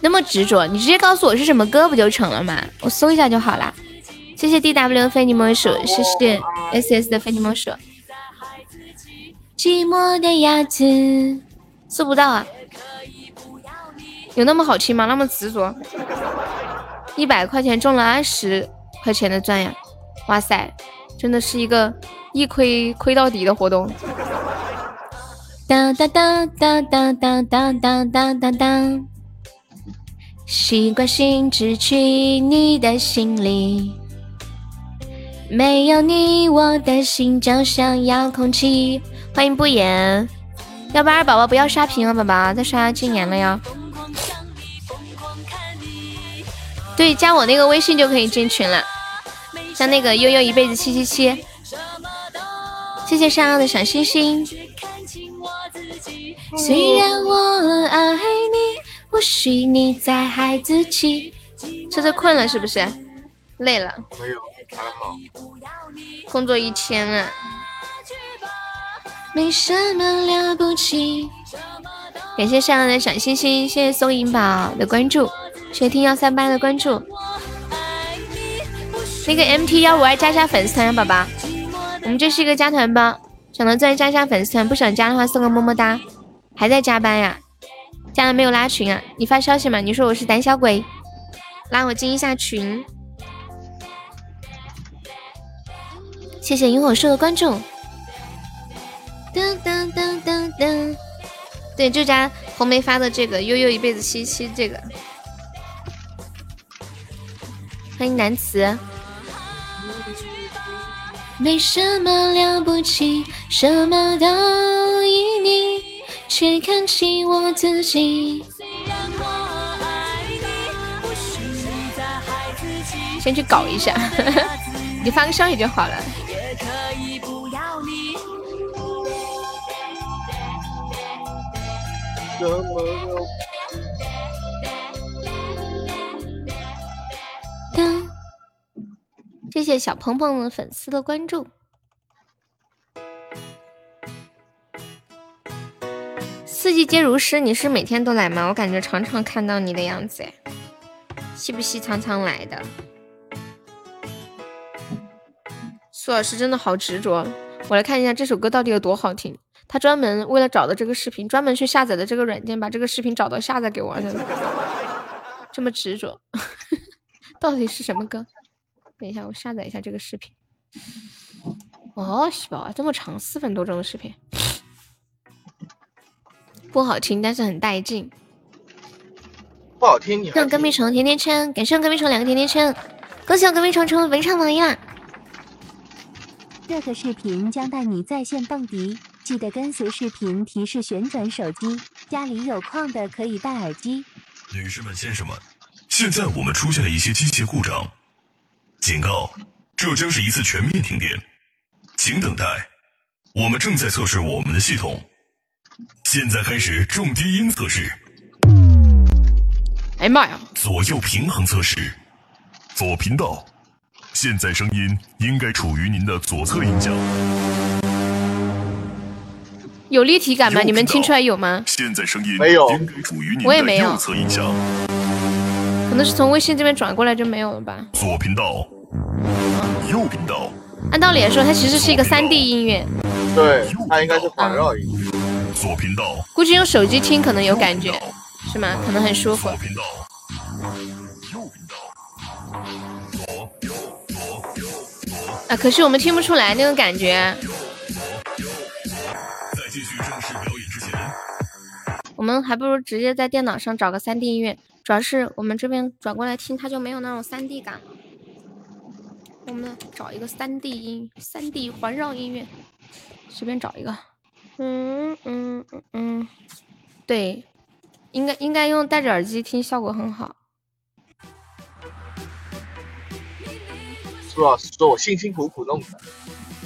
那么执着，你直接告诉我是什么歌不就成了吗？我搜一下就好啦。谢谢 D W 非你莫属，谢谢 S S 的非你莫属。寂寞的鸭子，搜不到啊？有那么好听吗？那么执着？一百块钱中了二十块钱的钻呀！哇塞，真的是一个一亏亏到底的活动。哒哒哒哒哒哒哒哒哒哒哒，习惯性只去你的心里，没有你我的心就像遥控器。欢迎不言，幺八二宝宝不要刷屏了，宝宝再刷禁言了哟。对，加我那个微信就可以进群了，像那个悠悠一辈子七七七，谢谢山羊的小星星。虽然我爱你，或许你在孩子气。车车困了是不是？累了？没有，还好。工作一天了，没什么了不起。感谢上的小星星，谢谢松银宝的关注，谢谢听幺三八的关注。那个 MT 幺五二加下粉丝团，宝宝，我们这是一个加团包，想到钻加一下粉丝团，不想加的话送个么么哒。还在加班呀？加了没有拉群啊？你发消息吗？你说我是胆小鬼，拉我进一下群。谢谢萤火树的关注。噔噔噔噔噔，对，就加红梅发的这个悠悠一辈子七七这个。欢迎南词。没什么了不起，什么都依你。却看清我自己。先去搞一下，*laughs* 你发个消息就好了。噔，谢谢小鹏鹏的粉丝的关注。四季皆如诗，你是每天都来吗？我感觉常常看到你的样子，哎，是不是？常常来的。苏老师真的好执着，我来看一下这首歌到底有多好听。他专门为了找的这个视频，专门去下载的这个软件，把这个视频找到下载给我，的 *laughs* 这么执着，*laughs* 到底是什么歌？等一下，我下载一下这个视频。哦，西宝，这么长，四分多钟的视频。不好听，但是很带劲。不好听，你还让隔壁虫甜甜圈，感谢我隔壁虫两个甜甜圈，恭喜我隔壁虫成为围场榜一啦！这个视频将带你在线蹦迪，记得跟随视频提示旋转手机。家里有矿的可以戴耳机。女士们、先生们，现在我们出现了一些机械故障，警告，这将是一次全面停电，请等待，我们正在测试我们的系统。现在开始重低音测试，哎呀妈呀！左右平衡测试，左频道，现在声音应该处于您的左侧音响。有立体感吗？你们听出来有吗？现在声音没有应该处于您的我也没有右侧音响。可能是从微信这边转过来就没有了吧。左频道，右频道，按道理来说，它其实是一个三 D 音乐，对，它应该是环绕音乐。左频道，估计用手机听可能有感觉，是吗？可能很舒服。左频道，右频道，左右左右啊，可是我们听不出来那种感觉。在继续正式表演之前，我们还不如直接在电脑上找个三 D 音乐，主要是我们这边转过来听，它就没有那种三 D 感了。我们找一个三 D 音，三 D 环绕音乐，随便找一个。嗯嗯嗯嗯，对，应该应该用戴着耳机听，效果很好。苏老师说我辛辛苦苦弄的，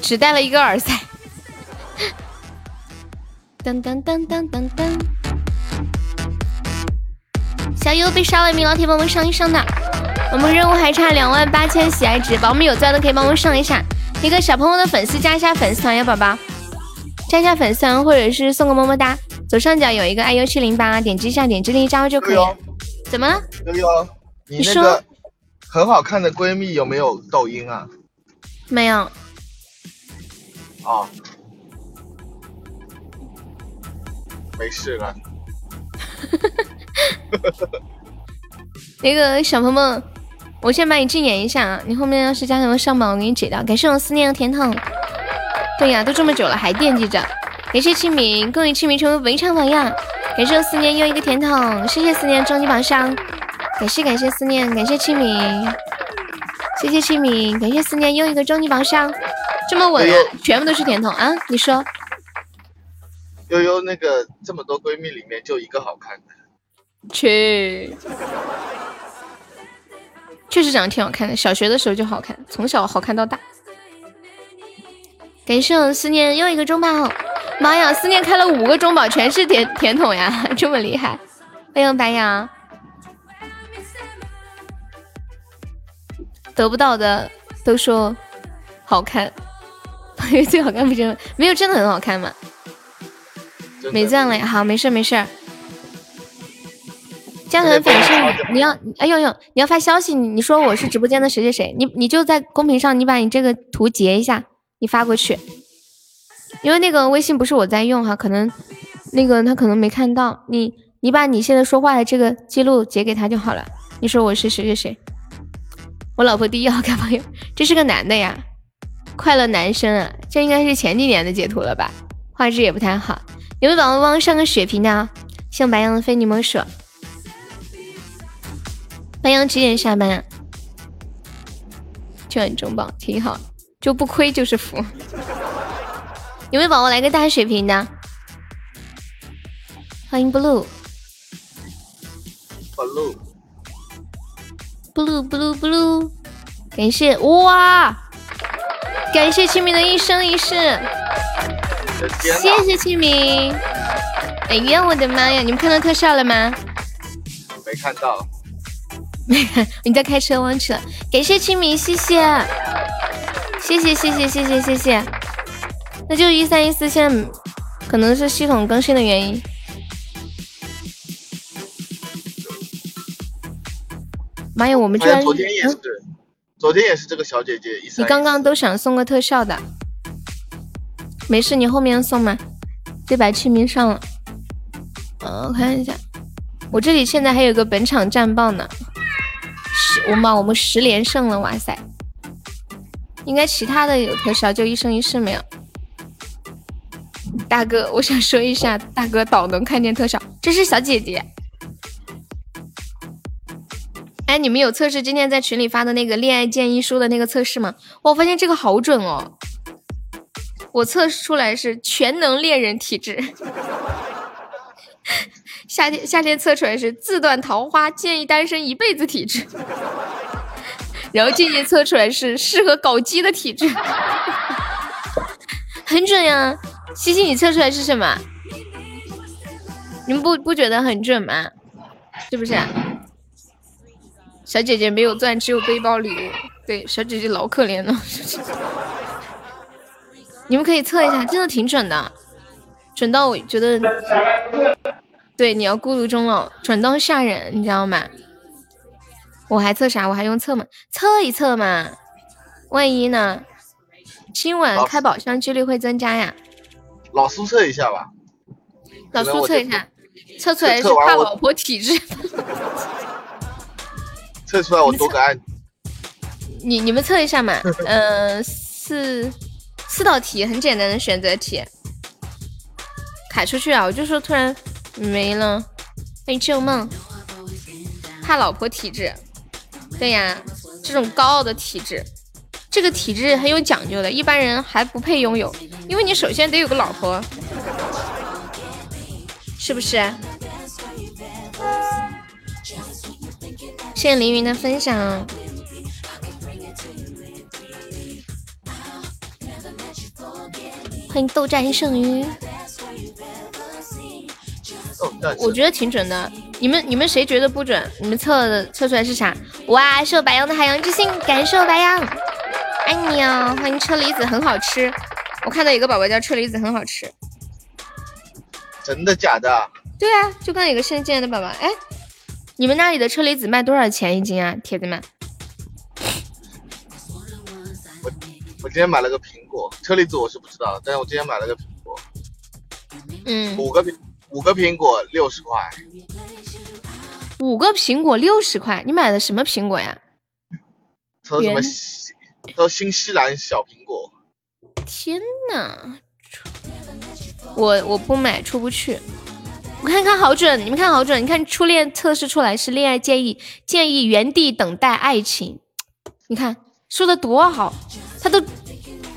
只带了一个耳塞。噔噔噔噔噔噔，小优被杀了，一名老铁帮忙上一上的。我们任务还差两万八千喜爱值，宝宝们有钻的可以帮我们上一下。一个小朋友的粉丝加一下粉丝团呀，宝宝，加一下粉丝团或者是送个么么哒。左上角有一个 iu 七零八，点击一下，点击立即加入就可以了。怎么了？悠悠，你你说那个很好看的闺蜜有没有抖音啊？没有，哦，没事了。*laughs* *laughs* 那个小鹏鹏，我先把你禁言一下啊！你后面要是加什么上榜，我给你解掉。感谢我思念的甜筒。对呀，都这么久了还惦记着。感谢清明，恭喜清明成为文场榜样。感谢我思念又一个甜筒，谢谢思念终极榜上。感谢感谢思念，感谢清明，谢谢清明，感谢思念又一个终极宝箱。这么稳啊，全部都是甜筒啊！你说悠悠那个这么多闺蜜里面就一个好看的，去，确实长得挺好看的，小学的时候就好看，从小好看到大。感谢我思念又一个中宝，妈呀，思念开了五个中宝，全是甜甜筒呀，*laughs* 这么厉害！欢迎白羊，得不到的都说好看，因 *laughs* 为最好看不真没有真的很好看嘛，没赞了呀，好，没事没事。加团粉是你要，哎呦呦，你要发消息，你你说我是直播间的谁谁谁，你你就在公屏上，你把你这个图截一下，你发过去，因为那个微信不是我在用哈，可能那个他可能没看到，你你把你现在说话的这个记录截给他就好了，你说我是谁谁谁，我老婆第一好看朋友，这是个男的呀，快乐男生啊，这应该是前几年的截图了吧，画质也不太好，有没有宝宝帮上个血瓶的啊？像白羊的非你莫属。白羊几点下班啊？就很中宝，挺好，就不亏就是福。*laughs* 有没有宝宝来个大血瓶的？欢迎 blue blue blue blue blue，感谢哇，感谢清明的一生一世，谢谢清明。哎呀，我的妈呀！你们看到特效了吗？没看到。*laughs* 你在开车忘记了感谢清明谢谢。谢谢谢谢谢谢谢谢。那就一三一四现在可能是系统更新的原因。妈呀我们居然昨天也是。昨天也是这个小姐姐你刚刚都想送个特效的。没事你后面送嘛这把清明上了。嗯我看一下。我这里现在还有个本场战报呢。十，我们我们十连胜了，哇塞！应该其他的有特效，就一生一世没有。大哥，我想说一下，大哥倒能看见特效，这是小姐姐。哎，你们有测试今天在群里发的那个恋爱建议书的那个测试吗？我发现这个好准哦，我测试出来是全能恋人体质。夏天夏天测出来是自断桃花，建议单身一辈子体质。*laughs* 然后静静测出来是适合搞基的体质，*laughs* 很准呀。西西，你测出来是什么？你们不不觉得很准吗？是不是、小姐姐没有钻，只有背包礼物。对，小姐姐老可怜了。*laughs* 你们可以测一下，真的挺准的，准到我觉得，对，你要孤独终老，转到吓人，你知道吗？我还测啥？我还用测吗？测一测嘛，万一呢？今晚开宝箱几率会增加呀。老苏测一下吧。老苏测一下，测出来是怕老婆体质。*laughs* 测出来我多个爱。你你们测一下嘛，*laughs* 嗯、四四道题很简单的选择题，卡出去啊！我就说突然没了，欢迎旧梦，怕老婆体质，对呀，这种高傲的体质，这个体质很有讲究的，一般人还不配拥有，因为你首先得有个老婆，是不是？谢谢凌云的分享。欢迎斗战胜于，我觉得挺准的。你们你们谁觉得不准？你们测的测出来是啥？哇，是我白羊的海洋之心，感谢我白羊，爱你哦！欢迎车厘子，很好吃。我看到有个宝宝叫车厘子，很好吃。真的假的？对啊，就刚有个新进来的宝宝，哎，你们那里的车厘子卖多少钱一斤啊，铁子们？我今天买了个苹果，车厘子我是不知道，但是我今天买了个苹果，嗯，五个苹五个苹果六十块，五个苹果六十块，你买的什么苹果呀？说什么圆西说新西兰小苹果，天呐，我我不买出不去。我看看好准，你们看好准，你看初恋测试出来是恋爱建议，建议原地等待爱情。你看说的多好，他都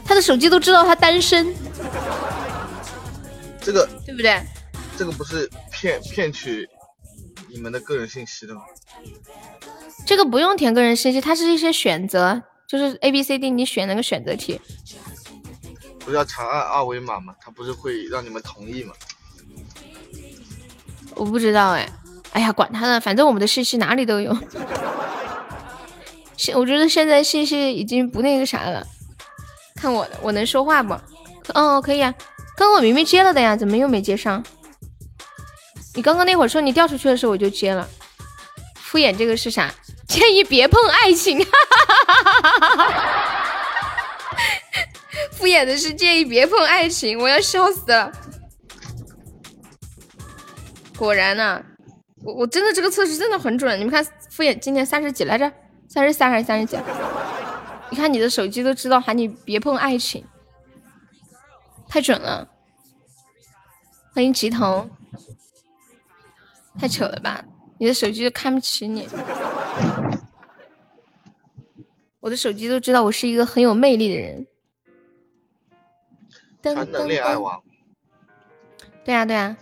他的手机都知道他单身，这个对不对？这个不是骗骗取你们的个人信息的吗？这个不用填个人信息，它是一些选择，就是 A B C D，你选那个选择题。不是要长按二维码吗？它不是会让你们同意吗？我不知道哎，哎呀，管他呢，反正我们的信息哪里都有。现 *laughs* 我觉得现在信息已经不那个啥了。看我的，我能说话不？哦，可以啊。刚刚我明明接了的呀，怎么又没接上？你刚刚那会儿说你掉出去的时候我就接了。敷衍这个是啥？*laughs* 建议别碰爱情。*laughs* 敷衍的是建议别碰爱情，我要笑死了。果然呢、我我真的这个测试真的很准。你们看，敷衍今年三十几来着？三十三还是三十几？你看你的手机都知道喊你别碰爱情，太准了。欢迎吉腾，太扯了吧？你的手机都看不起你。我的手机都知道我是一个很有魅力的人。噔全能恋爱王，对呀、对呀、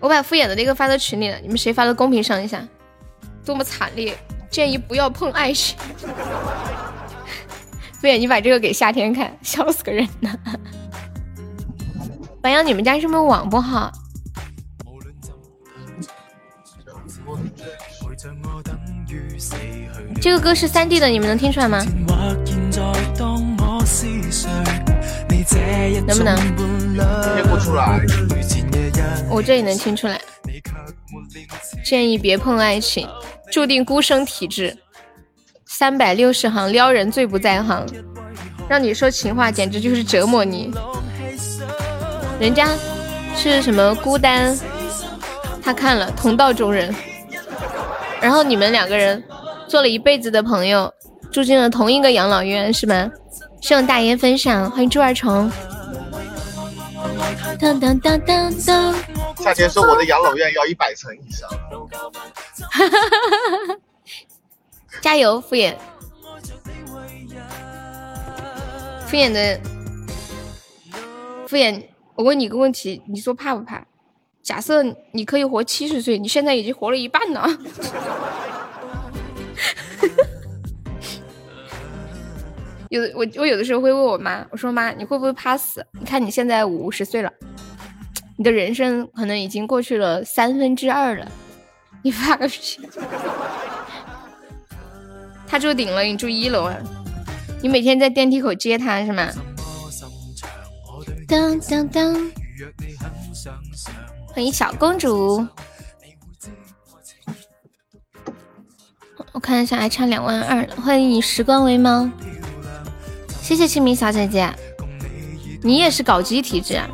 我把敷衍的那个发到群里了，你们谁发到公屏上一下？多么惨烈！建议不要碰爱情。敷衍，你把这个给夏天看，笑死个人呢。*laughs* 白羊，你们家是不是网不好？这个歌是三 D 的，你们能听出来吗？能不能？听不出来。我这里能听出来。建议别碰爱情，注定孤生体质。三百六十行，撩人最不在行，让你说情话简直就是折磨你。人家是什么孤单，他看了同道中人，然后你们两个人做了一辈子的朋友，住进了同一个养老院，是吗？谢谢大爷分享，欢迎猪二虫。当当当当当。夏天说我的养老院要一百层以上，*laughs* 加油，敷衍，敷衍的敷衍。我问你个问题，你说怕不怕？假设你可以活七十岁，你现在已经活了一半了。*laughs* 有的我我有的时候会问我妈，我说妈，你会不会怕死？你看你现在五十岁了，你的人生可能已经过去了三分之二了，你怕个屁！*laughs* 他住顶楼，你住一楼啊？你每天在电梯口接他是吗？当当当！欢迎小公主。我看一下，还差两万二。欢迎以时光为猫，谢谢清明小姐姐。你也是搞基体质啊？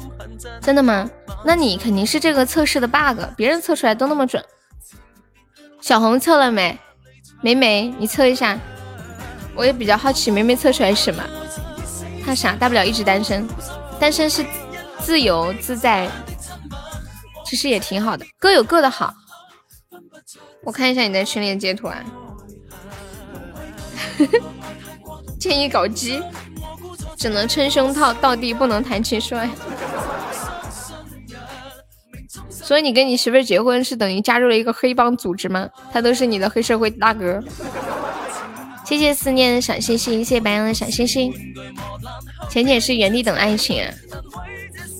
真的吗？那你肯定是这个测试的 bug，别人测出来都那么准。小红测了没？梅梅，你测一下。我也比较好奇，梅梅测出来是什么？怕啥？大不了一直单身。单身是自由自在，其实也挺好的，各有各的好。我看一下你在群里的截图啊，*laughs* 建议搞基，只能称胸套，到地不能谈情说爱。所以你跟你媳妇结婚是等于加入了一个黑帮组织吗？他都是你的黑社会大哥。谢谢思念的小星星，谢谢白羊的小星星。浅浅是原地等爱情啊？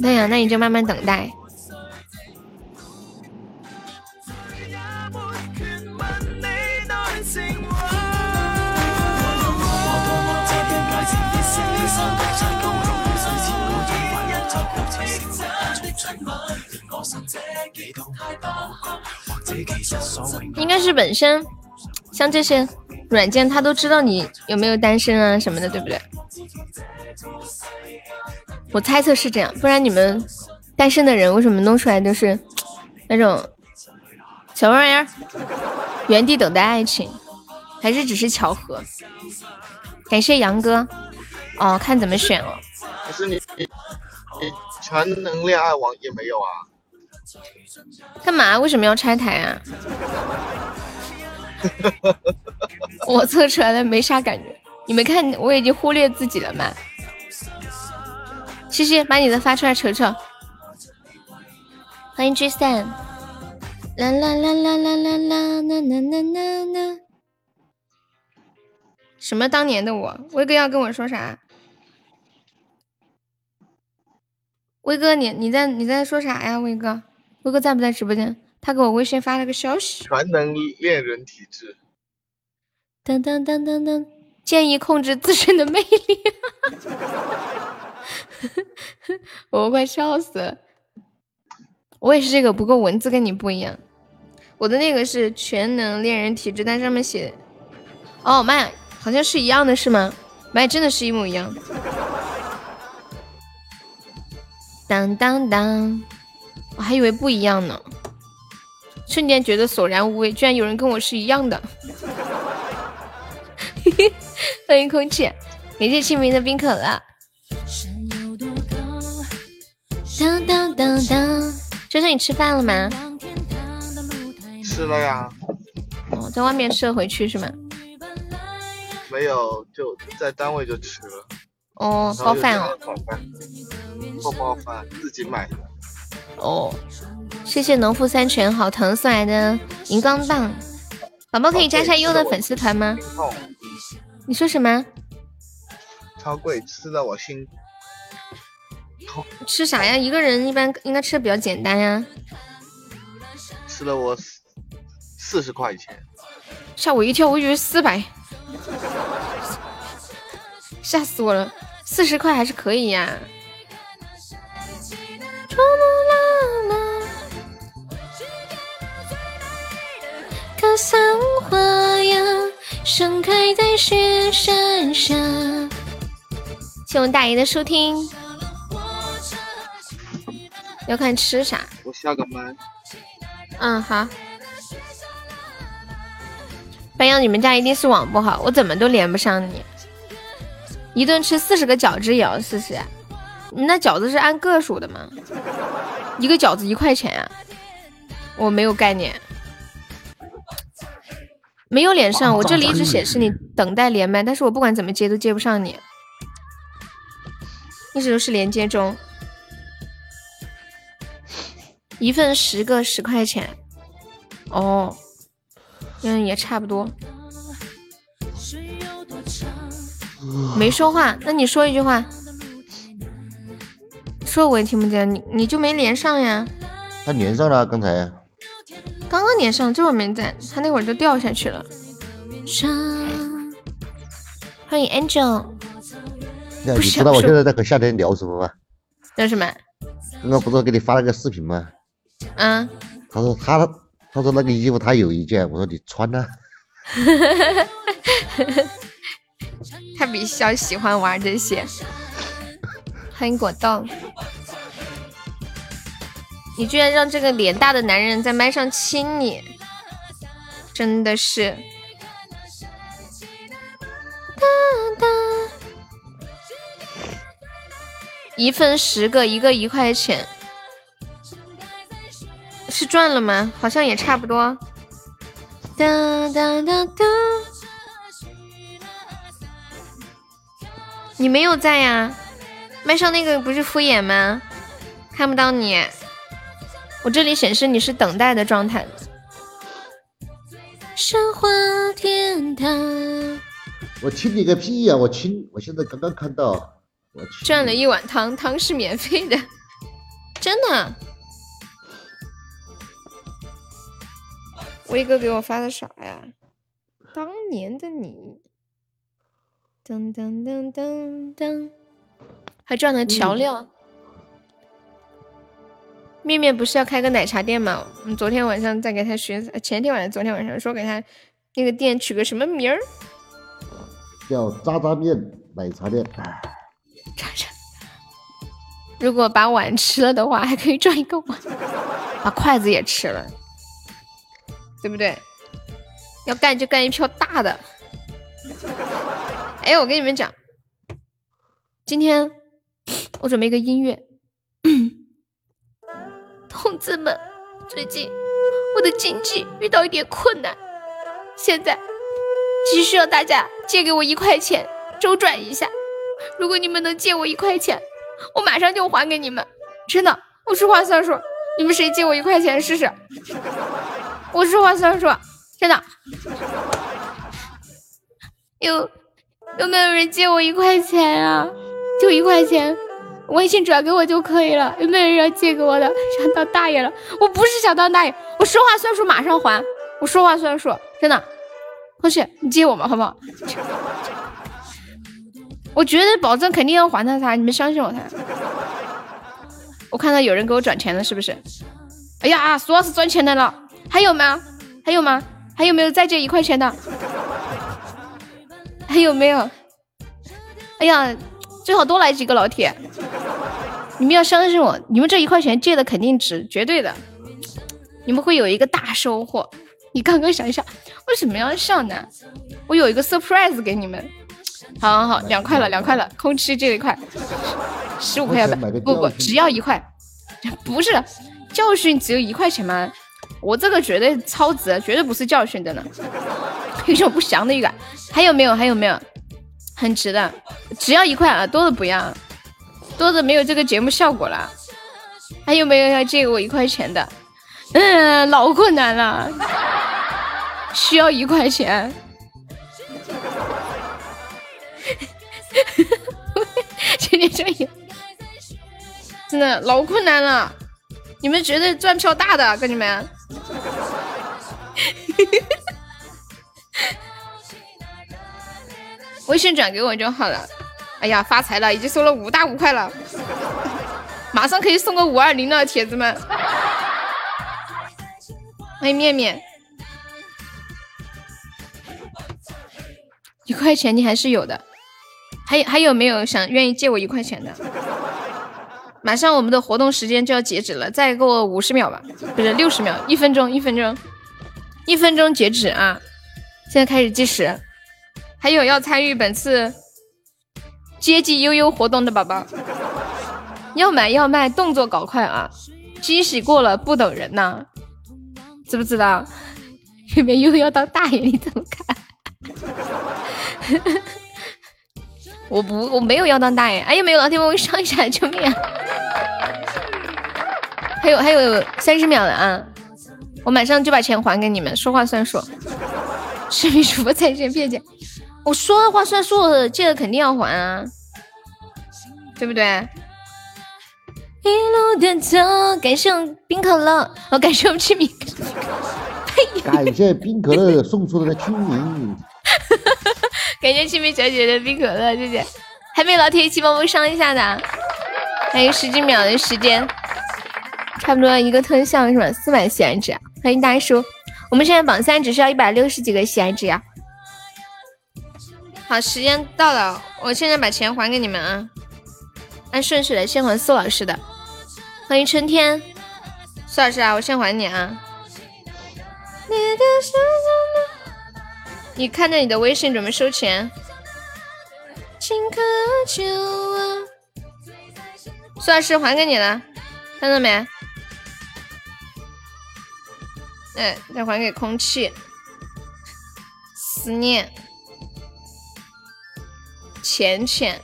对呀，那你就慢慢等待。应该是本身像这些。软件他都知道你有没有单身啊什么的，对不对？我猜测是这样，不然你们单身的人为什么弄出来都是那种小玩意儿？原地等待爱情，还是只是巧合？感谢杨哥，哦，看怎么选哦。可是你你你全能恋爱网也没有啊？干嘛？为什么要拆台啊？*laughs* 我测出来的没啥感觉，你没看我已经忽略自己了吗？西西，把你的发出来瞅瞅。欢迎 G 三，啦啦啦啦啦啦啦啦啦啦啦啦。什么当年的我？威哥要跟我说啥？威哥，你你在你在说啥呀？威哥，威哥在不在直播间？他给我微信发了个消息。全能恋人体质。当当当当当，建议控制自身的魅力。*laughs* 我快笑死了！我也是这个，不过文字跟你不一样。我的那个是全能恋人体质，但上面写……哦妈呀，好像是一样的，是吗？妈呀，真的是一模一样。当当当，我还以为不一样呢，瞬间觉得索然无味，居然有人跟我是一样的。*laughs* 欢迎空气，感谢清明的冰可乐。当当当当，周周你吃饭了吗？吃了呀。哦，在外面吃了回去是吗？没有，就在单位就吃了。哦，包饭哦。不包饭，自己买的。哦，谢谢农夫山泉好疼送来的荧光棒。宝宝可以加下优的粉丝团吗？你说什么？超贵，吃的我心。吃啥呀？一个人一般应该吃的比较简单呀。吃了我四十块钱，吓我一跳，我以为四百，吓死我了！四十块还是可以呀。可桑花呀，盛开在雪山上。谢我们大爷的收听。要看吃啥。我下个麦。嗯，好。白羊，你们家一定是网不好，我怎么都连不上你。一顿吃四十个饺子也要四十？你那饺子是按个数的吗？一个饺子一块钱啊？我没有概念，没有连上。我这里一直显示你等待连麦，但是我不管怎么接都接不上你，一直都是连接中。一份十个十块钱，哦，嗯，也差不多。没说话，那你说一句话，说我也听不见，你你就没连上呀？他连上了，刚才刚刚连上，这会儿没在，他那会儿就掉下去了。欢迎 Angel，那你知道我现在在和夏天聊什么吗？聊什么？刚刚不是给你发了个视频吗？嗯，他说他他说那个衣服他有一件，我说你穿呐。*laughs* 他比较喜欢玩这些。欢迎果冻，你居然让这个脸大的男人在麦上亲你，真的是。哒哒，一份十个，一个一块钱，是赚了吗？好像也差不多。哒哒哒哒。你没有在呀？麦上那个不是敷衍吗？看不到你，我这里显示你是等待的状态。神话天堂，我亲你个屁呀！我亲，我现在刚刚看到，我去赚了一碗汤，汤是免费的，真的。威哥给我发的啥呀？当年的你。噔噔噔噔噔，还赚了调料。面面不是要开个奶茶店吗？我们昨天晚上在给他学，前天晚上、昨天晚上说给他那个店取个什么名儿？叫渣渣面奶茶店。渣渣。如果把碗吃了的话，还可以赚一个碗。把筷子也吃了，对不对？要干就干一票大的。哎，我跟你们讲，今天我准备一个音乐。*coughs* 同志们，最近我的经济遇到一点困难，现在急需要大家借给我一块钱周转一下。如果你们能借我一块钱，我马上就还给你们。真的，我说话算数。你们谁借我一块钱试试？我说话算数，真的。有。有没有人借我一块钱啊？就一块钱，微信转给我就可以了。有没有人要借给我的？想当大爷了？我不是想当大爷，我说话算数，马上还。我说话算数，真的。同学，你借我吧，好不好？*laughs* 我绝对保证，肯定要还他他，你们相信我他。我看到有人给我转钱了，是不是？哎呀，苏老师赚钱来了，还有吗？还有吗？还有没有再借一块钱的？还有没有？哎呀，最好多来几个老铁！你们要相信我，你们这一块钱借的肯定值，绝对的。你们会有一个大收获。你刚刚想一想，为什么要笑呢？我有一个 surprise 给你们。好好好，两块了，两块了，空吃这一块，十五块要不？不不，只要一块。不是教训，只有一块钱吗？我这个绝对超值，绝对不是教训的呢。*laughs* 有种不祥的预感。还有没有？还有没有？很值的，只要一块啊，多的不要，多的没有这个节目效果了。还有没有要借我一块钱的？嗯，老困难了，需要一块钱。*laughs* 今天这里真的老困难了，你们绝对赚票大的，哥你们。*laughs* 微信转给我就好了。哎呀，发财了，已经收了五大五块了，*laughs* 马上可以送个五二零了，铁子们。欢迎面面，一块钱你还是有的，还有还有没有想愿意借我一块钱的？马上我们的活动时间就要截止了，再给我五十秒吧，不是六十秒，一分钟，一分钟，一分钟截止啊！现在开始计时。还有要参与本次接机悠悠活动的宝宝，要买要卖，动作搞快啊！机洗过了不等人呐，知不知道？有没有要当大爷？你怎么看？我不，我没有要当大爷。哎，呀没有老铁帮我上一下？救命啊！还有还有三十秒了啊！我马上就把钱还给你们，说话算数。视频主播在线骗钱，我说的话算数，借的肯定要还啊，对不对？一路的走，感谢我冰可乐，我，感谢我们清明，感谢冰可乐送出的清明，*laughs* 感谢清明小姐的冰可乐，谢谢。还没老铁一起帮我上一下的，还有十几秒的时间，差不多一个特效是吧？四百喜爱值，欢迎大叔。我们现在榜三只需要一百六十几个喜爱值呀。好，时间到了，我现在把钱还给你们啊，按顺序来，先还苏老师的。欢迎春天，苏老师啊，我先还你啊。你看着你的微信准备收钱。苏老师还给你了，看到没？哎，再还给空气。思念，浅浅，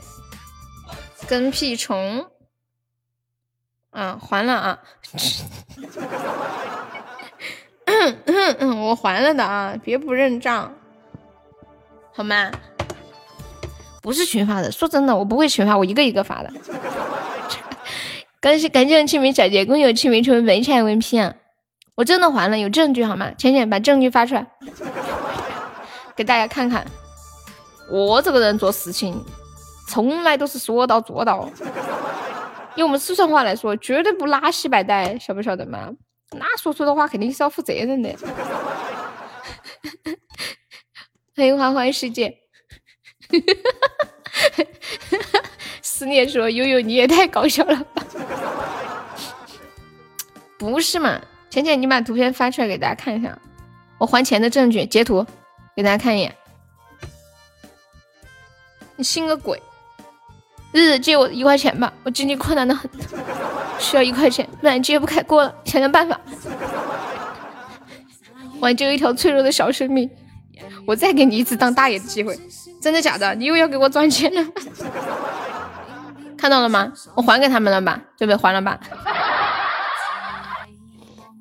跟屁虫。啊，还了啊！*coughs* 我还了的啊，别不认账，好吗？不是群发的，说真的，我不会群发，我一个一个发的。感谢感谢清明小姐，恭喜我清明成为本场 MVP 啊！我真的还了，有证据好吗？浅浅把证据发出来，*laughs* 给大家看看。我这个人做事情从来都是说到做到。用我们四川话来说，绝对不拉稀摆带，晓不晓得嘛？那说出的话肯定是要负责任的。*laughs* 欢迎花花世界，*laughs* 思念说悠悠你也太搞笑了吧？不是嘛？浅浅，你把图片发出来给大家看一下，我还钱的证据，截图给大家看一眼。你信个鬼！日日借我一块钱吧，我经济困难的很，需要一块钱，不然揭不开锅了。想想办法，挽救一条脆弱的小生命。我再给你一次当大爷的机会，真的假的？你又要给我赚钱了？看到了吗？我还给他们了吧？对不？还了吧？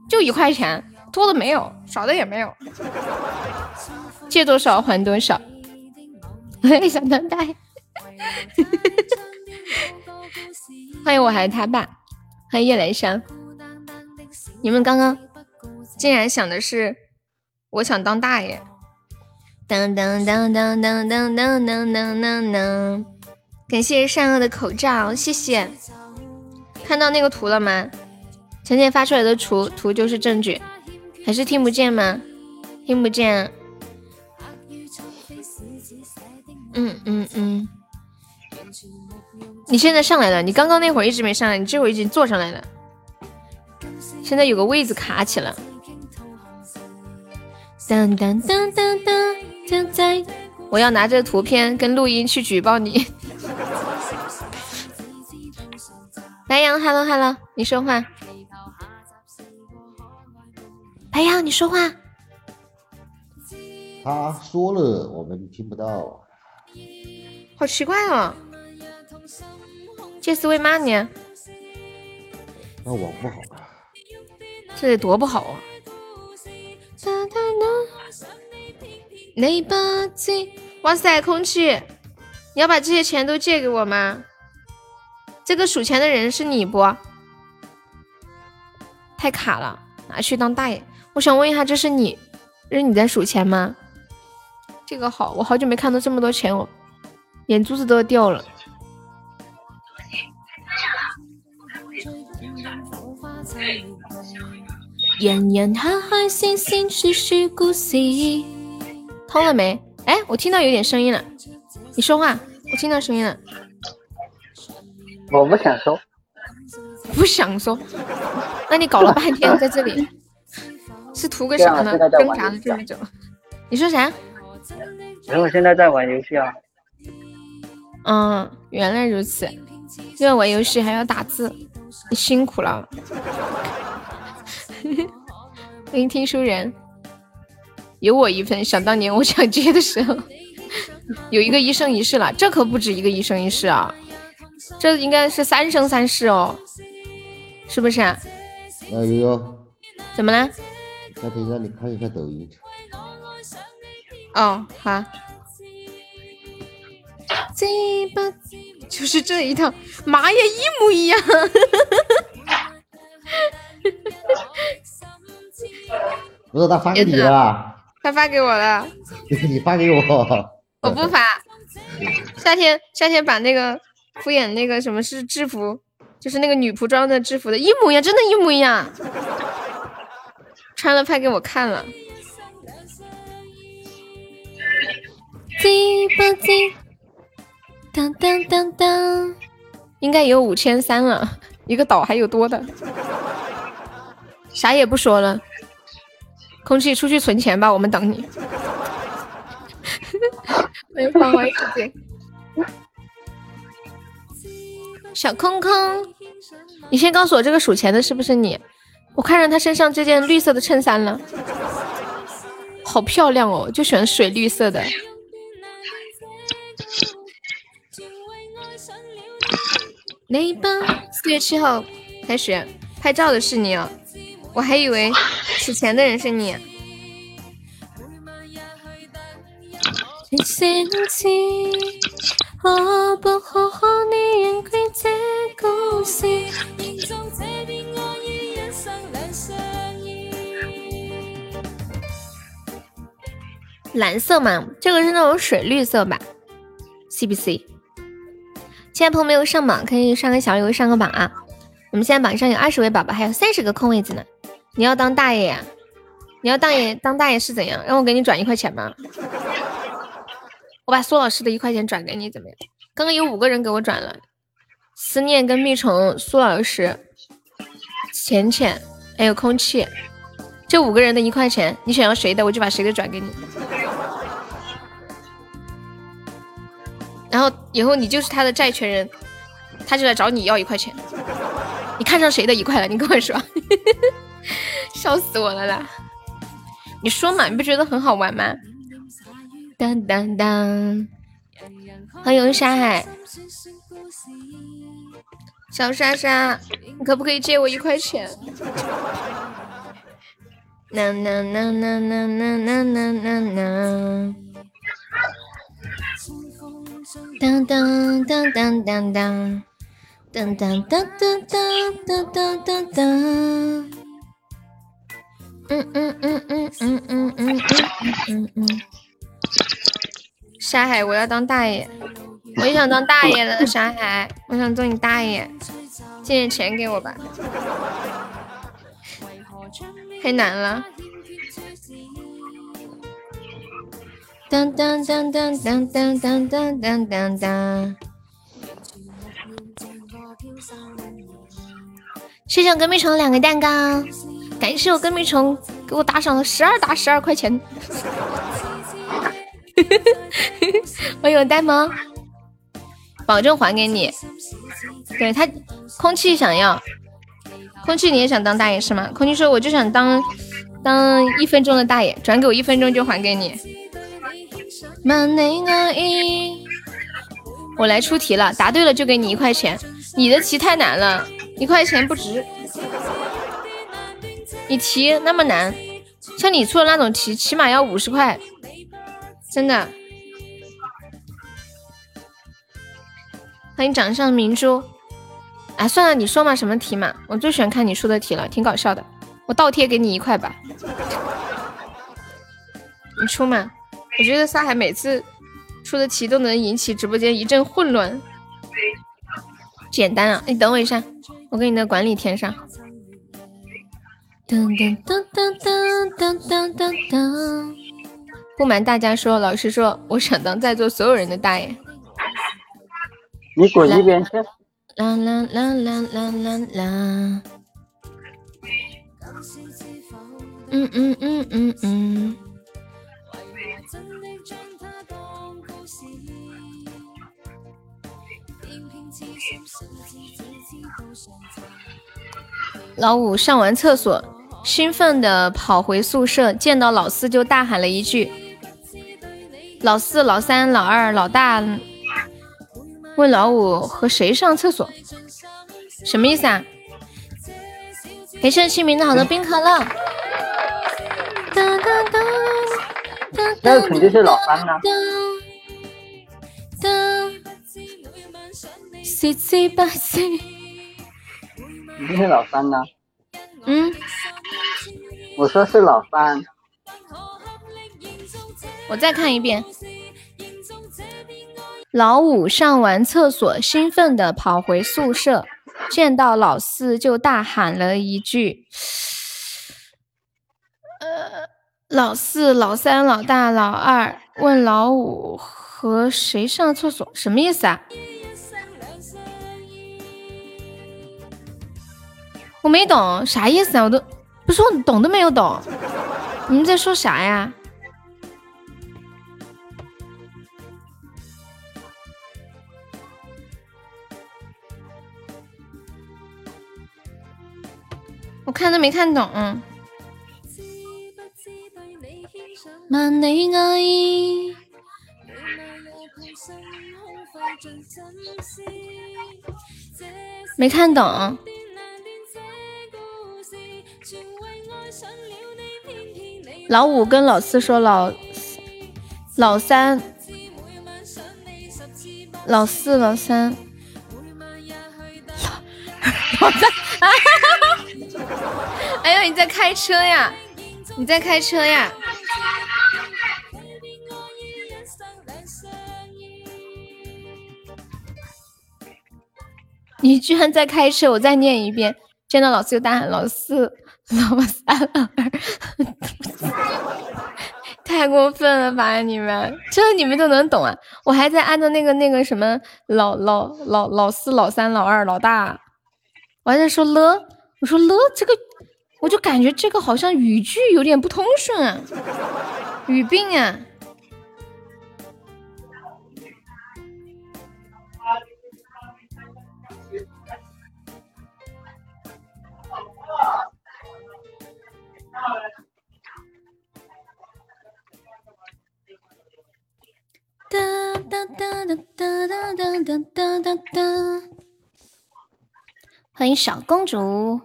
就一块钱，多的没有，少的也没有。借多少还多少。*laughs* 我也想当大爷。欢迎我还是他爸，欢迎夜来香。你们刚刚竟然想的是我想当大爷。噔噔噔噔噔噔噔噔噔噔。感谢善恶的口罩，谢谢。看到那个图了吗？浅浅发出来的图图就是证据，还是听不见吗？听不见。嗯嗯嗯。你现在上来了，你刚刚那会儿一直没上来，你这会儿已经坐上来了。现在有个位子卡起了。当当当当当，就在我要拿着图片跟录音去举报你。*laughs* 白羊，hello hello，你说话。白羊，你说话。他说了，我们听不到。好奇怪哦。这是为嘛呢？那网不好啊。这得多不好啊！哇塞，空气，你要把这些钱都借给我吗？这个数钱的人是你不？太卡了，拿去当大爷。我想问一下，这是你，这是你在数钱吗？这个好，我好久没看到这么多钱哦，眼珠子都要掉了。人人海海，星星说说故事。通了没？哎，我听到有点声音了。你说话，我听到声音了。我不想说。不想说？那你搞了半天在这里，是图个啥呢？挣扎了这么久。你说啥？因为我现在在玩游戏啊。嗯，原来如此。因为玩游戏还要打字，你辛苦了。*laughs* 欢迎听书人，有我一份。想当年我抢劫的时候，有一个一生一世了，这可不止一个一生一世啊，这应该是三生三世哦，是不是啊？哎悠悠，怎么了？夏天让你看一下抖音。哦，好。这把就是这一套，妈呀，一模一样。不是他发给你了，他发给我了，*laughs* 你发给我，我不发。夏天夏天把那个敷衍那个什么是制服，就是那个女仆装的制服的一模一样，真的，一模一样。穿了拍给我看了。叽吧叽，当当当当，应该有五千三了，一个岛还有多的。啥也不说了，空气出去存钱吧，我们等你。欢迎欢迎姐姐，小空空，你先告诉我这个数钱的是不是你？我看上他身上这件绿色的衬衫了，好漂亮哦，就喜欢水绿色的。那帮四月七号开始拍照的是你哦。我还以为取钱的人是你。蓝色嘛，这个是那种水绿色吧？C 不 C？亲爱的朋友没有上榜，可以上个小礼物，上个榜啊！我们现在榜上有二十位宝宝，还有三十个空位子呢。你要当大爷呀？你要当爷当大爷是怎样？让我给你转一块钱吗？我把苏老师的一块钱转给你，怎么样？刚刚有五个人给我转了，思念跟蜜虫、苏老师、浅浅还有空气，这五个人的一块钱，你想要谁的，我就把谁的转给你。然后以后你就是他的债权人，他就来找你要一块钱。你看上谁的一块了？你跟我说。*laughs* 笑死我了啦！你说嘛，你不觉得很好玩吗？当当当！欢迎沙海，小莎莎，你可不可以借我一块钱？呐呐呐呐呐呐呐呐呐！当当当当当当！当当当当当当当当！嗯嗯嗯嗯嗯嗯嗯嗯嗯嗯。沙海，我要当大爷，我也想当大爷了。沙海，我想做你大爷，借点钱给我吧。太难了。当当当当当当当当当当。谢谢我隔壁虫两个蛋糕，感谢我隔壁虫给我打赏了十二打十二块钱。*laughs* 我有呆吗？保证还给你。对他，空气想要，空气你也想当大爷是吗？空气说我就想当当一分钟的大爷，转给我一分钟就还给你。我来出题了，答对了就给你一块钱。你的题太难了，一块钱不值。你题那么难，像你出的那种题，起码要五十块，真的。欢迎掌上明珠。哎，算了，你说嘛，什么题嘛？我最喜欢看你出的题了，挺搞笑的。我倒贴给你一块吧。你出嘛？我觉得沙海每次出的题都能引起直播间一阵混乱。简单啊！你等我一下，我给你的管理填上。噔噔噔噔噔噔噔噔噔。不瞒大家说，老实说，我想当在座所有人的大爷。你滚一边去！啦啦啦啦啦啦啦！嗯嗯嗯嗯嗯。老五上完厕所兴奋地跑回宿舍，见到老四就大喊了一句：“老四、老三、老二、老大。”问老五和谁上厕所？什么意思啊？感谢清明的好多冰可乐。那肯定是老三呢。七七八七，肯定是老三呢。嗯，我说是老三。我再看一遍。老五上完厕所，兴奋地跑回宿舍，见到老四就大喊了一句：“呃，老四、老三、老大、老二。”问老五和谁上厕所？什么意思啊？我没懂啥意思啊！我都不是我懂都没有懂，你们在说啥呀？我看都没看懂。万里爱，没看懂。老五跟老四说：“老老三、老四、老三、老三。”哎呦，你在开车呀？你在开车呀？你居然在开车！我再念一遍，见到老四就大喊老四、老三、老二，太过分了吧你们！这你们都能懂啊？我还在按照那个那个什么老老老老四、老三、老二、老大，我还在说了，我说了这个，我就感觉这个好像语句有点不通顺啊，语病啊。哒哒哒哒哒哒哒哒哒哒！欢迎小公主。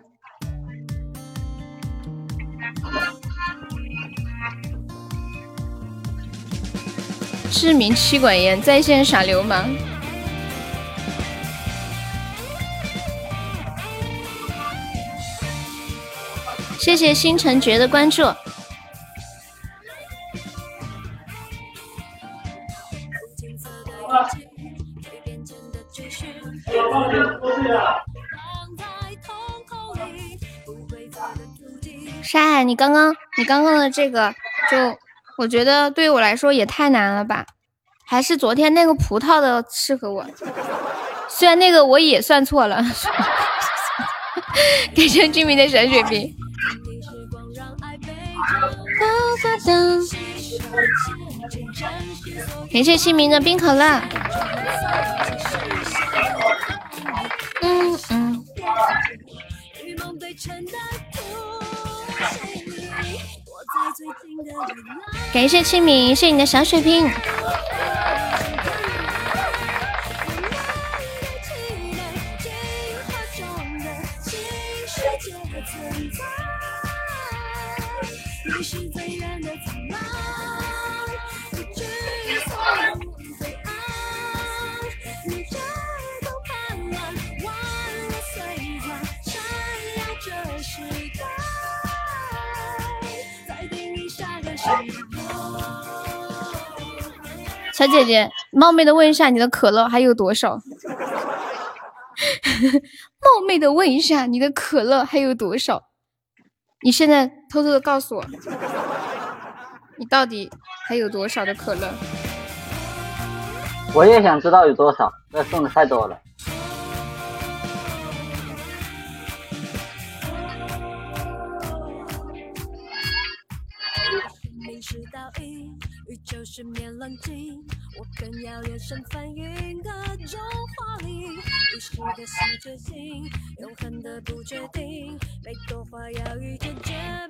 知名妻管严在线耍流氓。谢谢星辰爵的关注。沙海，你刚刚你刚刚的这个，就我觉得对于我来说也太难了吧？还是昨天那个葡萄的适合我，虽然那个我也算错了。*laughs* 感谢居民的闪水瓶。感谢清明的冰可乐。嗯嗯。感谢清明，谢谢你的小水瓶。小姐姐，冒昧的问一下，你的可乐还有多少？*laughs* 冒昧的问一下，你的可乐还有多少？你现在偷偷的告诉我，你到底还有多少的可乐？我也想知道有多少，这送的太多了。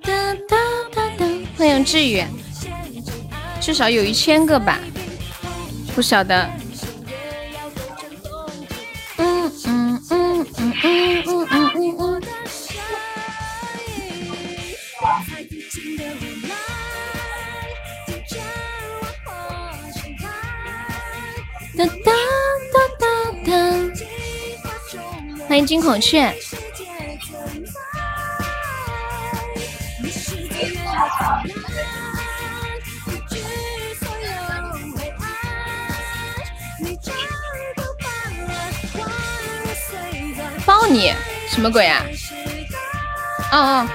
哒哒哒哒，欢迎志宇，至少有一千个吧，不晓得。嗯嗯嗯嗯嗯嗯嗯嗯嗯。哒哒哒哒哒，欢迎金孔雀。抱你什么鬼啊？哦哦。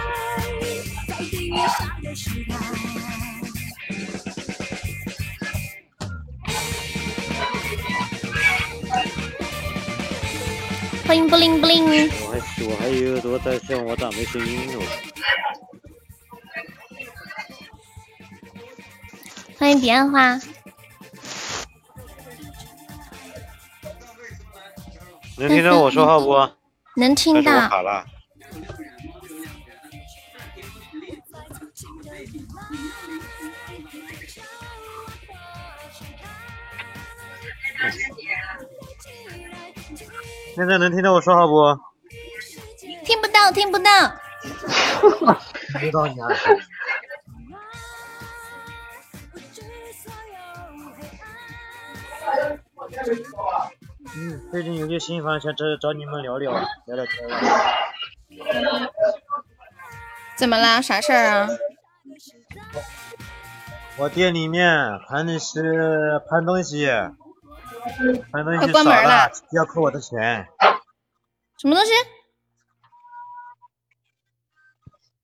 欢迎布灵布灵，我还我还有耳朵在线，我咋没声音呢？欢迎彼岸花，能听到我说话不？能听到。卡了？现在能听到我说话不？听不到，听不到。*laughs* 听到你啊！嗯，最近有些心烦，想找找你们聊聊聊聊天儿。怎么啦？啥事儿啊？我店里面盘的是盘东西，快西少关门了要扣我的钱。什么东西？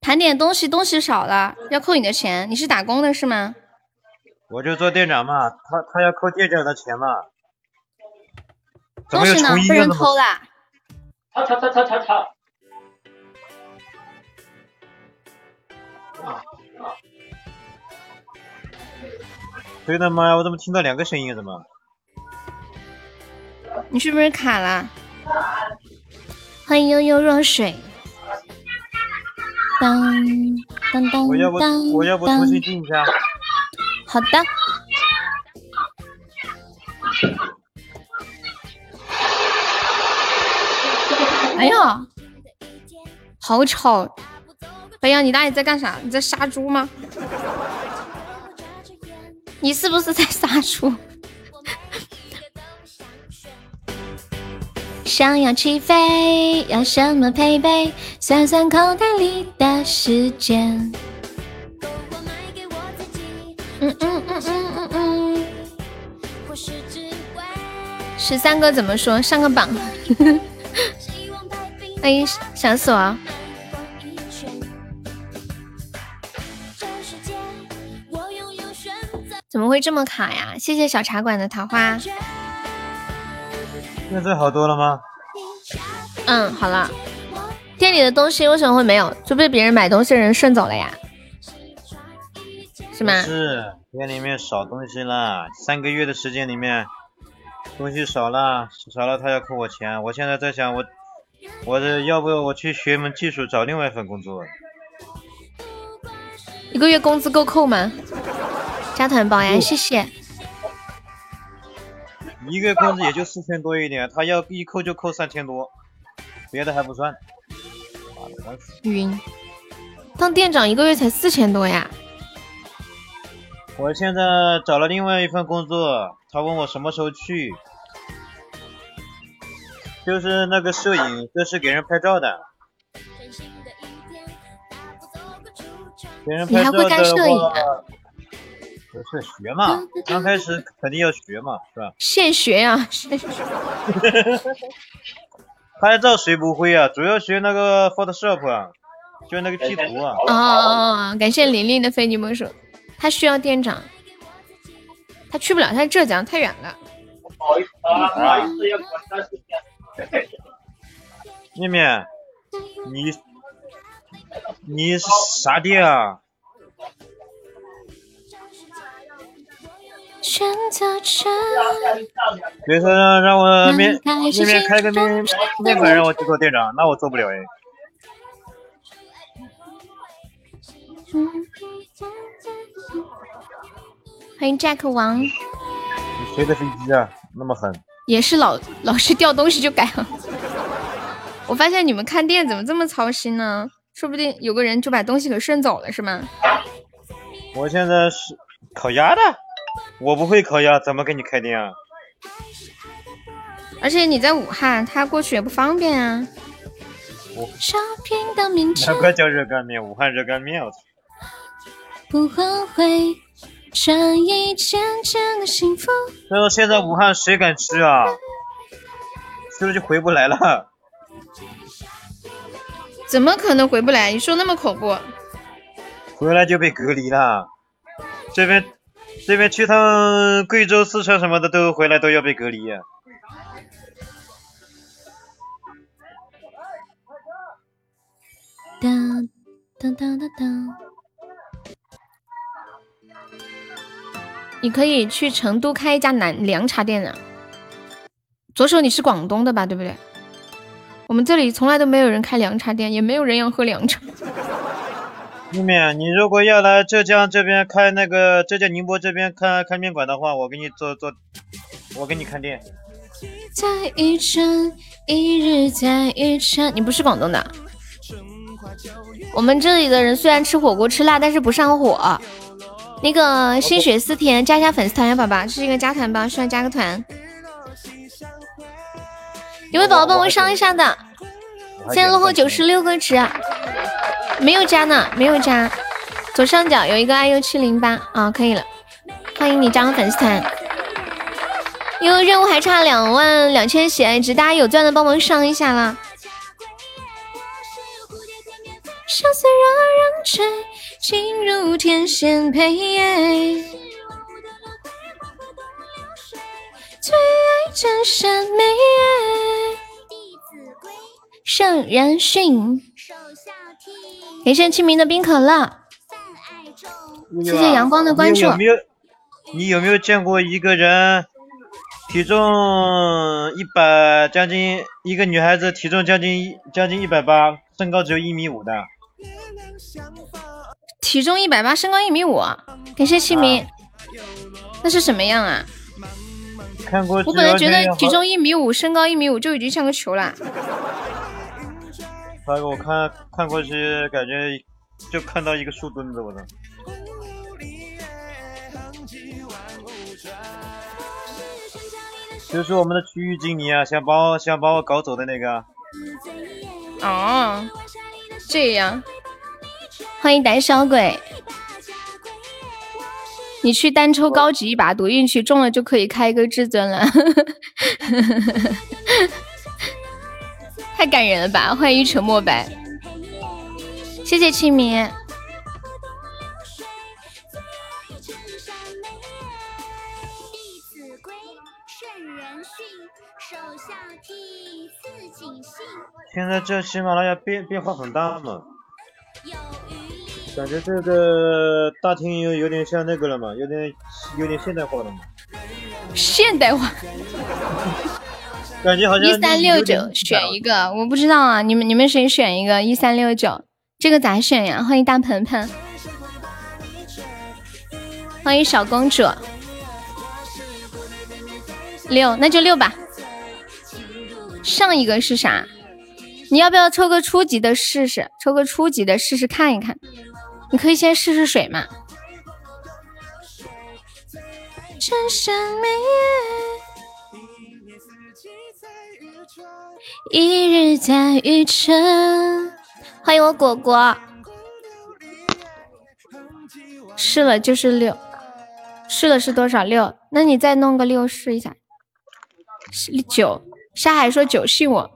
盘点东西，东西少了，要扣你的钱。你是打工的是吗？我就做店长嘛，他他要扣店长的钱嘛。东西呢？被人偷了吗？偷啦？吵吵吵吵吵吵！对的吗？我怎么听到两个声音？怎么？你是不是卡了？欢迎悠悠若水。当当当我要不当我要不重新进一下？好的。哎呀，好吵！白羊，你大爷在干啥？你在杀猪吗？你是不是在杀猪？想要起飞，要什么配备？算算口袋里的时间。嗯嗯嗯嗯嗯嗯。十三哥怎么说？上个榜。欢迎想死我。怎么会这么卡呀？谢谢小茶馆的桃花。现在好多了吗？嗯，好了。店里的东西为什么会没有？就被别人买东西的人顺走了呀？是吗？是店里面少东西了，三个月的时间里面东西少了，少了他要扣我钱。我现在在想，我我这要不我去学门技术，找另外一份工作。一个月工资够扣吗？加团保呀，谢谢。一个月工资也就四千多一点，他要一扣就扣三千多，别的还不算。晕。当店长一个月才四千多呀？我现在找了另外一份工作，他问我什么时候去，就是那个摄影，就是给人拍照的。给人你还拍照的会干摄影啊，不是学嘛，刚开始肯定要学嘛，是吧？现学呀、现学。拍照谁不会啊？主要学那个 Photoshop 啊，就那个 P 图啊。哦哦哦！感谢玲玲的非你莫属，他需要店长，他去不了，他在浙江太远了。不好意思啊，不好意思，要管他时间。面面，你你啥店啊？选择着。比如说让让我面开面面开个面面馆让我去做店长，那我做不了哎。欢迎 Jack 王，你谁的飞机啊？那么狠？也是老老是掉东西就改了。我发现你们看店怎么这么操心呢？说不定有个人就把东西给顺走了，是吗？我现在是烤鸭的，我不会烤鸭，怎么给你开店啊？而且你在武汉，他过去也不方便啊。我 shopping 到明天难怪叫热干面，武汉热干面，我操！不后悔，这一件真的幸福。但是现在武汉谁敢吃啊？吃了就回不来了。怎么可能回不来？你说那么恐怖？回来就被隔离了。这边这边去趟贵州、四川什么的都回来都要被隔离。当当当当当。你可以去成都开一家南凉茶店啊。左手你是广东的吧？对不对？我们这里从来都没有人开凉茶店，也没有人要喝凉茶。妹妹，你如果要来浙江这边开那个浙江宁波这边开开面馆的话，我给你做做，我给你看店。在一城，一日在一城。你不是广东的？我们这里的人虽然吃火锅吃辣，但是不上火。那个心血思甜，加一下粉丝团呀，宝宝，是一个加团包，需要加个团。有位宝宝帮我上一下的，现在落后九十六个值，没有加呢，没有加。左上角有一个 iu 七零八啊，可以了，欢迎你加入粉丝团。因为任务还差两万两千喜爱值，大家有钻的帮忙上一下啦。惹人醉，情如天仙配。最爱真善美。圣人训。感谢清明的冰可乐，谢谢阳光的关注。你有没有你有没有见过一个人体重一百将近一个女孩子体重将近一将近一百八，身高只有一米五的？体重一百八，身高一米五，感谢清明。那是什么样啊？看过。我本来觉得体重一米五，身高一米五就已经像个球了。发给我看看过去，感觉就看到一个树墩子，我操！就是我们的区域经理啊，想把我想把我搞走的那个。哦，这样，欢迎胆小鬼。你去单抽高级一把，赌运气中了就可以开一个至尊了。*laughs* 太感人了吧！欢迎一尘莫白，谢谢清明。现在这喜马拉雅变变化很大嘛，感觉这个大厅有有点像那个了嘛，有点有点现代化了嘛。现代化。感觉好像一三六九选一个，我不知道啊，你们你们谁选一个一三六九？这个咋选呀？欢迎大盆盆，欢迎小公主，六那就六吧。上一个是啥？你要不要抽个初级的试试？抽个初级的试试看一看。你可以先试试水嘛。一日在雨城，欢迎我果果。试了就是六，试了是多少六？那你再弄个六试一下。九，沙海说九信我。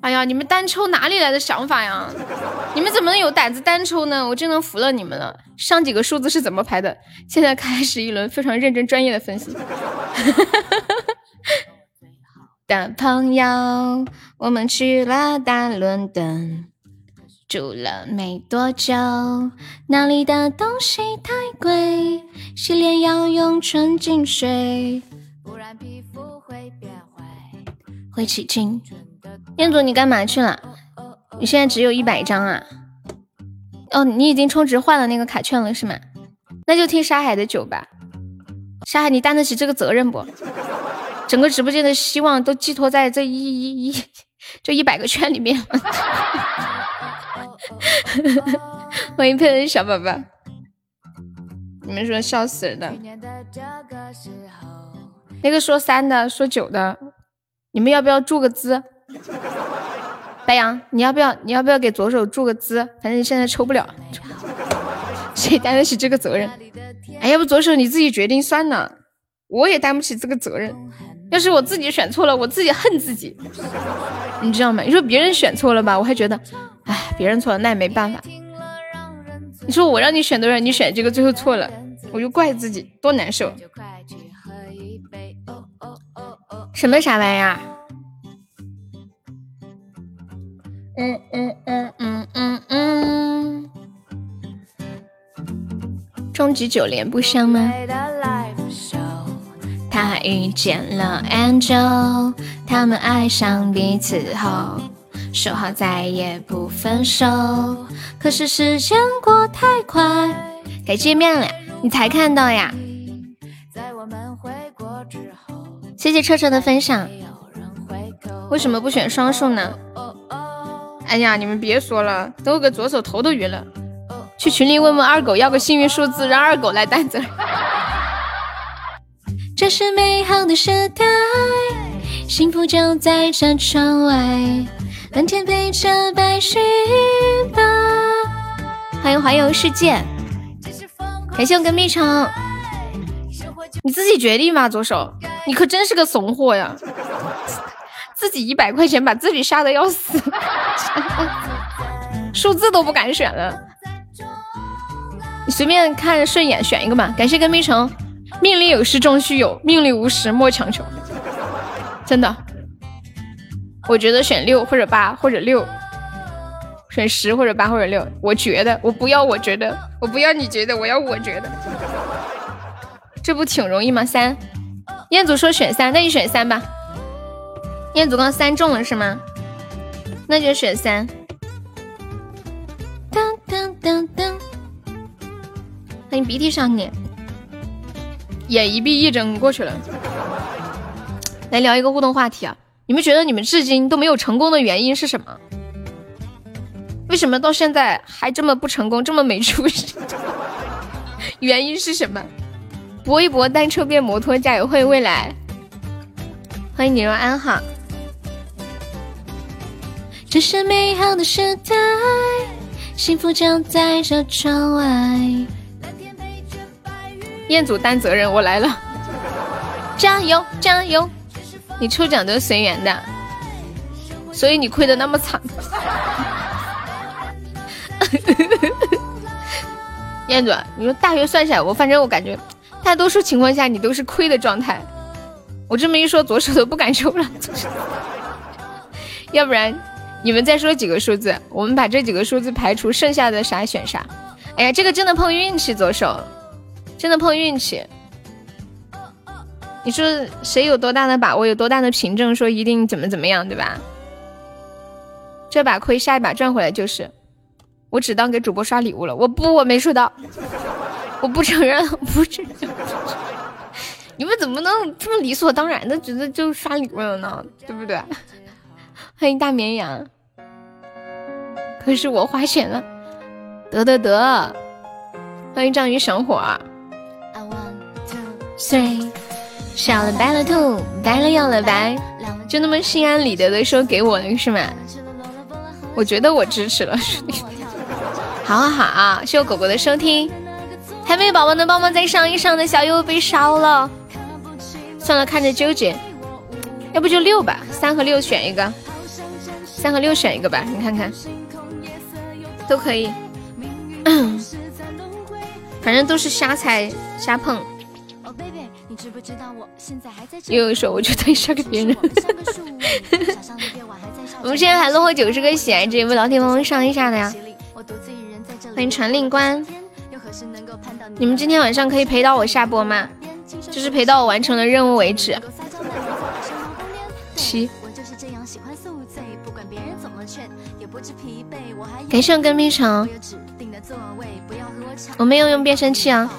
哎呀，你们单抽哪里来的想法呀？你们怎么能有胆子单抽呢？我真的服了你们了。上几个数字是怎么排的？现在开始一轮非常认真专业的分析。的朋友，我们去了大伦敦，住了没多久，那里的东西太贵，洗脸要用纯净水，不然皮肤会变坏，会起劲。彦祖，你干嘛去了？你现在只有一百张啊？哦，你已经充值换了那个卡券了是吗？那就听沙海的酒吧。沙海，你担得起这个责任不？整个直播间的希望都寄托在这一一一这一百个圈里面。*laughs* 欢迎佩恩小宝宝，你们说笑死人的。那个说三的，说九的，你们要不要注个资？白羊，你要不要？你要不要给左手注个资？反正你现在抽不了，谁担得起这个责任？哎，要不左手你自己决定算了，我也担不起这个责任。要是我自己选错了，我自己恨自己，你知道吗？你说别人选错了吧，我还觉得，哎，别人错了那也没办法。你说我让你选的人，你选这个最后错了，我就怪自己，多难受。什么啥玩意儿？嗯嗯嗯嗯嗯嗯。终极九连不香吗？他遇见了 Angel，他们爱上彼此后，说好再也不分手。可是时间过太快，该见面了，你才看到呀。谢谢车车的分享。为什么不选双数呢？哎呀，你们别说了，都个左手头都晕了。去群里问问二狗要个幸运数字，让二狗来担责。这是美好的时代，幸福就在这窗外，蓝天陪着白云吧。欢迎环游世界，感谢我跟蜜橙，你自己决定吧，左手，你可真是个怂货呀，自己一百块钱把自己吓得要死，数字都不敢选了，你随便看顺眼选一个吧。感谢跟蜜橙。命里有时终须有，命里无时莫强求。真的，我觉得选六或者八或者六，选十或者八或者六。我觉得，我不要，我觉得，我不要你觉得，我要我觉得。这不挺容易吗？三，彦祖说选三，那就选三吧。彦祖刚三中了是吗？那就选三。当当当当，欢迎鼻涕少年。眼一闭一睁过去了，来聊一个互动话题啊！你们觉得你们至今都没有成功的原因是什么？为什么到现在还这么不成功，这么没出息？*laughs* 原因是什么？搏一搏，单车变摩托，加油！欢迎未来，欢迎你若安哈。这是美好的时代，幸福就在这窗外。彦祖担责任，我来了，加油加油！你抽奖都是随缘的，所以你亏的那么惨。*laughs* 彦祖，你说大约算下来，我反正我感觉大多数情况下你都是亏的状态。我这么一说，左手都不敢抽了。要不然你们再说几个数字，我们把这几个数字排除，剩下的啥选啥。哎呀，这个真的碰运气，左手。真的碰运气，你说谁有多大的把握，有多大的凭证说一定怎么怎么样，对吧？这把亏，下一把赚回来就是。我只当给主播刷礼物了，我不，我没收到，我不承认，*laughs* 不承认。你们怎么能这么理所当然的觉得就刷礼物了呢？对不对？欢迎大绵羊，可是我花钱了，得得得，欢迎章鱼小火。three，少了白了兔，白了要了白，就那么心安理得的说给我了是吗？我觉得我支持了，*laughs* 好好好啊，谢谢狗狗的收听，还没有宝宝能帮忙再上一上的小优被烧了，算了，看着纠结，要不就六吧，三和六选一个，三和六选一个吧，你看看，都可以，*coughs* 反正都是瞎猜瞎碰。又说我就推销给别人。*laughs* 我们现在还落后九十个喜爱值，有没有老铁帮忙上一下的呀？欢迎传令官。你们今天晚上可以陪到我下播吗？就是陪到我完成了任务为止。七。感谢我跟冰城，我没有用变声器啊。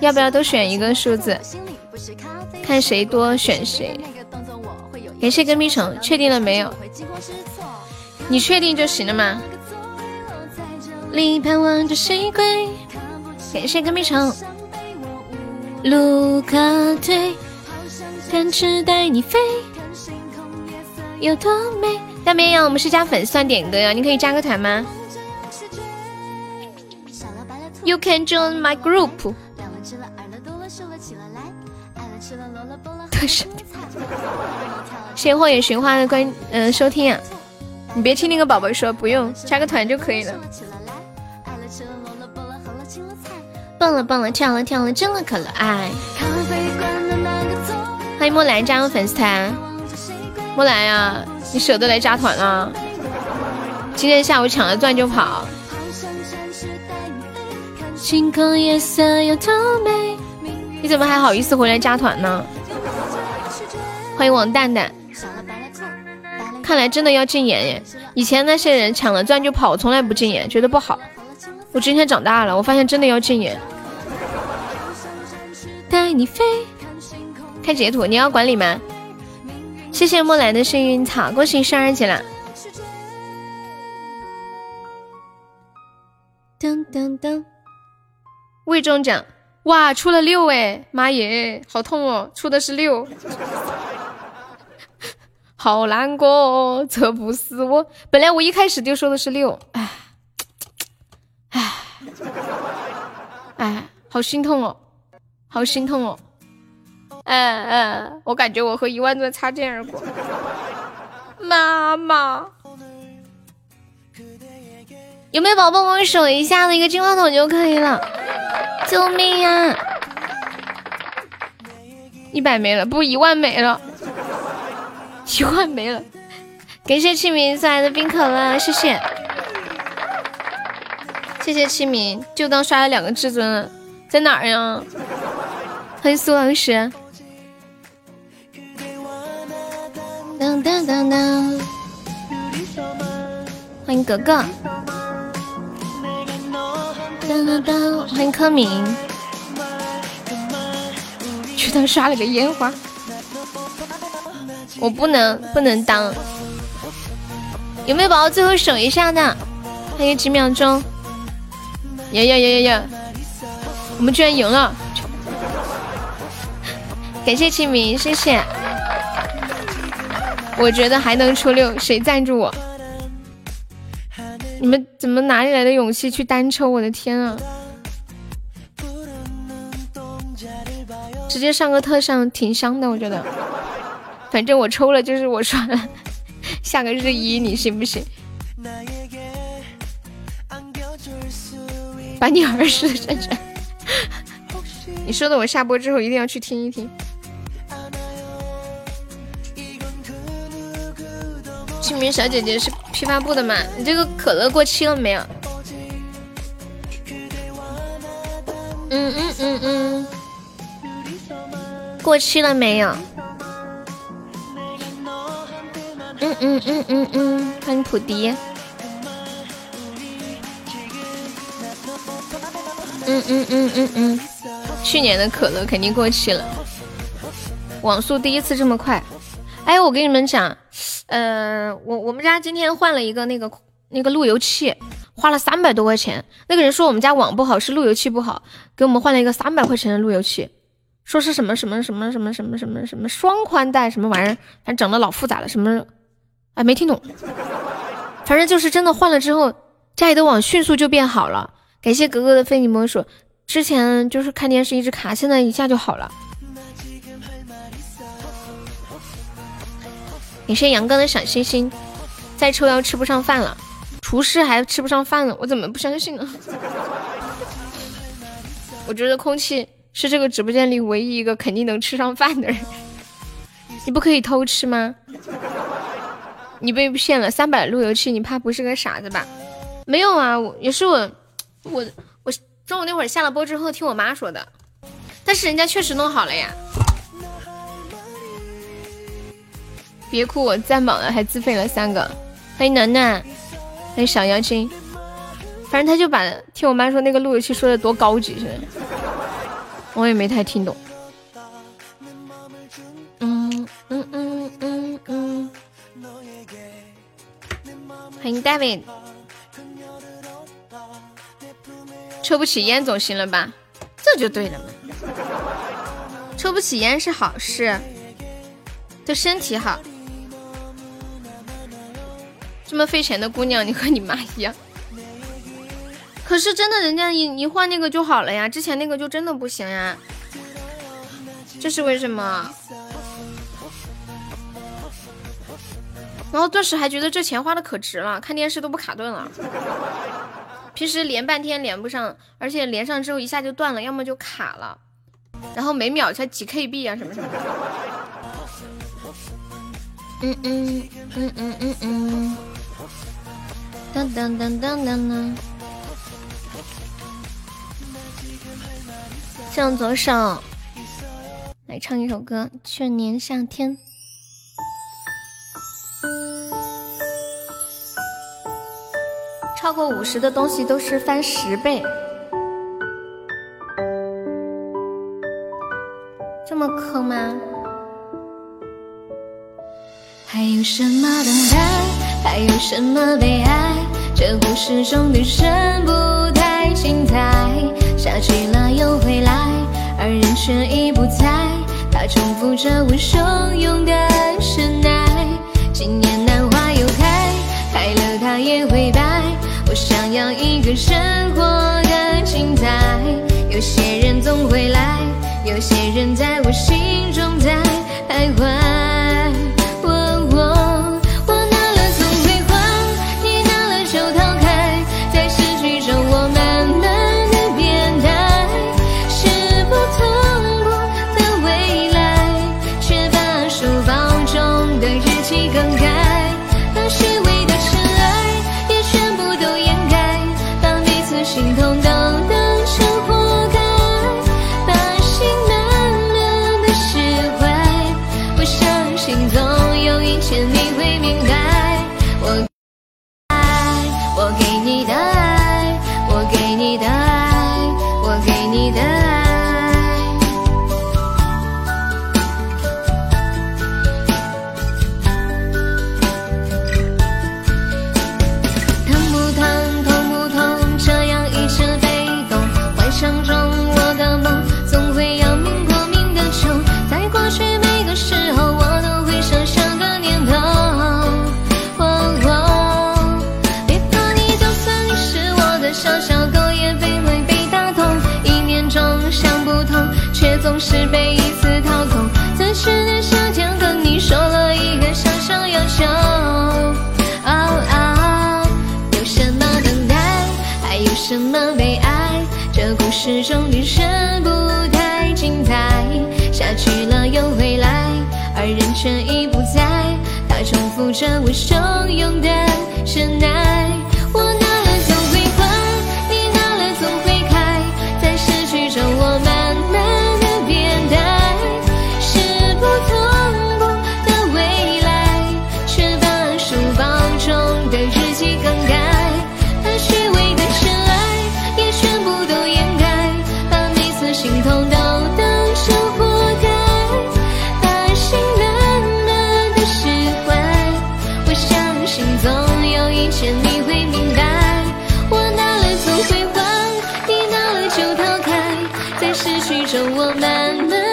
要不要都选一个数字？看谁多选谁。感谢跟冰城，确定了没有？你确定就行了吗？另一旁望着谁归？感谢跟冰城。卢卡推，展翅带你飞，有多美？大绵羊，我们是加粉丝点歌呀，你可以加个团吗？You can join my group。特是，谢谢荒野寻花的关嗯收听啊，你别听那个宝宝说，不用加个团就可以了。蹦了蹦了，跳了跳了，真的可爱。欢迎木兰加入粉丝团，木兰呀，你舍得来加团啊？今天下午抢了钻就跑。星空夜色有多美？你怎么还好意思回来加团呢？欢迎王蛋蛋。看来真的要禁言耶！以前那些人抢了钻就跑，从来不禁言，觉得不好。我今天长大了，我发现真的要禁言。带你飞，看截图，你要管理吗？谢谢莫兰的幸运草，恭喜十二级了。噔噔噔，未中奖，哇，出了六哎，妈耶，好痛哦，出的是六，好难过，这不是我，本来我一开始就说的是六，哎，哎，哎，好心痛哦。好心痛哦，嗯嗯，我感觉我和一万钻擦肩而过。妈妈，有没有宝宝帮我守一下的一个金话筒就可以了？救命呀！一百没了，不一万没了，一万没了。感谢清明送来的冰可乐，谢谢，谢谢清明，就当刷了两个至尊了。在哪儿呀？欢迎苏老师。当当当当。欢迎格格。当当当。欢迎柯明。去当刷了个烟花。我不能不能当。有没有宝宝最后守一下的？还有几秒钟。呀呀呀呀呀！我们居然赢了！感谢清明，谢谢。我觉得还能出六，谁赞助我？你们怎么哪里来的勇气去单抽？我的天啊！直接上个特上挺香的，我觉得。反正我抽了就是我刷了，*laughs* 下个日一你信不信？把你儿时的战争。你说的，我下播之后一定要去听一听。清明小姐姐是批发部的吗？你这个可乐过期了没有？嗯嗯嗯嗯，过期了没有？嗯嗯嗯嗯嗯，欢迎普迪。嗯嗯嗯嗯嗯，去年的可乐肯定过期了。网速第一次这么快，哎，我跟你们讲，呃，我我们家今天换了一个那个那个路由器，花了三百多块钱。那个人说我们家网不好，是路由器不好，给我们换了一个三百块钱的路由器，说是什么什么什么什么什么什么什么双宽带什么玩意儿，反正整的老复杂了，什么，哎，没听懂。反正就是真的换了之后，家里的网迅速就变好了。感谢格格的非你莫属，之前就是看电视一直卡，现在一下就好了。感谢杨哥的小心心，再抽要吃不上饭了，厨师还吃不上饭了，我怎么不相信呢？*laughs* 我觉得空气是这个直播间里唯一一个肯定能吃上饭的人。你不可以偷吃吗？你被骗了三百路由器，你怕不是个傻子吧？没有啊，也是我。我我中午那会儿下了播之后听我妈说的，但是人家确实弄好了呀。别哭，我在忙了，还自费了三个。欢迎暖暖，欢迎小妖精。反正他就把听我妈说那个路由器说的多高级似的，我也没太听懂。嗯嗯嗯欢迎 David。抽不起烟总行了吧？这就对了嘛。抽不起烟是好事，对身体好。这么费钱的姑娘，你和你妈一样。可是真的，人家一一换那个就好了呀，之前那个就真的不行呀，这是为什么？然后顿时还觉得这钱花的可值了，看电视都不卡顿了。平时连半天连不上，而且连上之后一下就断了，要么就卡了，然后每秒才几 KB 啊什么什么的。嗯嗯嗯嗯嗯嗯。当当当当当当。向左手，来唱一首歌《去年夏天》。超过五十的东西都是翻十倍，这么坑吗？还有什么等待？还有什么悲哀？这故事中女生不太精彩。下去了又回来，而人却已不在。他重复着我汹涌的深爱。今年兰花又开，开了它也会败。我想要一个生活的精彩。有些人总会来，有些人在我心是被一次掏空，在去年夏天跟你说了一个小小要求。有什么等待，还有什么悲哀？这故事中女生不太精彩，下去了又回来，而人却已不在。他重复着我汹涌的深爱。man.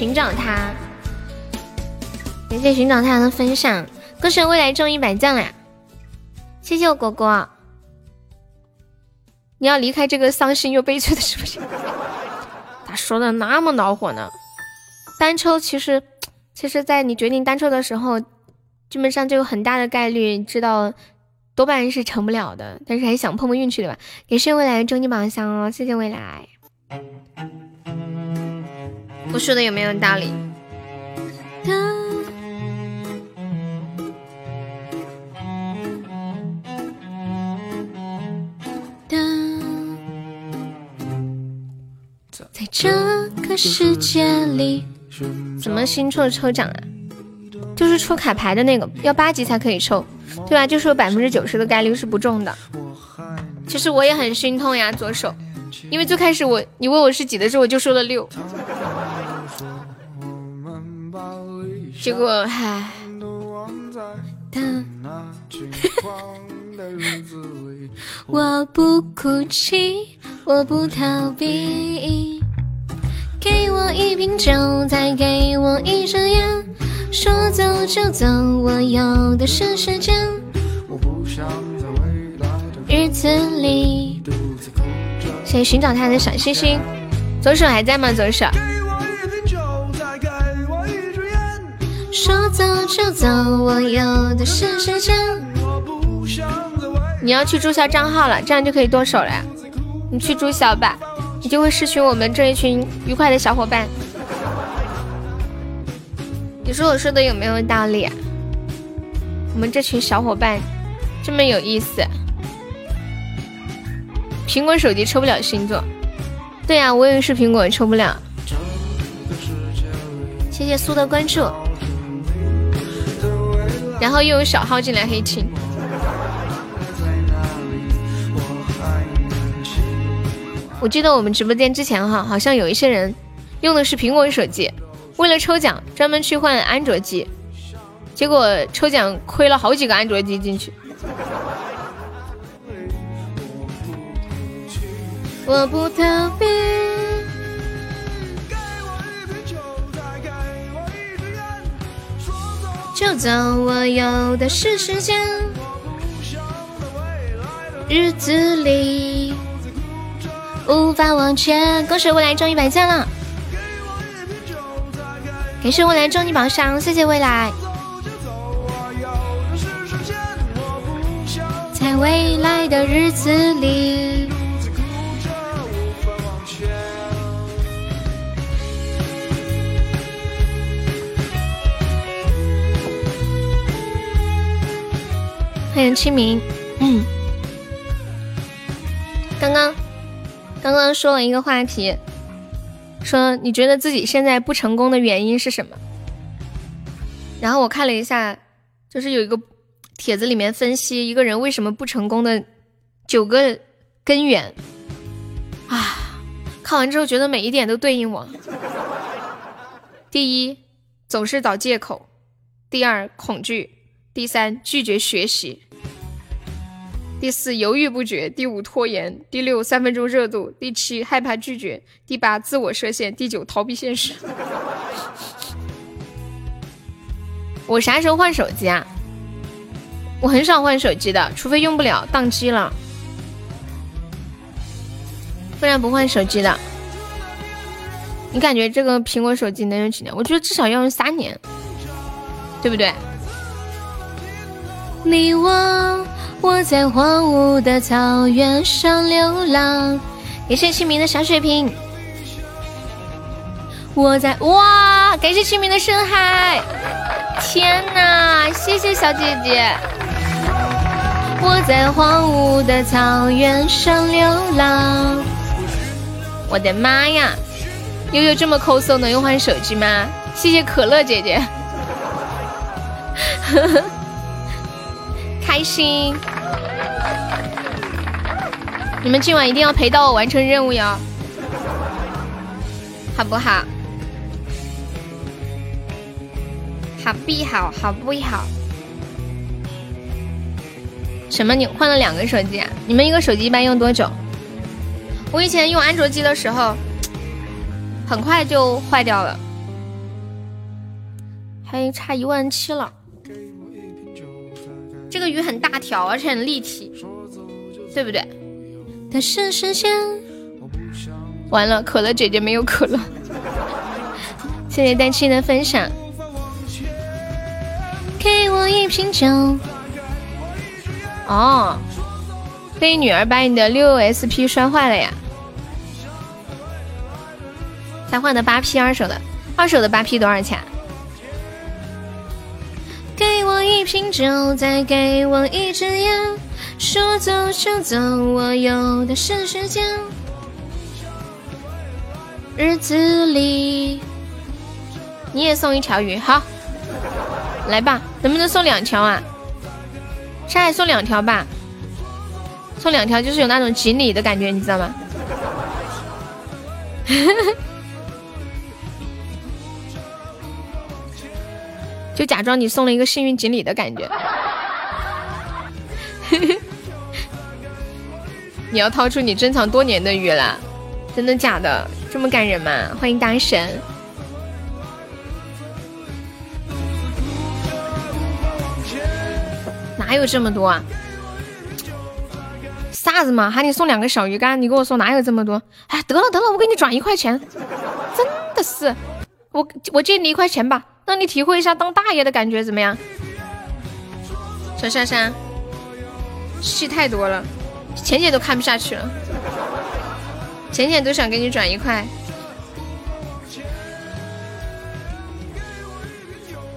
寻找他，感谢寻找他的分享，恭喜未来中一百将了，谢谢我果果。你要离开这个伤心又悲催的是不是，*laughs* 咋说的那么恼火呢？单抽其实，其实，在你决定单抽的时候，基本上就有很大的概率知道，多半是成不了的。但是还想碰碰运气对吧？也是未来的终极宝箱哦，谢谢未来。我说的有没有道理？在这个世界里，怎么新抽抽奖啊？就是出卡牌的那个，要八级才可以抽，对吧？就是有百分之九十的概率是不中的。其实我也很心痛呀，左手，因为最开始我你问我是几的时候，我就说了六，结果唉。我不哭泣，我不逃避。给我一瓶酒，再给我一支烟。说走就走，我有的是时间。我不想在未来的日子里，谁寻找他的小星星？左手还在吗？左手。说走就走，我有的是时间。你要去注销账号了，这样就可以剁手了呀。你去注销吧，你就会失去我们这一群愉快的小伙伴。你说我说的有没有道理？我们这群小伙伴这么有意思。苹果手机抽不了星座，对呀，我也是苹果抽不了。谢谢苏的关注。然后又有小号进来黑青。我记得我们直播间之前哈，好像有一些人用的是苹果手机，为了抽奖专门去换安卓机，结果抽奖亏了好几个安卓机进去。我不逃避，就走，我有的是时间，日子里。无法忘却。恭喜未来中一百赞了，感谢未来中你宝箱，谢谢未来。在未来的日子里，欢迎清明。嗯，刚刚。刚刚说了一个话题，说你觉得自己现在不成功的原因是什么？然后我看了一下，就是有一个帖子里面分析一个人为什么不成功的九个根源啊，看完之后觉得每一点都对应我。第一，总是找借口；第二，恐惧；第三，拒绝学习。第四，犹豫不决；第五，拖延；第六，三分钟热度；第七，害怕拒绝；第八，自我设限；第九，逃避现实。*laughs* 我啥时候换手机啊？我很少换手机的，除非用不了宕机了，不然不换手机的。你感觉这个苹果手机能用几年？我觉得至少要用三年，对不对？你我。我在荒芜的草原上流浪，感谢清明的小水瓶。我在哇，感谢清明的深海，天哪，谢谢小姐姐。我在荒芜的草原上流浪，我的妈呀，悠悠这么抠搜，能用换手机吗？谢谢可乐姐姐。呵呵开心！你们今晚一定要陪到我完成任务哟，好不好？好不好？好不好？什么？你换了两个手机啊？你们一个手机一般用多久？我以前用安卓机的时候，很快就坏掉了，还差一万七了。这个鱼很大条，而且很立体，对不对？的是时间。完了，可乐姐姐没有可乐。谢谢丹青的分享。给我一瓶酒。哦，被女儿把你的六 SP 摔坏了呀？才换的八 P 二手的，二手的八 P 多少钱？我一瓶酒，再给我一支烟，说走就走，我有的是时间。日子里，你也送一条鱼，好，来吧，能不能送两条啊？上海送两条吧，送两条就是有那种锦鲤的感觉，你知道吗？*laughs* 就假装你送了一个幸运锦鲤的感觉。*laughs* 你要掏出你珍藏多年的鱼了，真的假的？这么感人吗？欢迎大神，哪有这么多啊？啥子嘛？喊你送两个小鱼干，你给我说哪有这么多？哎，得了得了，我给你转一块钱，真的是，我我借你一块钱吧，让你体会一下当大爷的感觉，怎么样？小珊珊，戏太多了，浅浅都看不下去了。浅浅都想给你转一块，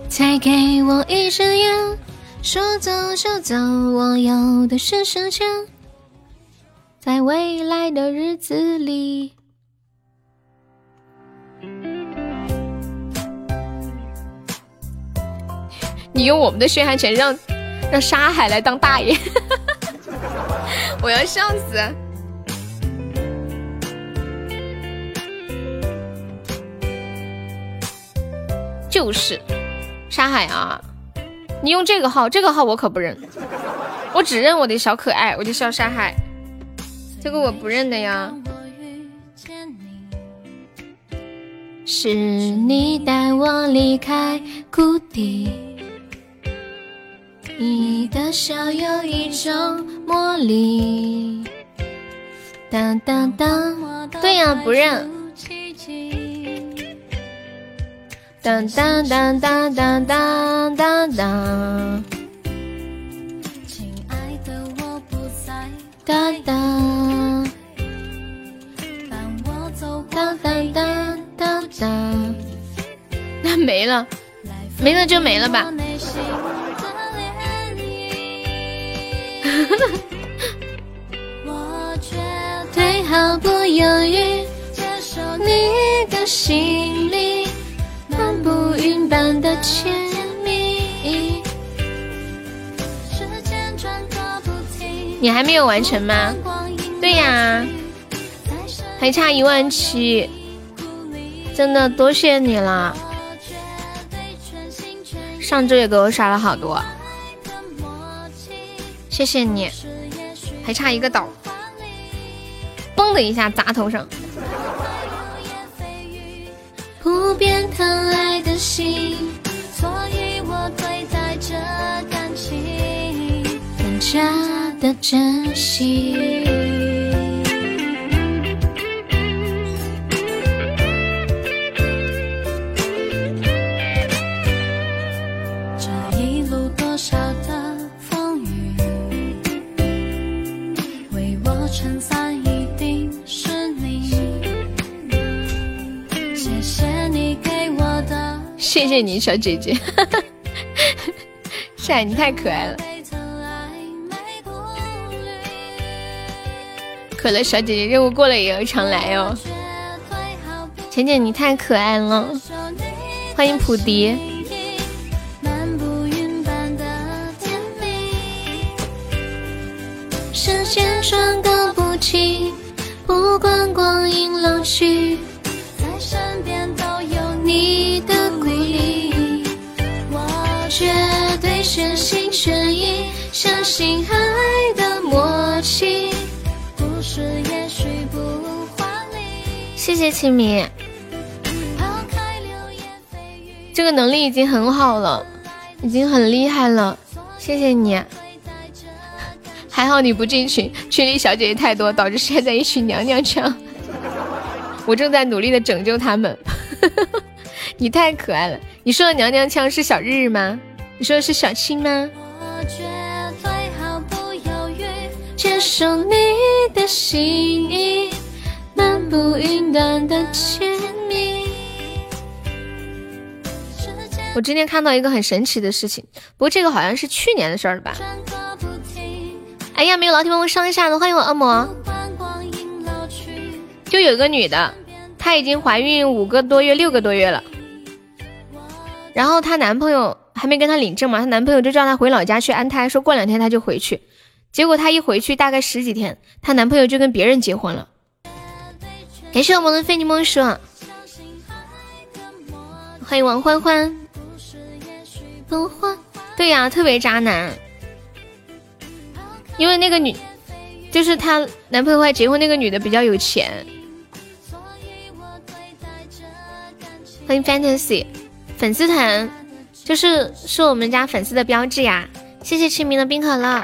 再给我一支烟，说走就走，我有的是时间，在未来的日子里。你用我们的血汗钱让让沙海来当大爷，*laughs* 我要笑死！就是，沙海啊，你用这个号，这个号我可不认，我只认我的小可爱，我就叫沙海，这个我不认的呀。是你带我离开谷底，你的笑有一种魔力。当当当，对呀，不认。当当当当当当当当，亲爱的我不在。当当，伴我走当当当当当，那没了，没了就没了吧。*laughs* 我绝对毫不犹豫接受你的心里。漫步云般的甜蜜。你还没有完成吗？对呀，还差一万七，真的多谢你了。上周也给我刷了好多，谢谢你，还差一个岛，嘣的一下砸头上。不变疼爱的心，所以我对待这感情更加的珍惜。谢谢你小姐姐，*laughs* 帅，你太可爱了。可乐小姐姐任务过了也要常来哦。浅浅你太可爱了，欢迎普迪。时间转个不停，不管光阴老去。在身边都有你的全心全意相信爱的默契。故事也许不华丽，谢谢清明。这个能力已经很好了，已经很厉害了，谢谢你。还好你不进群，群里小姐姐太多，导致现在一群娘娘腔。我正在努力的拯救他们。*laughs* 你太可爱了。你说的娘娘腔是小日日吗？你说的是小青吗？接受你的心意，漫步云端的。我今天看到一个很神奇的事情，不过这个好像是去年的事儿了吧？哎呀，没有老铁帮我上一下的，欢迎我恶魔。就有个女的，她已经怀孕五个多月、六个多月了，然后她男朋友还没跟她领证嘛，她男朋友就叫她回老家去安胎，说过两天她就回去。结果她一回去，大概十几天，她男朋友就跟别人结婚了。感谢我们的非你莫属，欢迎王欢欢。对呀，特别渣男。因为那个女，就是她男朋友快结婚那个女的比较有钱。欢迎 Fantasy 粉丝团，就是是我们家粉丝的标志呀！谢谢清明的冰可乐，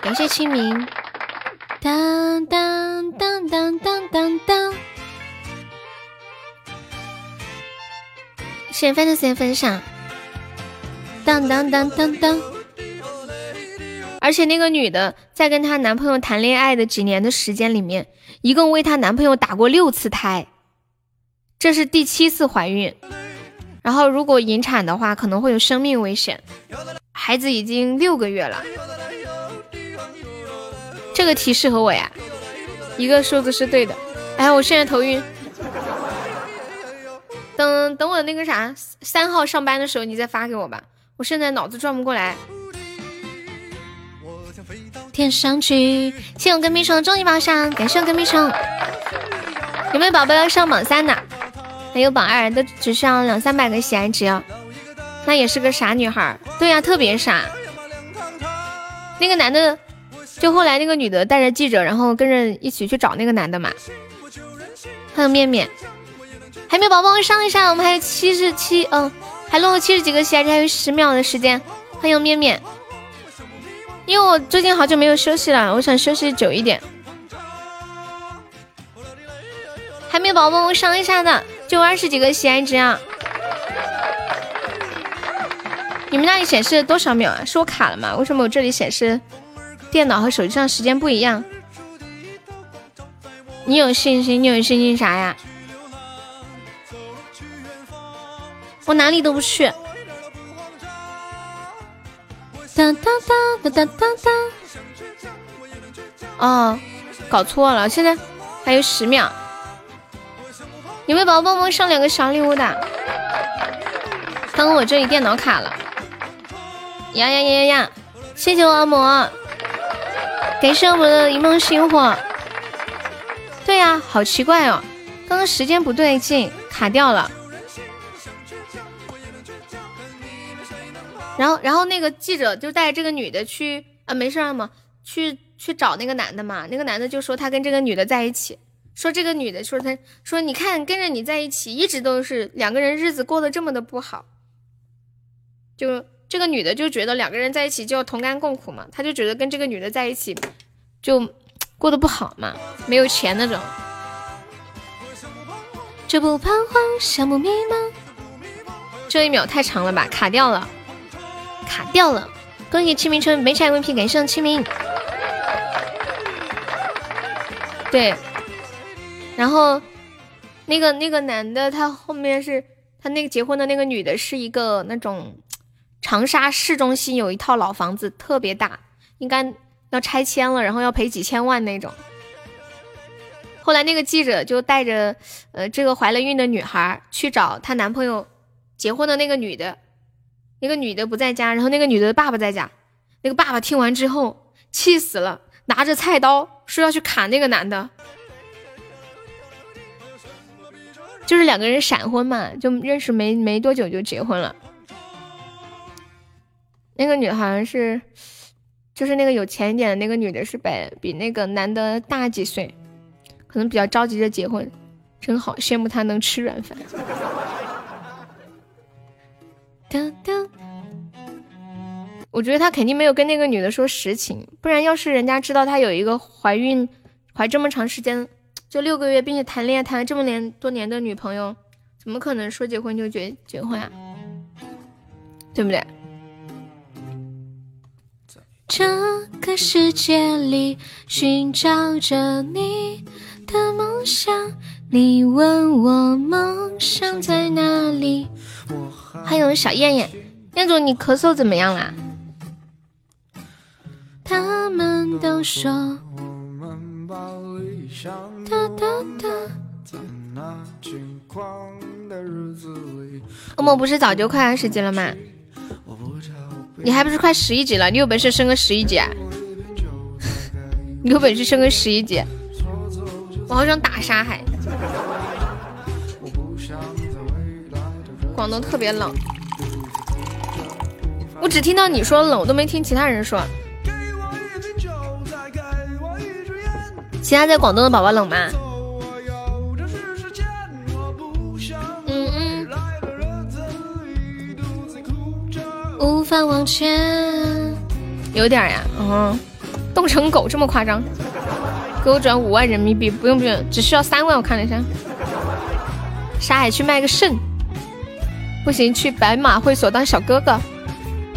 感谢清明。当当当当当当当，谢谢 Fantasy 的分享。当当当当当。而且那个女的在跟她男朋友谈恋爱的几年的时间里面，一共为她男朋友打过六次胎，这是第七次怀孕。然后如果引产的话，可能会有生命危险。孩子已经六个月了，这个题适合我呀，一个数字是对的。哎，我现在头晕，等等我那个啥三号上班的时候你再发给我吧，我现在脑子转不过来。天上去，谢我跟屁虫终极宝箱，感谢我跟屁虫。有没有宝宝要上榜三的？还有榜二都只需要两三百个喜爱值。那也是个傻女孩，对呀，特别傻。那个男的，就后来那个女的带着记者，然后跟着一起去找那个男的嘛。还有面面，还没有宝宝上一上，我们还有七十七，嗯，还落后七十几个喜爱值，还有十秒的时间。欢迎面面。因为我最近好久没有休息了，我想休息久一点。还没有宝宝，我上一下的，就二十几个喜爱值啊！你们那里显示多少秒啊？是我卡了吗？为什么我这里显示电脑和手机上时间不一样？你有信心？你有信心啥呀？我哪里都不去。哒哒哒哒哒哒！哦，搞错了，现在还有十秒。有没有宝宝帮忙上两个小礼物的？刚刚我这里电脑卡了。呀呀呀呀呀！谢谢我恶魔，感谢我们的一梦星火。对呀，好奇怪哦，刚刚时间不对劲，卡掉了。然后，然后那个记者就带这个女的去啊，没事嘛，去去找那个男的嘛。那个男的就说他跟这个女的在一起，说这个女的说她说你看跟着你在一起，一直都是两个人日子过得这么的不好。就这个女的就觉得两个人在一起就要同甘共苦嘛，她就觉得跟这个女的在一起就过得不好嘛，没有钱那种。这不彷徨，像不迷茫。这一秒太长了吧，卡掉了。卡掉了，恭喜清明春没拆 MVP，感谢清明。对，然后那个那个男的，他后面是他那个结婚的那个女的，是一个那种长沙市中心有一套老房子，特别大，应该要拆迁了，然后要赔几千万那种。后来那个记者就带着呃这个怀了孕的女孩去找她男朋友结婚的那个女的。那个女的不在家，然后那个女的爸爸在家。那个爸爸听完之后气死了，拿着菜刀说要去砍那个男的。就是两个人闪婚嘛，就认识没没多久就结婚了。那个女孩是，就是那个有钱一点的那个女的，是比比那个男的大几岁，可能比较着急着结婚。真好，羡慕他能吃软饭。我觉得他肯定没有跟那个女的说实情，不然要是人家知道他有一个怀孕怀这么长时间，就六个月，并且谈恋爱谈了这么年多年的女朋友，怎么可能说结婚就结结婚啊？对不对？这个世界里寻找着你的梦想，你问我梦想在哪里？还有小燕燕，燕总你咳嗽怎么样啦？他们都说，哒哒哒。欧梦不是早就快二十级了吗？你还不是快十一级了？你有本事升个十一级啊！你有本事升个十一级！我好想打沙海。广东特别冷，我只听到你说冷，我都没听其他人说。其他在广东的宝宝冷吗？嗯嗯。无法往前，有点呀，嗯，冻成狗这么夸张？给我转五万人民币，不用不用，只需要三万，我看了一下。沙海去卖个肾，不行，去白马会所当小哥哥。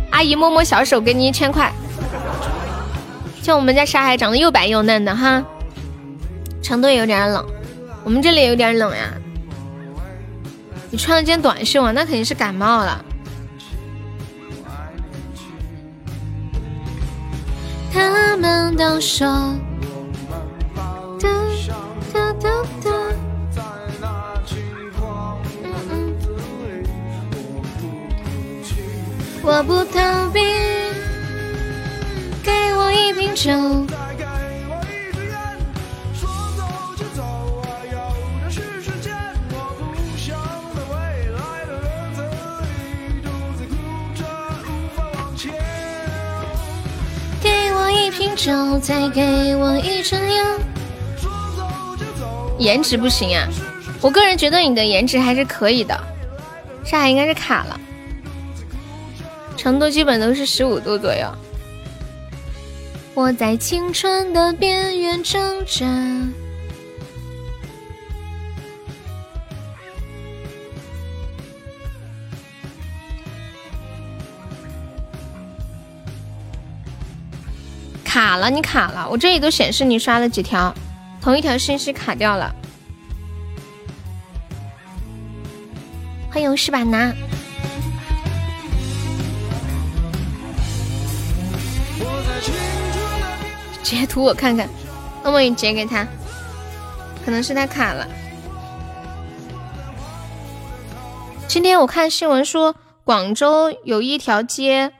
阿姨摸摸小手，给你一千块。像我们家沙海长得又白又嫩的哈。成都也有点冷，我们这里也有点冷呀。你穿了件短袖啊，那肯定是感冒了。他们都说，哒哒哒哒。我不逃避，给我一瓶酒。瓶酒，再给我一支烟。颜值不行啊，我个人觉得你的颜值还是可以的。上海应该是卡了，成都基本都是十五度左右。我在青春的边缘挣扎。卡了，你卡了，我这里都显示你刷了几条，同一条信息卡掉了。欢迎石板拿，截图我看看，那么你截给他，可能是他卡了。今天我看新闻说，广州有一条街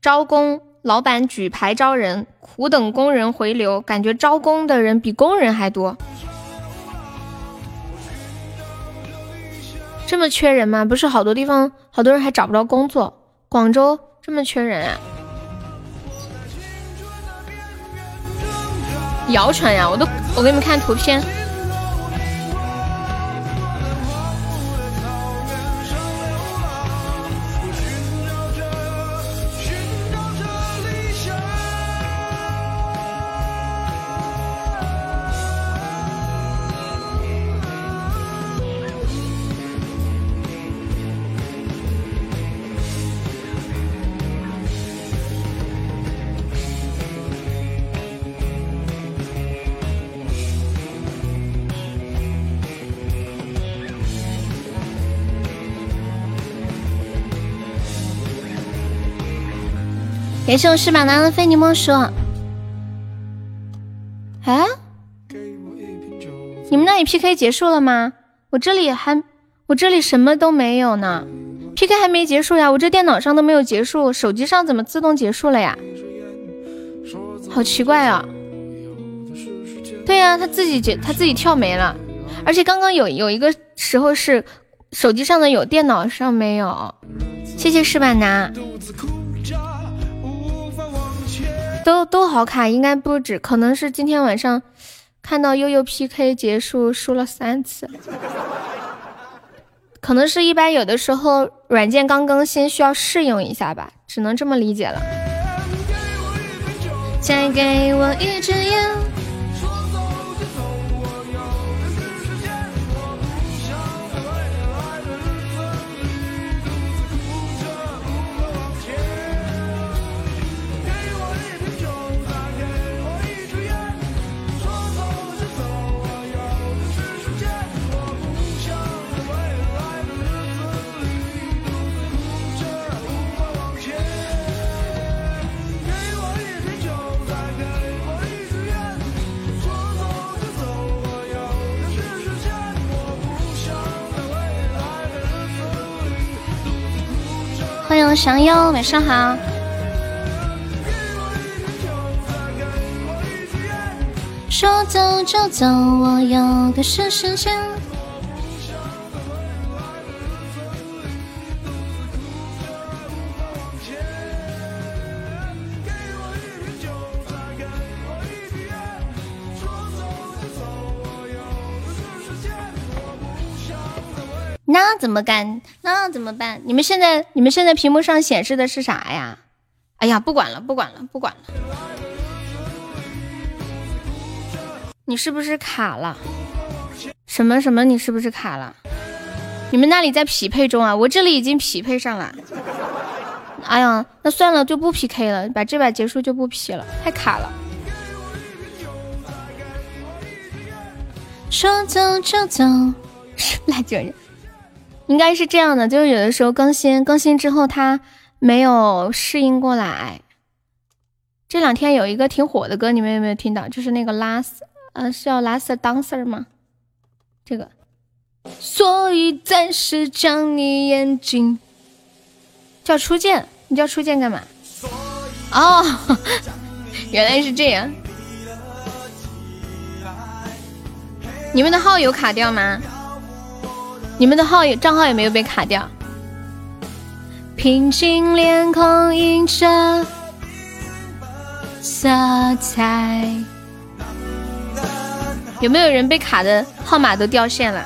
招工，老板举牌招人。苦等工人回流，感觉招工的人比工人还多。这么缺人吗？不是好多地方好多人还找不着工作。广州这么缺人啊？谣传呀，我都我给你们看图片。感谢我翅膀男的非你莫属。啊？你们那里 PK 结束了吗？我这里还，我这里什么都没有呢。PK 还没结束呀，我这电脑上都没有结束，手机上怎么自动结束了呀？好奇怪啊！对呀，他自己结，他自己跳没了。而且刚刚有有一个时候是手机上的有，电脑上没有。谢谢石板男。都都好卡，应该不止，可能是今天晚上看到悠悠 PK 结束输了三次，可能是一般有的时候软件刚更新需要适应一下吧，只能这么理解了。再给我一支烟。欢迎降妖，晚上好。说走就走，我有的是时间。那怎么干？那怎么办？你们现在你们现在屏幕上显示的是啥呀？哎呀，不管了，不管了，不管了。你是不是卡了？什么什么？你是不是卡了？你们那里在匹配中啊？我这里已经匹配上了。哎呀，那算了，就不 PK 了，把这把结束就不 P 了，太卡了。说走 *laughs* 就走，来九人。应该是这样的，就是有的时候更新更新之后，它没有适应过来。这两天有一个挺火的歌，你们有没有听到？就是那个 Last，呃，是叫 Last Dancer 吗？这个。所以暂时将你眼睛叫初见，你叫初见干嘛？哦，*laughs* 原来是这样。你们的号有卡掉吗？你们的号也账号也没有被卡掉。平静脸孔映着色彩，有没有人被卡的号码都掉线了？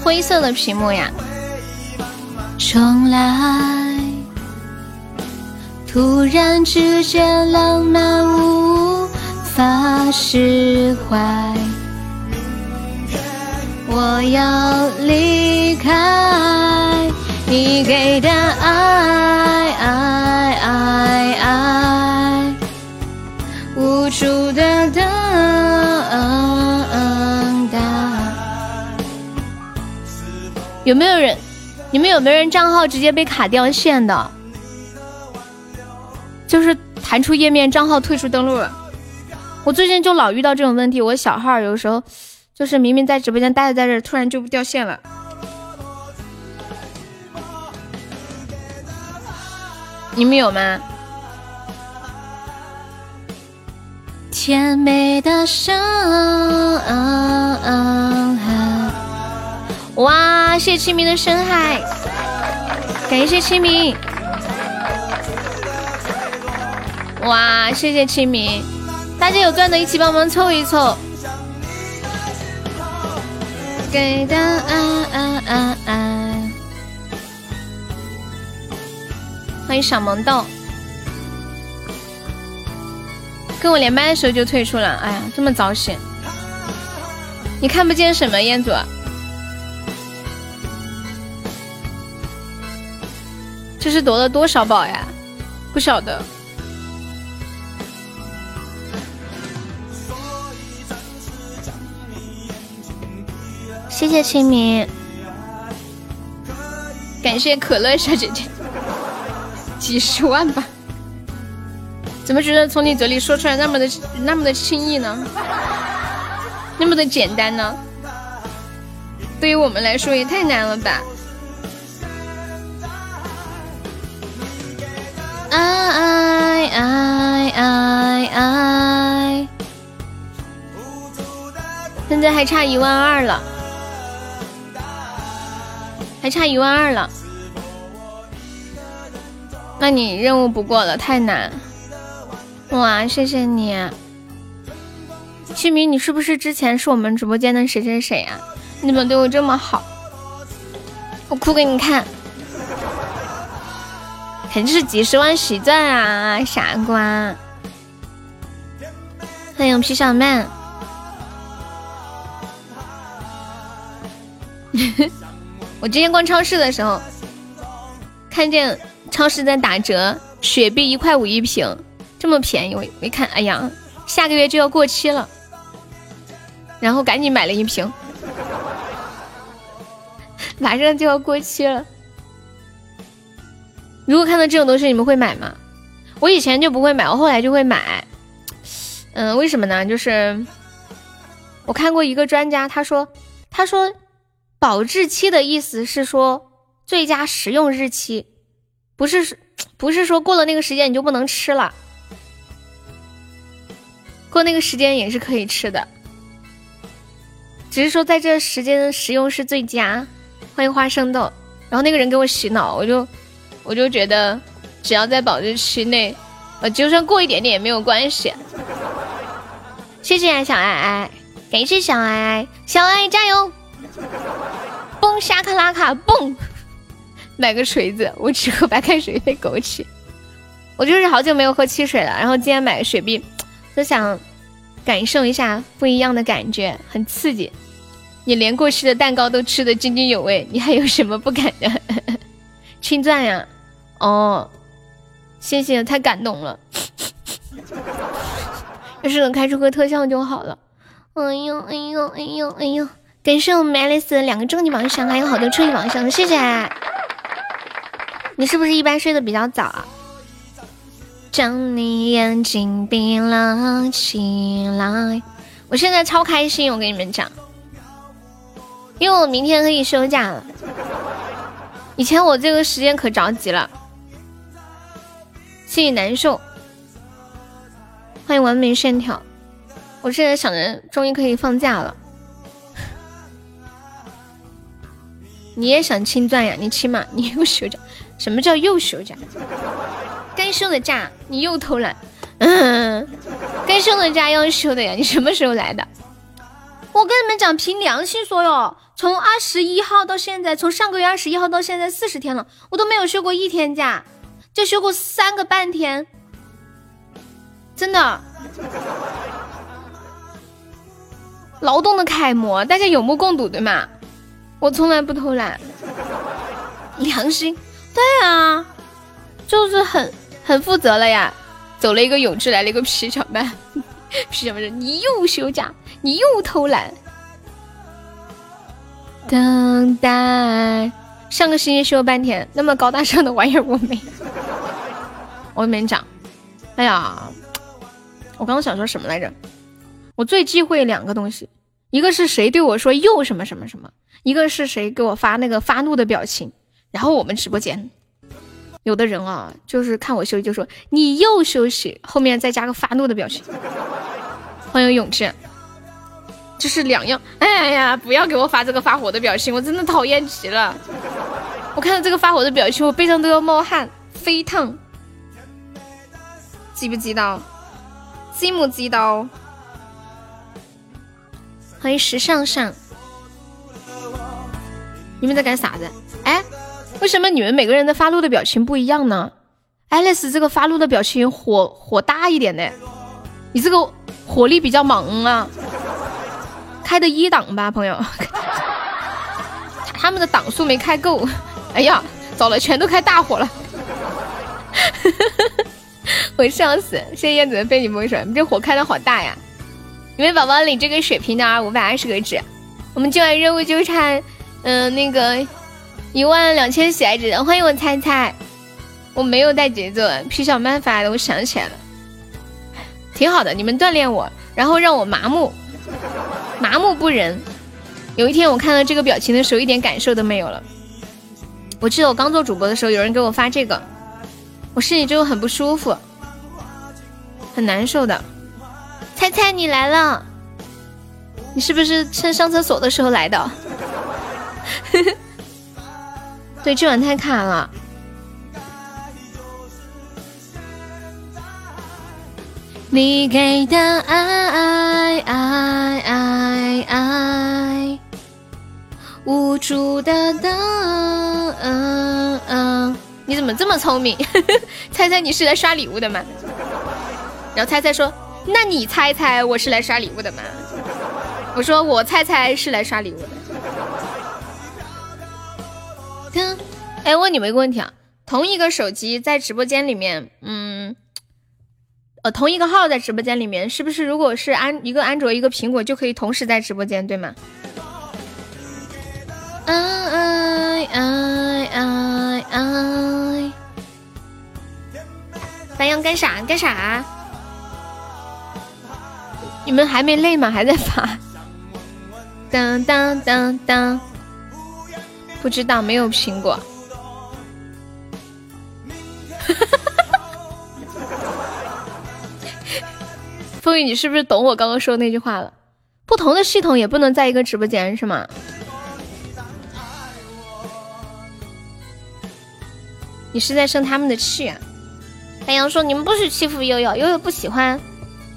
灰色的屏幕呀，重来。突然之间，浪漫无法释怀。我要离开你给的爱，爱爱爱，无助的等待。有没有人？你们有没有人账号直接被卡掉线的？就是弹出页面，账号退出登录。我最近就老遇到这种问题。我小号有时候就是明明在直播间待着在这，突然就掉线了。你们有吗？甜美的伤害。哇！谢谢清明的深海，感谢清明。哇，谢谢清明，大家有钻的一起帮忙凑一凑。给的爱爱爱爱，欢迎小萌豆，跟我连麦的时候就退出了，哎呀，这么早醒！你看不见什么，彦祖？这是夺了多少宝呀？不晓得。谢谢清明，感谢可乐小姐姐，几十万吧？怎么觉得从你嘴里说出来那么的那么的轻易呢？那么的简单呢？对于我们来说也太难了吧？爱爱爱爱，现在还差一万二了。还差一万二了，那你任务不过了，太难。哇，谢谢你，旭明，你是不是之前是我们直播间的谁谁谁啊？你怎么对我这么好？我哭给你看，肯定是几十万喜钻啊，傻瓜！欢迎皮小曼。*laughs* 我今天逛超市的时候，看见超市在打折，雪碧一块五一瓶，这么便宜，我一看，哎呀，下个月就要过期了，然后赶紧买了一瓶，*laughs* 马上就要过期了。如果看到这种东西，你们会买吗？我以前就不会买，我后来就会买。嗯，为什么呢？就是我看过一个专家，他说，他说。保质期的意思是说最佳食用日期，不是不是说过了那个时间你就不能吃了，过那个时间也是可以吃的，只是说在这时间食用是最佳。欢迎花生豆，然后那个人给我洗脑，我就我就觉得只要在保质期内，呃，就算过一点点也没有关系。谢谢小爱爱，感谢小爱爱，小爱加油！沙克拉卡蹦，买个锤子，我只喝白开水配枸杞。*laughs* 我就是好久没有喝汽水了，然后今天买个雪碧，就想感受一下不一样的感觉，很刺激。你连过期的蛋糕都吃的津津有味，你还有什么不敢的？*laughs* 青钻呀，哦，谢谢，太感动了。*laughs* 要是能开出个特效就好了。哎呦哎呦哎呦哎呦！感谢我们爱丽丝两个终极榜上，还有好多初级榜上，谢谢。你是不是一般睡得比较早啊？将你眼睛闭了起来。我现在超开心，我跟你们讲，因为我明天可以休假了。以前我这个时间可着急了，心里难受。欢迎完美线条，我现在想着终于可以放假了。你也想清钻呀？你起码你又休假，什么叫又休假？该休的假你又偷懒，嗯，该休的假要休的呀。你什么时候来的？我跟你们讲，凭良心说哟，从二十一号到现在，从上个月二十一号到现在四十天了，我都没有休过一天假，就休过三个半天，真的。劳动的楷模，大家有目共睹，对吗？我从来不偷懒，*laughs* 良心，对啊，就是很很负责了呀。走了一个永志，来了一个皮小曼，*laughs* 皮小曼说：“你又休假，你又偷懒。”等待，上个星期休了半天，那么高大上的玩意儿我没，我没讲。哎呀，我刚刚想说什么来着？我最忌讳两个东西，一个是谁对我说又什么什么什么。一个是谁给我发那个发怒的表情，然后我们直播间有的人啊，就是看我休息就说你又休息，后面再加个发怒的表情。欢迎永志，这是两样。哎呀，不要给我发这个发火的表情，我真的讨厌极了。我看到这个发火的表情，我背上都要冒汗，飞烫。记不记得？记不记得？欢迎时尚上。你们在干啥子？哎，为什么你们每个人的发怒的表情不一样呢？爱丽丝这个发怒的表情火火大一点呢，你这个火力比较猛啊，开的一档吧，朋友，*laughs* 他们的档数没开够。哎呀，糟了，全都开大火了，*laughs* 我笑死！谢谢燕子的非你莫属，你这火开的好大呀！你们宝宝领这个水瓶的五百二十个纸，我们今晚任务就差。嗯，那个一万两千喜爱值，欢迎我猜猜，我没有带节奏，皮小曼发的，我想起来了，挺好的，你们锻炼我，然后让我麻木，麻木不仁。有一天我看到这个表情的时候，一点感受都没有了。我记得我刚做主播的时候，有人给我发这个，我心里就很不舒服，很难受的。猜猜你来了，你是不是趁上厕所的时候来的？*laughs* 对，这晚太卡了。你给的爱爱爱爱，无助的等。嗯嗯，你怎么这么聪明？*laughs* 猜猜你是来刷礼物的吗？然后猜猜说，那你猜猜我是来刷礼物的吗？我说我猜猜是来刷礼物的。听，哎，问你们一个问题啊，同一个手机在直播间里面，嗯，呃，同一个号在直播间里面，是不是如果是安一个安卓一个苹果就可以同时在直播间，对吗？爱爱爱爱，白羊干啥干啥？你们还没累吗？还在发？当当当当，不知道没有苹果。*laughs* 风雨，你是不是懂我刚刚说那句话了？不同的系统也不能在一个直播间是吗？你是在生他们的气啊？白羊说：“你们不许欺负悠悠，悠悠不喜欢，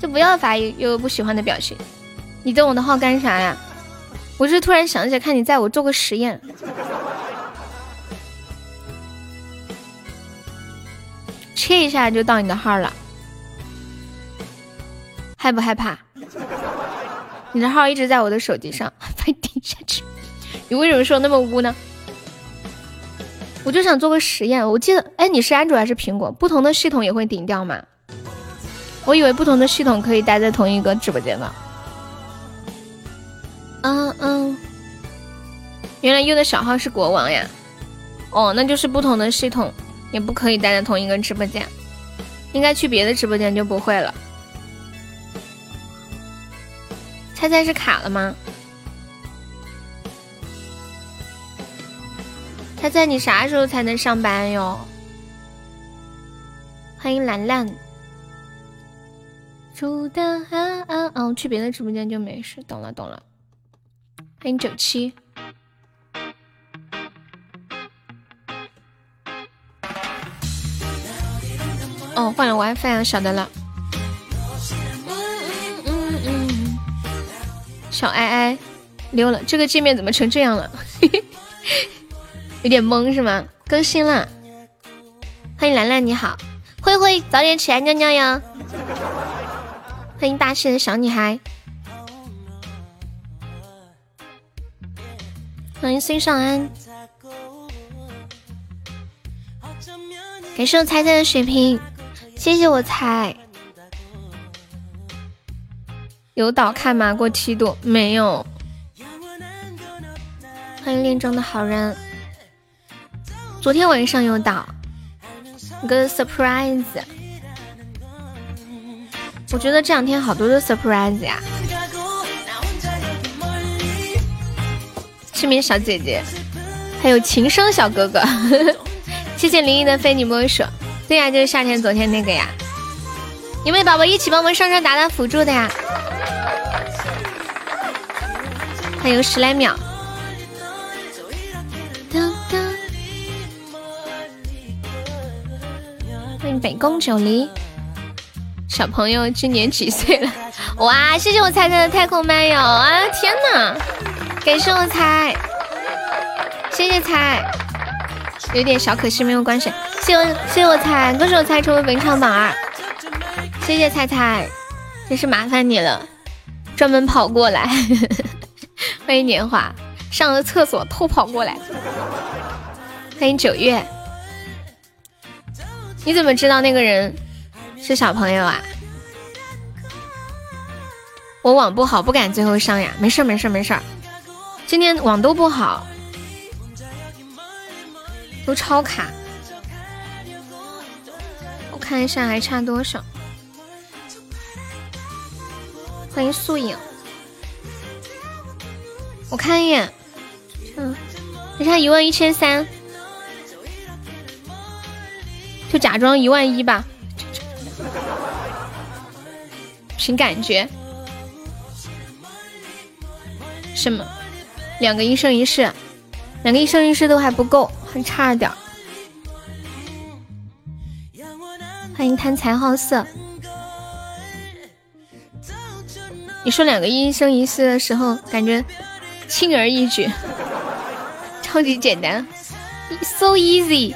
不要发悠悠不喜欢的表情。”你登我的号干啥呀？我是突然想起来，看你在我做个实验，切一下就到你的号了，害不害怕？你的号一直在我的手机上，*laughs* 快顶下去！你为什么说那么污呢？我就想做个实验，我记得，哎，你是安卓还是苹果？不同的系统也会顶掉吗？我以为不同的系统可以待在同一个直播间呢。嗯嗯，原来用的小号是国王呀。哦，那就是不同的系统也不可以待在同一个直播间，应该去别的直播间就不会了。猜猜是卡了吗？猜猜你啥时候才能上班哟？欢迎兰兰。住的啊啊哦，去别的直播间就没事。懂了懂了。欢迎九七。哦，换了 WiFi 啊，晓得了。小爱爱溜了，这个界面怎么成这样了？*laughs* 有点懵是吗？更新了，欢迎兰兰，你好，灰灰，早点起来尿尿呀！欢迎大气的小女孩，欢迎孙尚安，感谢我猜猜的水瓶，谢谢我猜。有岛看吗？过梯度没有？欢迎恋中的好人。昨天晚上有到，个 surprise。我觉得这两天好多的 surprise 呀。失眠小姐姐，还有情深小哥哥，*laughs* 谢谢林毅的非你莫属。对呀，就是夏天昨天那个呀。有没有宝宝一起帮我们上上打打辅助的呀？还有十来秒。欢迎北宫九黎，小朋友今年几岁了？哇，谢谢我猜猜的太空漫游啊！天哪，感谢我猜，谢谢猜，有点小可惜没有关系。谢我，谢谢我猜，恭喜我猜成为本场榜二，谢谢猜猜，真是麻烦你了，专门跑过来。*laughs* 欢迎年华，上了厕所偷跑过来。欢迎九月。你怎么知道那个人是小朋友啊？我网不好，不敢最后上呀。没事没事没事今天网都不好，都超卡。我看一下还差多少。欢迎素影，我看一眼，嗯，还差一万一千三。就假装一万一吧，*laughs* 凭感觉。什么？两个一生一世，两个一生一世都还不够，还差点。欢迎贪财好色。你说两个一生一世的时候，感觉轻而易举，超级简单，so easy。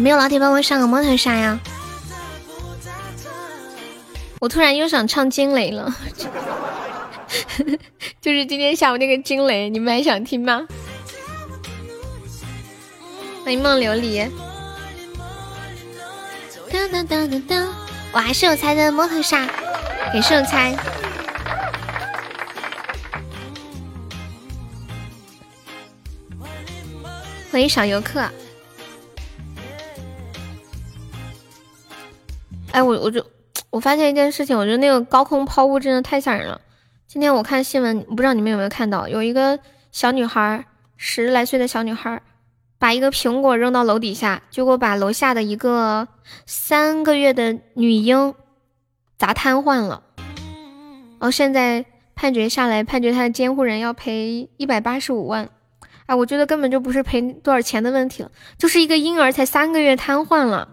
有没有老铁帮我上个摩托杀呀？我突然又想唱惊雷了，*laughs* 就是今天下午那个惊雷，你们还想听吗？欢迎梦琉璃。当当当当当，我还是有才的摩托杀，也是有才。欢迎小游客。哎，我我就我发现一件事情，我觉得那个高空抛物真的太吓人了。今天我看新闻，不知道你们有没有看到，有一个小女孩，十来岁的小女孩，把一个苹果扔到楼底下，结果把楼下的一个三个月的女婴砸瘫痪了。然后现在判决下来，判决她的监护人要赔一百八十五万。哎，我觉得根本就不是赔多少钱的问题了，就是一个婴儿才三个月瘫痪了，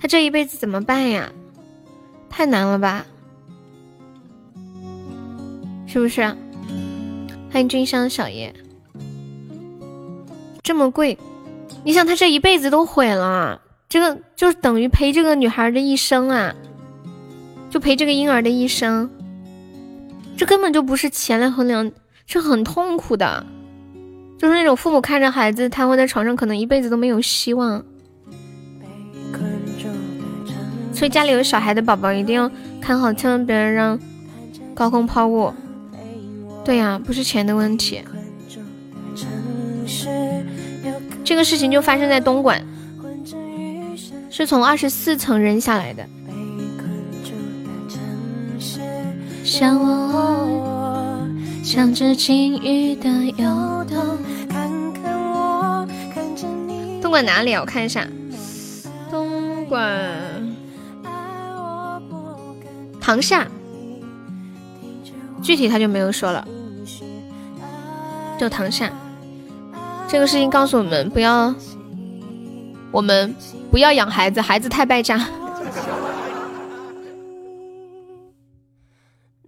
他这一辈子怎么办呀？太难了吧，是不是？欢迎君香小叶，这么贵，你想他这一辈子都毁了，这个就等于陪这个女孩的一生啊，就陪这个婴儿的一生，这根本就不是钱来衡量，是很痛苦的，就是那种父母看着孩子瘫痪在床上，可能一辈子都没有希望。所以家里有小孩的宝宝一定要看好，千万别让高空抛物。对呀，不是钱的问题。这个事情就发生在东莞，是从二十四层扔下来的。像我，像只金鱼的游动。东莞哪里？我看一下，东莞。唐夏，具体他就没有说了，就唐夏。这个事情告诉我们，不要，我们不要养孩子，孩子太败家。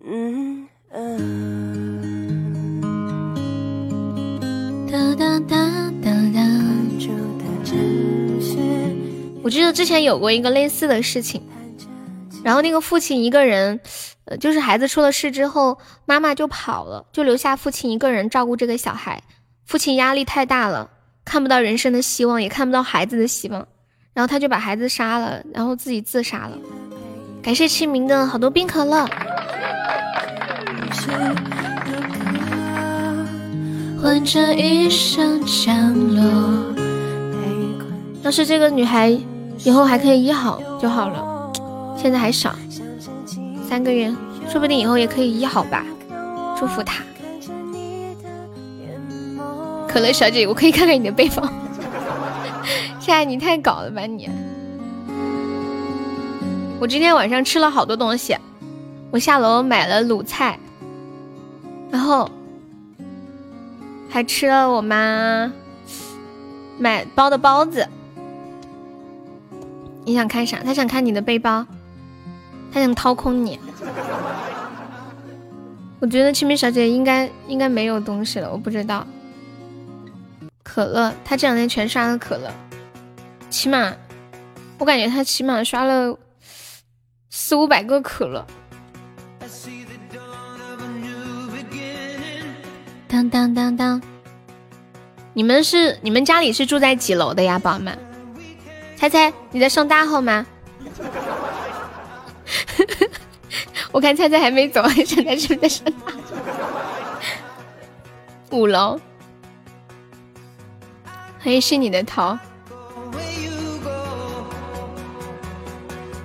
嗯哒哒哒哒哒。我记得之前有过一个类似的事情。然后那个父亲一个人，呃，就是孩子出了事之后，妈妈就跑了，就留下父亲一个人照顾这个小孩。父亲压力太大了，看不到人生的希望，也看不到孩子的希望，然后他就把孩子杀了，然后自己自杀了。感谢清明的好多冰可乐。换这一生降落。要是这个女孩以后还可以医好就好了。现在还少，三个月，说不定以后也可以医好吧。祝福他。可乐小姐，我可以看看你的背包。*laughs* 现在你太搞了吧你！我今天晚上吃了好多东西，我下楼买了卤菜，然后还吃了我妈买包的包子。你想看啥？他想看你的背包。他想掏空你，我觉得清明小姐应该应该没有东西了，我不知道。可乐，他这两天全刷了可乐，起码我感觉他起码刷了四五百个可乐。当当当当，你们是你们家里是住在几楼的呀，宝们？猜猜你在上大号吗？*laughs* 我看菜菜还没走，*laughs* 现在是不是在上五楼？欢迎是你的头，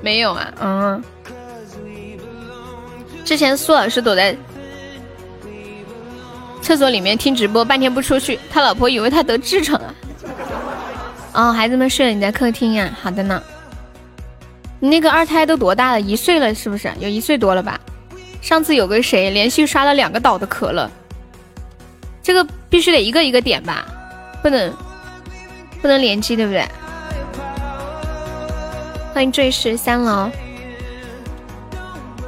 没有啊？嗯，之前苏老师躲在厕所里面听直播，半天不出去，他老婆以为他得痔疮了。哦，孩子们睡了，你在客厅呀？好的呢。你那个二胎都多大了？一岁了是不是？有一岁多了吧？上次有个谁连续刷了两个岛的可乐，这个必须得一个一个点吧，不能不能联机，对不对？欢迎坠石三楼，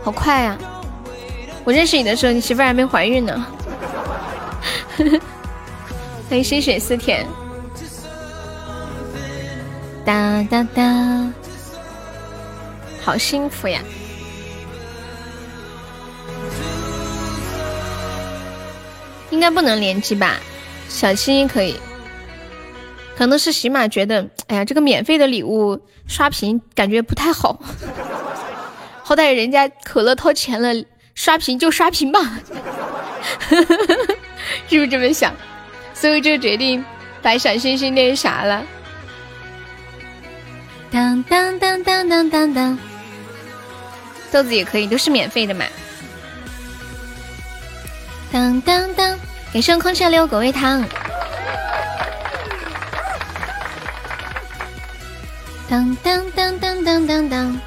好快呀！我认识你的时候，你媳妇还没怀孕呢。*laughs* 欢迎心水思甜，哒哒哒，好幸福呀！应该不能联机吧？小七可以，可能是喜马觉得，哎呀，这个免费的礼物刷屏感觉不太好，*laughs* 好歹人家可乐掏钱了，刷屏就刷屏吧，*laughs* 是不是这么想？所以就决定把小星星那啥了。当当当当当当当，豆子也可以，都是免费的嘛。当当当，给上空气六果味糖。当当当当当当当。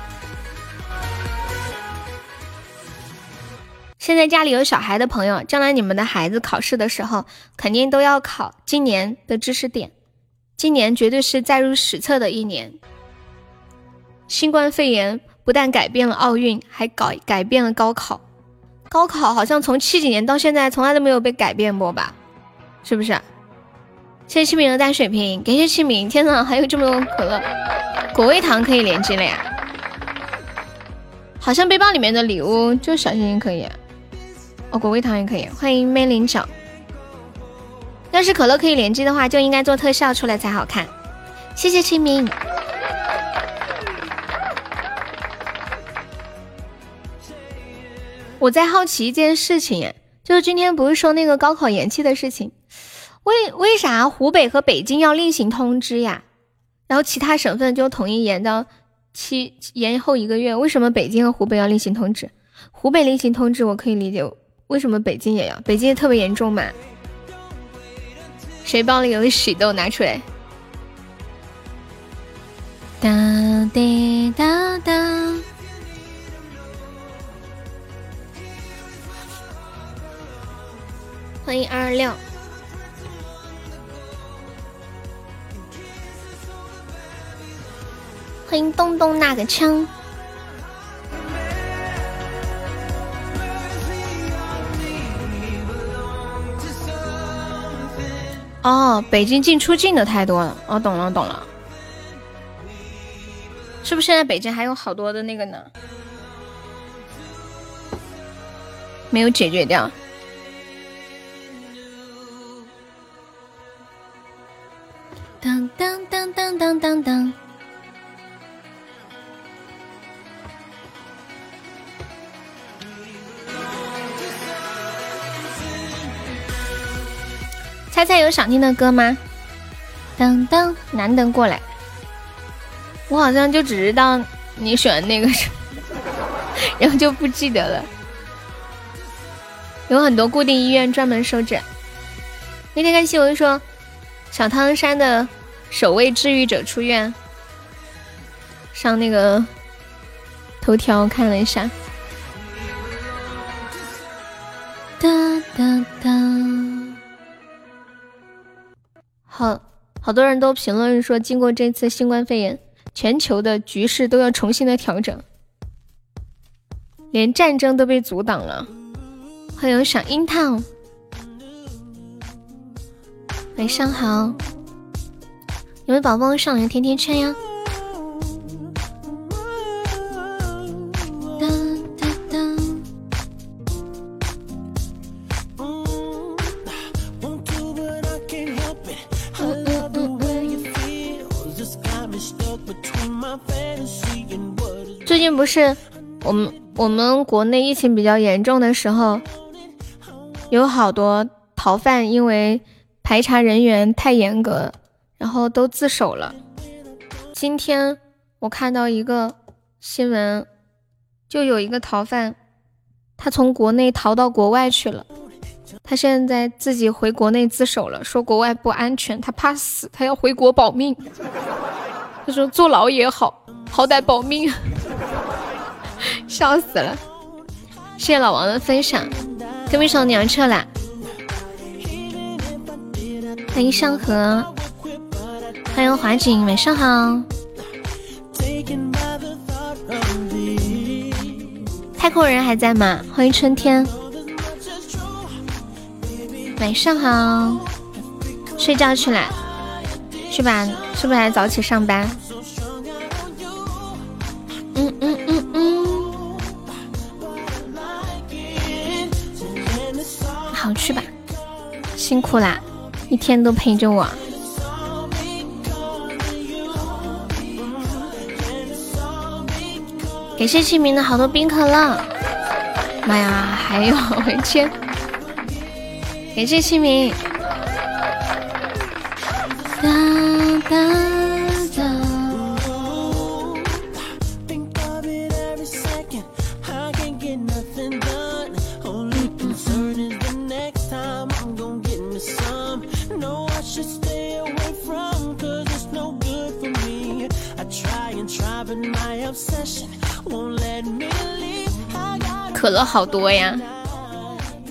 现在家里有小孩的朋友，将来你们的孩子考试的时候，肯定都要考今年的知识点。今年绝对是载入史册的一年。新冠肺炎不但改变了奥运，还改改变了高考。高考好像从七几年到现在从来都没有被改变过吧？是不是？谢谢清明的大水瓶，感谢清明！天呐，还有这么多可乐，果味糖可以连接了呀！好像背包里面的礼物就小星星可以，哦，果味糖也可以。欢迎梅林角，要是可乐可以连接的话，就应该做特效出来才好看。谢谢清明。我在好奇一件事情，就是今天不是说那个高考延期的事情，为为啥湖北和北京要另行通知呀？然后其他省份就统一延到七延后一个月，为什么北京和湖北要另行通知？湖北另行通知我可以理解，为什么北京也要？北京也特别严重嘛？谁包里有喜豆拿出来？哒滴哒哒。欢迎二二六，欢迎东东那个枪。哦，北京进出境的太多了。哦，懂了懂了，是不是现在北京还有好多的那个呢？没有解决掉。当当当当当当当！猜猜有想听的歌吗？当当，难得过来，我好像就只知道你选那个，*laughs* 然后就不记得了。有很多固定医院专门收诊。那天看新闻说。小汤山的首位治愈者出院，上那个头条看了一下。哒哒哒，好好多人都评论说，经过这次新冠肺炎，全球的局势都要重新的调整，连战争都被阻挡了。欢迎小樱桃。晚上好，有没有宝宝上来甜甜圈呀？最近不是我们我们国内疫情比较严重的时候，有好多逃犯因为。排查人员太严格，然后都自首了。今天我看到一个新闻，就有一个逃犯，他从国内逃到国外去了。他现在自己回国内自首了，说国外不安全，他怕死，他要回国保命。*laughs* 他说坐牢也好，好歹保命。*laughs* 笑死了！谢谢老王的分享，隔壁小娘撤了。欢迎上河，欢迎华锦，晚上好。太空人还在吗？欢迎春天。晚上好。睡觉去了，去吧，是不是还早起上班？嗯嗯嗯嗯。好，去吧。辛苦啦，一天都陪着我。感谢清明的好多冰可乐，妈呀，还有回圈！感谢清明。哒哒。可乐好多呀！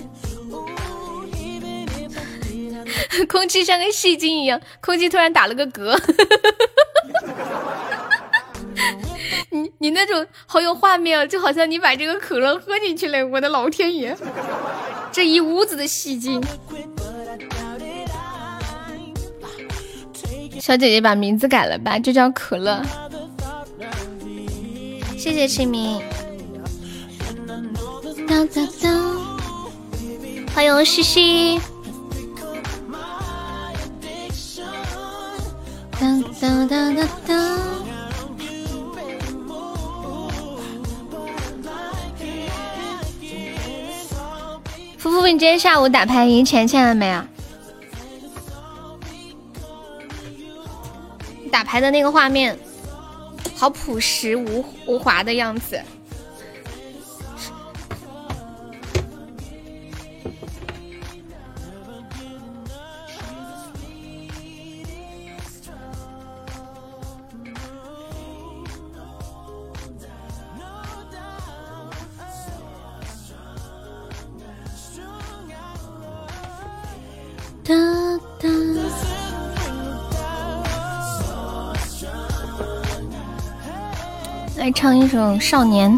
*laughs* 空气像个戏精一样，空气突然打了个嗝。*laughs* 你你那种好有画面啊，就好像你把这个可乐喝进去了。我的老天爷，这一屋子的戏精。小姐姐把名字改了吧，就叫可乐。谢谢清明。当当当，欢迎西西。当当当当当。夫妇，你今天下午打牌赢钱钱了没有？打牌的那个画面，好朴实无无华的样子。来唱一首《少年》。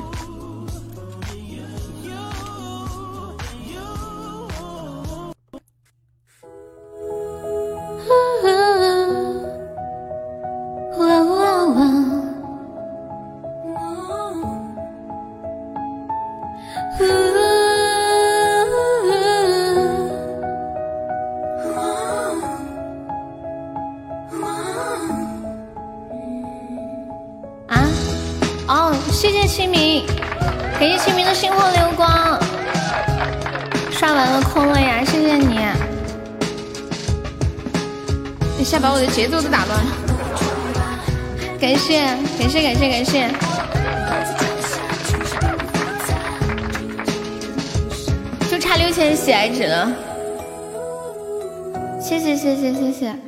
谢感谢感谢感谢，就差六千喜爱值了，谢谢谢谢谢谢。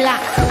啦。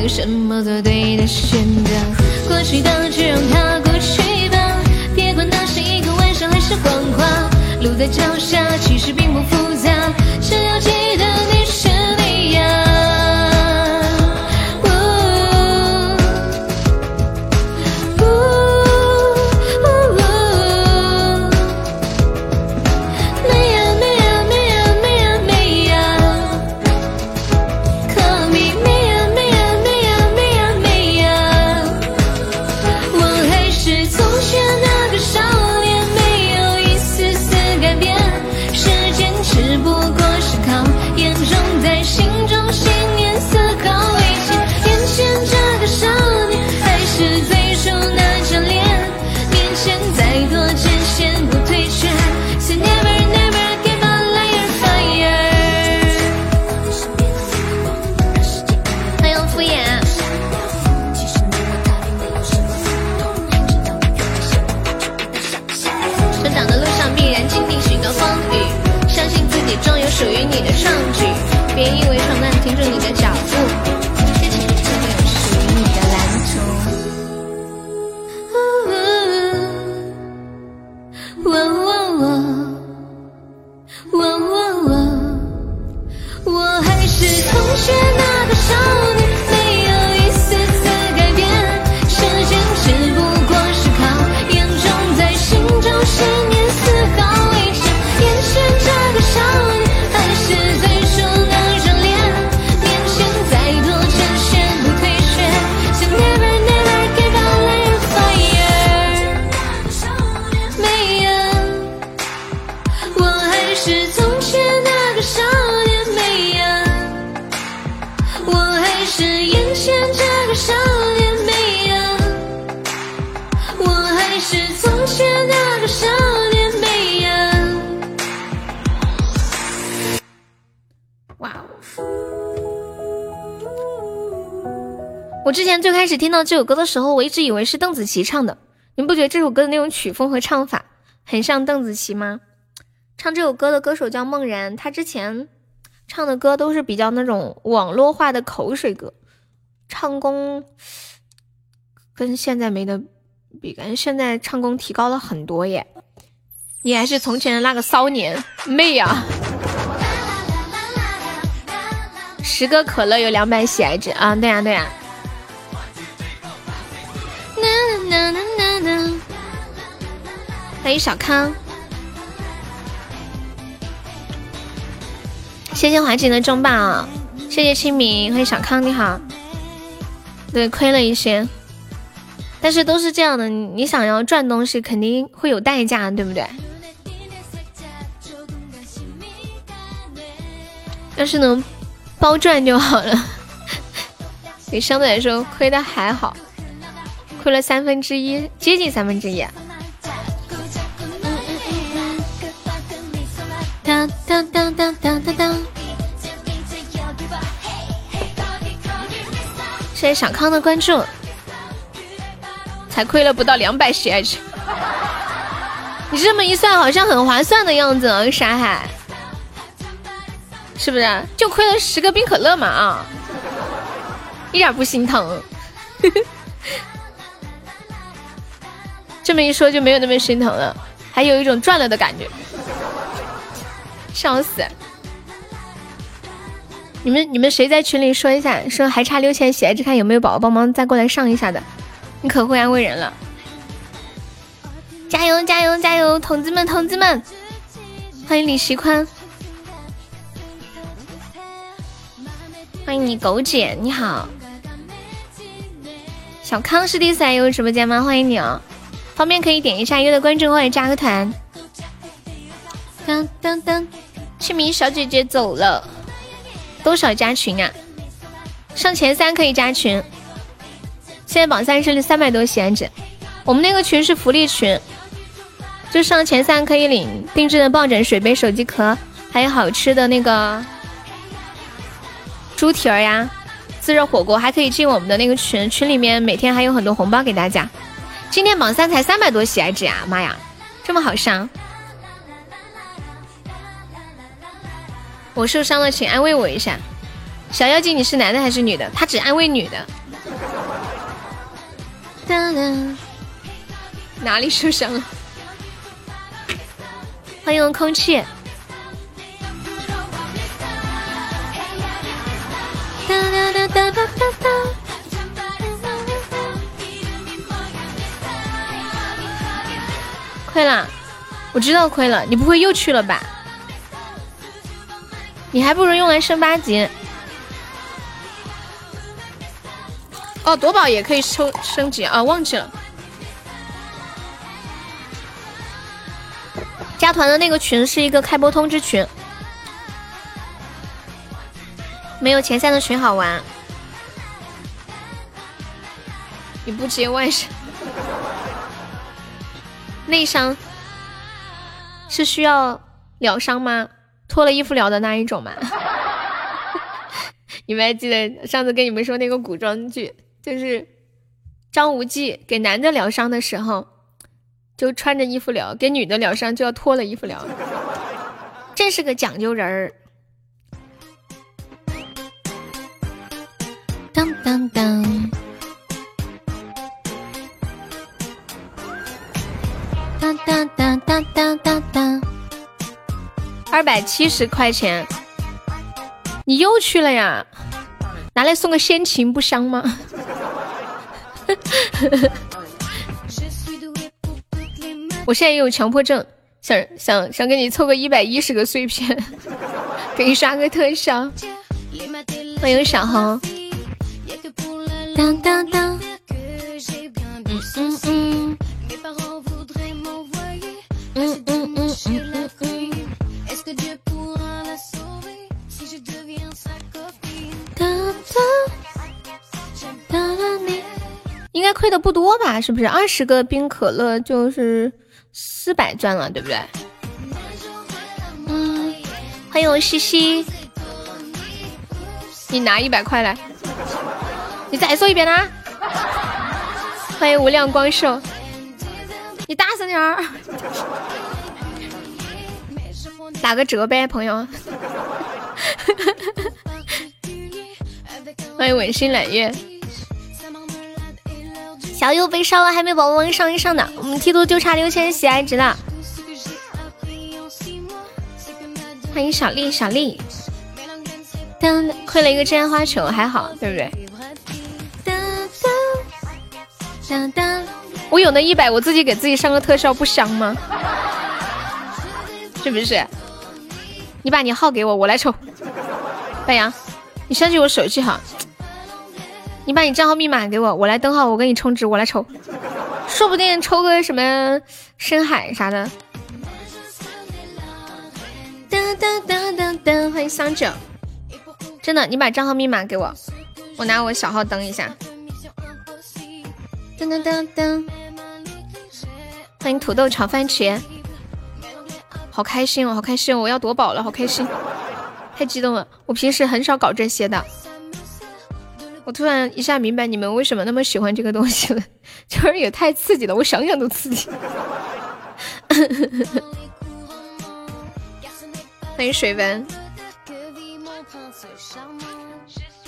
有什么做对的选择？过去的就让它过去吧，别管那是一个玩笑还是谎话。路在脚下，其实并不复杂，只要到这首歌的时候，我一直以为是邓紫棋唱的。你们不觉得这首歌的那种曲风和唱法很像邓紫棋吗？唱这首歌的歌手叫梦然，他之前唱的歌都是比较那种网络化的口水歌，唱功跟现在没得比，感觉现在唱功提高了很多耶。你还是从前的那个骚年妹呀、十个可乐有两百喜爱值啊！对呀、对呀、欢迎小康。谢谢华锦的重磅，谢谢清明，欢迎小康，你好。对，亏了一些，但是都是这样的，你你想要赚东西，肯定会有代价，对不对？要是能包赚就好了，*laughs* 也相对来说亏的还好，亏了三分之一，接近三分之一。当当当当当当当。谢谢小康的关注，才亏了不到两百喜爱值。你这么一算，好像很划算的样子啊，沙海，是不是？就亏了十个冰可乐嘛啊，一点不心疼。这么一说就没有那么心疼了，还有一种赚了的感觉。笑死！你们你们谁在群里说一下，说还差六千喜爱值，看有没有宝宝帮忙再过来上一下的，你可会安慰人了。加油加油加油，同志们同志们！欢迎李时宽，欢迎你狗姐，你好。小康是第一次来悠直播间吗？欢迎你哦，方便可以点一下悠的关注或者加个团。当当当，清明小姐姐走了，多少加群啊？上前三可以加群。现在榜三是三百多喜爱值，我们那个群是福利群，就上前三可以领定制的抱枕、水杯、手机壳，还有好吃的那个猪蹄儿呀、自热火锅，还可以进我们的那个群，群里面每天还有很多红包给大家。今天榜三才三百多喜爱值呀，妈呀，这么好上！我受伤了，请安慰我一下。小妖精，你是男的还是女的？他只安慰女的。哪里受伤了？欢迎空气。哒哒哒哒哒哒哒。亏了，我知道亏了，你不会又去了吧？你还不如用来升八级。哦，夺宝也可以升升级啊，忘记了。加团的那个群是一个开播通知群，没有前三的群好玩。你不接外伤，内伤是需要疗伤吗？脱了衣服聊的那一种吗？*laughs* 你们还记得上次跟你们说那个古装剧，就是张无忌给男的疗伤的时候，就穿着衣服聊；给女的疗伤就要脱了衣服聊。真是个讲究人儿。当当当，当当当当当当当，二百七十块钱，你又去了呀？拿来送个仙琴不香吗？*laughs* 我现在也有强迫症，想想想给你凑个一百一十个碎片，给你刷个特效。欢迎小红。当当当。嗯嗯嗯。嗯嗯应该亏的不多吧？是不是二十个冰可乐就是四百钻了，对不对？嗯，欢迎我西西，你拿一百块来，你再说一遍啦！欢迎无量光寿，你大声点儿，打个折呗，朋友。欢迎吻心揽月，小优被烧了，还没宝宝们上一上呢。我们梯度就差六千喜爱值了。欢迎小丽，小丽，当亏了一个真花球，还好，对不对？当当，我有那一百，我自己给自己上个特效，不香吗？*laughs* 是不是？你把你号给我，我来抽。白羊，你相信我手机号。你把你账号密码给我，我来登号，我给你充值，我来抽，说不定抽个什么深海啥的。噔噔噔噔噔，欢迎香九，真的，你把账号密码给我，我拿我小号登一下。噔噔噔噔，欢迎土豆炒番茄，好开心哦，好开心哦，我要夺宝了，好开心，太激动了，我平时很少搞这些的。我突然一下明白你们为什么那么喜欢这个东西了，*laughs* 就是也太刺激了，我想想都刺激。*laughs* 欢迎水文，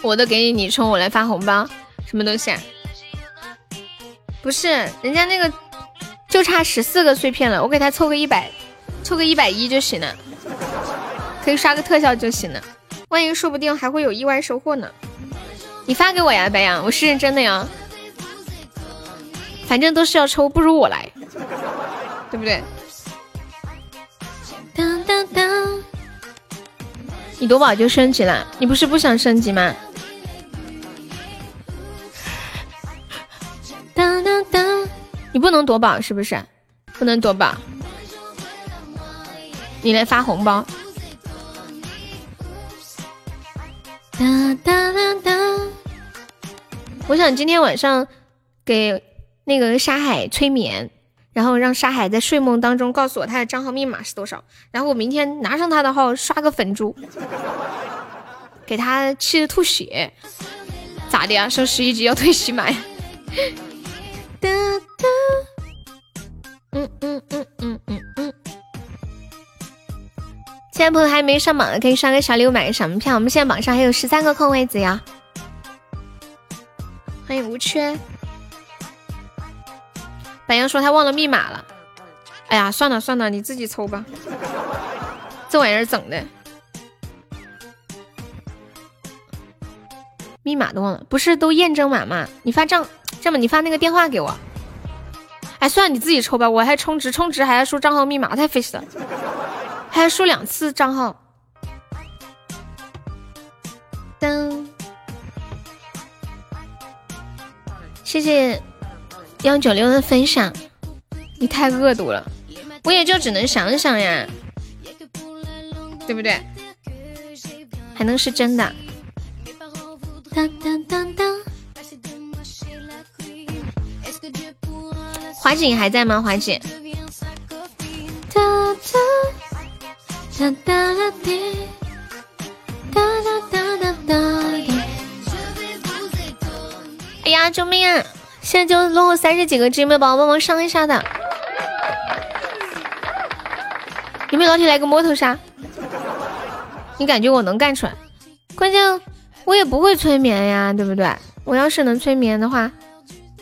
我都给你你充，我来发红包，什么东西啊？不是，人家那个就差十四个碎片了，我给他凑个一百，凑个一百一就行了，可以刷个特效就行了，万一说不定还会有意外收获呢。你发给我呀，白羊，我是认真的呀。反正都是要抽，不如我来，对不对？当当当，你夺宝就升级了，你不是不想升级吗？当当当，你不能夺宝是不是？不能夺宝，你来发红包。哒哒哒哒。我想今天晚上给那个沙海催眠，然后让沙海在睡梦当中告诉我他的账号密码是多少，然后我明天拿上他的号刷个粉猪，给他气的吐血，咋的呀？升十一级要退喜马呀？哒哒，嗯嗯嗯嗯嗯嗯，现在朋友还没上榜的，可以刷个小礼物买个小门票。我们现在榜上还有十三个空位子呀。欢迎无缺。白羊说他忘了密码了。哎呀，算了算了，你自己抽吧。这玩意儿整的，密码都忘了，不是都验证码吗？你发账，这么你发那个电话给我。哎，算了，你自己抽吧，我还充值，充值还要输账号密码，太费事了，还要输两次账号。谢谢幺九六的分享，你太恶毒了，我也就只能想想呀，对不对？还能是真的？当当当当。华锦还在吗？华锦。呀，救命啊！现在就落后三十几个，有没有宝宝帮忙上一下的？有没有老铁来个摸头杀？你感觉我能干出来？关键我也不会催眠呀，对不对？我要是能催眠的话，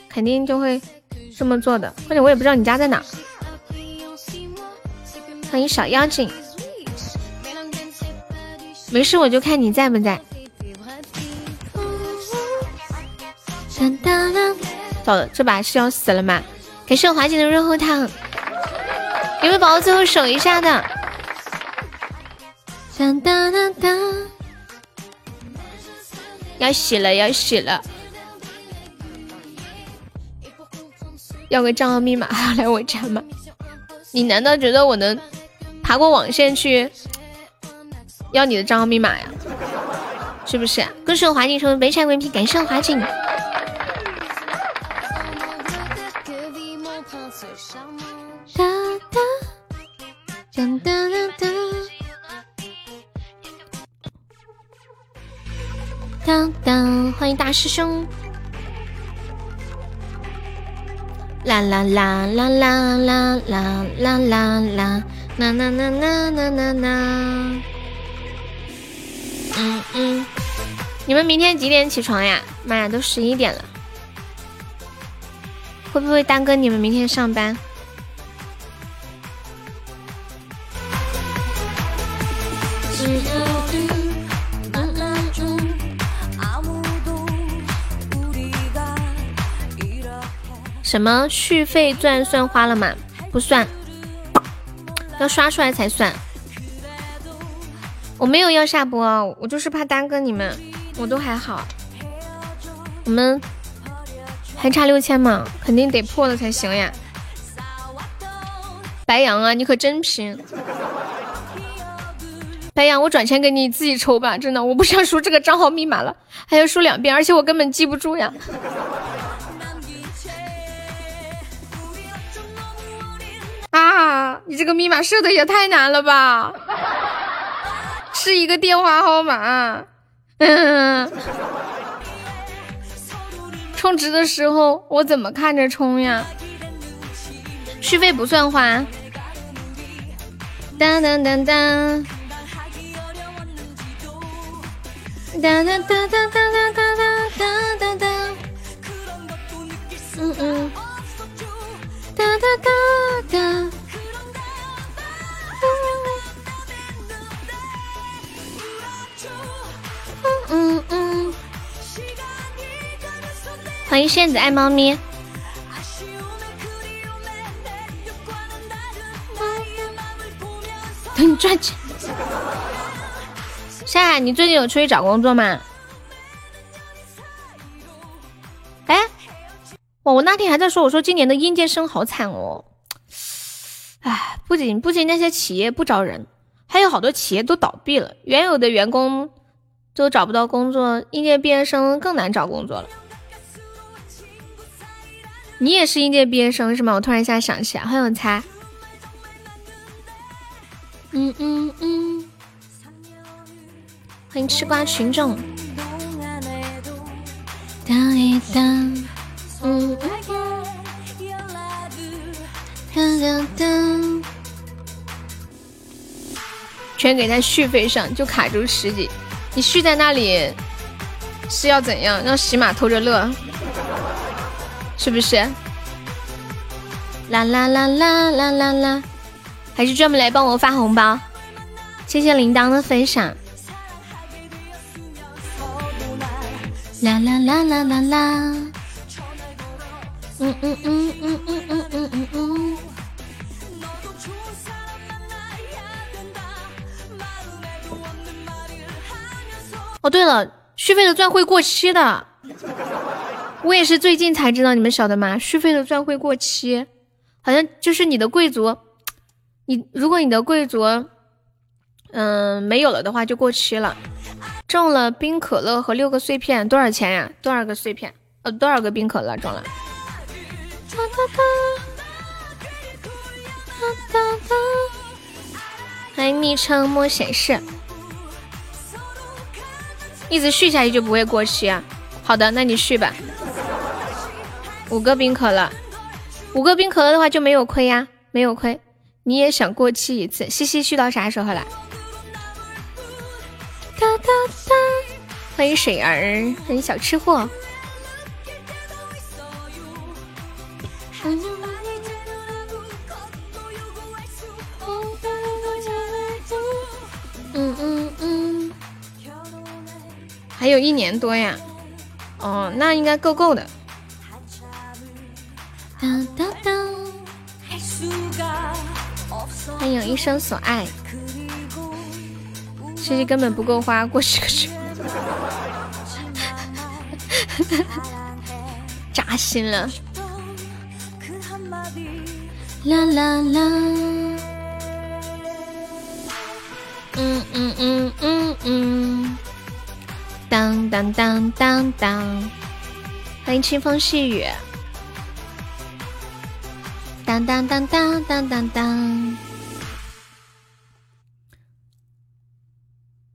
肯定就会。这么做的，关键我也不知道你家在哪。欢迎小妖精，没事我就看你在不在。糟了，这把是要死了吗？感谢我华姐的润喉糖，有没有宝宝最后守一下的？当当当当，要洗了，要洗了。要个账号密码还要来我家吗？你难道觉得我能爬过网线去要你的账号密码呀？是不是？恭喜我华锦成为北产 VP，感谢华锦。大师兄。啦啦啦啦啦啦啦啦啦啦，啦啦啦啦啦啦啦。嗯嗯，你们明天几点起床呀？妈呀，都十一点了，会不会耽搁你们明天上班？什么续费钻算花了吗？不算，要刷出来才算。我没有要下播，我就是怕耽搁你们，我都还好。我们还差六千嘛？肯定得破了才行呀。白羊啊，你可真拼！白羊，我转钱给你，自己抽吧，真的，我不想输这个账号密码了，还要输两遍，而且我根本记不住呀。啊！你这个密码设的也太难了吧！是一个电话号码。嗯，*laughs* 充值的时候我怎么看着充呀？续费不算花。当当当当。当当当当当当当当当。嗯嗯。哒哒哒哒，嗯嗯，欢迎仙子爱猫咪，等你赚钱。夏海，你最近有出去找工作吗哎？我那天还在说，我说今年的应届生好惨哦，哎，不仅不仅那些企业不招人，还有好多企业都倒闭了，原有的员工都找不到工作，应届毕业生更难找工作了。你也是应届毕业生是吗？我突然一下想起来，欢迎我猜。嗯嗯嗯，欢迎吃瓜群众。当一当。嗯，全给他续费上，就卡住十几。你续在那里是要怎样？让喜马偷着乐，是不是？啦啦啦啦啦啦啦！还是专门来帮我发红包？谢谢铃铛的分享。啦啦啦啦啦啦！嗯嗯嗯嗯嗯嗯嗯嗯嗯。哦，对了，续费的钻会过期的，我也是最近才知道，你们晓得吗？续费的钻会过期，好像就是你的贵族，你如果你的贵族，嗯，没有了的话就过期了。中了冰可乐和六个碎片，多少钱呀？多少个碎片？呃，多少个冰可乐中了？欢迎昵称莫显示。一直续下去就不会过期啊！好的，那你续吧。五个冰可乐，五个冰可乐的话就没有亏呀，没有亏。你也想过期一次？西西续到啥时候了？哒哒哒！欢迎水儿，欢迎小吃货。嗯还有一年多呀，哦，那应该够够的。欢迎一生所爱，其实根本不够花，过十个去，扎心了。啦啦啦，当当当当，欢迎清风细雨。当当当当当当当，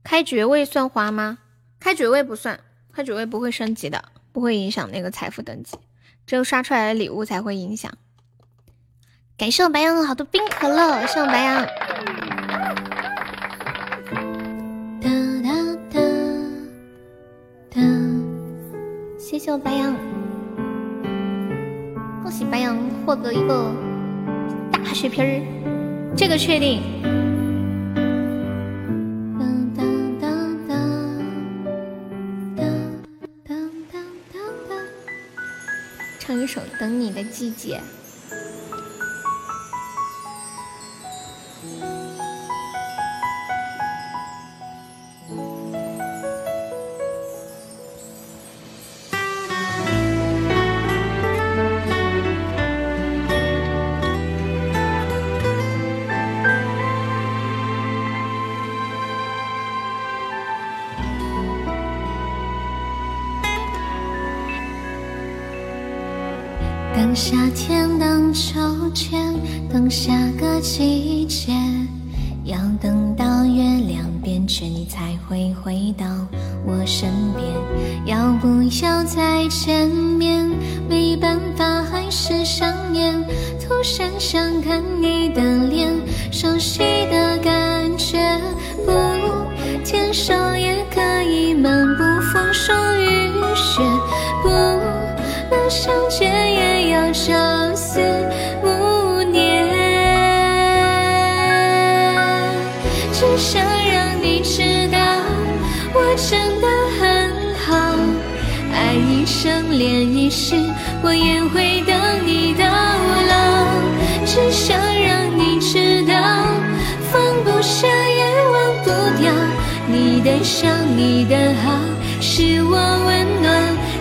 开爵位算花吗？开爵位不算，开爵位不会升级的，不会影响那个财富等级，只有刷出来的礼物才会影响。感谢我白羊好多冰可乐，谢我白羊。谢就白羊，恭喜白羊获得一个大血瓶儿。这个确定？唱一首《等你的季节》。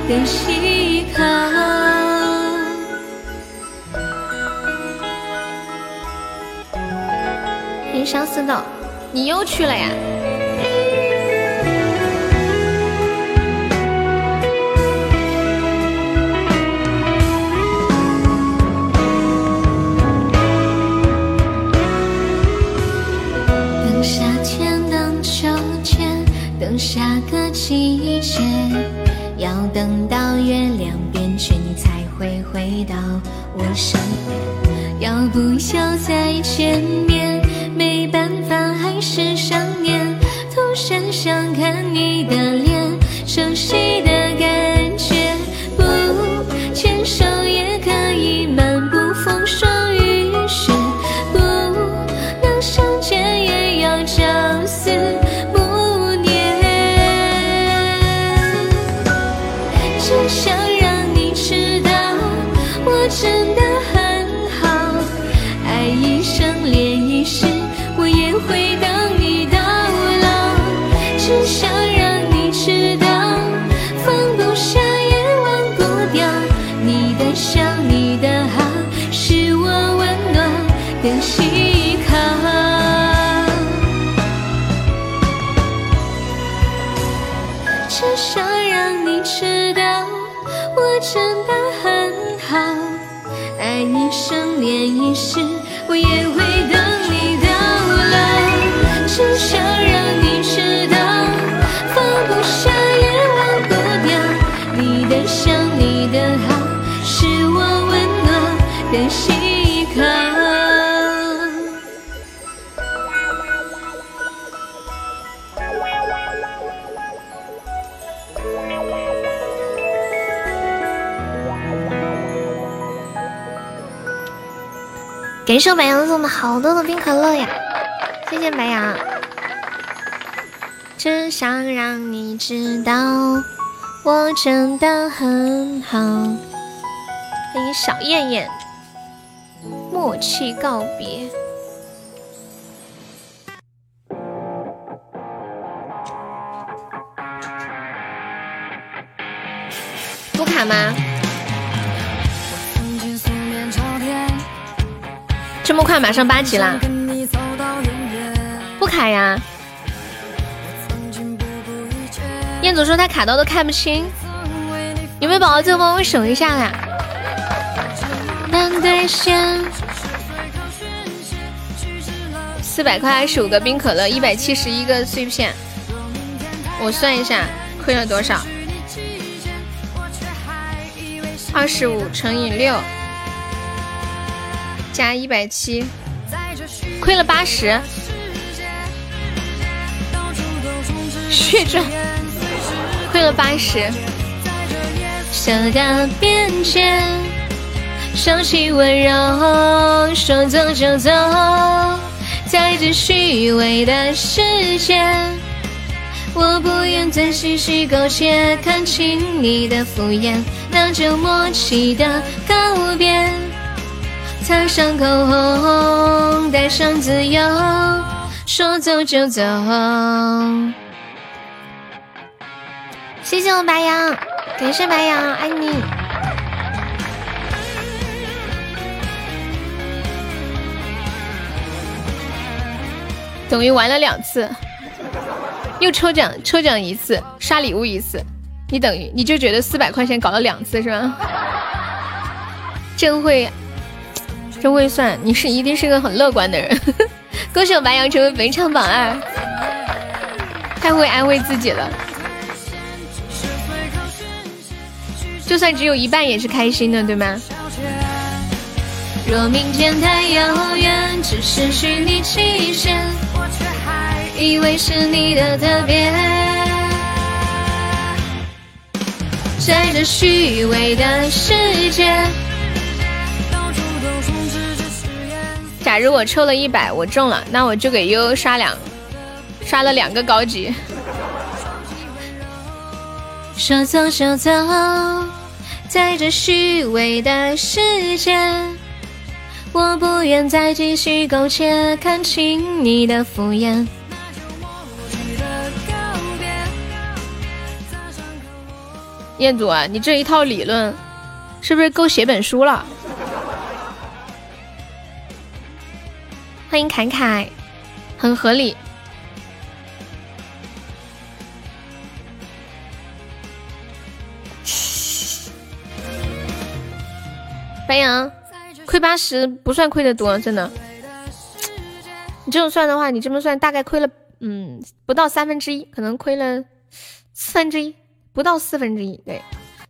的依靠。欢迎相思豆，你又去了呀？真的很好。欢迎小燕燕，默契告别。不卡吗？这么快马上八级啦？不卡呀？彦祖说他卡到都看不清，有没有宝宝最后帮我守一下啦？四百块二十五个冰可乐，一百七十一个碎片，我算一下亏了多少？二十五乘以六加一百七，亏了八十。血赚，*laughs* 亏了八十。想到边界，收起温柔，说走就走，在这虚伪的世界。我不愿再细细苟且，看清你的敷衍，那就默契的告别。擦上口红，带上自由，说走就走。谢谢我白羊，感谢白羊，爱你。等于玩了两次。又抽奖，抽奖一次，刷礼物一次，你等于你就觉得四百块钱搞了两次是吧？真会，真会算，你是一定是个很乐观的人。*laughs* 恭喜我白羊成为本场榜二，太会安慰自己了。就算只有一半也是开心的，对吗？若明天太遥远，只是虚拟期限。以为是你的特别，在这虚伪的世界。假如我抽了一百，我中了，那我就给悠悠刷两，刷了两个高级。说走就走，在这虚伪的世界，我不愿再继续苟且，看清你的敷衍。彦祖啊，你这一套理论是不是够写本书了？欢迎凯凯，很合理。白羊，亏八十不算亏的多，真的。你这么算的话，你这么算大概亏了，嗯，不到三分之一，可能亏了四分之一。不到四分之一，对，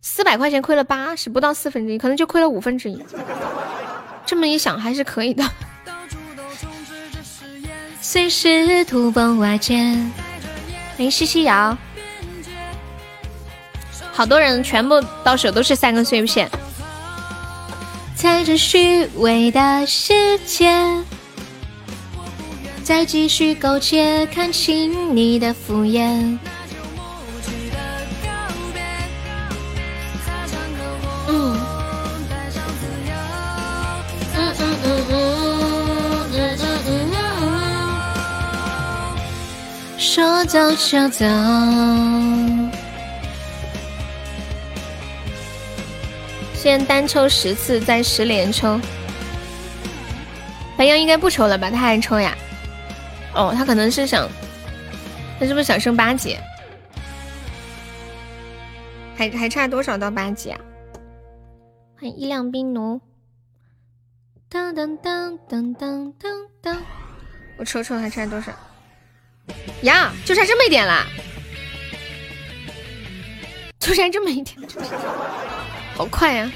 四百块钱亏了八十，不到四分之一，可能就亏了五分之一。这么一想还是可以的。随时土崩瓦解，欢迎西西瑶，好多人全部到手都是三个碎片。在这虚伪的世界，再继续苟且，看清你的敷衍。嗯。说走就走。先单抽十次，再十连抽。白羊应该不抽了吧？他还抽呀？哦，他可能是想，他是不是想升八级？还还差多少到八级啊？欢迎一辆冰奴。当当当当当当当，我瞅瞅还差多少？呀，就差这么一点啦！就差这么一点，好快呀！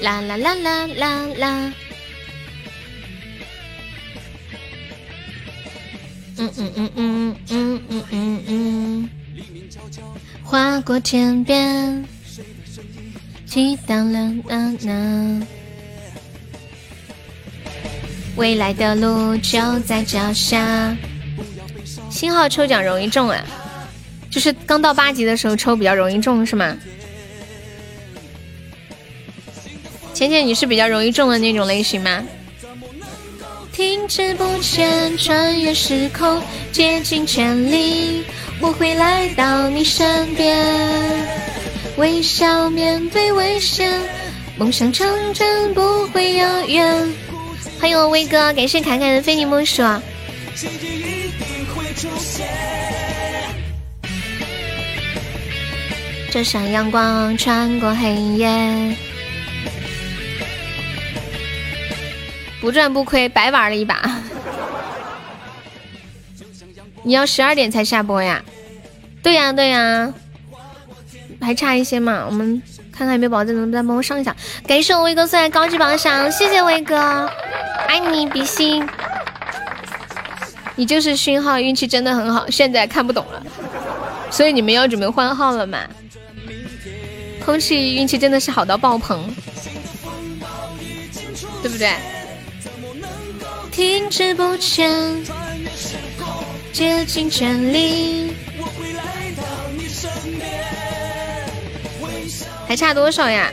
啦啦啦啦啦啦！嗯嗯嗯嗯嗯嗯嗯嗯，划过天边，激荡了呐呐。未来的路就在脚下。星号抽奖容易中啊，就是刚到八级的时候抽比较容易中是吗？浅浅你是比较容易中的那种类型吗？停滞不前，穿越时空，竭尽全力，我会来到你身边，微笑面对危险，梦想成真不会遥远。欢迎我威哥，感谢凯凯的非你莫属。这闪阳光穿过黑夜，不赚不亏，白玩了一把。你要十二点才下播呀？对呀对呀，还差一些嘛，我们看看有没有宝子能不能再帮我上一下。感谢我威哥送来高级榜上，谢谢威哥，爱你比心。你就是勋号，运气真的很好，现在看不懂了，所以你们要准备换号了嘛？空气运气真的是好到爆棚，对不对？停滞不前，竭尽全力，还差多少呀？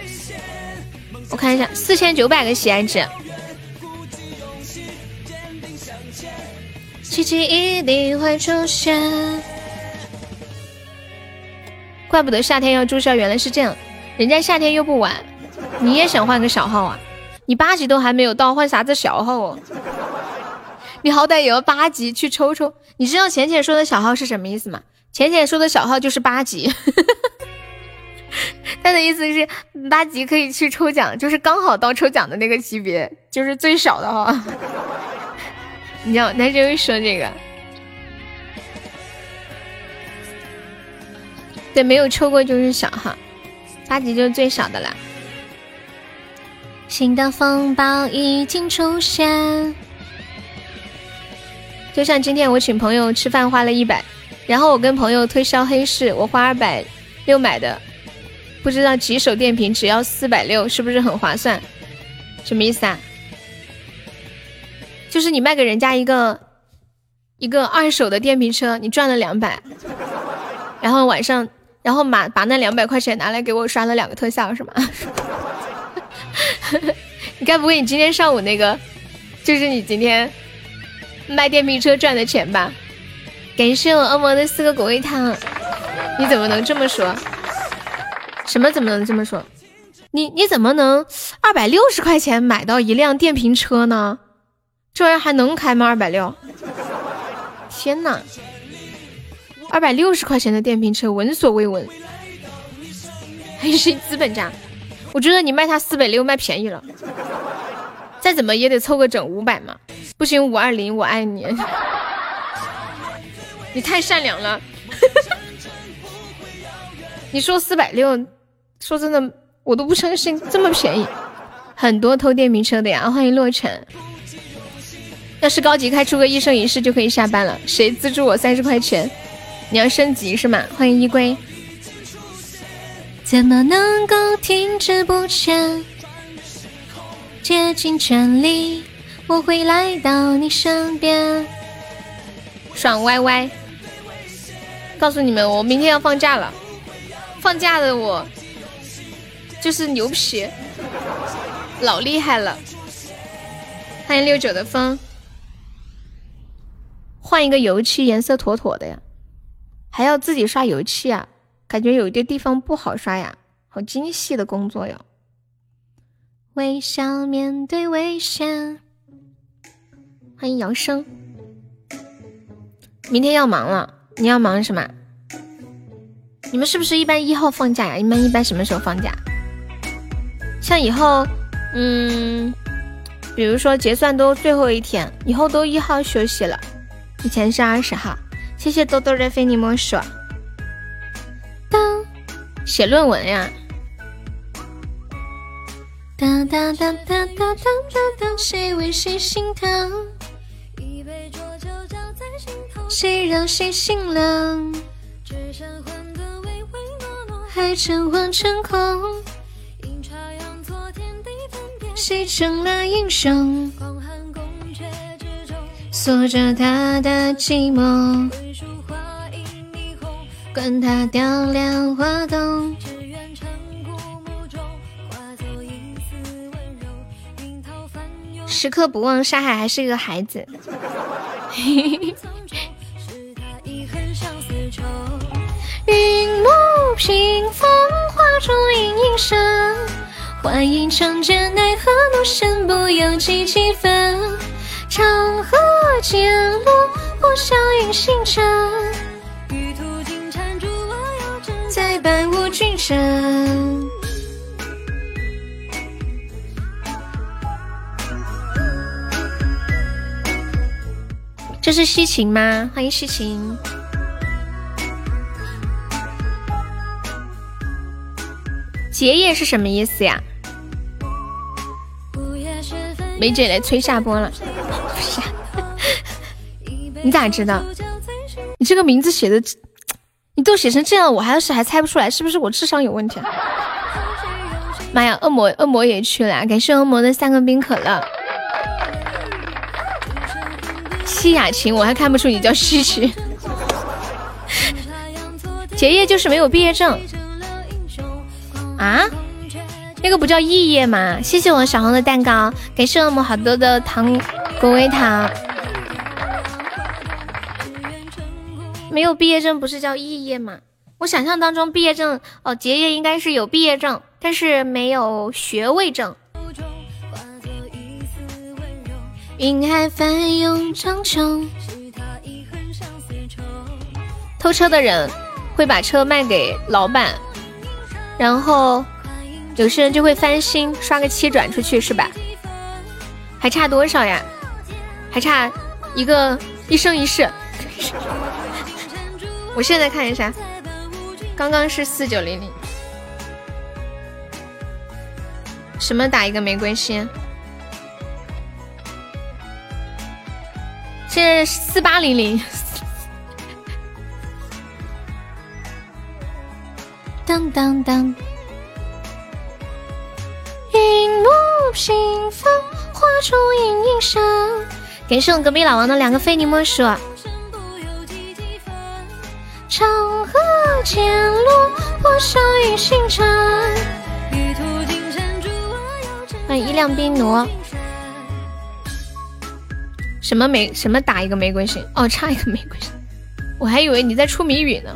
我看一下，四千九百个喜爱值。奇迹一定会出现，怪不得夏天要注销，原来是这样。人家夏天又不玩，你也想换个小号啊？你八级都还没有到，换啥子小号哦？你好歹也要八级去抽抽。你知道浅浅说的小号是什么意思吗？浅浅说的小号就是八级，*laughs* 他的意思是八级可以去抽奖，就是刚好到抽奖的那个级别，就是最少的哈。*laughs* 你知道男生会说这个，对，没有抽过就是小号，八级就是最少的啦。新的风暴已经出现，就像今天我请朋友吃饭花了一百，然后我跟朋友推销黑市，我花二百六买的，不知道几手电瓶只要四百六，是不是很划算？什么意思啊？就是你卖给人家一个一个二手的电瓶车，你赚了两百，然后晚上，然后把把那两百块钱拿来给我刷了两个特效，是吗？*laughs* 你该不会你今天上午那个就是你今天卖电瓶车赚的钱吧？感谢我恶魔的四个果味糖，你怎么能这么说？什么怎么能这么说？你你怎么能二百六十块钱买到一辆电瓶车呢？这玩意还能开吗？二百六！天呐，二百六十块钱的电瓶车，闻所未闻。还是资本家，我觉得你卖他四百六卖便宜了，再怎么也得凑个整五百嘛。不行，五二零，我爱你。*laughs* 你太善良了。*laughs* 你说四百六，说真的，我都不相信这么便宜。很多偷电瓶车的呀，欢迎洛尘。要是高级开出个一生一世就可以下班了，谁资助我三十块钱？你要升级是吗？欢迎依归。怎么能够停滞不前？竭尽全力，我会来到你身边。爽歪歪，告诉你们，我明天要放假了。放假的我就是牛皮，老厉害了。欢迎六九的风，换一个油漆颜色妥妥的呀，还要自己刷油漆啊，感觉有一些地方不好刷呀，好精细的工作哟。微笑面对危险，欢迎姚生。明天要忙了，你要忙什么？你们是不是一般一号放假呀？你们一般什么时候放假？像以后，嗯，比如说结算都最后一天，以后都一号休息了，以前是二十号。谢谢豆豆的非你莫属。当写论文呀。当当当当当当当，谁为谁心疼？谁让谁心冷？还诚惶诚恐，谁成了英雄？锁着他的寂寞，管他雕梁画栋。时刻不忘沙海还是个孩子。云幕屏风画出隐隐声，幻影长剑奈何怒身不由己几分。长河渐落，破晓映星辰。再伴我君身。这是西晴吗？欢迎西晴。结业是什么意思呀？梅姐来催下播了，*laughs* *laughs* 你咋知道？你这个名字写的，都写成这样，我还要是还猜不出来，是不是我智商有问题？妈呀，恶魔恶魔也去了，感谢恶魔的三个冰可乐。西雅琴，我还看不出你叫西西。*laughs* 结业就是没有毕业证啊？那个不叫肄业吗？谢谢我小红的蛋糕，感谢恶魔好多的糖果味糖。没有毕业证不是叫肄业吗？我想象当中毕业证哦，结业应该是有毕业证，但是没有学位证。云海翻涌苍穹。偷车的人会把车卖给老板，然后有些人就会翻新，刷个漆转出去，是吧？还差多少呀？还差一个一生一世。我现在看一下，刚刚是四九零零。什么打一个玫瑰心？是四八零零。当当当。云幕屏风画出隐隐声。感谢我隔壁老王的两个非你莫属。长河渐落，破晓映星辰。欢迎一辆冰奴。什么玫什么打一个玫瑰心哦，差一个玫瑰心，我还以为你在出谜语呢。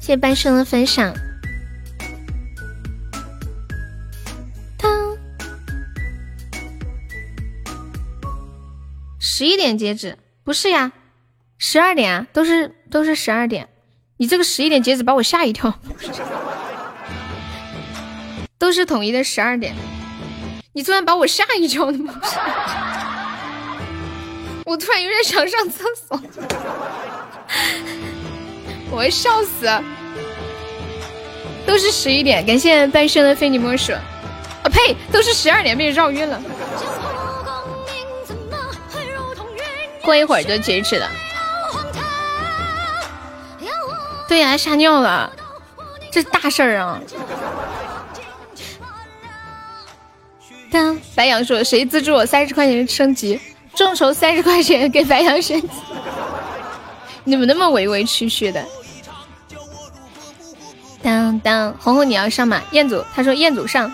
谢谢半生的分享。当十一点截止，不是呀，十二点啊，都是都是十二点。你这个十一点截止把我吓一跳，都是统一的十二点。你突然把我吓一跳，我突然有点想上厕所，我要笑死！都是十一点，感谢半生的非你莫属。啊呸，都是十二点，被绕晕了。过一会儿就截止了。对呀，吓尿了，这是大事儿啊！当白羊说：“谁资助我三十块钱升级？众筹三十块钱给白羊升级。*laughs* ”你们那么委委屈屈的。当当，红红你要上吗？彦祖他说彦祖上。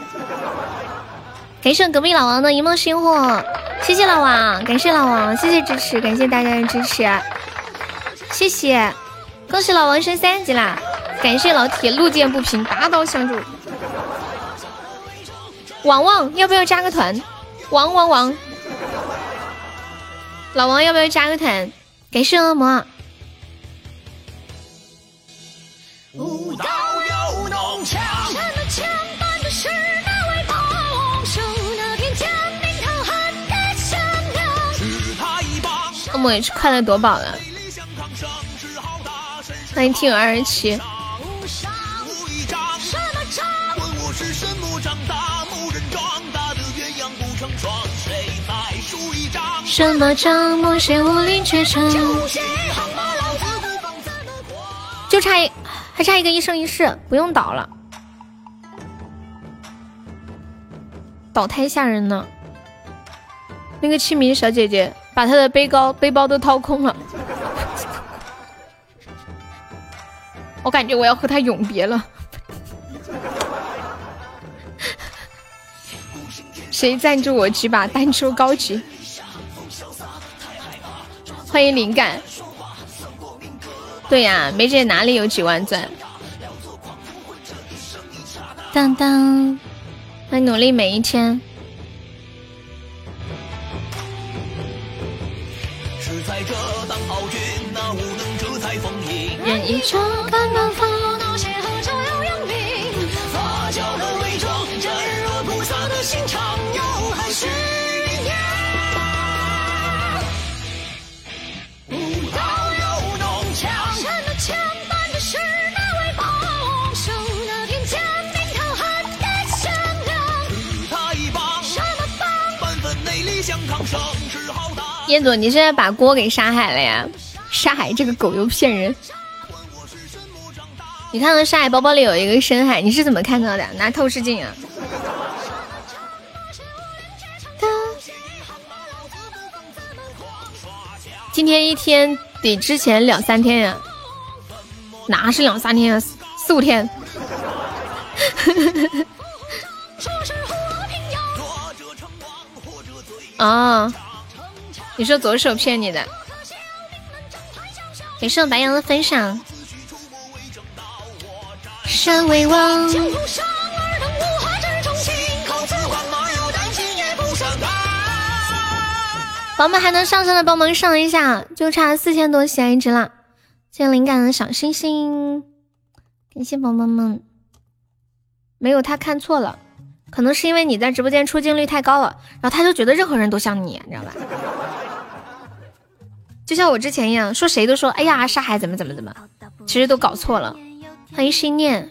感谢隔壁老王的一梦星火，谢谢老王，感谢老王，谢谢支持，感谢大家的支持，谢谢，恭喜老王升三级啦！感谢老铁路见不平拔刀相助。王王要不要加个团？王王王，老王要不要加个团？感谢恶魔。恶魔也是快乐夺宝了，欢迎听友二十七。什么账目谁无力绝尘？就差一，还差一个一生一世，不用倒了。倒太吓人了。那个清明小姐姐把她的背包背包都掏空了，我感觉我要和他永别了。谁赞助我几把单抽高级？欢迎灵感。对呀，梅姐哪里有几万钻？当当，会努力每一天。任一朝看南方，那些河照耀阳明，发酵了伪装，沾染菩萨的心肠，又还是一样。舞蹈又弄强，山的牵绊的是那位帮手，那天肩并头喊得响亮。他一帮，什么帮？半分内力相抗，声势浩大。彦祖，你是在把锅给沙海了呀？沙海这个狗又骗人！你看到沙海包包里有一个深海，你是怎么看到的？拿透视镜啊！今天一天比之前两三天呀？哪是两三天啊？四五天！*laughs* 啊！你说左手骗你的？感谢我白羊的分享。山为王。宝宝们还能上上的帮忙上一下，就差四千多喜爱值了。谢谢灵感的小星星，感谢宝宝们。没有他看错了，可能是因为你在直播间出镜率太高了，然后他就觉得任何人都像你，你知道吧？就像我之前一样，说谁都说，哎呀，沙海怎么怎么怎么，其实都搞错了。欢迎心念，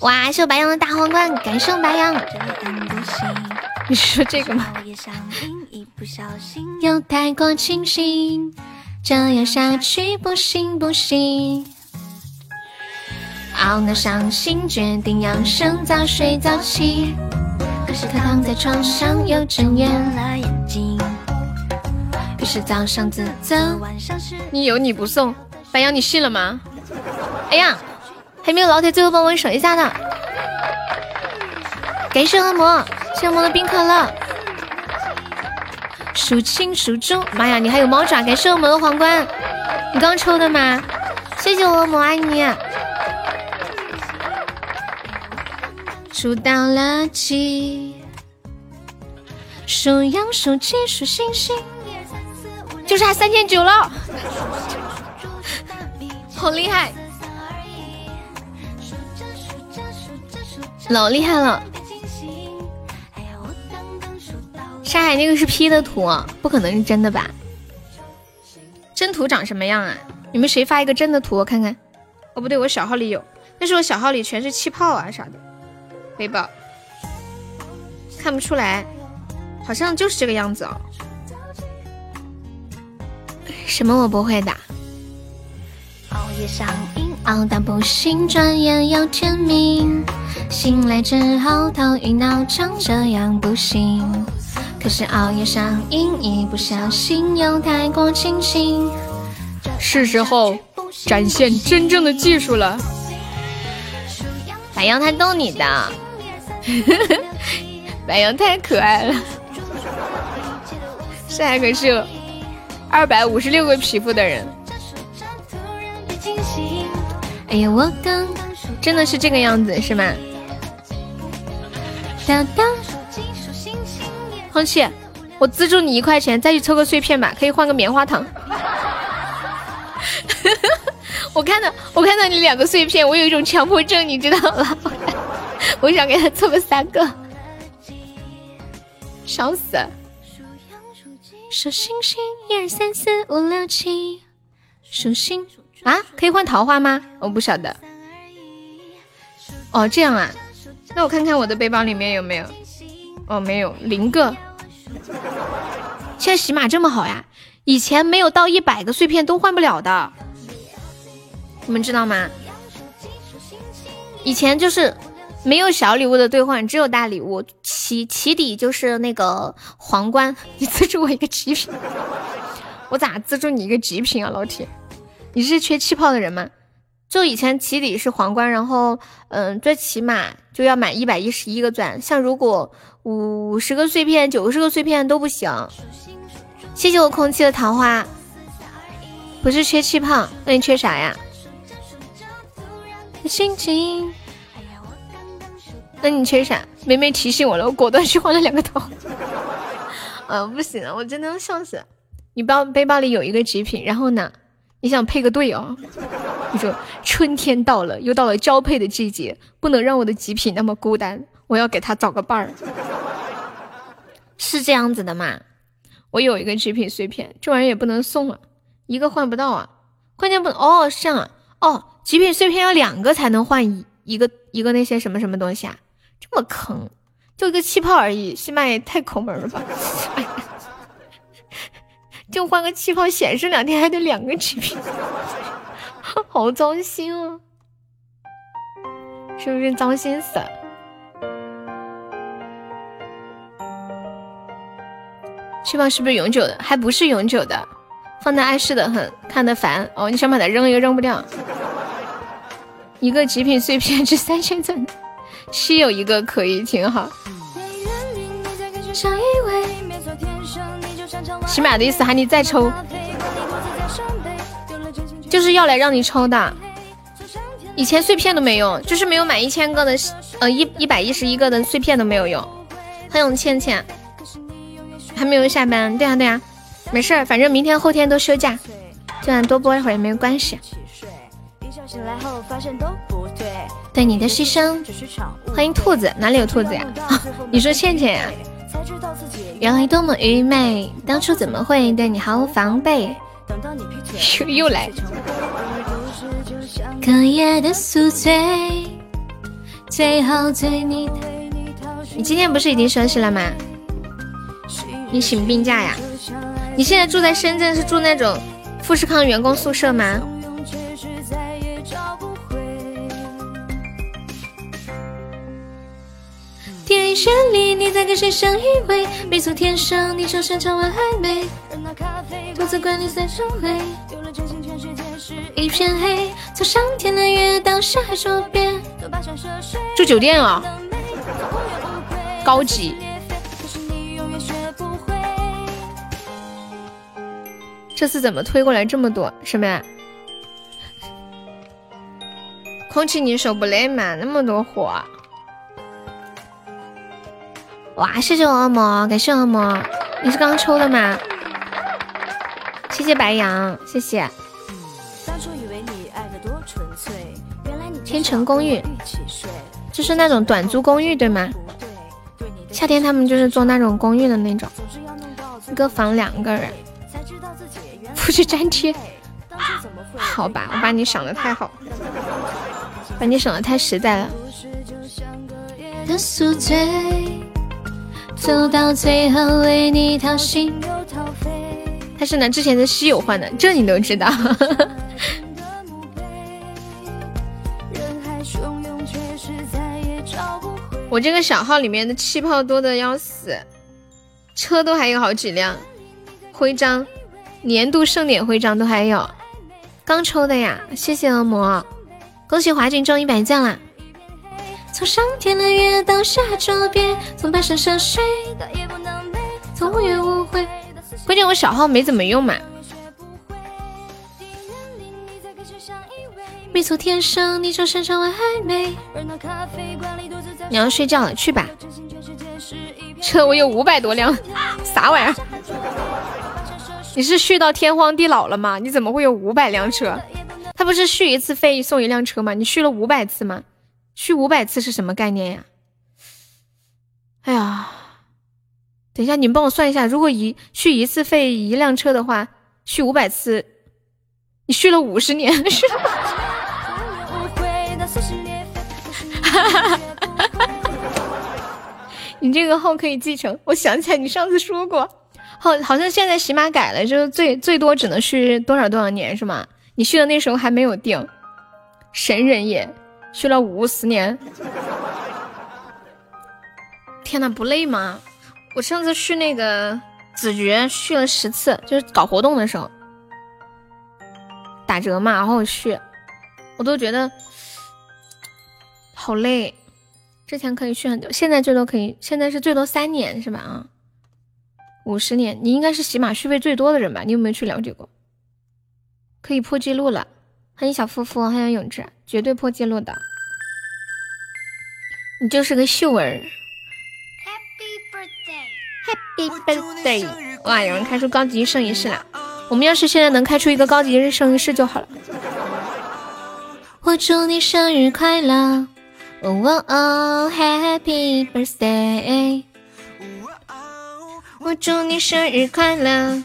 哇，谢我白羊的大皇冠，感谢我白羊。你是说这个吗？又太过清醒，这样下去不行不行。熬了伤心，决定养生，早睡早起。可是他躺在床上又睁眼了眼睛。于是早上自责，你有你不送，白羊你信了吗？哎呀，还没有老铁最后帮我守一下的，感谢恶魔，谢恶魔的冰可乐，数清数中，妈呀，你还有猫爪，感谢恶魔的皇冠，你刚抽的吗？谢谢恶魔，爱你。数到了几？数羊数鸡数星星。就差三千九了，好厉害，老厉害了！沙海那个是 P 的图，不可能是真的吧？真图长什么样啊？你们谁发一个真的图我看看？哦不对，我小号里有，但是我小号里全是气泡啊啥的，背包看不出来，好像就是这个样子哦。什么我不会打？熬到不行，转眼要天明。醒来之后头晕脑胀，这样不行。可是熬夜上瘾，一不小心又太过清醒。是时候展现真正的技术了。白羊他逗你的，*laughs* 白羊太可爱了。这还可是二百五十六个皮肤的人。哎呀，我刚刚真的是这个样子是吗？当当，红气，我资助你一块钱，再去抽个碎片吧，可以换个棉花糖。*laughs* 我看到，我看到你两个碎片，我有一种强迫症，你知道吗？*laughs* 我想给他凑个三个，笑死！数星星，一二三四五六七，数星啊，可以换桃花吗？我不晓得。哦，这样啊，那我看看我的背包里面有没有。哦，没有，零个。现在喜马这么好呀，以前没有到一百个碎片都换不了的。你们知道吗？以前就是没有小礼物的兑换，只有大礼物。起起底就是那个皇冠，你资助我一个极品，我咋资助你一个极品啊，老铁？你是缺气泡的人吗？就以前起底是皇冠，然后嗯，最起码就要满一百一十一个钻。像如果五十个碎片、九十个碎片都不行。谢谢我空气的桃花，不是缺气泡，那你缺啥呀？心情，那你缺啥？妹妹提醒我了，我果断去换了两个头。嗯，*laughs* 不行了，我真的要笑死。你包背包里有一个极品，然后呢，你想配个对哦？你说春天到了，又到了交配的季节，不能让我的极品那么孤单，我要给他找个伴儿。*laughs* 是这样子的吗？我有一个极品碎片，这玩意儿也不能送啊，一个换不到啊。关键不能哦，是这样啊，哦。极品碎片要两个才能换一一个一个那些什么什么东西啊？这么坑，就一个气泡而已，西麦也太抠门了吧！*laughs* 就换个气泡显示两天还得两个极品，*laughs* 好糟心啊！是不是糟心死了？气泡是不是永久的？还不是永久的，放在碍事的很，看得烦哦。你想把它扔又扔不掉。一个极品碎片值三千钻，稀有一个可以挺好。起码的意思喊你再抽，就是要来让你抽的。以前碎片都没用，就是没有满一千个的，呃一一百一十一个的碎片都没有用。欢迎倩倩，还没有下班，对呀对呀，没事儿，反正明天后天都休假，就算多播一会儿也没有关系。对你的牺牲，欢迎兔子，哪里有兔子呀？*laughs* 你说倩倩呀？原来多么愚昧，当初怎么会对你毫无防备？又又来。隔夜的宿醉，最后醉你。你今天不是已经休息了吗？你请病假呀？你现在住在深圳，是住那种富士康员工宿舍吗？你在跟谁相依偎？没错，天上你就像唱完还没。独自管你三生灰。一片黑，从上天的月到下海。住酒店啊，高级。这次怎么推过来这么多？什么呀？空气你手不累吗？那么多货。哇！谢谢我恶魔，感谢恶魔，你是刚抽的吗？谢谢白羊，谢谢。天成公寓，就是那种短租公寓对吗？夏天他们就是做那种公寓的那种，一个房两个人，复制粘贴。好吧，我把你想的太好，把你想的太实在了。走到最后为你掏心。掏肺他是拿之前的稀有换的这你都知道。*laughs* 我这个小号里面的气泡多的要死车都还有好几辆徽章年度盛典徽章都还有。刚抽的呀谢谢恶魔恭喜华俊中一百钻啦从上天的月到下周边，从半山涉水到夜不能寐，从无怨无悔。关键我小号没怎么用嘛。没错，天生你就擅长玩暧昧。你要睡觉了，去吧。车我有五百多辆，*laughs* 啥玩意儿？你是续到天荒地老了吗？你怎么会有五百辆车？他不是续一次费送一辆车吗？你续了五百次吗？续五百次是什么概念呀？哎呀，等一下，你们帮我算一下，如果一续一次费一辆车的话，续五百次，你续了五十年是吗？哈哈哈哈哈！你这个号可以继承。我想起来，你上次说过，好，好像现在喜马改了，就是最最多只能续多少多少年是吗？你续的那时候还没有定，神人也续了五十年。天呐，不累吗？我上次续那个子爵续了十次，就是搞活动的时候打折嘛，然后续，我都觉得。好累，之前可以续很久，现在最多可以，现在是最多三年是吧？啊，五十年，你应该是喜马续费最多的人吧？你有没有去了解过？可以破记录了，欢迎小夫妇，欢迎永志，绝对破纪录的。你就是个秀儿。Happy birthday，Happy birthday！哇，有人开出高级圣仪式了，我们要是现在能开出一个高级圣仪式就好了。我祝你生日快乐。哦哦，Happy birthday！我祝你生日快乐！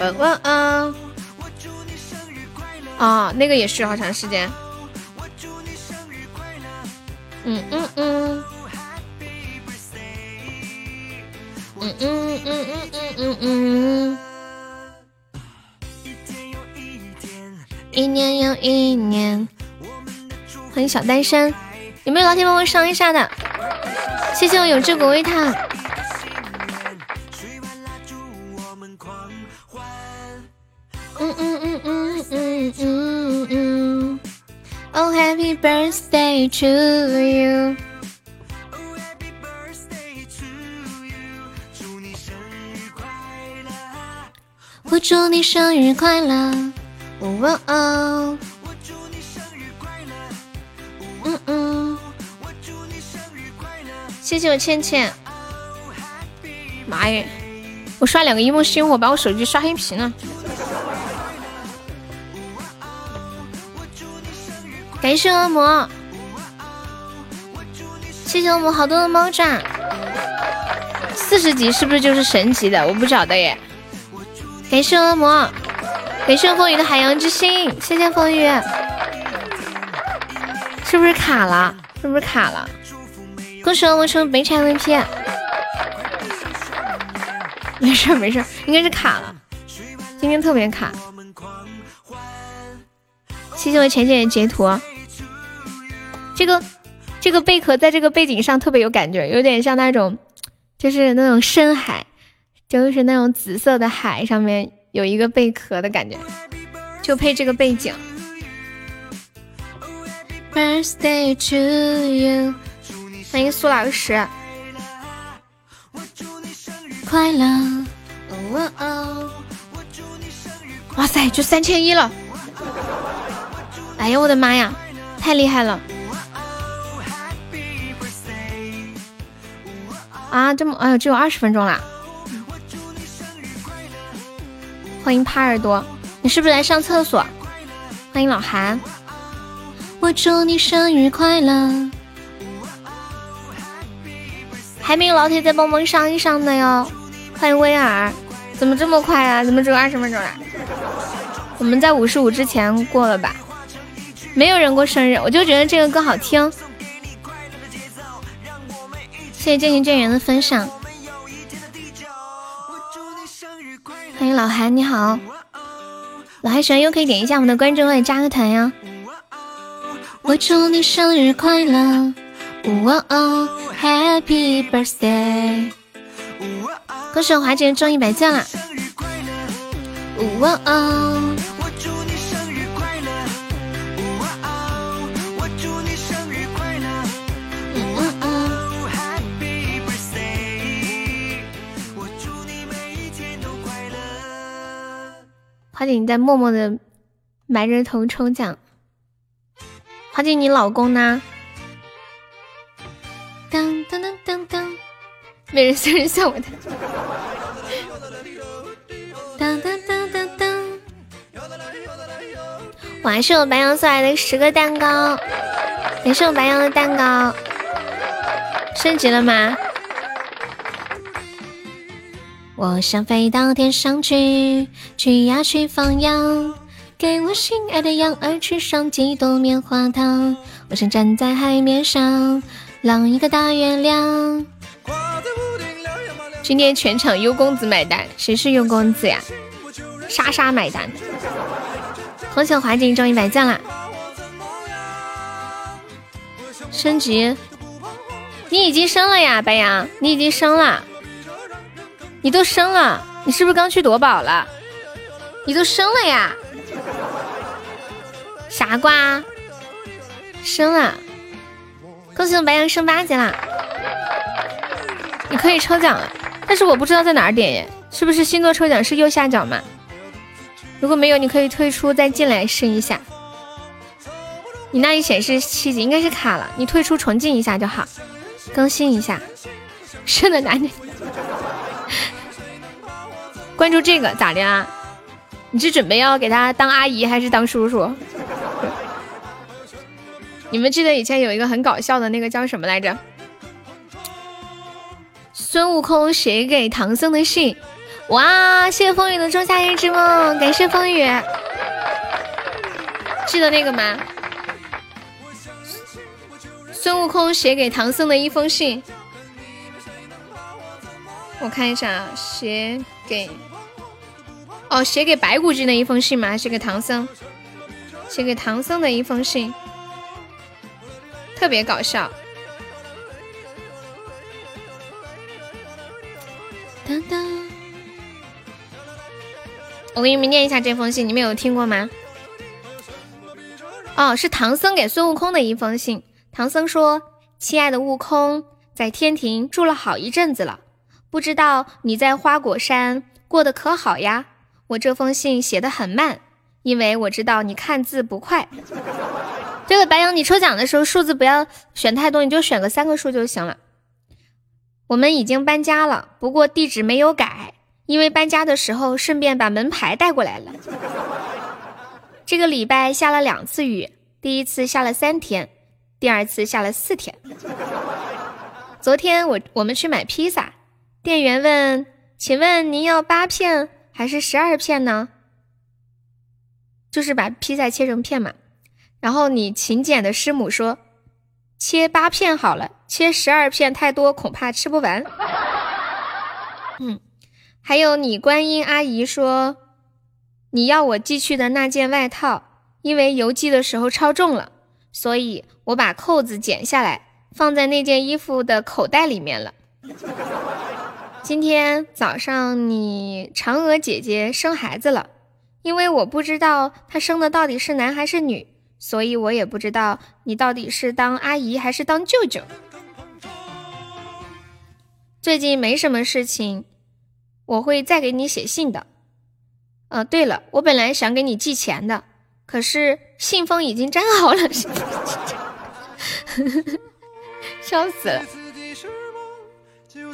哦哦哦，啊，那个也需要好长时间。嗯嗯嗯，嗯嗯嗯嗯嗯嗯嗯，一年又一年。欢迎小单身。有没有老铁帮我上一下的？谢谢我有志国威他。嗯嗯嗯嗯嗯嗯嗯。Oh happy birthday to you。我祝你生日快乐。哦哦。嗯嗯，谢谢我倩倩。妈耶，我刷两个一梦星火，把我手机刷黑屏了。感谢恶魔，谢谢恶魔好多的猫爪。四十级是不是就是神级的？我不晓得耶。感谢恶魔，感谢风雨的海洋之心，谢谢风雨。是不是卡了？是不是卡了？恭喜我成北产 VP。没事没事，应该是卡了。今天特别卡。谢谢我浅浅的截图。这个这个贝壳在这个背景上特别有感觉，有点像那种，就是那种深海，就是那种紫色的海上面有一个贝壳的感觉，就配这个背景。Birthday to you，欢迎苏老师，快乐！哦哦，哇塞，就三千一了！哎呀，我的妈呀，太厉害了！啊，这么哎呦，只有二十分钟啦！欢迎趴耳朵，你是不是来上厕所？欢迎老韩。我祝你生日快乐！还没有老铁再帮忙上一上的哟。欢迎威尔，怎么这么快啊？怎么只有二十分钟啊？我们在五十五之前过了吧？没有人过生日，我就觉得这个歌好听。谢谢渐行渐远的分享。欢迎老韩，你好。老韩喜欢又可以点一下我们的关注或者加个团呀。我祝你生日快乐！，Happy birthday！恭喜我华姐中一百钻啦！哇哦，华姐你在默默的埋着头抽奖。华姐，你老公呢？当当当当当，没人送人送我的。当当当当当，我还是我白羊送来的十个蛋糕，也是我白羊的蛋糕，升级了吗？我想飞到天上去，去呀去放羊，给我心爱的羊儿吃上几朵棉花糖。我想站在海面上。浪一个大月亮。今天全场优公子买单，谁是优公子呀？莎莎买单。恭喜华锦中一百赞啦！升级，你已经升了呀，白羊，你已经升了，你都升了，你是不是刚去夺宝了？你都升了呀？傻瓜，升了。恭喜我白羊升八级啦！你可以抽奖了，但是我不知道在哪点耶，是不是星座抽奖是右下角嘛？如果没有，你可以退出再进来试一下。你那里显示七级，应该是卡了，你退出重进一下就好，更新一下。升的男的，关注这个咋的啊？你是准备要给他当阿姨还是当叔叔？*laughs* 你们记得以前有一个很搞笑的那个叫什么来着？孙悟空写给唐僧的信。哇！谢谢风雨的仲夏夜之梦，感谢风雨。记得那个吗？孙悟空写给唐僧的一封信。我看一下啊，写给……哦，写给白骨精的一封信吗？写给唐僧？写给唐僧的一封信。特别搞笑。当当，我给你们念一下这封信，你们有听过吗？哦，是唐僧给孙悟空的一封信。唐僧说：“亲爱的悟空，在天庭住了好一阵子了，不知道你在花果山过得可好呀？我这封信写得很慢，因为我知道你看字不快。”对了，白羊，你抽奖的时候数字不要选太多，你就选个三个数就行了。我们已经搬家了，不过地址没有改，因为搬家的时候顺便把门牌带过来了。这个礼拜下了两次雨，第一次下了三天，第二次下了四天。昨天我我们去买披萨，店员问：“请问您要八片还是十二片呢？”就是把披萨切成片嘛。然后你勤俭的师母说：“切八片好了，切十二片太多，恐怕吃不完。” *laughs* 嗯，还有你观音阿姨说：“你要我寄去的那件外套，因为邮寄的时候超重了，所以我把扣子剪下来，放在那件衣服的口袋里面了。” *laughs* 今天早上你嫦娥姐姐生孩子了，因为我不知道她生的到底是男还是女。所以我也不知道你到底是当阿姨还是当舅舅。最近没什么事情，我会再给你写信的。呃，对了，我本来想给你寄钱的，可是信封已经粘好了，*laughs* 笑死了。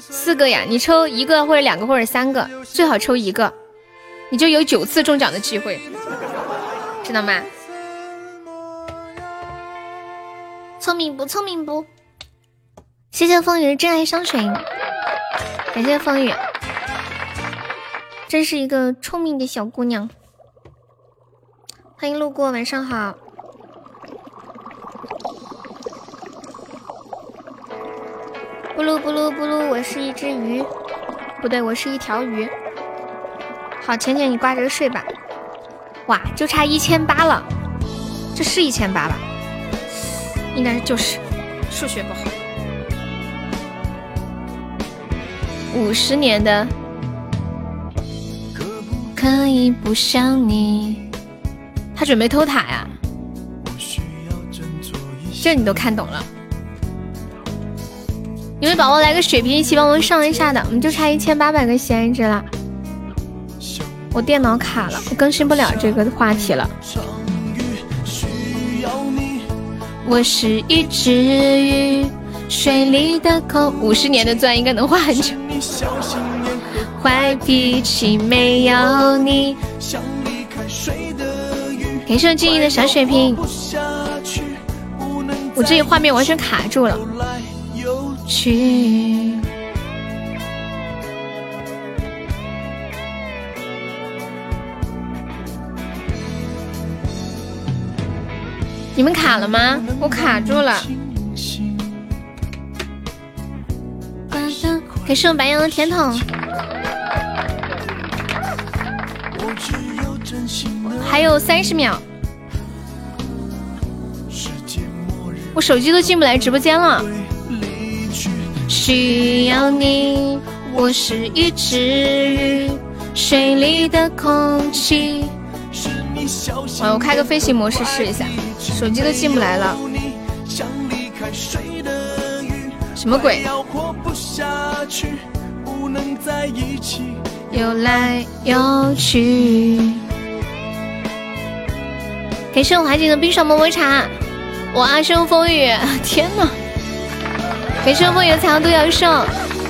四个呀，你抽一个或者两个或者三个，最好抽一个，你就有九次中奖的机会，知道吗？聪明不聪明不？谢谢风雨的真爱香水，感谢风雨，真是一个聪明的小姑娘。欢迎路过，晚上好。布鲁布鲁布鲁，我是一只鱼，不对，我是一条鱼。好，浅浅你挂着睡吧。哇，就差一千八了，这是一千八吧？应该就是数学不好。五十年的，可以不想你。他准备偷塔呀？这你都看懂了？有没有宝宝来个血瓶一起帮我上一下的？我们就差一千八百个闲置了。我电脑卡了，我更新不了这个话题了。我是一只鱼，水里的空。五十年的钻应该能画很久。坏脾气没有你。感谢静怡的小血瓶。我这里画面完全卡住了。去。你们卡了吗？我卡住了。感谢我白羊的甜筒。还有三十秒。我手机都进不来直播间了。需要你，我是一只鱼，水里的空气。啊，我开个飞行模式试一下，手机都进不来了。什么鬼？游来游去。感谢我华姐的冰爽么么茶，我阿生风雨，天呐！感谢梦游彩虹独角兽，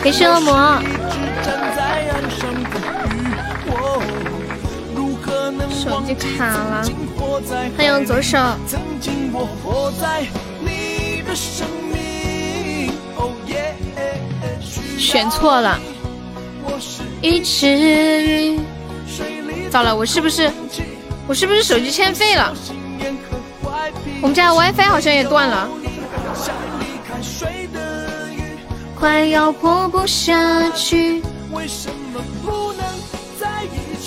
感谢恶魔。手机卡了，欢迎左手。选错了，一只鱼。糟了，我是不是我是不是手机欠费了？我们家 WiFi 好像也断了。快要活不下去，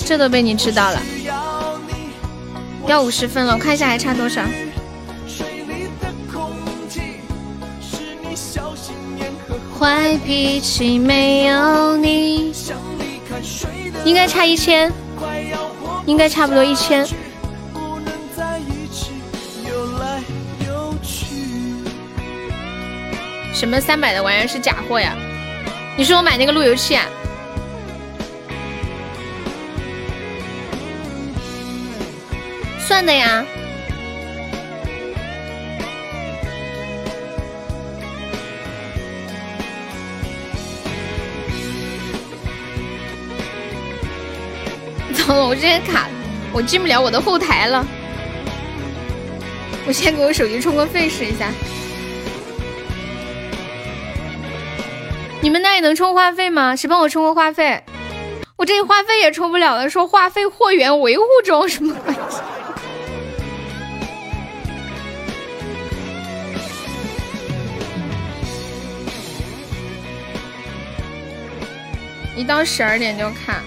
这都被你知道了。要五十分了，我看一下还差多少。坏脾气没有你，应该差一千，应该差不多一千。什么三百的玩意儿是假货呀？你说我买那个路由器啊？算的呀。*laughs* 糟了，我这边卡，我进不了我的后台了。我先给我手机充个费试一下。你们那里能充话费吗？谁帮我充个话费？我这里话费也充不了了，说话费货源维护中，什么鬼？一到十二点就卡，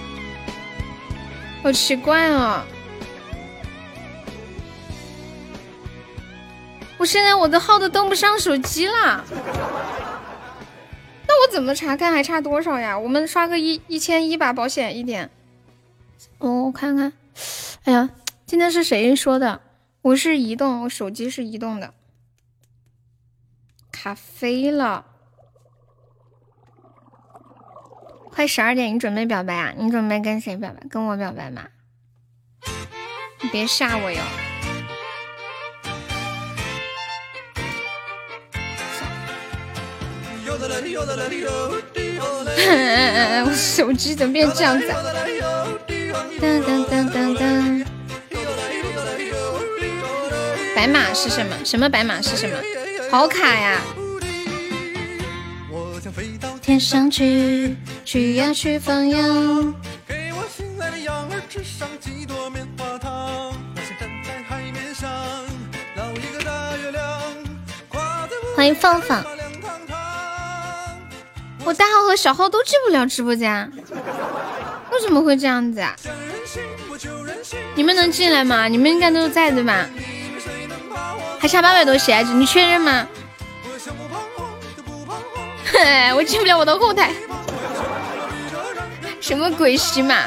好奇怪啊！我现在我的号都登不上手机了。那我怎么查看还差多少呀？我们刷个一一千一吧，保险一点。哦，我看看。哎呀，今天是谁说的？我是移动，我手机是移动的，卡飞了。快十二点，你准备表白啊？你准备跟谁表白？跟我表白吗？你别吓我哟！我手机怎么变这样子？噔噔噔噔噔！白马是什么？什么白马是什么？好卡呀！天上去，去呀去放羊。欢迎放放。我大号和小号都进不了直播间，为什么会这样子啊？你们能进来吗？你们应该都在对吧？还差八百多血，你确认吗？我进不了我的后台。什么鬼喜马？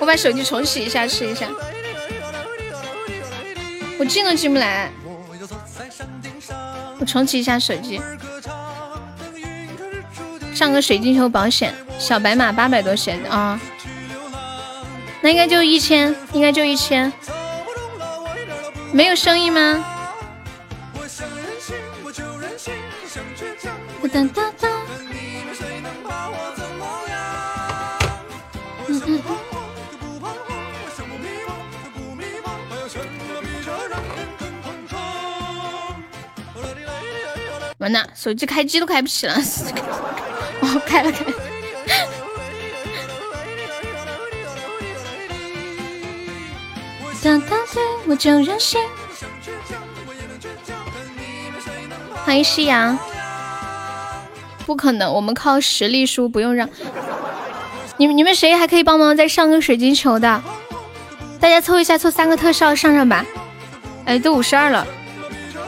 我把手机重启一下试一下。我进都进不来。我重启一下手机。上个水晶球保险，小白马八百多血啊。那应该就一千，应该就一千。没有声音吗？哒哒哒。完了，手机开机都开不起了。哦，开了开。哒哒哒，我就任性。欢迎夕阳。不可能，我们靠实力输，不用让。你们你们谁还可以帮忙再上个水晶球的？大家凑一下，凑三个特效上上吧。哎，都五十二了，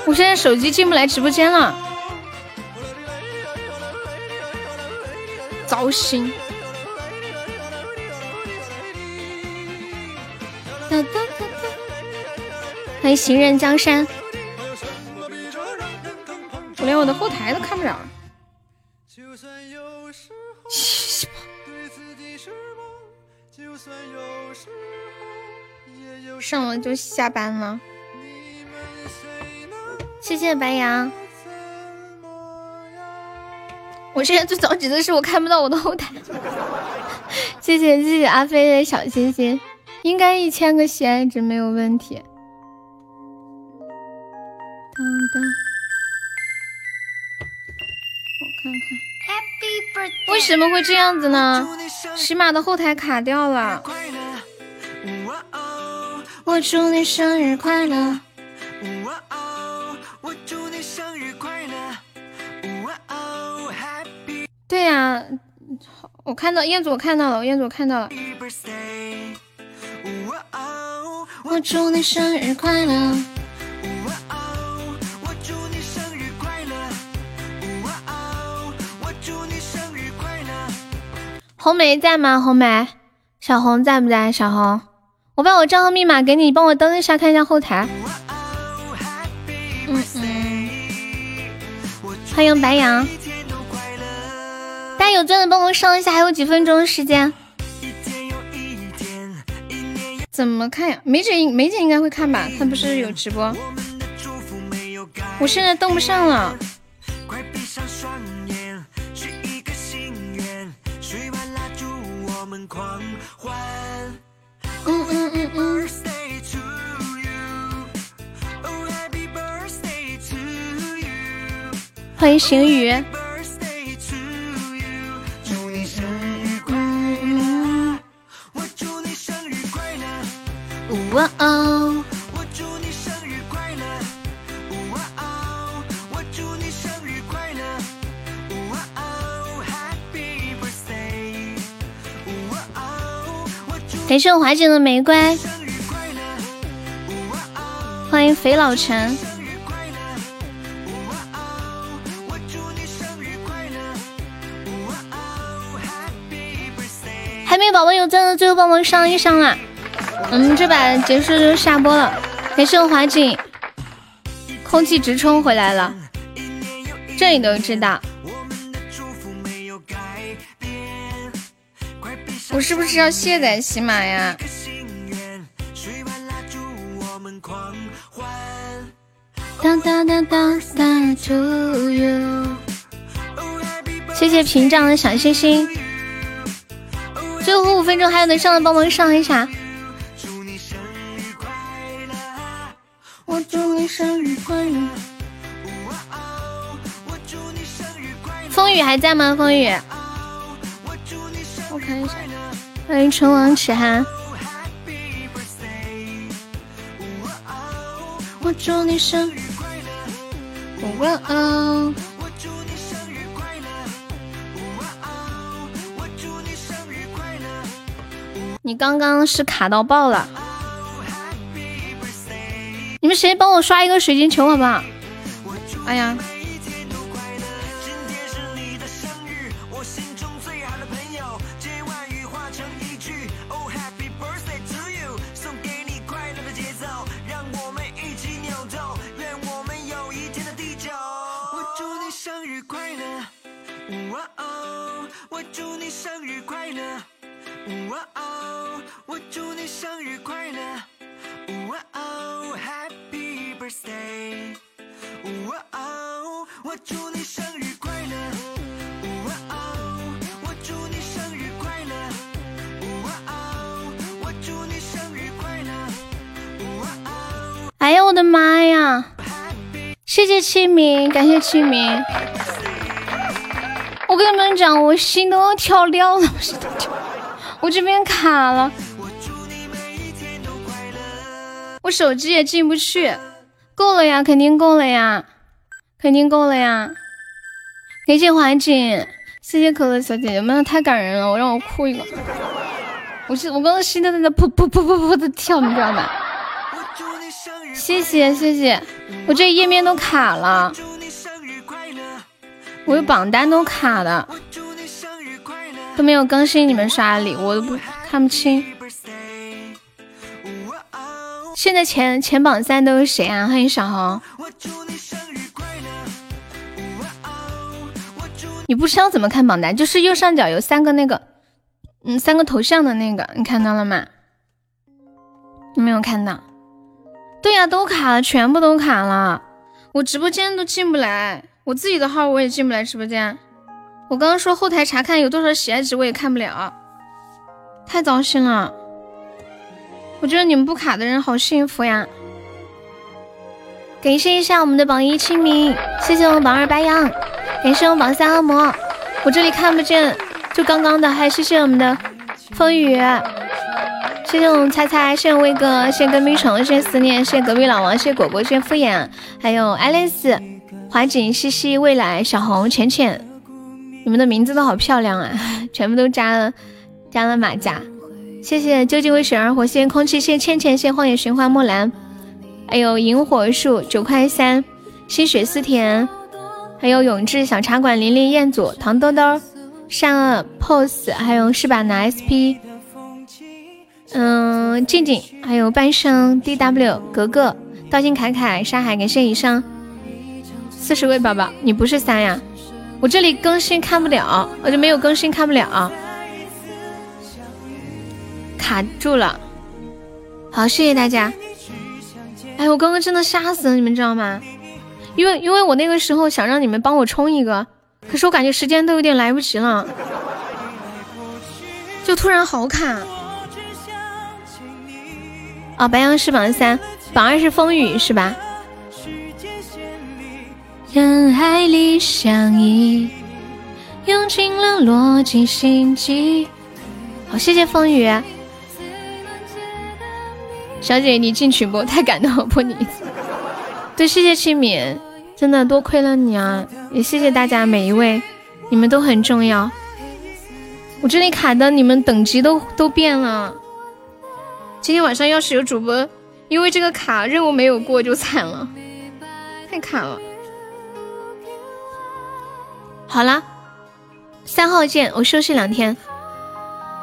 我现在手机进不来直播间了，糟心。哒哒哒哒，欢迎行人江山。我连我的后台都看不了。上了就下班了。谢谢白羊。我现在最着急的是我看不到我的后台。谢谢谢谢阿飞的小心心，应该一千个喜爱值没有问题。当当，我看看，为什么会这样子呢？喜马的后台卡掉了。我祝你生日快乐。对呀，我看到彦祖，我看到了，彦祖我看到了。我祝你生日快乐。红梅在吗？红梅，小红在不在？小红，我把我账号密码给你，帮我登一下，看一下后台。嗯嗯，欢迎白羊，家有钻的帮我上一下，还有几分钟时间。怎么看呀？梅姐梅姐应该会看吧？她不是有直播？我现在登不上了。嗯嗯嗯嗯。欢迎行雨。哇哦！我祝你生日快乐！哇哦！我祝你生日快乐！哇哦！Happy birthday！哇哦！我祝你生日快乐！哇哦！感谢华姐的玫瑰，欢迎肥老陈。哇哦！我祝你生日快乐！哇哦！Happy birthday！还没有宝宝有赞的，最后帮忙上一上啊。我们这把结束就下播了。感谢我华锦，空气直冲回来了，这你都知道。我是不是要卸载喜马呀？当当当当当 to you，谢谢屏障的小星星。最后五分钟还有能上的帮忙上一下。我祝你生日快乐。风雨还在吗？风雨，我看一下。欢迎唇王齿寒。我祝你生日快乐。哇哦！你刚刚是卡到爆了。你们谁帮我刷一个水晶球好不好？哎呀。哇哦，我祝你生日快乐！哇哦，我祝你生日快乐！哇哦，Happy birthday！哇哦，我祝你生日快乐！哇哦，我祝你生日快乐！哇哦，我祝你生日快乐！哇哦！哎呀，我的妈呀！谢谢清明，感谢清明。我跟你们讲，我心都要跳掉了，我这边卡了，我手机也进不去，够了呀，肯定够了呀，肯定够了呀！感谢华锦，谢谢可乐小姐姐们，太感人了，我让我哭一个，我是我刚刚心都在那噗噗噗噗噗的跳，你知道吗？谢谢谢谢，我这页面都卡了。我的榜单都卡的，都没有更新。你们刷的礼物我都不看不清。现在前前榜三都是谁啊？欢迎小红。你不知道怎么看榜单？就是右上角有三个那个，嗯，三个头像的那个，你看到了吗？你没有看到？对呀，都卡了，全部都卡了，我直播间都进不来。我自己的号我也进不来直播间，我刚刚说后台查看有多少喜爱值我也看不了，太糟心了。我觉得你们不卡的人好幸福呀！感谢一下我们的榜一清明，谢谢我们榜二白羊，感谢我们榜三恶魔。我这里看不见，就刚刚的，还谢谢我们的风雨，谢谢我们猜猜，谢谢威哥，谢谢隔壁虫，谢谢思念，谢谢隔壁老王，谢谢果果，谢谢敷衍，还有爱丽丝。华锦、西西、未来、小红、浅浅，你们的名字都好漂亮啊！*laughs* 全部都加了加了马甲，谢谢究竟为谁而活？谢谢空气，谢谢倩倩，谢荒野寻花木兰，还有萤火树九块三，心水思甜，还有永志小茶馆，琳琳彦祖，糖豆豆，善恶 pose，还有是吧？拿 sp，嗯，静静，还有半生 dw，格格，道心凯凯，沙海，感谢以上。四十位宝宝，你不是三呀？我这里更新看不了，我就没有更新看不了，卡住了。好，谢谢大家。哎，我刚刚真的吓死了，你们知道吗？因为因为我那个时候想让你们帮我冲一个，可是我感觉时间都有点来不及了，就突然好卡。哦，白羊是榜三，榜二是风雨是吧？人海里相依，用尽了逻辑心机。好，谢谢风雨小姐，你进群不？太感动了，不你。对，谢谢清明，真的多亏了你啊！也谢谢大家每一位，你们都很重要。我这里卡的，你们等级都都变了。今天晚上要是有主播因为这个卡任务没有过，就惨了，太卡了。好了，三号见。我休息两天，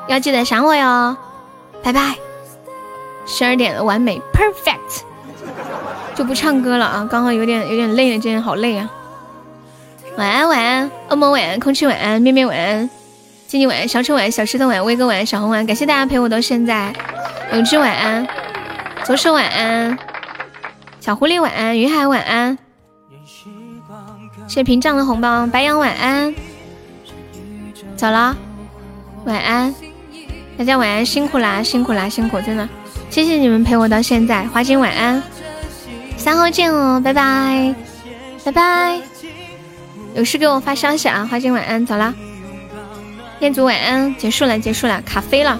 要记得想我哟，拜拜。十二点了，完美，perfect。就不唱歌了啊，刚刚有点有点累了，今天好累啊。晚安，晚安，恶魔晚安，空气晚安，面面晚安，静静晚安，小丑晚安，小石头晚安，威哥晚安，小红晚安。感谢大家陪我到现在，永志晚安，左手晚安，小狐狸晚安，云海晚安。谢屏障的红包，白羊晚安，走了，晚安，大家晚安，辛苦啦，辛苦啦，辛苦，真的，谢谢你们陪我到现在，花金晚安，三号见哦，拜拜，拜拜，有事给我发消息啊，花金晚安，走啦，彦祖晚安，结束了，结束了，卡飞了。